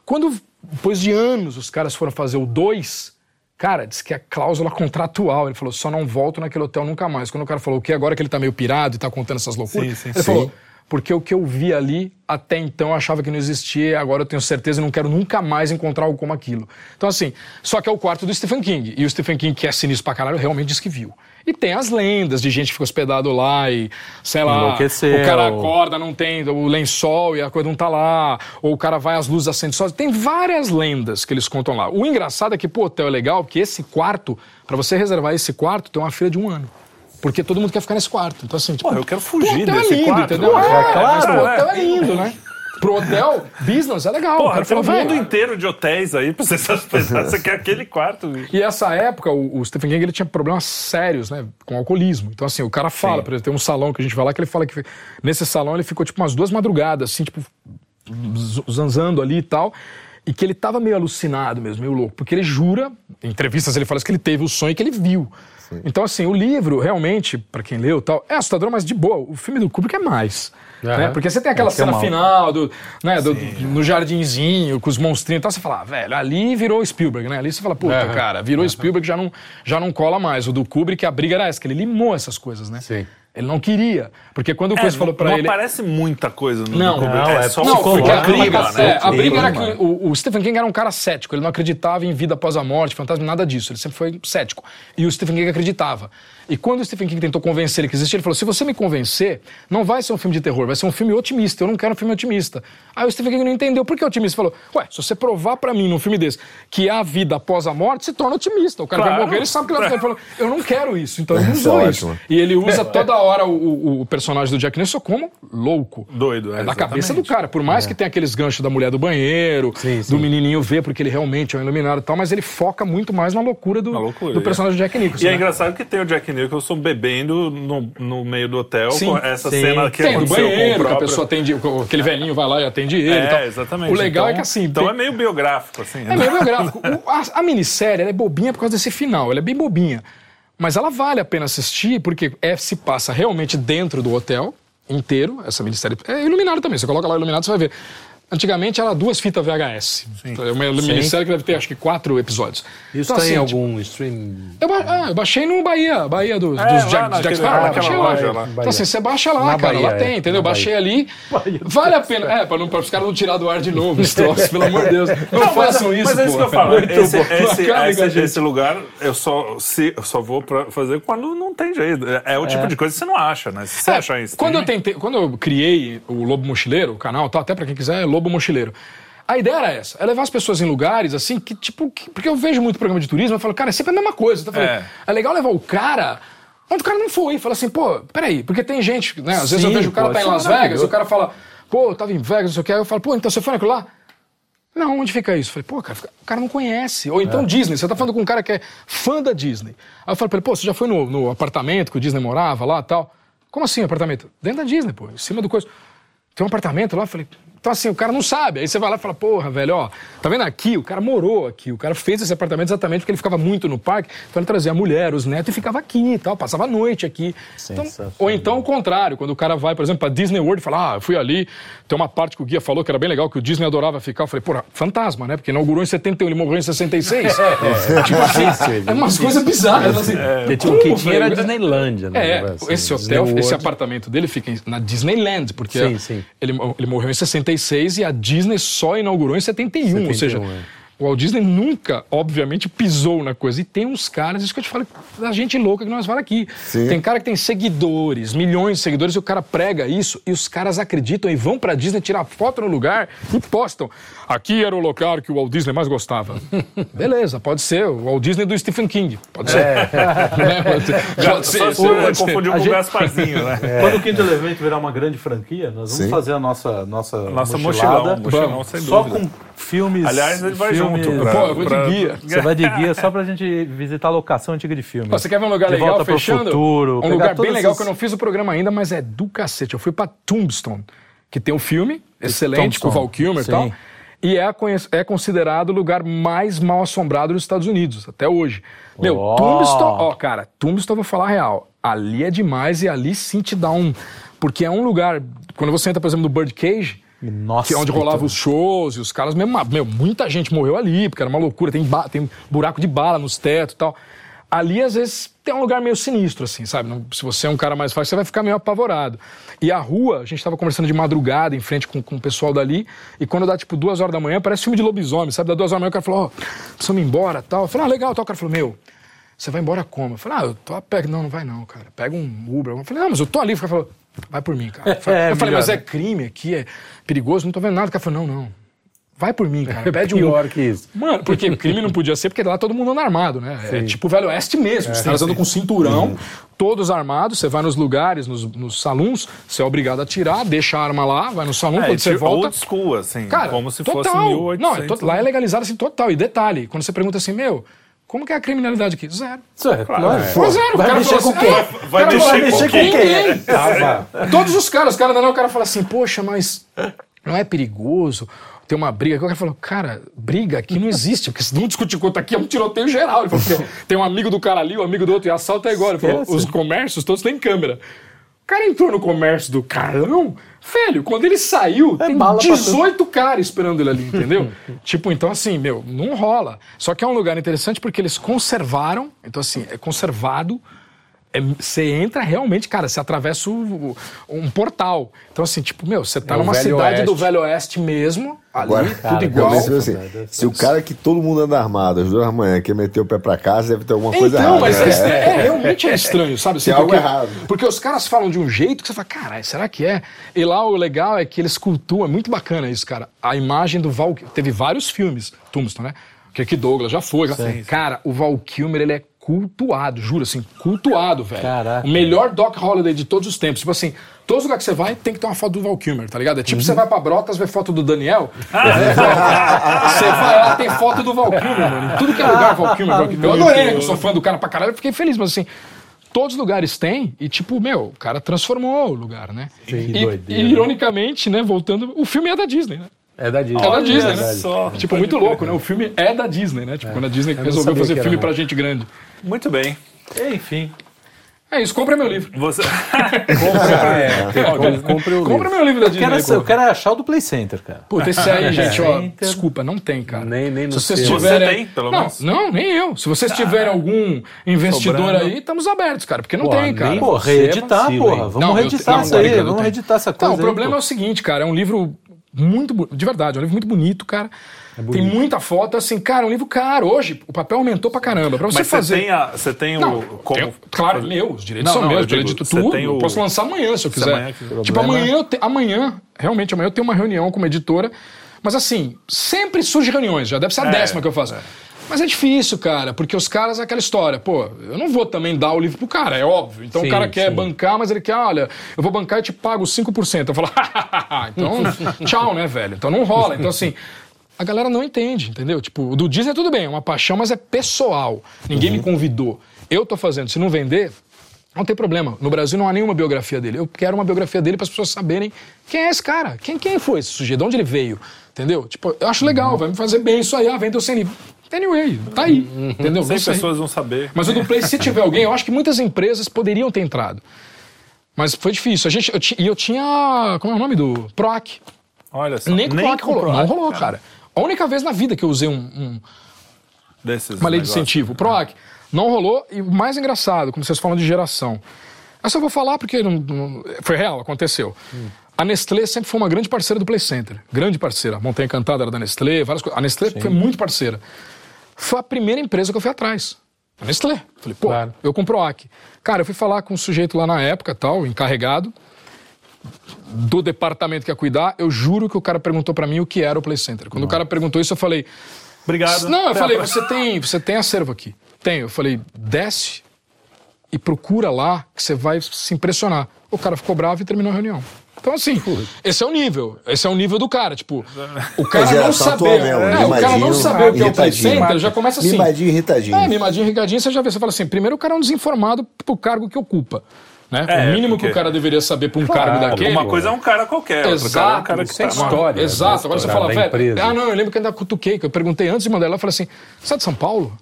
[SPEAKER 3] Quando depois de anos, os caras foram fazer o 2. Cara, diz que é cláusula contratual. Ele falou, só não volto naquele hotel nunca mais. Quando o cara falou o que agora que ele tá meio pirado e tá contando essas loucuras, sim, sim, ele sim. falou, porque o que eu vi ali, até então eu achava que não existia, agora eu tenho certeza e não quero nunca mais encontrar algo como aquilo. Então, assim, só que é o quarto do Stephen King. E o Stephen King, que é sinistro pra caralho, realmente diz que viu. E tem as lendas de gente que fica hospedado lá e, sei lá, o cara acorda, não tem o lençol e a coisa não tá lá, ou o cara vai, as luzes acendem só. Tem várias lendas que eles contam lá. O engraçado é que, pô, o hotel é legal, porque esse quarto, para você reservar esse quarto, tem uma fila de um ano. Porque todo mundo quer ficar nesse quarto. Então, assim, tipo.
[SPEAKER 1] Pô, eu quero fugir pô, desse é lindo, quarto.
[SPEAKER 3] Entendeu? É, é, claro. Mas, pô, o hotel é lindo, né? Pro hotel, business é legal.
[SPEAKER 1] Porra, tem um mundo inteiro de hotéis aí pra você <laughs> se hospedar. Você quer aquele quarto.
[SPEAKER 3] E essa época, o, o, Stephen King ele tinha problemas sérios, né? Com alcoolismo. Então, assim, o cara fala, Sim. por exemplo, tem um salão que a gente vai lá que ele fala que nesse salão ele ficou tipo umas duas madrugadas, assim, tipo, zanzando ali e tal e que ele tava meio alucinado mesmo, meio louco, porque ele jura, em entrevistas ele fala que ele teve o sonho que ele viu. Sim. Então, assim, o livro, realmente, para quem leu tal, é assustador, mas de boa. O filme do Kubrick é mais. Uhum. Né? Porque você tem aquela é cena mal. final do, né, do, no jardinzinho, com os monstrinhos e tal, você fala, ah, velho, ali virou Spielberg, né? Ali você fala, puta, uhum. cara, virou uhum. Spielberg, já não, já não cola mais. O do Kubrick, a briga era essa, que ele limou essas coisas, né?
[SPEAKER 4] Sim.
[SPEAKER 3] Ele não queria. Porque quando o
[SPEAKER 1] É,
[SPEAKER 3] Chris falou pra
[SPEAKER 1] não
[SPEAKER 3] ele.
[SPEAKER 1] aparece muita coisa no
[SPEAKER 3] Não,
[SPEAKER 4] não, é
[SPEAKER 1] só
[SPEAKER 3] Não, porque a briga,
[SPEAKER 1] né?
[SPEAKER 3] é, a briga era que o, o Stephen King era um cara cético, ele não acreditava em vida após a morte, fantasma, nada disso. Ele sempre foi cético. E o Stephen King acreditava. E quando o Stephen King tentou convencer ele que existia, ele falou: se você me convencer, não vai ser um filme de terror, vai ser um filme otimista. Eu não quero um filme otimista. Aí o Stephen King não entendeu por que otimista. Falou: ué, se você provar pra mim num filme desse que há vida após a morte, se torna otimista. O cara vai
[SPEAKER 1] Claro.
[SPEAKER 3] morrer, ele sabe que ele vai Ele falou: eu não quero isso. Então ele
[SPEAKER 5] Isso
[SPEAKER 3] usou
[SPEAKER 5] é
[SPEAKER 3] isso.
[SPEAKER 5] ótimo.
[SPEAKER 3] E ele usa <laughs> toda hora o, o- o personagem do Jack Nicholson como louco.
[SPEAKER 1] Doido, é,
[SPEAKER 3] É da cabeça do cara. Por mais que tenha aqueles ganchos da mulher do banheiro,
[SPEAKER 4] Sim, sim.
[SPEAKER 3] do menininho ver porque ele realmente é um iluminado e tal, mas ele foca muito mais na loucura do,
[SPEAKER 1] Na loucura,
[SPEAKER 3] do
[SPEAKER 1] é.
[SPEAKER 3] personagem do Jack Nicholson.
[SPEAKER 1] E é
[SPEAKER 3] né?
[SPEAKER 1] engraçado que tem o Jack Nicholson bebendo no, no meio do hotel,
[SPEAKER 3] Sim.
[SPEAKER 1] com essa
[SPEAKER 4] Sim.
[SPEAKER 1] cena que
[SPEAKER 3] Tem do
[SPEAKER 1] aconteceu com o
[SPEAKER 3] banheiro, que a
[SPEAKER 1] próprio...
[SPEAKER 3] pessoa atende, aquele velhinho vai lá e atende ele.
[SPEAKER 1] É, exatamente.
[SPEAKER 3] O legal
[SPEAKER 1] Então-
[SPEAKER 3] é que assim.
[SPEAKER 1] Então
[SPEAKER 3] tem-
[SPEAKER 1] é meio biográfico, assim.
[SPEAKER 3] É meio <laughs> biográfico. O- a, a minissérie é bobinha por causa desse final, ela é bem bobinha. Mas ela vale a pena assistir porque é, se passa realmente dentro do hotel inteiro. Essa minissérie é iluminado também. Você coloca lá iluminado, você vai ver. Antigamente era duas fitas VHS. Então, É uma minissérie que deve ter acho que quatro episódios.
[SPEAKER 4] Isso
[SPEAKER 3] Então,
[SPEAKER 4] tá em
[SPEAKER 3] assim,
[SPEAKER 4] algum stream?
[SPEAKER 3] Eu, ba- ah, eu baixei no Bahia, Bahia dos,
[SPEAKER 1] É,
[SPEAKER 3] dos Jack, Jack Sparrow,
[SPEAKER 1] naquela
[SPEAKER 3] baixei lá.
[SPEAKER 1] lá.
[SPEAKER 3] Então assim, você baixa lá,
[SPEAKER 4] Na
[SPEAKER 3] cara,
[SPEAKER 4] Bahia,
[SPEAKER 3] lá tem,
[SPEAKER 4] é.
[SPEAKER 3] entendeu? Eu
[SPEAKER 4] Na
[SPEAKER 3] baixei ali, vale a pena, é, para os caras não tirar do ar de novo esse troço, pelo amor de Deus. Não,
[SPEAKER 1] Não, mas,
[SPEAKER 3] façam isso,
[SPEAKER 1] mas é isso
[SPEAKER 3] pô.
[SPEAKER 1] que eu falo. Esse, esse, esse, lugar eu só, se, eu só vou pra fazer quando não tem jeito. É, é o tipo de coisa que você não acha, né? Se você
[SPEAKER 3] É,
[SPEAKER 1] achar isso.
[SPEAKER 3] quando eu tentei, quando eu criei o Lobo Mochileiro, o canal, tá, até pra quem quiser, é Lobo Mochileiro. A ideia era essa, é levar as pessoas em lugares assim que, tipo, que- porque eu vejo muito programa de turismo, eu falo, cara, é sempre a mesma coisa. Então, eu falei,
[SPEAKER 1] É.
[SPEAKER 3] é. legal levar o cara onde o cara não foi. Fala assim, pô, peraí, porque tem gente, né? Às vezes eu
[SPEAKER 2] Sim,
[SPEAKER 3] vejo o cara
[SPEAKER 2] pô,
[SPEAKER 3] tá em
[SPEAKER 2] é
[SPEAKER 3] Las Vegas, o cara fala, pô, eu tava em Vegas, não sei o que, aí eu falo, pô, então você foi naquilo lá? Não, onde fica isso? Eu falei, pô, cara, o cara não conhece. Ou
[SPEAKER 2] É.
[SPEAKER 3] então Disney, você tá falando com um cara que é fã da Disney. Aí eu falo pra ele, pô, você já foi no, no apartamento que o Disney morava lá e tal? Como assim, apartamento? Dentro da Disney, pô, em cima do coisa. Tem um apartamento lá? Eu falei, então assim, o cara não sabe. Aí você vai lá e fala, porra, velho, ó, tá vendo aqui? O cara morou aqui, o cara fez esse apartamento exatamente porque ele ficava muito no parque, então ele trazia a mulher, os netos e ficava aqui e tal, passava a noite aqui. Então, ou então o contrário, quando o cara vai, por exemplo, pra Disney World e fala, ah, eu fui ali, tem uma parte que o guia falou que era bem legal, que o Disney adorava ficar. Eu falei, porra, fantasma, né? Porque inaugurou em 71, ele morreu em 66. <laughs> tipo assim, é umas coisas bizarras, assim.
[SPEAKER 4] Tinha um
[SPEAKER 3] Como,
[SPEAKER 4] que tinha era? Disneylândia, né?
[SPEAKER 3] É,
[SPEAKER 4] Assim,
[SPEAKER 3] esse hotel, esse apartamento dele fica na Disneyland, porque
[SPEAKER 4] Sim, sim.
[SPEAKER 3] Ele, ele morreu em 66 e a Disney só inaugurou em 71, ou seja,
[SPEAKER 4] 71, é.
[SPEAKER 3] O Walt Disney nunca, obviamente, pisou na coisa. E tem uns caras, isso que eu te falo, da gente louca que nós falamos aqui.
[SPEAKER 5] Sim.
[SPEAKER 3] Tem cara que tem seguidores, milhões de seguidores, e o cara prega isso, e os caras acreditam e vão pra Disney tirar foto no lugar e postam. Aqui era o lugar que o Walt Disney mais gostava. <laughs> Beleza, pode ser. O Walt Disney do Stephen King. Pode ser. <laughs> Né? Pode ser. Pode pode ser.
[SPEAKER 1] confundiu
[SPEAKER 2] A
[SPEAKER 1] com o
[SPEAKER 2] gente-
[SPEAKER 1] Gasparzinho, né? <laughs>
[SPEAKER 2] Quando o Quinto Elemento virar uma grande franquia, nós vamos
[SPEAKER 5] Sim.
[SPEAKER 2] fazer a nossa nossa,
[SPEAKER 1] Nossa
[SPEAKER 2] mochilada,
[SPEAKER 1] mochilão, mochilão,
[SPEAKER 3] Vamos.
[SPEAKER 1] sem
[SPEAKER 2] só
[SPEAKER 1] dúvida.
[SPEAKER 2] com filmes.
[SPEAKER 1] Aliás, ele vai
[SPEAKER 2] filmes-
[SPEAKER 1] junto. Pra,
[SPEAKER 3] Pô, eu vou de
[SPEAKER 1] pra-
[SPEAKER 3] guia. <laughs>
[SPEAKER 2] Você vai de guia só pra gente visitar a locação antiga de filme.
[SPEAKER 3] Você quer ver um lugar
[SPEAKER 2] De
[SPEAKER 3] legal
[SPEAKER 2] Volta pro
[SPEAKER 3] fechando?
[SPEAKER 2] Futuro,
[SPEAKER 3] um lugar bem legal
[SPEAKER 2] essas-
[SPEAKER 3] que eu não fiz o programa ainda, mas é do cacete. Eu fui pra Tombstone, que tem um filme excelente com o Val Kilmer e
[SPEAKER 2] Sim.
[SPEAKER 3] tal. E é, é considerado o lugar mais mal assombrado dos Estados Unidos, até hoje. Meu,
[SPEAKER 2] Ó.
[SPEAKER 3] Tombstone, ó, cara, Tombstone, vou falar a real. Ali é demais e ali sim te dá um. Porque é um lugar. Quando você entra, por exemplo, no Birdcage,
[SPEAKER 2] Nossa,
[SPEAKER 3] que é onde rolava
[SPEAKER 2] tudo.
[SPEAKER 3] os shows e os caras mesmo. Meu, muita gente morreu ali, porque era uma loucura. Tem, tem buraco de bala nos tetos e tal. Ali, às vezes, tem um lugar meio sinistro, assim, sabe? Não- se você é um cara mais fácil, você vai ficar meio apavorado. E a rua, a gente tava conversando de madrugada em frente com, com o pessoal dali, e quando dá tipo duas horas da manhã, parece filme de lobisomem, sabe? Dá duas horas da manhã, o cara falou, ó, precisamos ir embora tal. Eu falei, ah, legal, tal. O cara falou, meu, você vai embora como? Eu falei, ah, eu tô a pé. Não, não vai não, cara. Pega um Uber. Eu falei, não, mas eu tô ali. O cara falou, vai por mim, cara. <laughs> Eu falei,
[SPEAKER 2] É,
[SPEAKER 3] eu falei, mas é crime aqui, é perigoso, não tô vendo nada. O cara falou, não, não. Vai por mim, cara. <laughs> Pede um
[SPEAKER 4] Pior que isso.
[SPEAKER 3] Mano, porque crime não podia ser, porque lá todo mundo anda armado, né? É tipo o Velho Oeste mesmo. Os caras andam com cinturão, todos armados, você vai nos lugares, nos, nos salões, você é obrigado a tirar, deixa a arma lá, vai no salão,
[SPEAKER 1] É,
[SPEAKER 3] quando você volta.
[SPEAKER 1] old school, assim.
[SPEAKER 3] Cara,
[SPEAKER 1] como se
[SPEAKER 3] total.
[SPEAKER 1] fosse 1800.
[SPEAKER 3] Não, é to- lá é legalizado assim, total. E detalhe, quando você pergunta assim, meu, como que é a criminalidade aqui? Zero.
[SPEAKER 2] É, claro.
[SPEAKER 3] Foi zero.
[SPEAKER 2] Vai
[SPEAKER 3] o cara
[SPEAKER 2] mexer com quem?
[SPEAKER 3] "Ah, o
[SPEAKER 1] Vai
[SPEAKER 3] cara
[SPEAKER 1] mexer com quem?"
[SPEAKER 3] Todos os caras, os caras não, o cara fala assim, poxa, mas não é perigoso ter uma briga. O cara falou, cara, briga aqui não existe, porque se não discutir contra aqui é um tiroteio geral. Ele falou, tem um amigo do cara ali, o um amigo do outro, e assalto é igual. Ele falou, os comércios todos têm câmera. O cara entrou no comércio do carão, velho, quando ele saiu, tem
[SPEAKER 2] bala pra
[SPEAKER 3] 18 caras esperando ele ali, entendeu? <laughs> tipo, então assim, meu, não rola. Só que é um lugar interessante porque eles conservaram, então assim, é conservado, é- você entra realmente, cara, você atravessa o- o- um portal. Então, assim, tipo, meu, você tá
[SPEAKER 4] É
[SPEAKER 3] numa cidade do
[SPEAKER 4] Oeste.
[SPEAKER 3] Velho Oeste mesmo, ali,
[SPEAKER 5] Agora,
[SPEAKER 3] tudo
[SPEAKER 5] eu
[SPEAKER 3] igual.
[SPEAKER 5] penso assim, se o cara que todo mundo anda armado, às duas da manhã, quer meter o pé pra casa, deve ter alguma coisa
[SPEAKER 3] Então,
[SPEAKER 5] errada.
[SPEAKER 3] mas
[SPEAKER 5] né?
[SPEAKER 3] é, é, <laughs> realmente é estranho, sabe? Assim,
[SPEAKER 5] Tem algo
[SPEAKER 3] porque,
[SPEAKER 5] errado.
[SPEAKER 3] porque os caras falam de um jeito que você fala, caralho, será que é? E lá o legal é que eles cultuam, é muito bacana isso, cara. A imagem do Val. Teve vários filmes, Tombstone, né? Que Douglas já foi. já- Cara, o Val Kilmer, ele é cultuado, juro assim, cultuado, velho.
[SPEAKER 2] Caraca.
[SPEAKER 3] O melhor Doc Holiday de todos os tempos. Tipo assim, todos os lugares que você vai tem que ter uma foto do Val Kilmer, tá ligado? É tipo você vai pra Brotas ver foto do Daniel. <laughs> você vai lá, tem foto do Val Kilmer, mano. Em tudo que é lugar, Val Kilmer, Val Kilmer. Eu adorei, eu sou fã do cara pra caralho, eu fiquei feliz, mas assim. Todos os lugares têm, e tipo, meu, o cara transformou o lugar, né?
[SPEAKER 4] Que
[SPEAKER 3] e,
[SPEAKER 4] doideira,
[SPEAKER 3] e, ironicamente, né, voltando, o filme é da Disney, né?
[SPEAKER 4] É da Disney.
[SPEAKER 3] É da Disney, né?
[SPEAKER 1] só.
[SPEAKER 3] Tipo, muito louco, né? O filme é da Disney, né? Tipo, quando a Disney
[SPEAKER 4] não
[SPEAKER 3] resolveu fazer filme pra gente grande.
[SPEAKER 1] Muito bem.
[SPEAKER 2] Enfim.
[SPEAKER 3] É isso, compra meu livro.
[SPEAKER 1] Você... <laughs>
[SPEAKER 4] É, com- compre o
[SPEAKER 3] Compra
[SPEAKER 4] livro.
[SPEAKER 3] meu livro da
[SPEAKER 2] Eu
[SPEAKER 3] Disney.
[SPEAKER 2] quero,
[SPEAKER 3] pô.
[SPEAKER 2] eu quero achar o do Play Center, cara.
[SPEAKER 3] Puta, esse aí, <laughs> gente, ó, desculpa, não tem, cara.
[SPEAKER 4] Nem- nem no
[SPEAKER 3] Se vocês tiverem...
[SPEAKER 1] Você tem, pelo
[SPEAKER 3] não,
[SPEAKER 1] menos?
[SPEAKER 3] Não, nem eu. Se vocês tiverem algum investidor
[SPEAKER 1] Sobrando.
[SPEAKER 3] aí, estamos abertos, cara, porque não
[SPEAKER 4] Pô,
[SPEAKER 3] tem, cara.
[SPEAKER 2] Pô,
[SPEAKER 4] é
[SPEAKER 2] reeditar, porra. Vamos
[SPEAKER 3] Não, eu
[SPEAKER 2] reeditar isso aí. Vamos reeditar essa coisa
[SPEAKER 3] Não, o
[SPEAKER 2] aí,
[SPEAKER 3] problema
[SPEAKER 2] pô.
[SPEAKER 3] é o seguinte, cara, é um livro muito, de verdade, é um livro muito bonito, cara. Tem muita foto, assim, cara, é um livro caro. Hoje, o papel aumentou pra caramba. Pra você
[SPEAKER 1] Mas
[SPEAKER 3] fazer...
[SPEAKER 1] você tem, a, você tem
[SPEAKER 3] Não,
[SPEAKER 1] o. Como...
[SPEAKER 3] claro, meu, os direitos
[SPEAKER 1] Não,
[SPEAKER 3] são
[SPEAKER 1] não,
[SPEAKER 3] meus,
[SPEAKER 1] eu digo,
[SPEAKER 3] edito tudo.
[SPEAKER 1] tem o-
[SPEAKER 3] Eu posso lançar amanhã se eu quiser.
[SPEAKER 1] amanhã.
[SPEAKER 3] Tipo, amanhã, eu te- amanhã, realmente, amanhã eu tenho uma reunião com uma editora. Mas assim, sempre surge reuniões, já deve ser a
[SPEAKER 1] É,
[SPEAKER 3] décima que eu faço. Mas é difícil, cara, porque os caras é aquela história. Pô, eu não vou também dar o livro pro cara, é óbvio. Então
[SPEAKER 4] Sim,
[SPEAKER 3] o cara quer
[SPEAKER 4] sim.
[SPEAKER 3] bancar, mas ele quer, olha, eu vou bancar e te pago 5%. Eu falo, <laughs> então <laughs> tchau, né, velho? Então não rola. Então assim. A galera não entende, entendeu? Tipo, o do Disney tudo bem, é uma paixão, mas é pessoal. Ninguém me convidou. Eu tô fazendo. Se não vender, não tem problema. No Brasil não há nenhuma biografia dele. Eu quero uma biografia dele para as pessoas saberem quem é esse cara. Quem, quem foi esse sujeito? De onde ele veio? Entendeu? Tipo, eu acho legal, vai me fazer bem isso aí. Ah, vendeu sem livro. Anyway, tá aí. Entendeu?
[SPEAKER 1] Sem
[SPEAKER 3] Não sei.
[SPEAKER 1] pessoas vão saber.
[SPEAKER 3] Mas o do Play, se tiver alguém, eu acho que muitas empresas poderiam ter entrado. Mas foi difícil. A gente, eu ti- e eu tinha. Como é o nome do? PROAC.
[SPEAKER 1] Olha só.
[SPEAKER 3] Nem o PROAC rolou.
[SPEAKER 1] PROAC,
[SPEAKER 3] Não rolou, cara. A única vez na vida que eu usei um- um,
[SPEAKER 1] Desses
[SPEAKER 3] uma lei de incentivo. PROAC não rolou e o mais engraçado, como vocês falam de geração. Essa eu vou falar porque não- não- foi real, aconteceu. A Nestlé sempre foi uma grande parceira do Play Center. Grande parceira. A Montanha Encantada era da Nestlé, várias coisas. A Nestlé foi muito parceira. Foi a primeira empresa que eu fui atrás. A Nestlé. Falei, pô,
[SPEAKER 4] Claro.
[SPEAKER 3] eu com o PROAC. Cara, eu fui falar com um sujeito lá na época, tal, encarregado do departamento que ia cuidar. Eu juro que o cara perguntou pra mim o que era o Play Center. Quando o cara perguntou isso, eu falei,
[SPEAKER 1] Obrigado.
[SPEAKER 3] não, eu
[SPEAKER 1] Até
[SPEAKER 3] falei, você tem, você tem acervo aqui. Tenho. Eu falei, desce e procura lá que você vai se impressionar. O cara ficou bravo e terminou a reunião. Então, assim, esse é o nível. Esse é o nível do cara. Tipo, o cara não
[SPEAKER 5] geração atual
[SPEAKER 3] saber.
[SPEAKER 5] mesmo,
[SPEAKER 3] É, o cara não saber o que é o Play
[SPEAKER 5] irritadinho.
[SPEAKER 3] Center já começa assim.
[SPEAKER 5] Mimadinho, irritadinho.
[SPEAKER 3] É, mimadinho, irrigadinho, você já vê. Você fala assim, primeiro o cara é um desinformado pro cargo que ocupa. Né?
[SPEAKER 1] É,
[SPEAKER 3] o mínimo que
[SPEAKER 1] porque-
[SPEAKER 3] o cara deveria saber pra um cargo daquele.
[SPEAKER 1] Uma coisa é um cara qualquer, outro cara é um cara que
[SPEAKER 3] Exato,
[SPEAKER 1] tá...
[SPEAKER 4] história.
[SPEAKER 3] Exato. Agora você fala, velho. Ah, não, eu lembro que ainda cutuquei, que eu perguntei antes de mandar ela, eu falei assim: você é de São Paulo?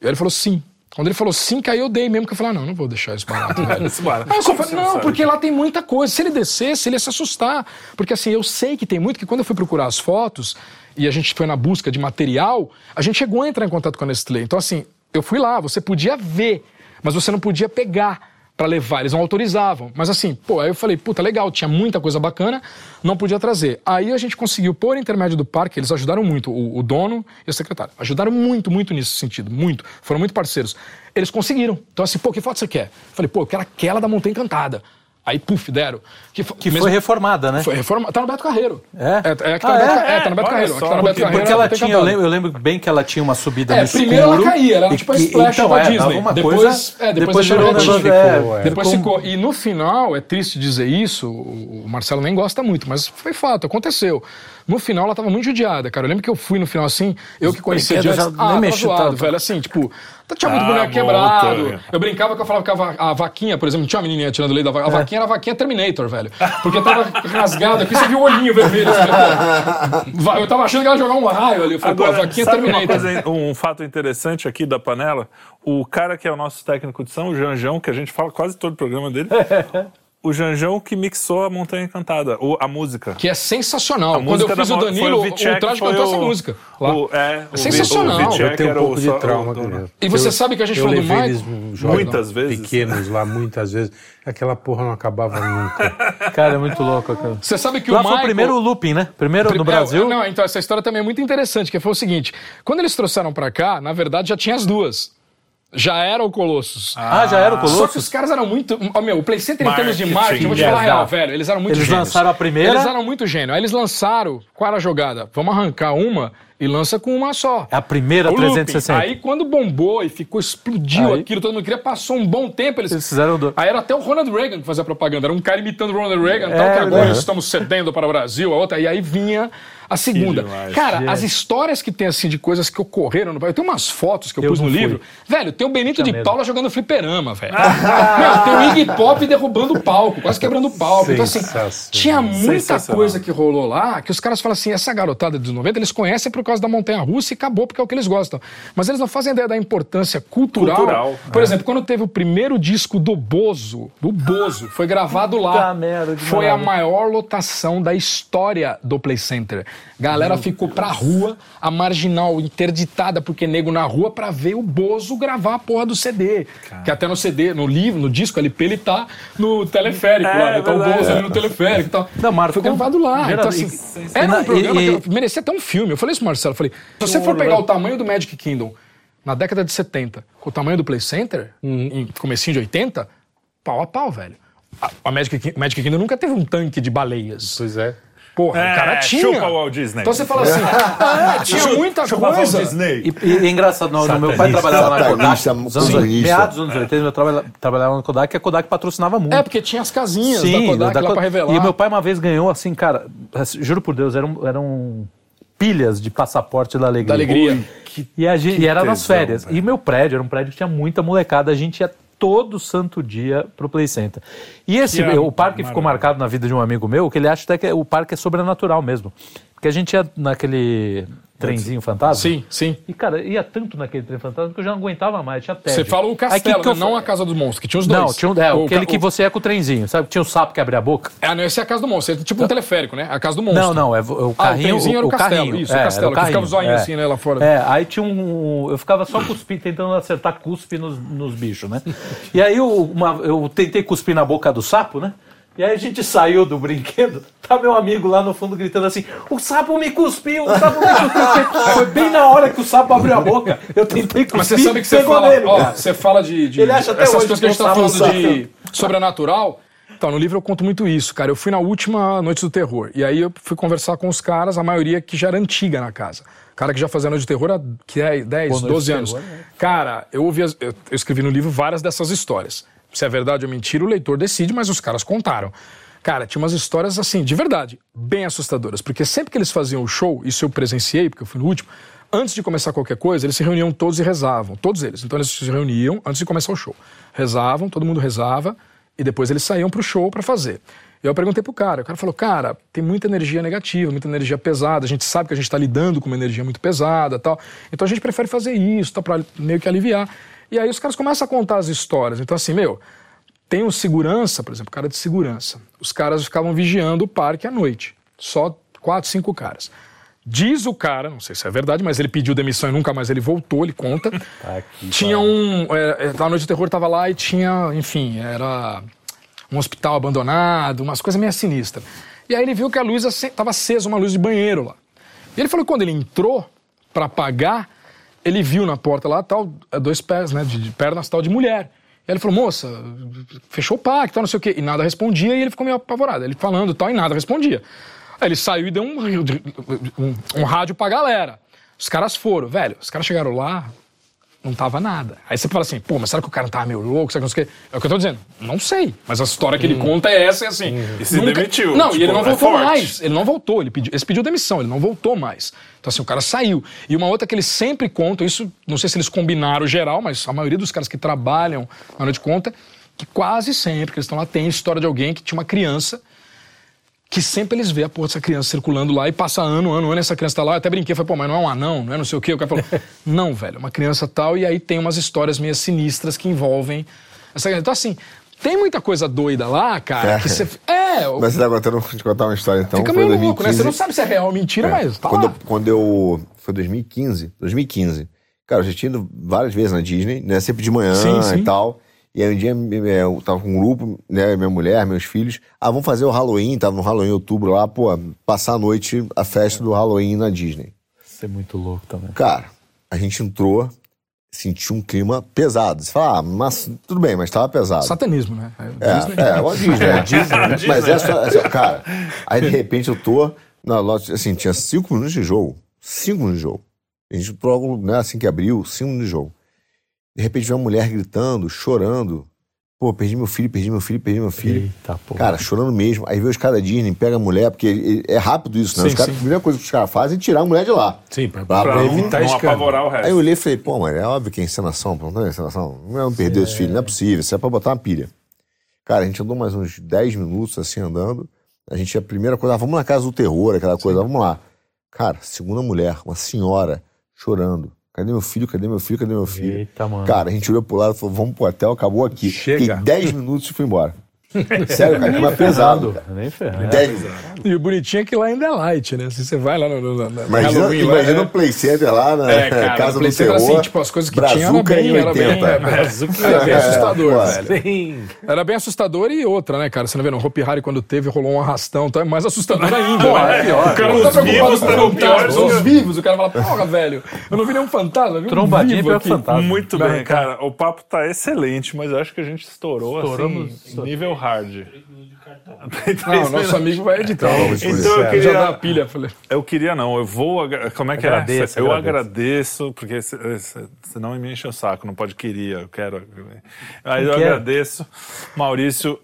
[SPEAKER 3] E aí ele falou sim. Quando ele falou sim, aí eu dei mesmo, que eu falei, ah, não, não vou deixar isso barato. <laughs>
[SPEAKER 1] Isso barato.
[SPEAKER 3] Aí eu só falei,
[SPEAKER 1] não sabe?
[SPEAKER 3] porque lá tem muita coisa. Se ele descesse, ele ia se assustar. Porque assim, eu sei que tem muito, que quando eu fui procurar as fotos e a gente foi na busca de material, a gente chegou a entrar em contato com a Nestlé. Então, assim, eu fui lá, você podia ver, mas você não podia pegar pra levar, eles não autorizavam. Mas assim, pô, aí eu falei, puta, legal, tinha muita coisa bacana, não podia trazer. Aí a gente conseguiu, por intermédio do parque, eles ajudaram muito, o, o dono e o secretário. Ajudaram muito, muito nesse sentido, muito. Foram muito parceiros. Eles conseguiram. Então assim, pô, que foto você quer? Eu falei, pô, eu quero aquela da Montanha Encantada. Aí, puf, deram. Que,
[SPEAKER 2] Que
[SPEAKER 3] mesmo-
[SPEAKER 2] foi reformada, né?
[SPEAKER 3] Foi reforma. Tá no Beto Carreiro.
[SPEAKER 2] É?
[SPEAKER 3] É, é, que tá
[SPEAKER 2] Ah,
[SPEAKER 3] no Beto,
[SPEAKER 2] é?
[SPEAKER 3] Ca- é, tá no Beto
[SPEAKER 1] Olha
[SPEAKER 3] Carreiro.
[SPEAKER 1] só,
[SPEAKER 3] Aqui tá no Beto
[SPEAKER 1] porque-
[SPEAKER 3] Carreiro.
[SPEAKER 2] Porque
[SPEAKER 3] é
[SPEAKER 2] ela tinha, eu lembro, eu lembro bem que ela tinha uma subida
[SPEAKER 3] É,
[SPEAKER 2] no escuro.
[SPEAKER 3] primeiro ela caía, ela era tipo a splash
[SPEAKER 2] então,
[SPEAKER 3] da
[SPEAKER 2] é,
[SPEAKER 3] Disney. depois,
[SPEAKER 2] coisa,
[SPEAKER 3] é, depois,
[SPEAKER 2] depois virou negócio, é,
[SPEAKER 3] Depois
[SPEAKER 2] ficou-
[SPEAKER 3] ficou. E no final, é triste dizer isso, o Marcelo nem gosta muito, mas foi fato, aconteceu. No final, ela tava muito judiada, cara. Eu lembro que eu fui no final assim, eu que conhecia antes.
[SPEAKER 2] já nem
[SPEAKER 3] Ah,
[SPEAKER 2] mexeu
[SPEAKER 3] tava zoado,
[SPEAKER 2] tanto.
[SPEAKER 3] velho. Assim, tipo, tinha muito
[SPEAKER 1] Ah,
[SPEAKER 3] boneco quebrado. Eu brincava que eu falava que a, va- a vaquinha, por exemplo, não tinha uma menininha tirando leite da vaquinha. A vaquinha era a vaquinha Terminator, velho. Porque tava rasgado aqui, você viu o olhinho vermelho. Assim. Va- eu tava achando que ela ia jogar um raio ali. Eu falei, pô, a
[SPEAKER 1] Agora,
[SPEAKER 3] vaquinha
[SPEAKER 1] sabe uma
[SPEAKER 3] Terminator.
[SPEAKER 1] coisa, um fato interessante aqui da panela? O cara que é o nosso técnico de som, o Janjão, que a gente fala quase todo o programa dele, <laughs> o Janjão que mixou a Montanha Encantada, o, a música.
[SPEAKER 3] Que é sensacional.
[SPEAKER 1] A
[SPEAKER 3] Quando
[SPEAKER 1] música
[SPEAKER 3] eu fiz
[SPEAKER 1] da
[SPEAKER 3] o Danilo,
[SPEAKER 1] foi
[SPEAKER 3] o,
[SPEAKER 1] o Vitchek,
[SPEAKER 3] Traje
[SPEAKER 1] foi
[SPEAKER 3] cantou
[SPEAKER 1] o-
[SPEAKER 3] essa música. lá.
[SPEAKER 1] O, é, o
[SPEAKER 3] sensacional.
[SPEAKER 1] O
[SPEAKER 4] Eu tenho um pouco
[SPEAKER 1] o
[SPEAKER 4] de trauma
[SPEAKER 1] o
[SPEAKER 4] ele.
[SPEAKER 3] E você
[SPEAKER 4] Eu-
[SPEAKER 3] sabe que a gente falou do Michael?
[SPEAKER 4] eles
[SPEAKER 1] Muitas vezes.
[SPEAKER 4] pequenos lá, muitas vezes. Aquela porra não acabava nunca. <laughs>
[SPEAKER 2] Cara, é muito louco. aquilo.
[SPEAKER 3] Você sabe que
[SPEAKER 2] Lá
[SPEAKER 3] o
[SPEAKER 2] foi
[SPEAKER 3] Michael...
[SPEAKER 2] o primeiro looping, né? Primeiro no
[SPEAKER 3] É,
[SPEAKER 2] Brasil.
[SPEAKER 3] não, então essa história também é muito interessante, que foi o seguinte: quando eles trouxeram pra cá, na verdade já tinha as duas. Já era o Colossus.
[SPEAKER 2] Ah, já era o
[SPEAKER 3] Só que os
[SPEAKER 2] Colossus?
[SPEAKER 3] caras eram muito. Ó, meu, o Play Center em termos de
[SPEAKER 1] Marketing.
[SPEAKER 3] eu vou te falar a real, velho. Eles eram muito
[SPEAKER 2] Eles
[SPEAKER 3] gênios.
[SPEAKER 2] lançaram a primeira.
[SPEAKER 3] Eles eram muito gênios. Aí eles lançaram. Qual era a jogada? Vamos arrancar uma e lança com uma só.
[SPEAKER 2] A primeira
[SPEAKER 3] O looping.
[SPEAKER 2] 360.
[SPEAKER 3] Aí quando bombou e ficou, explodiu
[SPEAKER 2] Aí-
[SPEAKER 3] aquilo, todo mundo queria, passou um bom tempo. Eles,
[SPEAKER 2] Eles fizeram do-
[SPEAKER 3] Aí era até o Ronald Reagan que fazia propaganda. Era um cara imitando o Ronald Reagan, tal,
[SPEAKER 2] É,
[SPEAKER 3] que agora
[SPEAKER 2] né?
[SPEAKER 3] estamos cedendo para o Brasil, a outra. E aí vinha a segunda. Cara, as histórias que tem assim de coisas que ocorreram no Brasil. Eu tenho umas fotos que eu,
[SPEAKER 2] Eu
[SPEAKER 3] pus no
[SPEAKER 2] fui.
[SPEAKER 3] livro. Velho, tem o Benito de
[SPEAKER 2] medo.
[SPEAKER 3] Paula jogando fliperama, velho. <laughs> Meu, tem o Iggy Pop derrubando o palco, quase quebrando o palco. Então, assim, tinha muita coisa que rolou lá que os caras falam assim: essa garotada dos 90 eles conhecem por causa da Montanha Russa e acabou porque é o que eles gostam. Mas eles não fazem ideia da importância cultural.
[SPEAKER 1] Cultural,
[SPEAKER 3] Por exemplo, quando teve o primeiro disco do Bozo, do Bozo, foi gravado lá.
[SPEAKER 2] Merda,
[SPEAKER 3] foi a maior lotação da história do Play Center. Galera ficou pra rua, a marginal interditada, porque nego na rua, pra ver o Bozo gravar a porra do CD. Que até no CD, no livro, no disco LP, ele tá no teleférico
[SPEAKER 1] É,
[SPEAKER 3] lá. né? Tá o. Bozo ali no teleférico e tal.
[SPEAKER 2] Não, marcou
[SPEAKER 3] Foi gravado lá. Então, assim,
[SPEAKER 2] e-
[SPEAKER 3] era
[SPEAKER 2] e-
[SPEAKER 3] um programa
[SPEAKER 2] e-
[SPEAKER 3] que merecia até um filme. Eu falei isso, Marcelo. Eu falei, se você for pegar o tamanho do Magic Kingdom na década de 70, com o tamanho do Play Center, em comecinho de 80, pau a pau, velho. A, a Magic, Magic Kingdom nunca teve um tanque de baleias.
[SPEAKER 4] Pois é.
[SPEAKER 3] Porra,
[SPEAKER 1] É,
[SPEAKER 3] o cara tinha.
[SPEAKER 1] chupa o Walt Disney.
[SPEAKER 3] Então você fala assim, <laughs> ah, tinha muita
[SPEAKER 1] Chupa Walt
[SPEAKER 3] coisa.
[SPEAKER 1] Disney.
[SPEAKER 2] E, e é engraçado, meu pai trabalhava na Kodak, anos, meados dos anos 80, eu trabalha- trabalhava na Kodak, e a Kodak patrocinava muito.
[SPEAKER 3] É, porque tinha as casinhas da Kodak
[SPEAKER 2] da
[SPEAKER 3] lá pra revelar.
[SPEAKER 2] E meu pai uma vez ganhou, assim, cara, juro por Deus, eram, eram pilhas de passaporte da alegria.
[SPEAKER 3] Da alegria.
[SPEAKER 2] Ui, e, a gente, e era nas
[SPEAKER 1] tesão,
[SPEAKER 2] férias.
[SPEAKER 1] velho.
[SPEAKER 2] E meu prédio era um prédio que tinha muita molecada, a gente ia todo santo dia pro Play Center. E esse,
[SPEAKER 1] Que é
[SPEAKER 2] o parque ficou marcado na vida de um amigo meu, que ele acha até que o parque é sobrenatural mesmo. Porque a gente ia naquele trenzinho fantasma.
[SPEAKER 3] Sim, sim.
[SPEAKER 2] E, cara, ia tanto naquele trem fantasma que eu já não aguentava mais, tinha tédio.
[SPEAKER 3] Você fala o
[SPEAKER 2] Aí,
[SPEAKER 3] castelo,
[SPEAKER 2] que que eu
[SPEAKER 3] né? não a casa dos monstros, que tinha os dois.
[SPEAKER 2] Não, tinha um, é,
[SPEAKER 3] O
[SPEAKER 2] aquele
[SPEAKER 3] ca-
[SPEAKER 2] que
[SPEAKER 3] o-
[SPEAKER 2] você ia com o trenzinho, sabe? Tinha o sapo que abria a boca.
[SPEAKER 3] Ah, não, esse é a casa do monstro. É tipo um teleférico, né? A casa do monstro.
[SPEAKER 2] Não, não, é o o
[SPEAKER 3] Ah, o
[SPEAKER 2] carrinho.
[SPEAKER 3] trenzinho era o castelo,
[SPEAKER 2] carrinho.
[SPEAKER 3] isso, o
[SPEAKER 2] é,
[SPEAKER 3] castelo,
[SPEAKER 2] era
[SPEAKER 3] que ficava o zoinho
[SPEAKER 2] é.
[SPEAKER 3] assim, né, lá fora.
[SPEAKER 2] É, aí tinha um. Eu ficava só cuspindo, tentando acertar cuspe nos, nos bichos, né? <laughs> E aí eu, uma- eu tentei cuspir na boca do sapo, né? E aí a gente saiu do brinquedo, tá meu amigo lá no fundo gritando assim: o sapo me cuspiu, o sapo me cuspiu. <laughs> Foi bem na hora que o sapo abriu a boca. Eu tentei cuspir.
[SPEAKER 3] Mas você sabe que você fala,
[SPEAKER 2] nele,
[SPEAKER 3] ó, você fala de, de-
[SPEAKER 2] Ele acha até
[SPEAKER 3] essas
[SPEAKER 2] hoje
[SPEAKER 3] coisas que a gente tá falando de sobrenatural. Então, no livro eu conto muito isso, cara. Eu fui na última Noite do Terror. E aí eu fui conversar com os caras, a maioria que já era antiga na casa. Cara que já fazia Noite do Terror há que é 10,
[SPEAKER 2] Pô, Noite do
[SPEAKER 3] 12 anos.
[SPEAKER 2] Terror, né?
[SPEAKER 3] Cara, eu ouvi. as- eu, eu escrevi no livro várias dessas histórias. Se é verdade ou mentira, o leitor decide, mas os caras contaram. Cara, tinha umas histórias assim, de verdade, bem assustadoras. Porque sempre que eles faziam o show, isso eu presenciei, porque eu fui no último, antes de começar qualquer coisa, eles se reuniam todos e rezavam. Todos eles. Então eles se reuniam antes de começar o show. Rezavam, todo mundo rezava, e depois eles saíam pro show para fazer. E eu perguntei pro cara, o cara falou, cara, tem muita energia negativa, muita energia pesada, a gente sabe que a gente está lidando com uma energia muito pesada tal. Então a gente prefere fazer isso, tá, pra meio que aliviar. E aí os caras começam a contar as histórias. Então assim, meu, tem um segurança, por exemplo, cara de segurança. Os caras ficavam vigiando o parque à noite. Só quatro, cinco caras. Diz o cara, não sei se é verdade, mas ele pediu demissão e nunca mais ele voltou, ele conta. <laughs> tinha um. É, é, no Noite do Terror tava lá e tinha, enfim, era um hospital abandonado, umas coisas meio sinistras. E aí ele viu que a luz estava acesa, uma luz de banheiro lá. E ele falou que quando ele entrou para pagar, ele viu na porta lá tal, dois pés, né, de, de pernas tal de mulher. E ele falou, moça, fechou o pacto, tal, não sei o quê. E nada respondia e ele ficou meio apavorado. Ele falando tal e nada respondia. Aí ele saiu e deu um, um, um rádio pra galera. Os caras foram, velho, os caras chegaram lá, não tava nada. Aí você fala assim, pô, mas será que o cara não tava meio louco? Será que não sei? É o que eu tô dizendo. Não sei. Mas a história que ele conta é essa, e assim.
[SPEAKER 1] E se demitiu,
[SPEAKER 3] Não, e
[SPEAKER 1] tipo,
[SPEAKER 3] ele não
[SPEAKER 1] é
[SPEAKER 3] voltou
[SPEAKER 1] forte.
[SPEAKER 3] mais. Ele não voltou. Ele pediu, ele pediu demissão, ele não voltou mais. Então, assim, o cara saiu. E uma outra que eles sempre contam, isso, não sei se eles combinaram geral, mas a maioria dos caras que trabalham na noite conta, que quase sempre que eles estão lá tem história de alguém que tinha uma criança que sempre eles vê a porra dessa criança circulando lá e passa ano, ano, ano, essa criança tá lá. Eu até brinquei, falei, pô, mas não é um anão, não é não sei o quê. O cara falou, <laughs> não, velho, é uma criança tal, e aí tem umas histórias meio sinistras que envolvem essa criança. Então, assim, tem muita coisa doida lá, cara,
[SPEAKER 5] É.
[SPEAKER 3] que você. É, <laughs>
[SPEAKER 5] Mas você tá vou te contar uma história então.
[SPEAKER 3] fica meio
[SPEAKER 5] 2015.
[SPEAKER 3] louco, né? Você não sabe se é real ou mentira, mas tá
[SPEAKER 5] quando,
[SPEAKER 3] lá.
[SPEAKER 5] eu, quando eu. Foi 2015. 2015. Cara, eu já tinha ido várias vezes na Disney, né? Sempre de manhã
[SPEAKER 3] Sim, sim.
[SPEAKER 5] e tal. E aí um dia é, eu tava com um grupo, né? Minha mulher, meus filhos. Ah, vamos fazer o Halloween, tava no Halloween em outubro lá, pô, passar a noite, a festa do Halloween na Disney.
[SPEAKER 2] Isso é muito louco também.
[SPEAKER 5] Cara, a gente entrou, sentiu um clima pesado. Você fala, ah, mas tudo bem, mas tava pesado.
[SPEAKER 3] Satanismo, né? É, Disney.
[SPEAKER 5] É, é, Disney, é Disney. Mas é só, é só- cara, aí de repente eu tô na loja, assim, tinha cinco minutos de jogo. Cinco minutos de jogo. A gente logo, né, assim que abriu, cinco minutos de jogo. De repente vem uma mulher gritando, chorando. Pô, perdi meu filho, perdi meu filho, perdi meu filho.
[SPEAKER 2] Eita, pô.
[SPEAKER 5] Cara, chorando mesmo. Aí vê os caras da Disney, pega a mulher, porque é rápido isso, né?
[SPEAKER 3] Sim,
[SPEAKER 5] os caras,
[SPEAKER 3] sim.
[SPEAKER 5] a primeira coisa que os caras fazem é tirar a mulher de lá.
[SPEAKER 4] Sim, pra,
[SPEAKER 5] Pra-
[SPEAKER 4] pra evitar
[SPEAKER 1] não apavorar o resto.
[SPEAKER 5] Aí eu olhei e falei, pô, mano, é óbvio que é encenação, não é encenação. Não é perder os filhos, não é possível, isso é pra botar uma pilha. Cara, a gente andou mais uns 10 minutos assim andando. A gente, a primeira coisa, ah, vamos na casa do terror, aquela coisa, vamos lá. Cara, segunda mulher, uma senhora, chorando. Cadê meu filho? Cadê meu filho? Cadê meu filho?
[SPEAKER 2] Eita, mano.
[SPEAKER 5] Cara, a gente olhou pro lado e falou, vamos pro hotel, acabou aqui.
[SPEAKER 4] Chega.
[SPEAKER 5] Fiquei 10 minutos e fui embora. <laughs> Sério, cara, clima pesado. cara.
[SPEAKER 2] Nem ferrando.
[SPEAKER 5] 10
[SPEAKER 3] E o bonitinho é que lá ainda é light, né? Se você vai lá no, no, no, no
[SPEAKER 5] Imagina,
[SPEAKER 3] Halloween, lá,
[SPEAKER 5] imagina
[SPEAKER 3] é-
[SPEAKER 5] um play center lá na
[SPEAKER 3] É, cara,
[SPEAKER 5] casa
[SPEAKER 3] no
[SPEAKER 5] do
[SPEAKER 3] Play Center,
[SPEAKER 5] terror.
[SPEAKER 3] assim, tipo, as coisas que tinha era bem,
[SPEAKER 5] em
[SPEAKER 3] era bem,
[SPEAKER 5] 80.
[SPEAKER 3] é, Brazuca era bem assustador,
[SPEAKER 5] pô.
[SPEAKER 3] velho.
[SPEAKER 4] Sim.
[SPEAKER 3] Era bem assustador e outra, né, cara? Você não vê, no Hopi Hari, quando teve, rolou um arrastão, então é mais assustador ainda.
[SPEAKER 1] Pô,
[SPEAKER 3] né?
[SPEAKER 1] é pior.
[SPEAKER 3] O cara
[SPEAKER 1] Os
[SPEAKER 3] não tá preocupado
[SPEAKER 1] vivos piores
[SPEAKER 3] os vivos. O cara fala, porra, velho, eu não vi nenhum fantasma, vi um
[SPEAKER 2] Trombadinha que
[SPEAKER 3] aqui.
[SPEAKER 2] fantasma.
[SPEAKER 1] Muito bem, cara. O papo tá excelente, mas eu acho que a gente estourou
[SPEAKER 2] Estouramos-
[SPEAKER 1] assim, nível hard. <laughs>
[SPEAKER 3] Não, o nosso amigo vai editar.
[SPEAKER 1] Então
[SPEAKER 5] isso.
[SPEAKER 1] eu
[SPEAKER 3] Já
[SPEAKER 1] queria,
[SPEAKER 3] dá a pilha, falei.
[SPEAKER 1] Eu queria não, eu vou. Como é que
[SPEAKER 2] Agradeça,
[SPEAKER 1] é? Eu
[SPEAKER 2] agradeça.
[SPEAKER 1] agradeço, porque se- se- senão me enche o saco, não pode queria, eu quero. Aí eu
[SPEAKER 2] Quer?
[SPEAKER 1] agradeço, Maurício,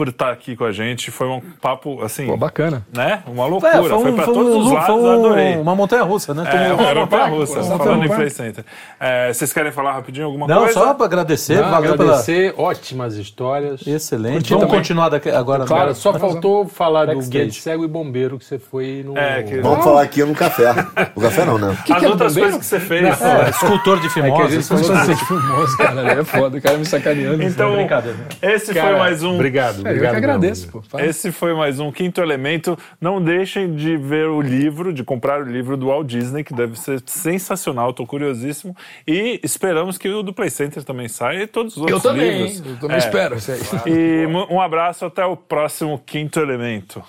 [SPEAKER 1] por estar aqui com a gente. Foi um papo assim.
[SPEAKER 3] Pô, bacana.
[SPEAKER 1] Né? Uma
[SPEAKER 2] É,
[SPEAKER 1] loucura.
[SPEAKER 2] foi,
[SPEAKER 1] foi,
[SPEAKER 2] um,
[SPEAKER 1] pra
[SPEAKER 2] foi,
[SPEAKER 1] todos os
[SPEAKER 2] um,
[SPEAKER 1] lados,
[SPEAKER 2] foi
[SPEAKER 1] eu
[SPEAKER 2] um-
[SPEAKER 1] adorei.
[SPEAKER 2] uma montanha russa, né?
[SPEAKER 1] É, uma aeroporto russa,
[SPEAKER 3] Pô,
[SPEAKER 1] falando em Play Center. É, vocês querem falar rapidinho alguma
[SPEAKER 2] Não,
[SPEAKER 1] coisa?
[SPEAKER 2] só para agradecer,
[SPEAKER 4] Não,
[SPEAKER 2] valeu pela.
[SPEAKER 4] agradecer, ótimas histórias.
[SPEAKER 2] Excelente.
[SPEAKER 3] Curti
[SPEAKER 2] Vamos
[SPEAKER 3] também.
[SPEAKER 2] continuar daqui, agora.
[SPEAKER 4] Cara, só
[SPEAKER 2] Vamos-
[SPEAKER 4] faltou falar do
[SPEAKER 2] Backstage.
[SPEAKER 4] guia de cego e bombeiro que você foi no.
[SPEAKER 1] É, que-
[SPEAKER 5] Vamos falar aqui no café. No café não, né? <laughs>
[SPEAKER 1] As
[SPEAKER 3] que é
[SPEAKER 1] outras coisas que você fez.
[SPEAKER 2] É, escultor de <laughs>
[SPEAKER 4] É que
[SPEAKER 2] fimose.
[SPEAKER 4] assim,
[SPEAKER 3] que famoso, cara. É foda, o cara me sacaneando.
[SPEAKER 1] Então,
[SPEAKER 2] brincadeira.
[SPEAKER 1] esse
[SPEAKER 4] cara,
[SPEAKER 1] foi mais um.
[SPEAKER 4] Obrigado,
[SPEAKER 3] É, eu
[SPEAKER 4] obrigado.
[SPEAKER 3] que agradeço, pô.
[SPEAKER 1] Esse foi mais um Quinto Elemento. Não deixem de ver o livro, de comprar o livro do Walt Disney, que deve ser sensacional, tô curiosíssimo. E esperamos que o do Play Center também saia e todos os
[SPEAKER 3] Eu
[SPEAKER 1] outros
[SPEAKER 3] também,
[SPEAKER 1] livros.
[SPEAKER 3] Eu também
[SPEAKER 1] É.
[SPEAKER 3] espero isso aí.
[SPEAKER 1] E um abraço, até o próximo Quinto Elemento.